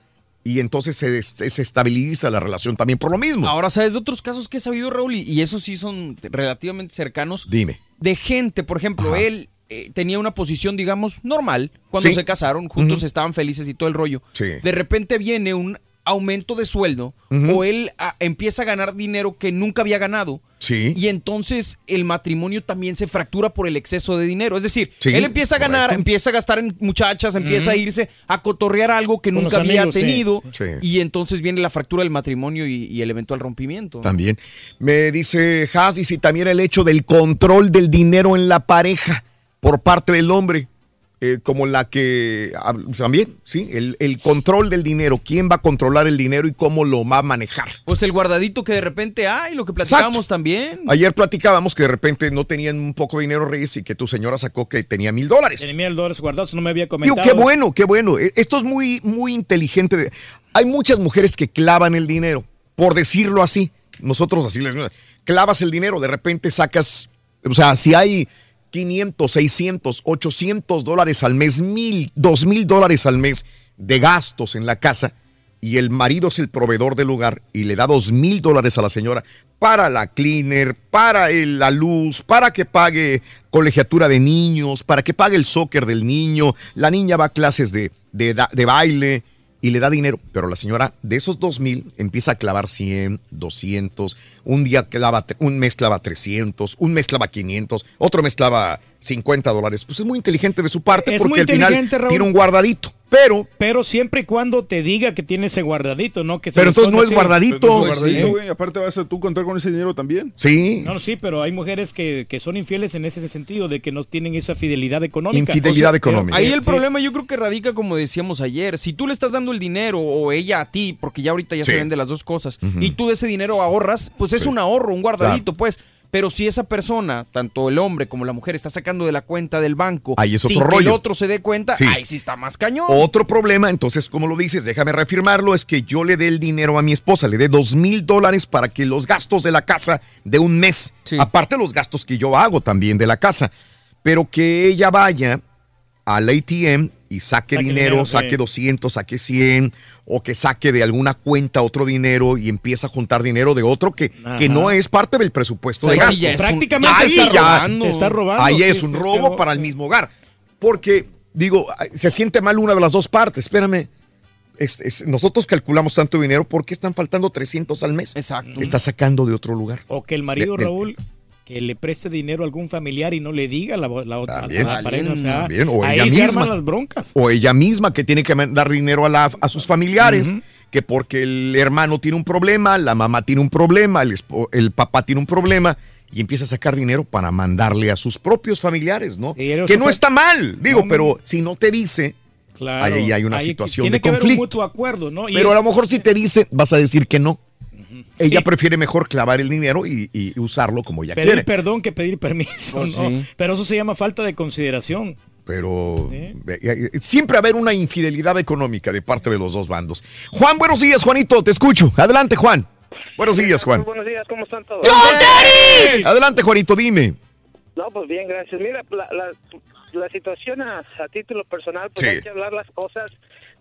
y entonces se, estabiliza la relación también por lo mismo. Ahora, ¿sabes de otros casos que he sabido, Raúl? Y, esos sí son relativamente cercanos. Dime. De gente, por ejemplo, él eh, tenía una posición, digamos, normal cuando Sí. se casaron, juntos estaban felices y todo el rollo. Sí. De repente viene un aumento de sueldo o él ah, empieza a ganar dinero que nunca había ganado. Sí. Y entonces el matrimonio también se fractura por el exceso de dinero. Es decir, Sí, él empieza a ganar, correcto. empieza a gastar en muchachas, empieza a irse a cotorrear algo que Con nunca había tenido. Sí. Y entonces viene la fractura del matrimonio y, y el eventual rompimiento. También. Me dice Haas, y si también el hecho del control del dinero en la pareja por parte del hombre, eh, como la que ah, también, sí, el, el control del dinero, quién va a controlar el dinero y cómo lo va a manejar. Pues el guardadito que de repente hay, lo que platicábamos también. Ayer platicábamos que de repente no tenían un poco de dinero, Reyes, y que tu señora sacó que tenía mil dólares. Tenía mil dólares guardados, no me había Digo, comentado. qué bueno, qué bueno. E- Esto es muy, muy inteligente. Hay muchas mujeres que clavan el dinero, por decirlo así. Nosotros así les clavas el dinero, de repente sacas, o sea, si hay 500, 600, 800 dólares al mes, mil, dos mil dólares al mes de gastos en la casa. Y el marido es el proveedor del hogar y le da dos mil dólares a la señora para la cleaner, para el- la luz, para que pague colegiatura de niños, para que pague el soccer del niño, la niña va a clases de, de, de baile y le da dinero, pero la señora de esos dos mil empieza a clavar 100, 200, un día clava, un mes clava 300, un mes clava 500, otro mes clava 50 dólares. Pues es muy inteligente de su parte Es porque al final Raúl. tiene un guardadito, pero Pero siempre y cuando te diga que tiene ese guardadito, ¿no? Que Pero entonces no es así. guardadito. Guardadito, sí. güey. Aparte vas a tú contar con ese dinero también. Sí. No, sí, pero hay mujeres que, que son infieles en ese sentido, de que no tienen esa fidelidad económica. Infidelidad O sea, económica. Ahí el sí. problema yo creo que radica como decíamos ayer. Si tú le estás dando el dinero o ella a ti, porque ya ahorita ya Sí. se venden las dos cosas, y tú de ese dinero ahorras, pues es Sí. un ahorro, un guardadito, pues. Pero si esa persona, tanto el hombre como la mujer, está sacando de la cuenta del banco Ahí es sin otro que el rollo. otro se dé cuenta, Sí. ahí sí está más cañón. Otro problema, entonces, como lo dices, déjame reafirmarlo, es que yo le dé el dinero a mi esposa, le dé dos mil dólares para que los gastos de la casa de un mes, aparte los gastos que yo hago también de la casa, pero que ella vaya al ATM y saque Saque dinero, dinero, sí. saque 200, saque 100, o que saque de alguna cuenta otro dinero y empieza a juntar dinero de otro que, Ajá. que no es parte del presupuesto de gasto. sí ya es un- Prácticamente Ahí está ya- robando. Está robando, Ahí sí, es un robo para el mismo hogar. Porque, digo, se siente mal una de las dos partes. Espérame. Es- es- nosotros calculamos tanto dinero, ¿por qué están faltando 300 al mes? Exacto. Está sacando de otro lugar. O que el marido, De- de- Raúl, que le preste dinero a algún familiar y no le diga la, la otra a la pareja. O sea, También, o ahí ella se misma. arman las broncas. O ella misma que tiene que dar dinero a, la- a sus familiares, que porque el hermano tiene un problema, la mamá tiene un problema, el, el papá tiene un problema. Y empieza a sacar dinero para mandarle a sus propios familiares, ¿no? que no fue- está mal, digo, No, pero si no te dice, Claro. ahí hay una Ahí situación tiene de que haber un conflicto. mutuo acuerdo, ¿no? Y Pero a lo mejor si te dice, vas a decir que no. Ella Sí. prefiere mejor clavar el dinero y, y usarlo como ella pedir quiere. perdón que pedir permiso, Pues ¿no? sí. Pero eso se llama falta de consideración. Pero eh, eh, siempre haber una infidelidad económica de parte de los dos bandos. Juan, buenos días, Juanito, te escucho. Adelante, Juan. Buenos días, Juan. Buenos días, ¿cómo están todos? Adelante, Juanito, dime. No, pues bien, gracias. Mira, la, la, la situación a, a título personal, pues Sí. hay que hablar las cosas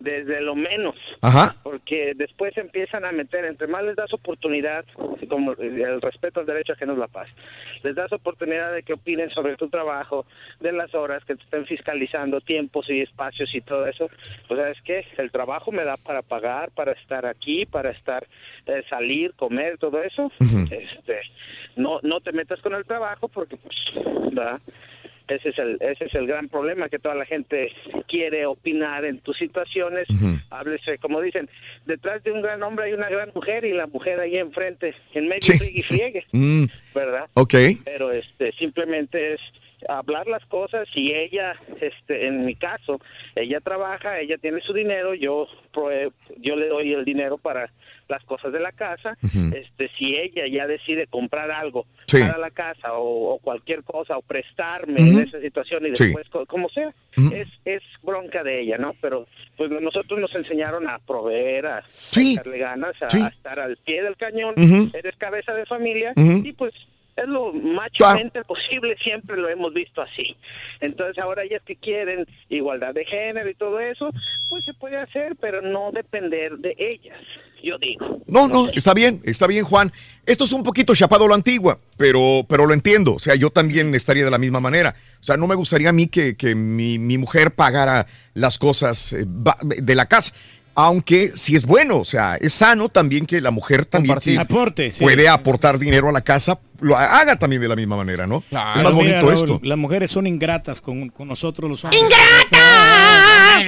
desde lo menos. Ajá. Porque después empiezan a meter, entre más les das oportunidad, como el respeto al derecho ajeno es la paz, les das oportunidad de que opinen sobre tu trabajo, de las horas, que te estén fiscalizando tiempos y espacios y todo eso, pues sabes qué, el trabajo me da para pagar, para estar aquí, para estar, eh, salir, comer, todo eso. este no no te metas con el trabajo porque pues ¿verdad? Ese es el ese es el gran problema que toda la gente quiere opinar en tus situaciones. Háblese como dicen detrás de un gran hombre hay una gran mujer y la mujer ahí enfrente en medio Sí. friegue y friegue Mm, verdad ok. pero este simplemente es hablar las cosas y ella este en mi caso ella trabaja ella tiene su dinero yo yo le doy el dinero para las cosas de la casa. Este si ella ya decide comprar algo Sí. para la casa o, o cualquier cosa o prestarme en esa situación y Sí. después co- como sea es es bronca de ella no pero pues nosotros nos enseñaron a proveer a, a Sí. echarle ganas a, Sí. a estar al pie del cañón eres cabeza de familia y pues es lo machamente posible, siempre lo hemos visto así. Entonces ahora ellas que quieren igualdad de género y todo eso, pues se puede hacer, pero no depender de ellas, yo digo. No, no, está bien, está bien, Juan. Esto es un poquito chapado a la antigua, pero, pero lo entiendo. O sea, yo también estaría de la misma manera. O sea, no me gustaría a mí que, que mi, mi mujer pagara las cosas eh, de la casa. Aunque si es bueno, o sea, es sano también que la mujer también si Aporte, sí. puede aportar dinero a la casa, lo haga también de la misma manera, ¿no? Es más bonito mira, Raúl, esto. Las mujeres son ingratas con, con nosotros los hombres. ¡Ingratas!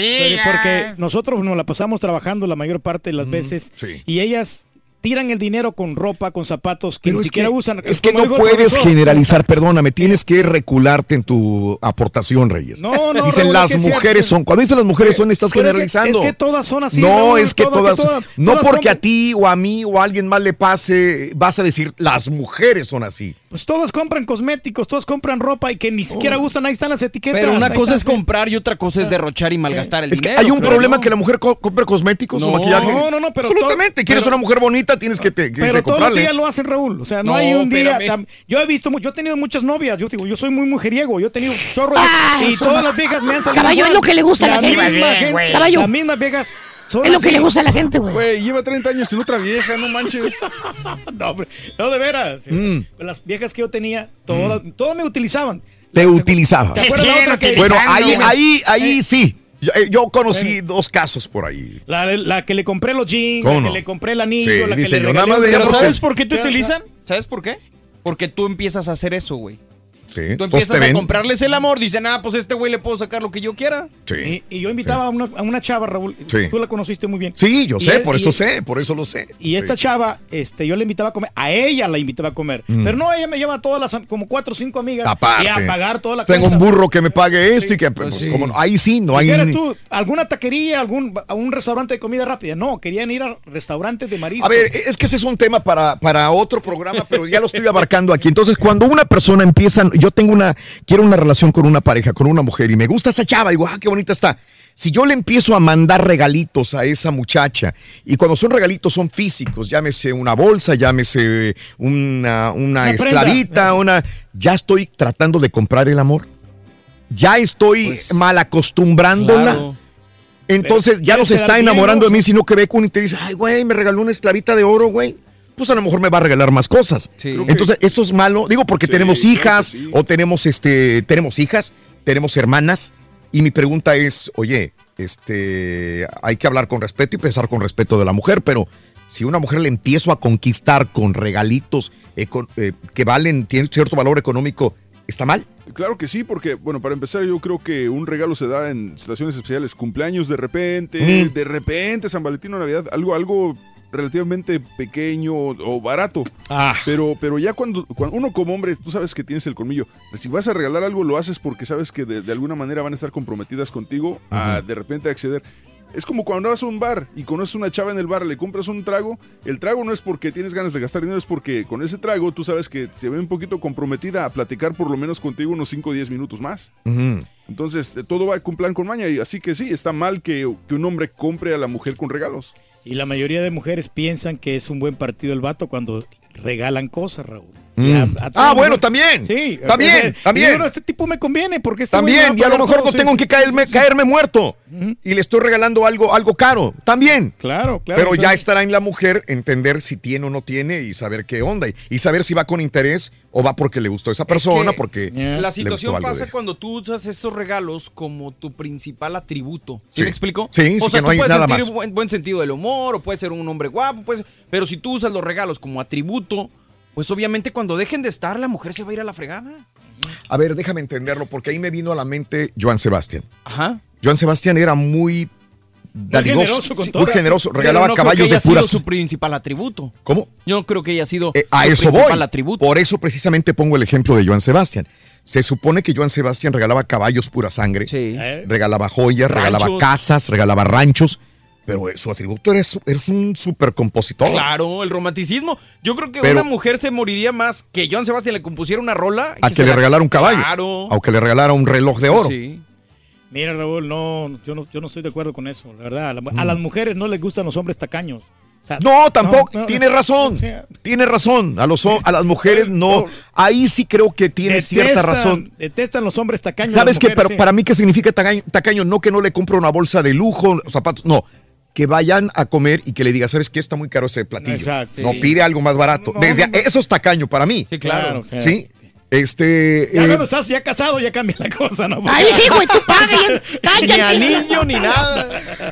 Porque nosotros nos la pasamos trabajando la mayor parte de las veces y ellas tiran el dinero con ropa, con zapatos que Pero ni siquiera que, usan. es que no puedes generalizar, perdóname, tienes que recularte en tu aportación, Reyes. No, no, Dicen Raúl, las mujeres son, cuando dicen las mujeres son, estás Pero es que- generalizando. es que todas son así, No, Raúl, es que todas- todas, que todas- no todas porque a ti o a mí o a alguien más le pase, vas a decir las mujeres son así. Pues todas compran cosméticos, todas compran ropa y que ni siquiera gustan, ahí están las etiquetas. Pero una cosa es están. comprar y otra cosa es derrochar y malgastar el Es que dinero. hay un problema no. que la mujer co- compre cosméticos o maquillaje. no, no, no, pero Absolutamente. todo- Quieres pero- una mujer bonita, tienes que, te, que Pero todos los días lo hacen Raúl. O sea, no, No, hay un día. espérame. Yo he visto, yo he tenido muchas novias. Yo digo, yo soy muy mujeriego. Yo he tenido chorro de- Ah, y todas las viejas me han salido. Caballo, es lo que le gusta a la Bien, gente-. Caballo. Las mismas viejas. Son Es lo que le gusta a la gente, güey. Güey, lleva 30 años sin otra vieja, no manches. no, hombre, no, de veras. Mm. Las viejas que yo tenía, todas, todas me utilizaban. Te utilizaba. ¿Te acuerdas la otra que- Bueno, ahí, ahí, ahí Eh. sí. Yo, eh, yo conocí dos casos por ahí. La, la que le compré los jeans, ¿Cómo la que le compré el anillo, Sí, la que dice, le regalé nada más reloj. porque- ¿Sabes por qué te utilizan? ¿Sabes por qué? Porque tú empiezas a hacer eso, güey. Sí. Tú empiezas a ven. comprarles el amor, dicen, ah, pues este güey le puedo sacar lo que yo quiera. Sí. Y, y yo invitaba a, una, a una chava, Raúl. Sí. Tú la conociste muy bien. Sí, yo Y sé, él- por eso él- sé, por eso lo sé. Y esta chava, este, yo le invitaba a comer, a ella la invitaba a comer. Mm. Pero no, ella me lleva a todas las, como cuatro o cinco amigas. Aparte. Y a pagar toda la Tengo un burro que me pague esto y que, pues, sí. como no, ahí sí, no hay. ¿Quieres tú alguna taquería, algún, a un restaurante de comida rápida? No, querían ir a restaurantes de marisco. A ver, es que ese es un tema para, para otro programa, pero ya lo estoy abarcando aquí. Entonces, cuando una persona empieza, yo tengo una, quiero una relación con una pareja, con una mujer, y me gusta esa chava, digo, ah, qué bonita está. Si yo le empiezo a mandar regalitos a esa muchacha, y cuando son regalitos son físicos, llámese una bolsa, llámese una, una esclavita, una, ya estoy tratando de comprar el amor. ya estoy mal acostumbrándola. Claro. Entonces Pero ya no se está enamorando de mí, sino que ve con interés, ay, güey, me regaló una esclavita de oro, güey. Pues a lo mejor me va a regalar más cosas. Entonces, esto es malo, digo, porque Sí, tenemos claro hijas sí. o tenemos este tenemos hijas, tenemos hermanas y mi pregunta es, oye, este hay que hablar con respeto y pensar con respeto de la mujer, pero si una mujer le empiezo a conquistar con regalitos eco- eh, que valen tienen cierto valor económico, ¿está mal? Claro que sí, porque, bueno, para empezar, yo creo que un regalo se da en situaciones especiales, cumpleaños de repente, Mm. de repente, San Valentín o Navidad, algo, algo relativamente pequeño o barato. Ah. Pero, pero ya cuando, cuando uno como hombre, tú sabes que tienes el colmillo. Si vas a regalar algo, lo haces porque sabes que de, de alguna manera van a estar comprometidas contigo a de repente acceder. Es como cuando vas a un bar y conoces una chava en el bar, le compras un trago. El trago no es porque tienes ganas de gastar dinero, es porque con ese trago tú sabes que se ve un poquito comprometida a platicar por lo menos contigo unos 5 o 10 minutos más. Entonces, eh, todo va con plan con maña. Y así que sí, está mal que, que un hombre compre a la mujer con regalos. Y la mayoría de mujeres piensan que es un buen partido el vato cuando regalan cosas, Raúl. Mm. A- a Ah, bueno, también. Sí. También, o sea, también. y bueno, este tipo me conviene porque este También, y a lo mejor todo, no sí. tengo que caerme, caerme muerto. Y le estoy regalando algo, algo caro. También. Claro, claro. Pero ya estará en la mujer entender si tiene o no tiene y saber qué onda. Y, y saber si va con interés o va porque le gustó esa persona, que porque La le situación pasa cuando tú usas esos regalos como tu principal atributo. ¿Sí, Sí. me explico? Sí, sí, o sea, que no tú hay puedes nada sentir más. Buen, buen sentido del humor, o puedes ser un hombre guapo, puedes- pero si tú usas los regalos como atributo, pues obviamente cuando dejen de estar, la mujer se va a ir a la fregada. A ver, déjame entenderlo, porque ahí me vino a la mente Joan Sebastián. Ajá. Joan Sebastián era muy generoso con muy generoso, regalaba no creo caballos que de haya sido puras. su principal atributo. ¿Cómo? Yo no creo que haya sido Eh, a su eso principal voy. atributo. Por eso precisamente pongo el ejemplo de Joan Sebastián. Se supone que Joan Sebastián regalaba caballos pura sangre, regalaba joyas, regalaba casas, regalaba ranchos, pero eh, su atributo era, su- era un super compositor. Claro, el romanticismo. Yo creo que Pero- una mujer se moriría más que John Sebastián le compusiera una rola. A que le la- regalara un caballo. Claro. Aunque le regalara un reloj de oro. Sí. Mira, Raúl, no, yo no, yo no estoy de acuerdo con eso, la verdad. A, la- a las mujeres no les gustan los hombres tacaños. O sea, No, tampoco. no, no, tiene razón. o sea, Tiene razón. A, los, a las mujeres no. Ahí sí creo que tiene cierta razón. Detestan los hombres tacaños. ¿Sabes qué? Para, sí. para mí, ¿qué significa tacaño, tacaño? No que no le compre una bolsa de lujo, zapatos. No. Que vayan a comer y que le diga, ¿sabes qué? Está muy caro ese platillo. Exacto, no sí. pide algo más barato. No, Desde. Eso es tacaño para mí. Sí, claro. Claro, Sí. Este. Ya eh, cuando estás ya casado ya cambia la cosa, ¿no? Ahí sí, güey, tú pagas. Ni Cállate. anillo ni nada.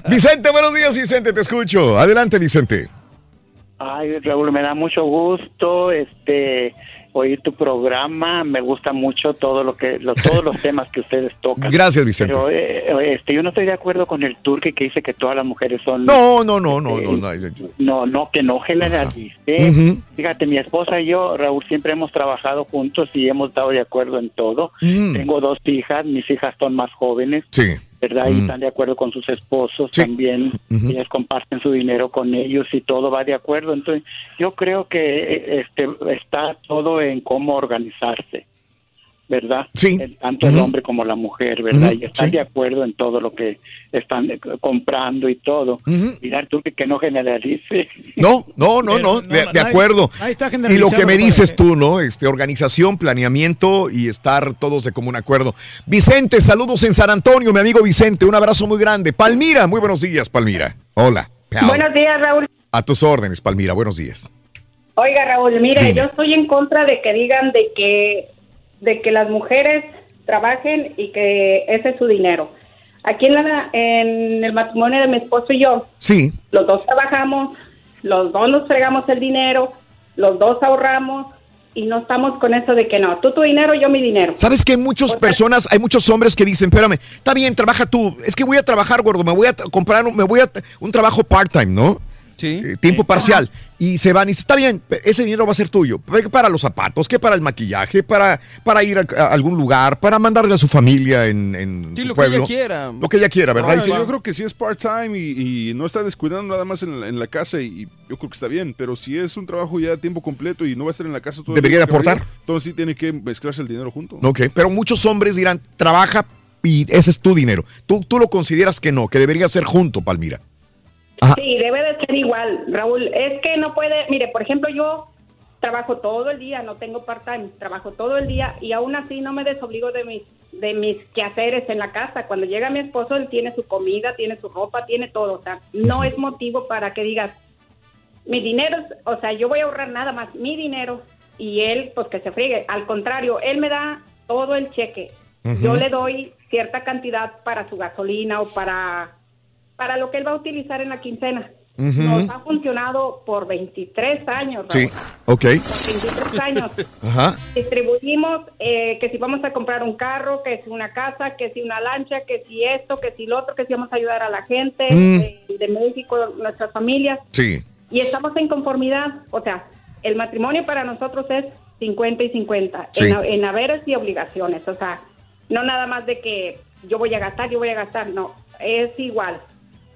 Vicente, buenos días, Vicente, te escucho. Adelante, Vicente. Ay, Raúl, me da mucho gusto este oír tu programa, me gusta mucho todo lo que lo- todos los temas que ustedes tocan. Gracias, Vicente. Pero eh, este yo no estoy de acuerdo con el turque que dice que todas las mujeres son No, no, no, no, no. no. no, no, que no generalice. Ujú. Fíjate, mi esposa y yo, Raúl, siempre hemos trabajado juntos y hemos estado de acuerdo en todo. Tengo dos hijas, mis hijas son más jóvenes. Sí. ¿Verdad? Y Mm. están de acuerdo con sus esposos también. Ujú. Ellas comparten su dinero con ellos y todo va de acuerdo. Entonces, yo creo que eh, este está todo en cómo organizarse, ¿verdad? Sí. El- tanto el hombre como la mujer, ¿verdad? Y están sí. de acuerdo en todo lo que están eh, comprando y todo. Mirar tú que, que no generalice. No, no, no, no, de, de acuerdo. ahí está Y lo que me dices tú, ¿no? Este, organización, planeamiento y estar todos de común acuerdo. Vicente, saludos en San Antonio, mi amigo Vicente, un abrazo muy grande. Palmira, muy buenos días, Palmira. Hola. Buenos días, Raúl. A tus órdenes, Palmira, buenos días. Oiga, Raúl, mire, Dime. yo estoy en contra de que digan de que de que las mujeres trabajen y que ese es su dinero. Aquí en, la- en el matrimonio de mi esposo y yo, Sí. los dos trabajamos, los dos nos fregamos el dinero, los dos ahorramos y no estamos con eso de que no, tú tu dinero, yo mi dinero. ¿Sabes que hay muchas personas, hay muchos hombres que dicen, espérame, está bien, trabaja tú, es que voy a trabajar, gordo, me voy a comprar, un- me voy a un trabajo part-time, ¿no? Sí. Eh, tiempo parcial. Y se van y dicen, está bien, ese dinero va a ser tuyo. ¿Qué Para los zapatos, que para el maquillaje, para, para ir a, a algún lugar, para mandarle a su familia en, en Sí, su lo que ella quiera. Lo que ella quiera, ¿verdad? Ah, sí, yo creo que si es part-time y, y no está descuidando nada más en, la- en la casa, y, y yo creo que está bien. Pero si es un trabajo ya a tiempo completo y no va a estar en la casa todo el Debería de que vaya, aportar. entonces sí tiene que mezclarse el dinero junto. Ok, pero muchos hombres dirán, trabaja y ese es tu dinero. Tú, tú lo consideras que no, que debería ser junto, Palmira. Ajá. Sí, debe de ser igual, Raúl. Es que no puede, mire, por ejemplo, yo trabajo todo el día, no tengo part-time, trabajo todo el día y aún así no me desobligo de mis, de mis quehaceres en la casa. Cuando llega mi esposo, él tiene su comida, tiene su ropa, tiene todo. O sea, no es motivo para que digas, mi dinero, o sea, yo voy a ahorrar nada más mi dinero y él, pues que se friegue. Al contrario, él me da todo el cheque. Yo le doy cierta cantidad para su gasolina o para, para lo que él va a utilizar en la quincena. Nos ha funcionado por 23 años. Sí, ok. 23 años. Ajá. Distribuimos eh, que si vamos a comprar un carro, que si una casa, que si una lancha, que si esto, que si lo otro, que si vamos a ayudar a la gente Mm. de, de México, nuestras familias. Sí. Y estamos en conformidad. O sea, el matrimonio para nosotros es 50 y 50 Sí. en, en haberes y obligaciones. O sea, no nada más de que yo voy a gastar, yo voy a gastar. No, es igual.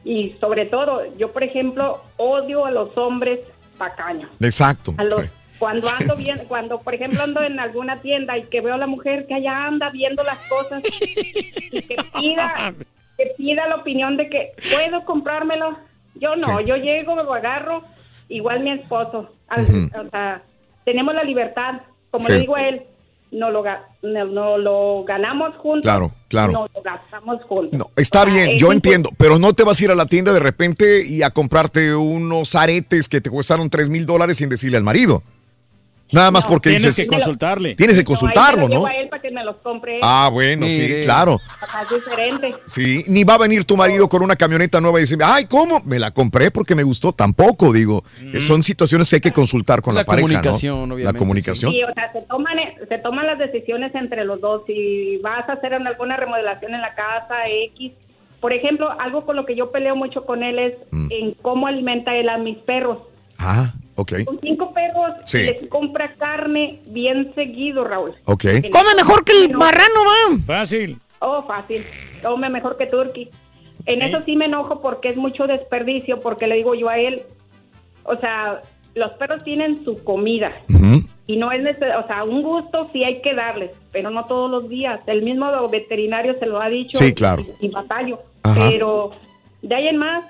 Y sobre todo, yo, por ejemplo, odio a los hombres tacaños. Exacto. A los- sí. Cuando ando bien, cuando por ejemplo ando en alguna tienda y que veo a la mujer que allá anda viendo las cosas y que pida, que pida la opinión de que puedo comprármelo, yo no, yo llego, me lo agarro, igual mi esposo, Al- o sea, tenemos la libertad, como Sí. le digo a él, no lo, no, no lo ganamos juntos, Claro, claro. no lo gastamos juntos. No, está O sea, bien, es yo impo- entiendo, pero no te vas a ir a la tienda de repente y a comprarte unos aretes que te costaron 3 mil dólares sin decirle al marido. Nada más porque Tienes dices. que consultarle. Tienes que No, ahí consultarlo, lo llevo ¿no? a él para que me los compre. Ah, bueno, sí, Mire. claro. Es diferente. Sí, ni va a venir tu marido con una camioneta nueva y decir, ay, ¿cómo? Me la compré porque me gustó. Tampoco, digo. Eh, Son situaciones que hay que consultar con la, La pareja, ¿no? comunicación, La obviamente, comunicación. Sí, o sea, se toman, se toman las decisiones entre los dos. Si vas a hacer alguna remodelación en la casa, X. Por ejemplo, algo con lo que yo peleo mucho con él es Mm. en cómo alimenta él a mis perros. Ah, ok. Con cinco perros Sí. les compra carne bien seguido, Raúl. Ok. Come mejor que el marrano, va. Fácil. Oh, fácil. Come mejor que Turkey. En eso sí me enojo porque es mucho desperdicio, porque le digo yo a él, o sea, los perros tienen su comida. Y no es necesario, o sea, un gusto sí hay que darles, pero no todos los días. El mismo veterinario se lo ha dicho. Sí, claro. Y, y batallo. Ajá. Pero de ahí en más,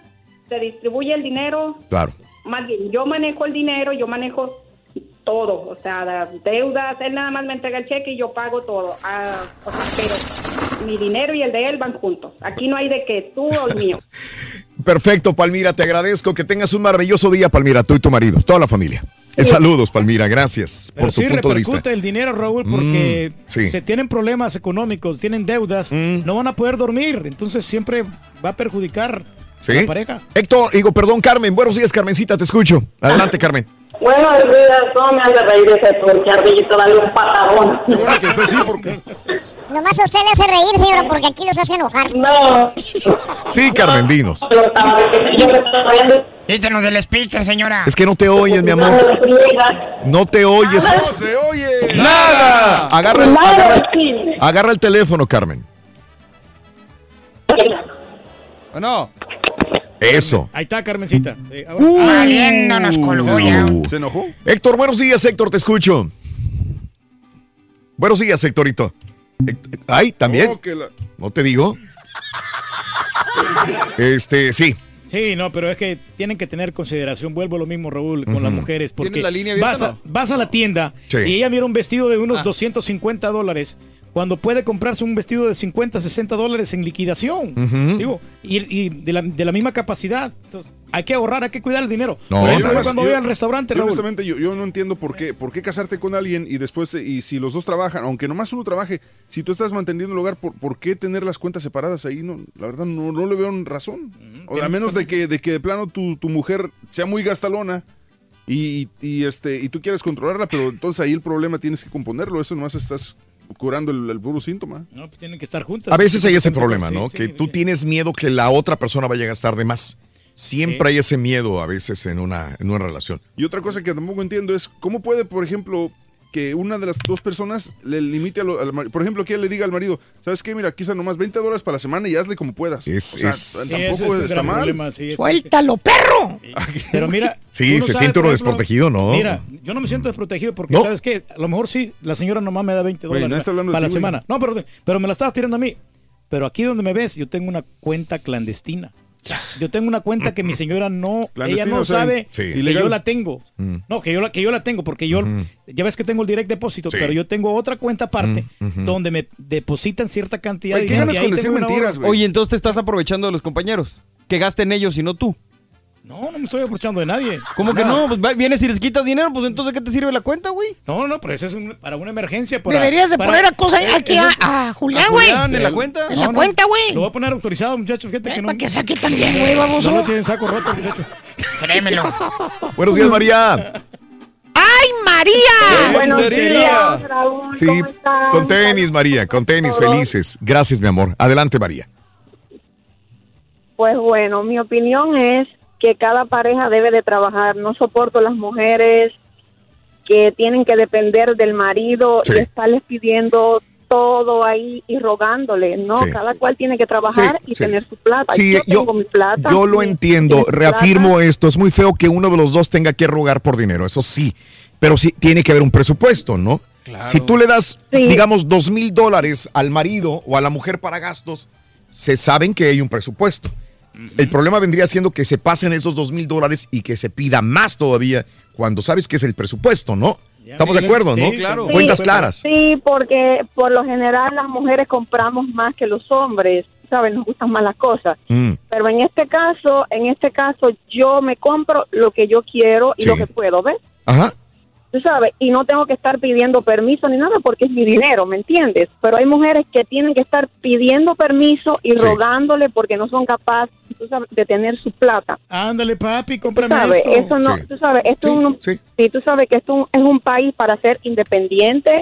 se distribuye el dinero. Claro. Más bien, yo manejo el dinero, yo manejo todo. O sea, las deudas, él nada más me entrega el cheque y yo pago todo. Ah, o sea, pero mi dinero y el de él van juntos. Aquí no hay de que tú o el mío. Perfecto, Palmira, te agradezco. Que tengas un maravilloso día, Palmira, tú y tu marido, toda la familia. Eh, Saludos, Palmira, gracias Pero por tu sí punto de vista. repercute el dinero, Raúl, porque Mm, sí. se tienen problemas económicos, tienen deudas, no van a poder dormir, entonces siempre va a perjudicar ¿Sí? la pareja. Héctor, digo, perdón, Carmen. Buenos días, Carmencita, te escucho. Adelante, Carmen. Buenos días, no me hace reír ese turque, Ardillito, dale un patadón. que esté así porque... Nomás a usted le hace reír, señora, porque aquí los hace enojar. No. Sí, Carmen, dinos. Quítenos del speaker, señora. Es que no te oyes, mi amor. No te oyes. ¡No se oye! ¡Nada! Agarra el, agarra, agarra el teléfono, Carmen. Bueno. Eso. Ahí está, Carmencita. Ahora- Uh, colgó ya. ¿Se enojó? Héctor, buenos días, Héctor, te escucho. Buenos días, Héctorito. Héct- Ay, también. Oh, la- ¿No te digo? Este, sí. Sí, no, pero es que tienen que tener consideración. Vuelvo a lo mismo, Raúl, con las mujeres. Porque ¿Tienes la línea abierta vas, a, no? vas a la tienda Sí. y ella mira un vestido de unos Ah. 250 dólares cuando puede comprarse un vestido de 50, 60 dólares en liquidación. Digo, y, y de, la, de la misma capacidad. Entonces, hay que ahorrar, hay que cuidar el dinero. No, Por no, ejemplo, no, cuando yo- voy al restaurante, yo Raúl. honestamente, yo, yo no entiendo por qué, por qué casarte con alguien y después, eh, y si los dos trabajan, aunque nomás uno trabaje, si tú estás manteniendo el hogar, ¿por, por qué tener las cuentas separadas ahí? No, la verdad, no, no le veo razón. O a menos de que, de que de plano tu, tu mujer sea muy gastalona y, y, este, y tú quieres controlarla, pero entonces ahí el problema tienes que componerlo. Eso nomás estás curando el, el puro síntoma. No, pues tienen que estar juntas. A veces hay ese problema, ¿no? sí, que sí. tú tienes miedo que la otra persona vaya a gastar de más. Siempre hay ese miedo a veces en una, en una relación. Y otra cosa que tampoco entiendo es cómo puede, por ejemplo, que una de las dos personas le limite a lo- al marido. Por ejemplo, que él le diga al marido, ¿sabes qué? Mira, quizá nomás 20 dólares para la semana y hazle como puedas. Es- o sea, es- tampoco es está mal. problema, sí, es- ¡Suéltalo, perro! Pero mira. Sí, se siente uno desprotegido, ¿no? Mira, yo no me siento desprotegido porque, No. ¿sabes qué? A lo mejor sí, la señora nomás me da 20 Güey, dólares no está hablando de para la semana. No, pero, pero me la estabas tirando a mí. Pero aquí donde me ves, yo tengo una cuenta clandestina. Yo tengo una cuenta que mi señora no, ella no sabe sí. que Ilegal. yo la tengo. Mm. No, que yo la, que yo la tengo, porque yo, ya ves que tengo el direct depósito, Sí. pero yo tengo otra cuenta aparte Mm, donde me depositan cierta cantidad Oye, de ¿qué ganas con decir mentiras, güey? Oye, entonces te estás aprovechando de los compañeros. Que gasten ellos y no tú. No, no me estoy aprovechando de nadie. ¿Cómo que no? Pues vienes y les quitas dinero, pues entonces ¿qué te sirve la cuenta, güey? No, no, pero eso es un- para una emergencia. para- Deberías de para- poner a cosa Eh, aquí eh, a, a Julián, güey. Julián, en la cuenta. En la cuenta, güey. Lo voy a poner autorizado, muchachos. Fíjate que no. Para que saque también, güey, baboso. No lo tienen saco roto, muchacho. Créemelo. Buenos días, María. ¡Ay, María! Buenos días, Raúl. Sí, con tenis, María, con tenis, felices. Gracias, mi amor. Adelante, María. Pues bueno, mi opinión es que cada pareja debe de trabajar. No soporto las mujeres que tienen que depender del marido Sí. y estarles pidiendo todo ahí y rogándole. No, Sí. cada cual tiene que trabajar Sí, y sí. tener su plata. Sí, yo, yo, tengo mi plata. yo lo entiendo, reafirmo plata. esto. Es muy feo que uno de los dos tenga que rogar por dinero, eso sí. Pero sí tiene que haber un presupuesto, ¿no? Si tú le das, digamos, dos mil dólares al marido o a la mujer para gastos, se saben que hay un presupuesto. El problema vendría siendo que se pasen esos dos mil dólares y que se pida más todavía cuando sabes que es el presupuesto, ¿no? Estamos de acuerdo, ¿no? Sí, claro. Cuentas Sí, claras. Sí, porque por lo general las mujeres compramos más que los hombres, ¿sabes? Nos gustan más las cosas. Mm. Pero en este caso, en este caso, yo me compro lo que yo quiero y Sí. lo que puedo, ¿ves? Ajá. Tú sabes, y no tengo que estar pidiendo permiso ni nada porque es mi dinero, ¿me entiendes? Pero hay mujeres que tienen que estar pidiendo permiso y Sí. rogándole porque no son capaces, tú sabes, de tener su plata. Ándale, papi, Tú cómprame sabes, esto. eso no, tú sabes, esto es un, sí, tú sabes que esto es un país para ser independiente.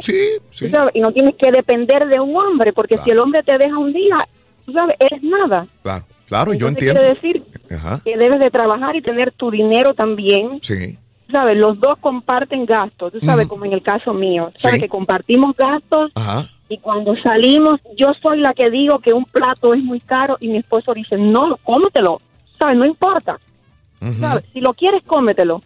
tú sabes, y no tienes que depender de un hombre, porque si el hombre te deja un día, tú sabes, eres nada. Claro, claro, yo entiendo. Quiere decir Ajá. que debes de trabajar y tener tu dinero también. Sí. Sabes, los dos comparten gastos, tú sabes, como en el caso mío. Sabes Sí. que compartimos gastos Ajá. y cuando salimos, yo soy la que digo que un plato es muy caro y mi esposo dice, no, cómetelo. ¿Sabes? No importa. ¿Sabes? Si lo quieres, cómetelo.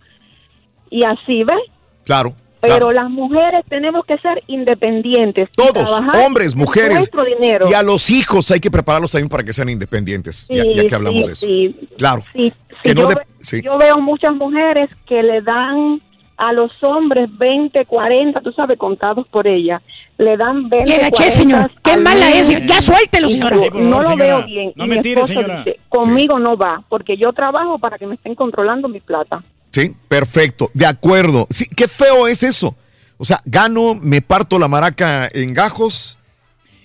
Y así, ¿ves? Claro. Pero las mujeres tenemos que ser independientes. Todos, hombres, mujeres. Nuestro dinero. Y a los hijos hay que prepararlos también para que sean independientes, ya, Sí, ya que hablamos sí, de eso. sí. Claro. Sí, Que sí, no yo, de- ve- sí. yo veo muchas mujeres que le dan a los hombres 20, 40, tú sabes, contados por ella. Le dan 20, ¿Le da qué, 40 señor? ¿Qué al mala es? Ya suéltelo, señora. yo por no lo señora. veo bien. No Y me mi tire, esposo señora. dice, conmigo no va, porque yo trabajo para que me estén controlando mi plata. Sí, perfecto, de acuerdo. Sí, qué feo es eso. O sea, gano, me parto la maraca en gajos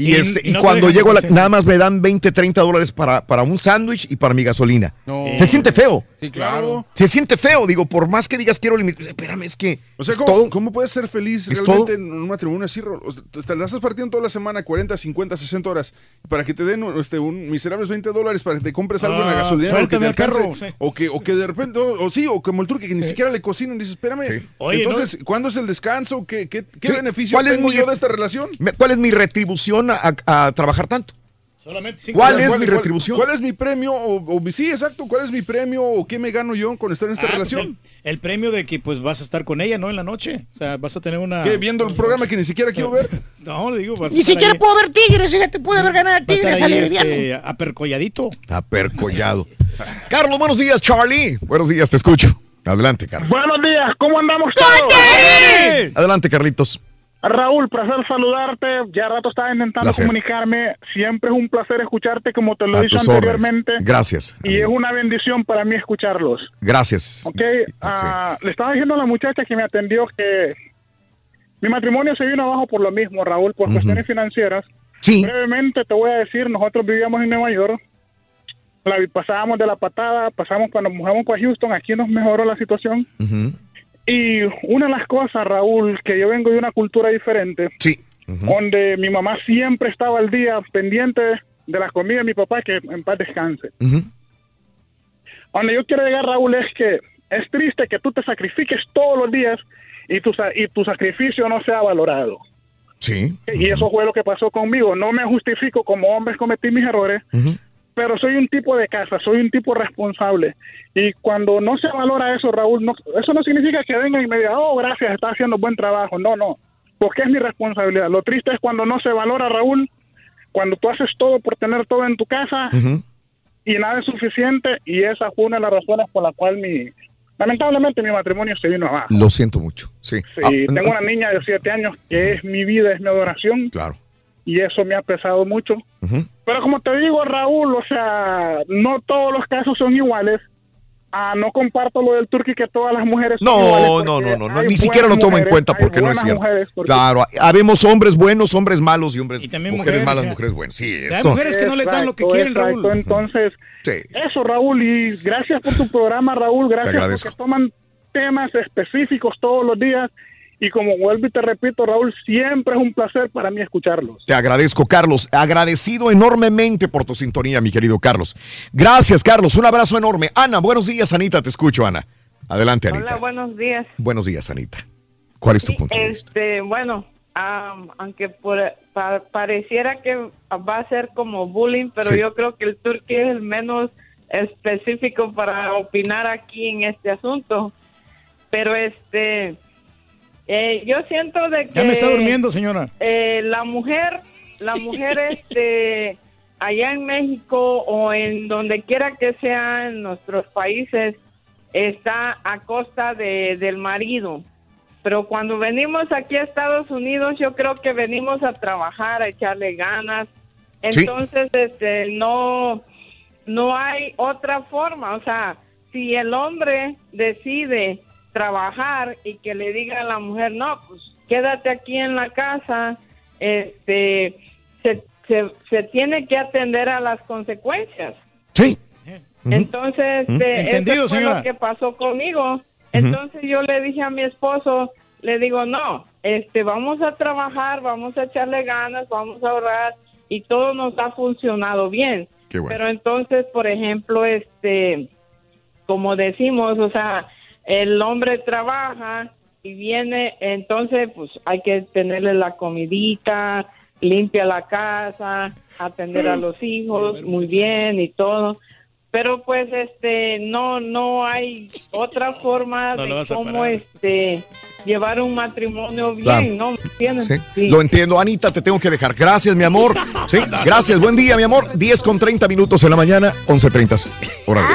y, Y- este, y y no te cuando llego a la, nada más me dan 20, 30 dólares para, para un sándwich y para mi gasolina. No. Se siente feo. Sí, claro. Se siente feo, digo, por más que digas quiero limitar, espérame, es que O sea, es ¿cómo, todo. cómo puedes ser feliz ¿Es realmente en un matrimonio así? O sea, te la estás partiendo toda la semana, 40, 50, 60 horas, para que te den este, un miserables 20 dólares para que te compres algo en la Ah, gasolinera o que te alcance. sí. O, que, o que de repente, o, o sí, o como el truque que ni siquiera le cocinan. Dices, espérame, Oye, entonces, ¿cuándo es el descanso? ¿Qué, qué, qué Sí, beneficio ¿cuál es tengo mi- yo de esta relación? ¿Cuál es mi retribución a, a trabajar tanto? Solamente cinco ¿Cuál es mi retribución? ¿Cuál es mi premio? O, o- sí, exacto, ¿cuál es mi premio o qué me gano yo con estar en esta Ah, pues relación? el, el premio de que pues vas a estar con ella, ¿no? En la noche. O sea, vas a tener una... ¿Qué? ¿Viendo el programa que ni siquiera quiero ver? No, le digo, vas a Ni estar siquiera ahí- puedo ver tigres, fíjate, pude haber ganado tigres al este, apercolladito. Apercollado. Carlos, buenos días, Charlie. Buenos días, te escucho. Adelante, Carlos. Buenos días, ¿cómo andamos todos? Adelante, Carlitos. Raúl, placer saludarte. Ya rato estaba intentando Placer. comunicarme. Siempre es un placer escucharte como te lo he dicho órdenes. anteriormente. Gracias. Y es una bendición para mí escucharlos. Gracias. Ok, ah, le estaba diciendo a la muchacha que me atendió que mi matrimonio se vino abajo por lo mismo, Raúl, por cuestiones financieras. Sí. Brevemente te voy a decir, nosotros vivíamos en Nueva York, la, pasábamos de la patada, pasamos cuando nos mudamos para Houston, aquí nos mejoró la situación. Y una de las cosas, Raúl, que yo vengo de una cultura diferente, sí. donde mi mamá siempre estaba al día pendiente de la comida de mi papá, que en paz descanse. Donde yo quiero llegar, Raúl, es que es triste que tú te sacrifiques todos los días y tu, sa- y tu sacrificio no sea valorado. Sí. Y eso fue lo que pasó conmigo. No me justifico como hombre cometí mis errores, pero soy un tipo de casa, soy un tipo responsable. Y cuando no se valora eso, Raúl, no, eso no significa que venga y me diga, oh, gracias, está haciendo buen trabajo. No, no, porque es mi responsabilidad. Lo triste es cuando no se valora, Raúl, cuando tú haces todo por tener todo en tu casa y nada es suficiente y esa fue una de las razones por la cual mi, lamentablemente mi matrimonio se vino abajo. Lo siento mucho, sí. Sí, Ah, tengo una niña de siete años que es mi vida, es mi adoración. Claro. Y eso me ha pesado mucho. Pero como te digo, Raúl, o sea, no todos los casos son iguales. Ah, no comparto lo del turqui que todas las mujeres son iguales, No, no, porque no, no, no, ni siquiera lo toma en cuenta porque no es cierto. porque- Claro, habemos hombres buenos, hombres malos y hombres también mujeres, mujeres, malas, ya. mujeres buenas. Sí, Hay esto. mujeres que no le dan lo que quieren, Raúl. Entonces, eso, Raúl, y gracias por tu programa, Raúl. Gracias porque toman temas específicos todos los días. Y como vuelvo y te repito, Raúl, siempre es un placer para mí escucharlos. Te agradezco, Carlos. Agradecido enormemente por tu sintonía, mi querido Carlos. Gracias, Carlos. Un abrazo enorme. Ana, buenos días, Anita. Te escucho, Ana. Adelante, Anita. Hola, buenos días. Buenos días, Anita. ¿Cuál es tu punto? Este, bueno, am, aunque por, pa- pareciera que va a ser como bullying, pero Sí. yo creo que el turqui es el menos específico para opinar aquí en este asunto. Pero este, eh, yo siento de que Ya me está durmiendo, señora. eh, la mujer, la mujer este, allá en México o en donde quiera que sea en nuestros países está a costa de, del marido. Pero cuando venimos aquí a Estados Unidos, yo creo que venimos a trabajar, a echarle ganas. Sí. Entonces, este, no, no hay otra forma. O sea, si el hombre decide trabajar y que le diga a la mujer, no, pues quédate aquí en la casa, este, se, se, se tiene que atender a las consecuencias. Sí. Entonces, este, Entendido, eso fue señora. lo que pasó conmigo. Entonces yo le dije a mi esposo, le digo, no, este, vamos a trabajar, vamos a echarle ganas, vamos a ahorrar y todo nos ha funcionado bien. Qué bueno. Pero entonces, por ejemplo, este, como decimos, o sea, el hombre trabaja y viene, entonces, pues hay que tenerle la comidita, limpia la casa, atender a los hijos muy bien y todo. Pero pues este no no hay otra forma No de cómo este llevar un matrimonio bien, Claro. ¿no? ¿Me entiendes? Sí, Sí. Lo entiendo. Anita, te tengo que dejar. Gracias, mi amor. Sí, gracias. Buen día, mi amor. 10 con 30 minutos en la mañana, 11.30. Órale.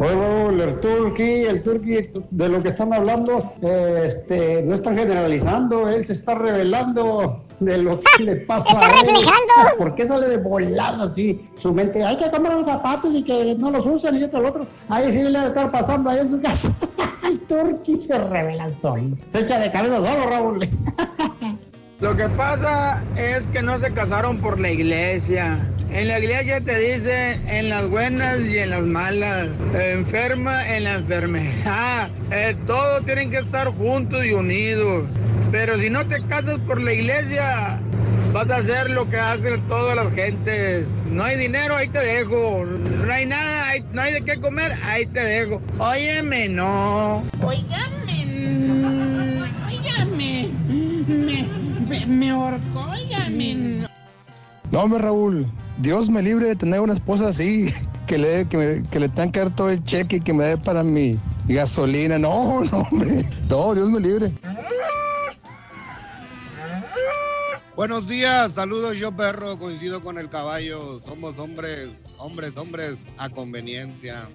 Raúl, el turqui, el turqui de lo que están hablando, eh, este, no están generalizando, él se está revelando de lo que le pasa Está a él. reflejando. ¿Por qué sale de volado así? Su mente, hay que comprar unos zapatos y que no los usan y esto y lo otro. Ahí sí le debe estar pasando ahí en su casa. el turqui se revela solo. Se echa de cabeza solo, Raúl. Lo que pasa es que no se casaron por la iglesia. En la iglesia te dicen en las buenas y en las malas, enferma en la enfermedad. Eh, todos tienen que estar juntos y unidos. Pero si no te casas por la iglesia, vas a hacer lo que hacen todas las gentes. No hay dinero, ahí te dejo. No hay nada, ahí- no hay de qué comer, ahí te dejo. Óyeme, no. Óigame, óigame, me, me, me ahorcó, óigame. No, hombre, Raúl, Dios me libre de tener una esposa así, que le, que, me- que le tengan que dar todo el cheque y que me dé para mi gasolina. No, no, hombre. No, Dios me libre. Buenos días, saludos yo perro, coincido con el caballo, somos hombres, hombres, hombres a conveniencia.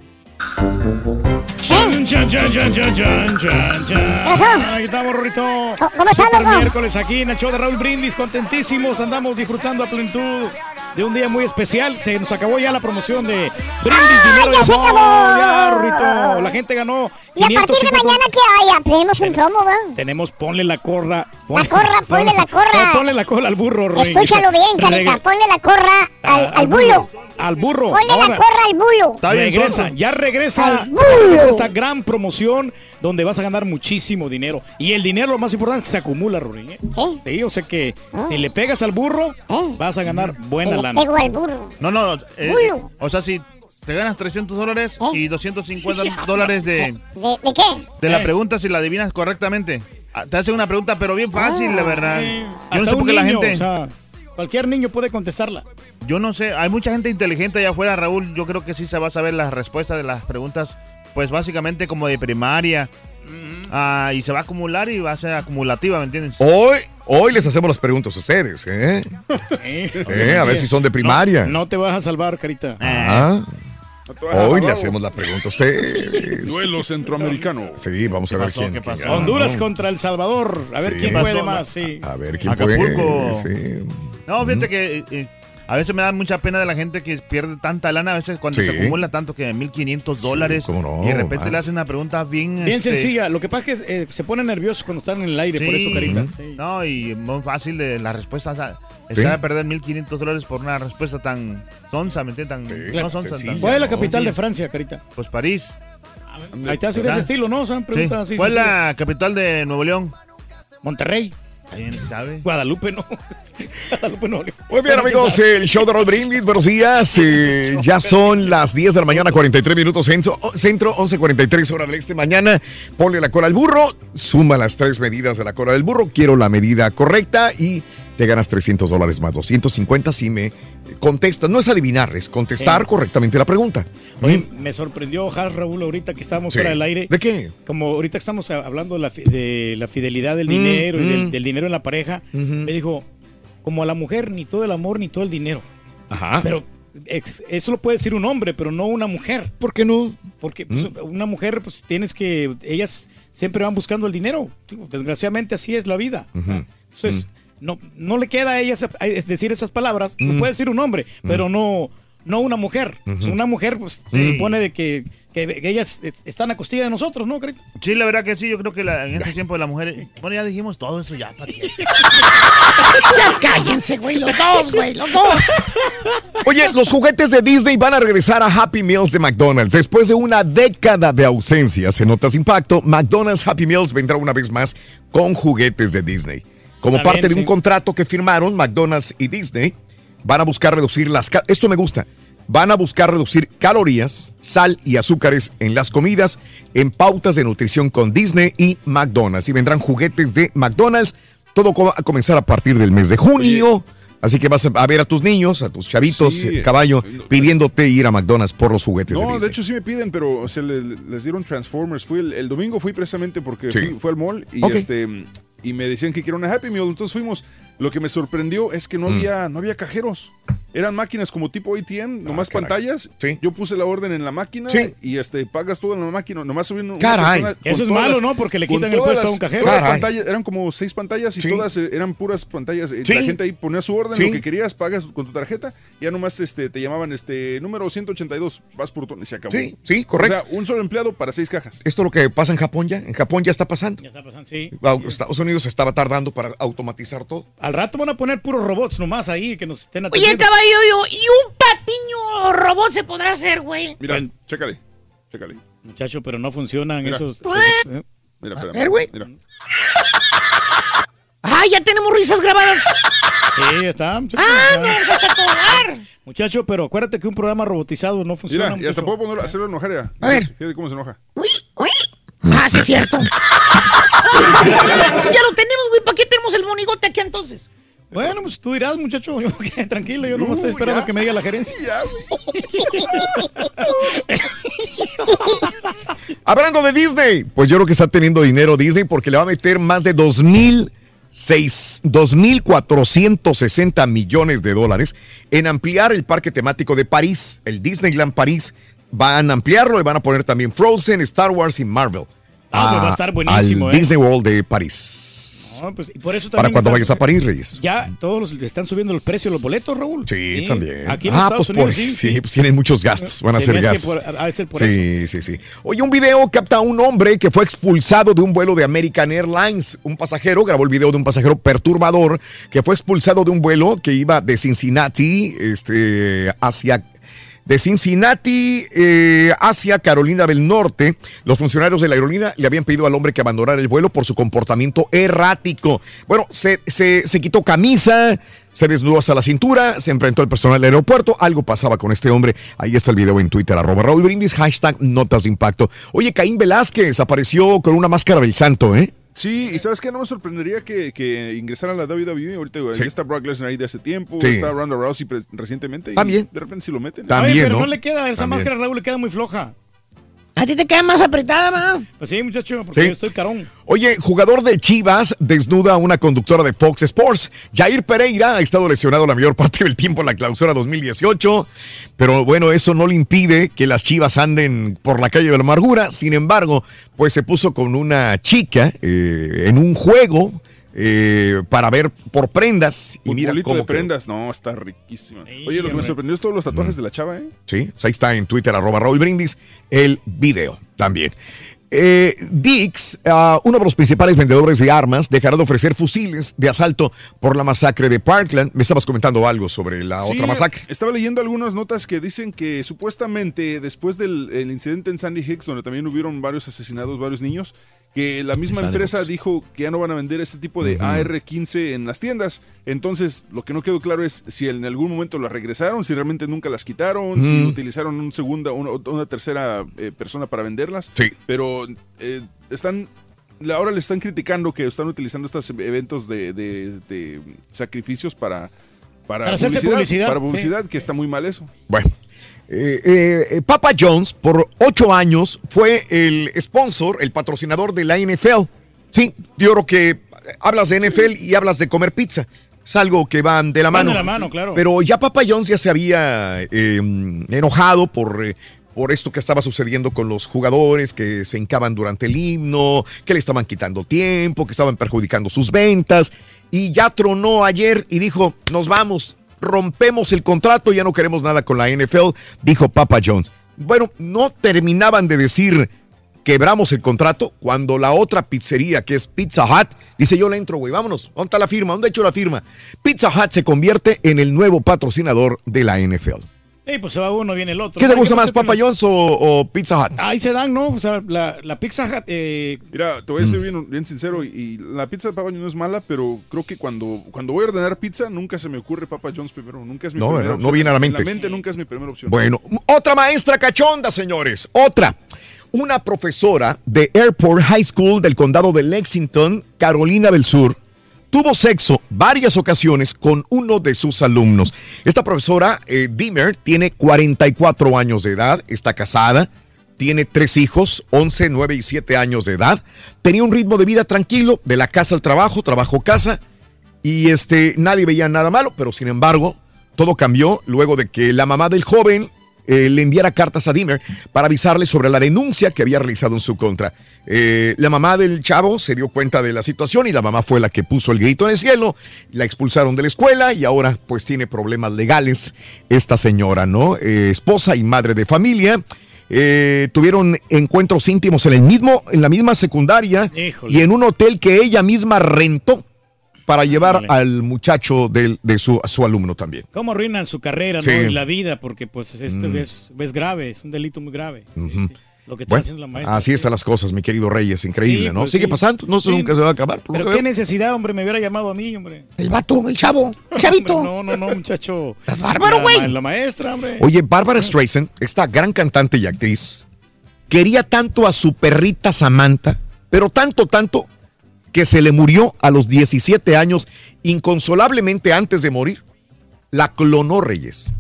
Chan, chan, chan, chan, chan, chan, chan, chan. Ahí estamos, Rorrito. ¿Cómo estás, loco? miércoles aquí en el show de Raúl Brindis, contentísimos, andamos disfrutando a plenitud de un día muy especial. Se nos acabó ya la promoción de Brindis Dinero ya se acabó! Ya, Rorrito. La gente ganó Y a partir de 550 mañana, ¿qué hay? Tenemos un promo, ¿va? Tenemos ponle la corra. La corra, ponle la corra. Ponle la cola al burro, Rorrito. Escúchalo bien, carita. Ponle la corra al, al bulo. Al burro. Ponle la corra al bulo. regresa, ya regresa, Al ya regresa esta gran promoción donde vas a ganar muchísimo dinero. Y el dinero, lo más importante, se acumula, Rory. ¿eh? Sí. o sea que si le pegas al burro, vas a ganar buena Le lana. pego al burro. No, no, eh, o sea, si te ganas 300 dólares y 250 dólares de, ¿De, de qué? de la pregunta si la adivinas correctamente. Ah, Te hacen una pregunta, pero bien fácil, la verdad. Yo no sé por qué la gente. o sea, Cualquier niño puede contestarla. Yo no sé, hay mucha gente inteligente allá afuera, Raúl. Yo creo que sí se va a saber las respuestas de las preguntas, pues básicamente como de primaria. Ah, y se va a acumular y va a ser acumulativa, ¿me entiendes? Hoy, hoy les hacemos las preguntas a ustedes, ¿eh? Eh, a ver si son de primaria. No, te vas a salvar, carita. Ah. Hoy le hacemos la pregunta a ustedes. Duelo centroamericano. Sí, vamos a ver pasó? quién. ¿Qué pasó? quién- Honduras contra El Salvador. A ver Sí. quién ¿Qué puede más. Sí. A ver quién Acapulco. puede. Sí. No, fíjate que eh, a veces me da mucha pena de la gente que pierde tanta lana, a veces cuando Sí. se acumula tanto que 1.500 dólares no, y de repente más. le hacen una pregunta bien... Bien este, sencilla. Lo que pasa es que eh, se ponen nerviosos cuando están en el aire, por Sí. eso, carita. No, y muy fácil de la respuesta. o sea, a perder 1.500 dólares por una respuesta tan sonsa, ¿me entiendes? Tan, no sonsa, sencilla, tan- ¿Cuál es la capital de Francia, carita? Pues París. Ahí te hace de ese estilo, ¿no? Sí. preguntas así. ¿Cuál es la capital de Nuevo León? Monterrey. ¿Quién sabe? Guadalupe, no. Guadalupe, no. Muy bien, amigos, el show de Raúl Brindis, buenos días. Eh, ya son las 10 de la mañana, 43 minutos centro, centro 11.43 horas del este. Mañana ponle la cola al burro, suma las tres medidas de la cola del burro. Quiero la medida correcta y te ganas 300 dólares más 250 si me contestas. No es adivinar, es contestar Sí. correctamente la pregunta. Oye, me sorprendió Has Raúl ahorita que estábamos Sí. fuera del aire. ¿De qué? Como ahorita estamos hablando de la, fi- de la fidelidad del Mm, dinero y mm. del, del dinero en la pareja, me dijo, como a la mujer ni todo el amor ni todo el dinero. Ajá. Pero eso lo puede decir un hombre, pero no una mujer. ¿Por qué no? Porque pues, Mm. una mujer, pues tienes que, ellas siempre van buscando el dinero. Desgraciadamente así es la vida. Ujú. Entonces, no, no le queda a ella esa- a- es decir esas palabras. Lo Mm. puede decir un hombre, pero no, no una mujer. Una mujer, pues, se Mm. supone de que, que- que ellas están a costilla de nosotros, ¿no, Carita? Sí, la verdad que sí, yo creo que la- en este tiempo la mujer... Bueno, ya dijimos todo eso ya, ¿para qué? Ya cállense, güey, los dos, güey, los dos. Oye, los juguetes de Disney van a regresar a Happy Meals de McDonald's. Después de una década de ausencia, se nota su impacto, McDonald's Happy Meals vendrá una vez más con juguetes de Disney. Como parte de un sí. contrato que firmaron McDonald's y Disney, van a buscar reducir las... Esto me gusta. Van a buscar reducir calorías, sal y azúcares en las comidas en pautas de nutrición con Disney y McDonald's. Y vendrán juguetes de McDonald's. Todo va a comenzar a partir del mes de junio. Así que vas a ver a tus niños, a tus chavitos, Sí. eh, caballo, pidiéndote ir a McDonald's por los juguetes de No, de hecho sí me piden, pero o le- les dieron Transformers. Fui el, el domingo fui precisamente porque Sí. fui, fui al mall y este y me decían que quería una Happy Meal, entonces fuimos. Lo que me sorprendió es que no Mm. había no había cajeros. Eran máquinas como tipo ATM, nomás Ah, caray. pantallas. Sí. Yo puse la orden en la máquina Sí. y este pagas todo en la máquina, nomás subiendo una Caray. persona Eso es malo, las- ¿no? Porque le quitan el puesto a un cajero. todas las Caray. pantallas, eran como seis pantallas y Sí. todas eh, eran puras pantallas. Eh, Sí. La gente ahí ponía su orden, Sí. lo que querías, pagas con tu tarjeta, ya nomás este, te llamaban este número 182, vas por tu y se acabó. Sí, sí, correcto. O sea, un solo empleado para seis cajas. Esto es lo que pasa en Japón ya. En Japón ya está pasando. Ya está pasando, sí. Estados Unidos estaba tardando para automatizar todo. Al rato van a poner puros robots nomás ahí que nos estén Oye, atendiendo. caballo, ¿y un patiño robot se podrá hacer, güey? Mira, Bueno. chécale, chécale. Muchacho, pero no funcionan Mira. esos... Pues. esos- ¿eh? Mira, A espérame. ver, güey. Mira. Ah, ya tenemos risas grabadas. Sí, ya está. Muchacho, Ah, no, hasta todo dar. Muchacho, pero acuérdate que un programa robotizado no funciona. Mira, y hasta puedo ponerlo, hacerlo enojar ya. A ver. Fíjate cómo se enoja. Uy, uy. Ah, sí es cierto. ya lo tenemos, güey. ¿Para qué tenemos el monigote aquí entonces? Bueno, pues tú dirás, muchacho. Yo, tranquilo, yo no estoy esperando ya. que me diga la gerencia. Ya. Hablando de Disney, pues yo creo que está teniendo dinero Disney porque le va a meter más de 2.006 2.460 millones de dólares en ampliar el parque temático de París, el Disneyland París. Van a ampliarlo y van a poner también Frozen, Star Wars y Marvel. Ah, pues va a estar buenísimo, Al ¿eh? Disney World de París. No, pues, y por eso Para también cuando están- vayas a París, Reyes. Ya todos los- están subiendo el precio de los boletos, Raúl. Sí, también. Aquí en ah, Estados pues Unidos, por, sí, sí, pues tienen muchos gastos, van a Se ser gastos. por- por sí, sí, sí. Oye, un video capta a un hombre que fue expulsado de un vuelo de American Airlines. Un pasajero grabó el video de un pasajero perturbador que fue expulsado de un vuelo que iba de Cincinnati este, hacia de Cincinnati eh, hacia Carolina del Norte. Los funcionarios de la aerolínea le habían pedido al hombre que abandonara el vuelo por su comportamiento errático. Bueno, se, se- se quitó camisa, se desnudó hasta la cintura, se enfrentó al personal del aeropuerto. Algo pasaba con este hombre. Ahí está el video en Twitter, arroba Raúl Brindis, hashtag notas de impacto. Oye, Caín Velázquez apareció con una máscara del santo, ¿eh? Sí, y ¿sabes qué? No me sorprendería que, que ingresaran a la WWE. Ahorita Sí. ya está Brock Lesnar ahí de hace tiempo, Sí. está Ronda Rousey recientemente. y También. de repente si lo meten. También, Oye, pero ¿no? no le queda, esa También. máscara Raúl le queda muy floja. A ti te queda más apretada, ma. Pues sí, muchacho, porque Sí. yo estoy carón. Oye, jugador de Chivas desnuda a una conductora de Fox Sports. Jair Pereira ha estado lesionado la mayor parte del tiempo en la clausura 2018, pero bueno, eso no le impide que las Chivas anden por la calle de la amargura. Sin embargo, pues se puso con una chica eh, en un juego eh, para ver por prendas y mira cómo de quedó. prendas, no, está riquísima. Oye, lo que me sorprendió es todos los tatuajes de la chava, ¿eh? Sí, ahí está en Twitter, arroba Raúl Brindis, el video también. Eh, Dix, ah, uno de los principales vendedores de armas, dejará de ofrecer fusiles de asalto por la masacre de Parkland. Me estabas comentando algo sobre la Sí, otra masacre. Estaba leyendo algunas notas que dicen que supuestamente después del el incidente en Sandy Hicks, donde también hubieron varios asesinados, varios niños, que la misma empresa dijo que ya no van a vender ese tipo de Ujú. AR-15 en las tiendas. Entonces, lo que no quedó claro es si en algún momento las regresaron, si realmente nunca las quitaron, si utilizaron un segunda, una, una tercera eh, persona para venderlas. Sí. Pero eh, están ahora le están criticando que están utilizando estos eventos de, de- de sacrificios para, para, Para hacerse publicidad, publicidad, Para sí. publicidad, que está muy mal eso. Bueno, eh, eh, eh, Papa John's por ocho años fue el sponsor, el patrocinador de la NFL. Sí, yo creo que hablas de NFL y hablas de comer pizza. Es algo que van de la Van mano. de la mano, claro. Pero ya Papa John's ya se había eh, enojado por, por esto que estaba sucediendo con los jugadores que se hincaban durante el himno, que le estaban quitando tiempo, que estaban perjudicando sus ventas. Y ya tronó ayer y dijo, nos vamos, rompemos el contrato, ya no queremos nada con la NFL, dijo Papa John's. Bueno, no terminaban de decir quebramos el contrato cuando la otra pizzería, que es Pizza Hut, dice yo le entro, güey, vámonos, ¿dónde está la firma? ¿Dónde he hecho la firma? Pizza Hut se convierte en el nuevo patrocinador de la NFL. Eh, pues se va uno, viene el otro. ¿Qué te gusta no más, Papa John's o, o Pizza Hut? Ahí se dan, ¿no? O sea, la, la Pizza Hut, eh, Mira, te voy a ser bien, bien sincero, y, y la pizza de Papa John's no es mala, pero creo que cuando, cuando voy a ordenar pizza, nunca se me ocurre Papa John's primero. Nunca es mi No, primera. No opción. viene a la En mente. la mente nunca es mi primera opción. Bueno, otra maestra cachonda, señores. Otra. Una profesora de Airport High School del condado de Lexington, Carolina del Sur, tuvo sexo varias ocasiones con uno de sus alumnos. Esta profesora, eh, Dimmer, tiene 44 años de edad, está casada, tiene tres hijos, 11, 9 y 7 años de edad. Tenía un ritmo de vida tranquilo, de la casa al trabajo, trabajo-casa, y este, nadie veía nada malo, pero sin embargo, todo cambió luego de que la mamá del joven eh, le enviara cartas a Dimmer para avisarle sobre la denuncia que había realizado en su contra. Eh, la mamá del chavo se dio cuenta de la situación y la mamá fue la que puso el grito en el cielo, la expulsaron de la escuela y ahora pues tiene problemas legales esta señora, ¿no? Eh, esposa y madre de familia. Eh, tuvieron encuentros íntimos en el mismo, en la misma secundaria Híjole. y en un hotel que ella misma rentó para llevar al muchacho del- de, su, a su alumno también. ¿Cómo arruinan su carrera, Sí. no? Y la vida, porque pues esto Mm. es, es grave, es un delito muy grave. Lo que está Bueno, haciendo la maestra. así están las cosas, mi querido Reyes, increíble, ¿no? pues, Sigue pasando, no sé, nunca se va a acabar. Pero qué veo. necesidad, hombre, me hubiera llamado a mí, hombre. El vato, el chavo, el chavito. No, no, no, muchacho. Estás bárbaro, güey. La, la maestra, hombre. Oye, Bárbara Streisand, esta gran cantante y actriz, quería tanto a su perrita Samantha, pero tanto, tanto, que se le murió a los 17 años, inconsolablemente antes de morir. La clonó Reyes.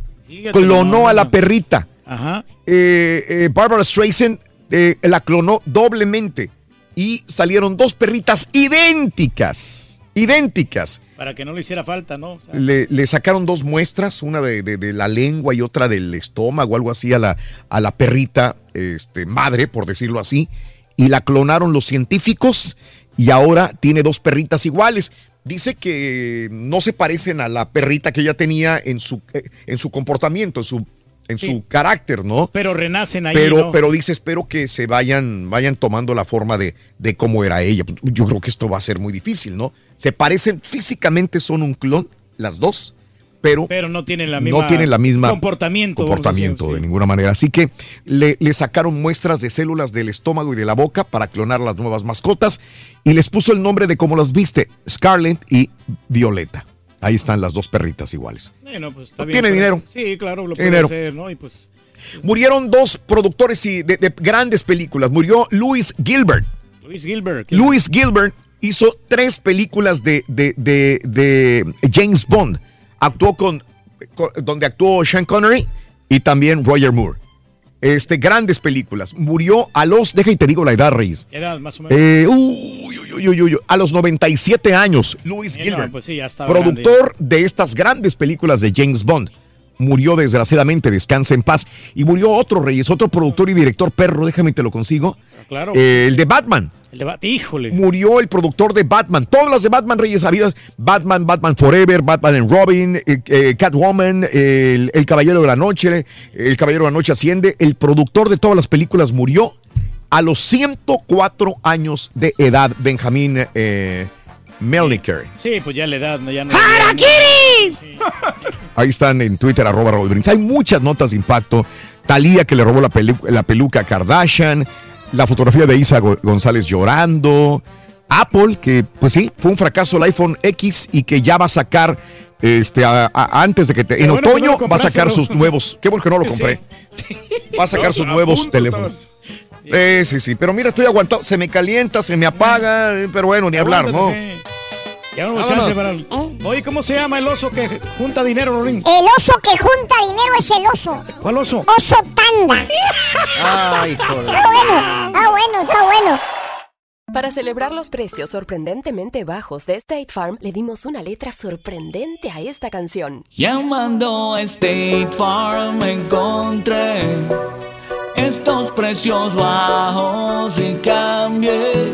Clonó a la perrita. Ajá. Eh, eh, Barbara Streisand eh, la clonó doblemente y salieron dos perritas idénticas, idénticas. Para que no le hiciera falta, ¿no? O sea, Le, le sacaron dos muestras, una de, de- de la lengua y otra del estómago, algo así, a la, a la perrita este, madre, por decirlo así, y la clonaron los científicos y ahora tiene dos perritas iguales. Dice que no se parecen a la perrita que ella tenía en su, eh, en su comportamiento, en su, en Sí. su carácter, ¿no? pero renacen ahí, Pero, ¿no? pero dice, espero que se vayan, vayan tomando la forma de, de cómo era ella. Yo creo que esto va a ser muy difícil, ¿no? Se parecen, físicamente son un clon, las dos, pero, Pero no tienen la misma... no tienen la misma Comportamiento. comportamiento decir, de sí. ninguna manera. Así que le, le sacaron muestras de células del estómago y de la boca para clonar las nuevas mascotas y les puso el nombre de cómo las viste, Scarlett y Violeta. Ahí están las dos perritas iguales. Bueno, pues está bien, tiene pero- dinero. Sí, claro, lo puede dinero. hacer, ¿no? Y pues... Murieron dos productores de, de grandes películas. Murió Louis Gilbert. Luis Gilbert. Louis Gilbert hizo tres películas de, de, de, de James Bond. Actuó con, con- donde actuó Sean Connery y también Roger Moore. Este, grandes películas. Murió a los, deja y te digo la edad, Reyes. Edad, más o menos. Eh, uy, uy, uy, a los 97 años, Louis Eh, no, Gilbert, pues sí, productor de estas grandes películas de James Bond. Murió desgraciadamente, descansa en paz. Y murió otro Reyes, otro productor y director perro, déjame te lo consigo. Claro. Eh, el de Batman. El debate, híjole. Murió el productor de Batman. Todas las de Batman Reyes habidas. Batman, Batman Forever, Batman and Robin, eh, eh, Catwoman, el, el Caballero de la Noche, El Caballero de la Noche asciende. El productor de todas las películas murió a los 104 años de edad, Benjamín eh, Melniker. Sí, pues ya la edad, no, ya no. Ahí están en Twitter, arroba Raúl Brindis. Hay muchas notas de impacto. Talía que le robó la, pelu- la peluca a Kardashian. La fotografía de Isa Go- González llorando. Apple, que pues sí, fue un fracaso el iPhone X y que ya va a sacar, este, a- a- antes de que te- en bueno otoño no va a sacar sus nuevos. Qué bueno que no lo compré. Va a sacar sus nuevos punto, teléfonos. Sí, sí, sí. Pero mira, estoy aguantado. Se me calienta, se me apaga. eh, Pero bueno, ni hablar, ¿no? Ya no chance para el- Oye, ¿cómo se llama el oso que junta dinero, Rorín? El oso que junta dinero es el oso. ¿Cuál oso? Oso tanda. Ay, joder. Está bueno, está bueno, está bueno. Para celebrar los precios sorprendentemente bajos de State Farm, le dimos una letra sorprendente a esta canción. Llamando a State Farm encontré estos precios bajos y cambié.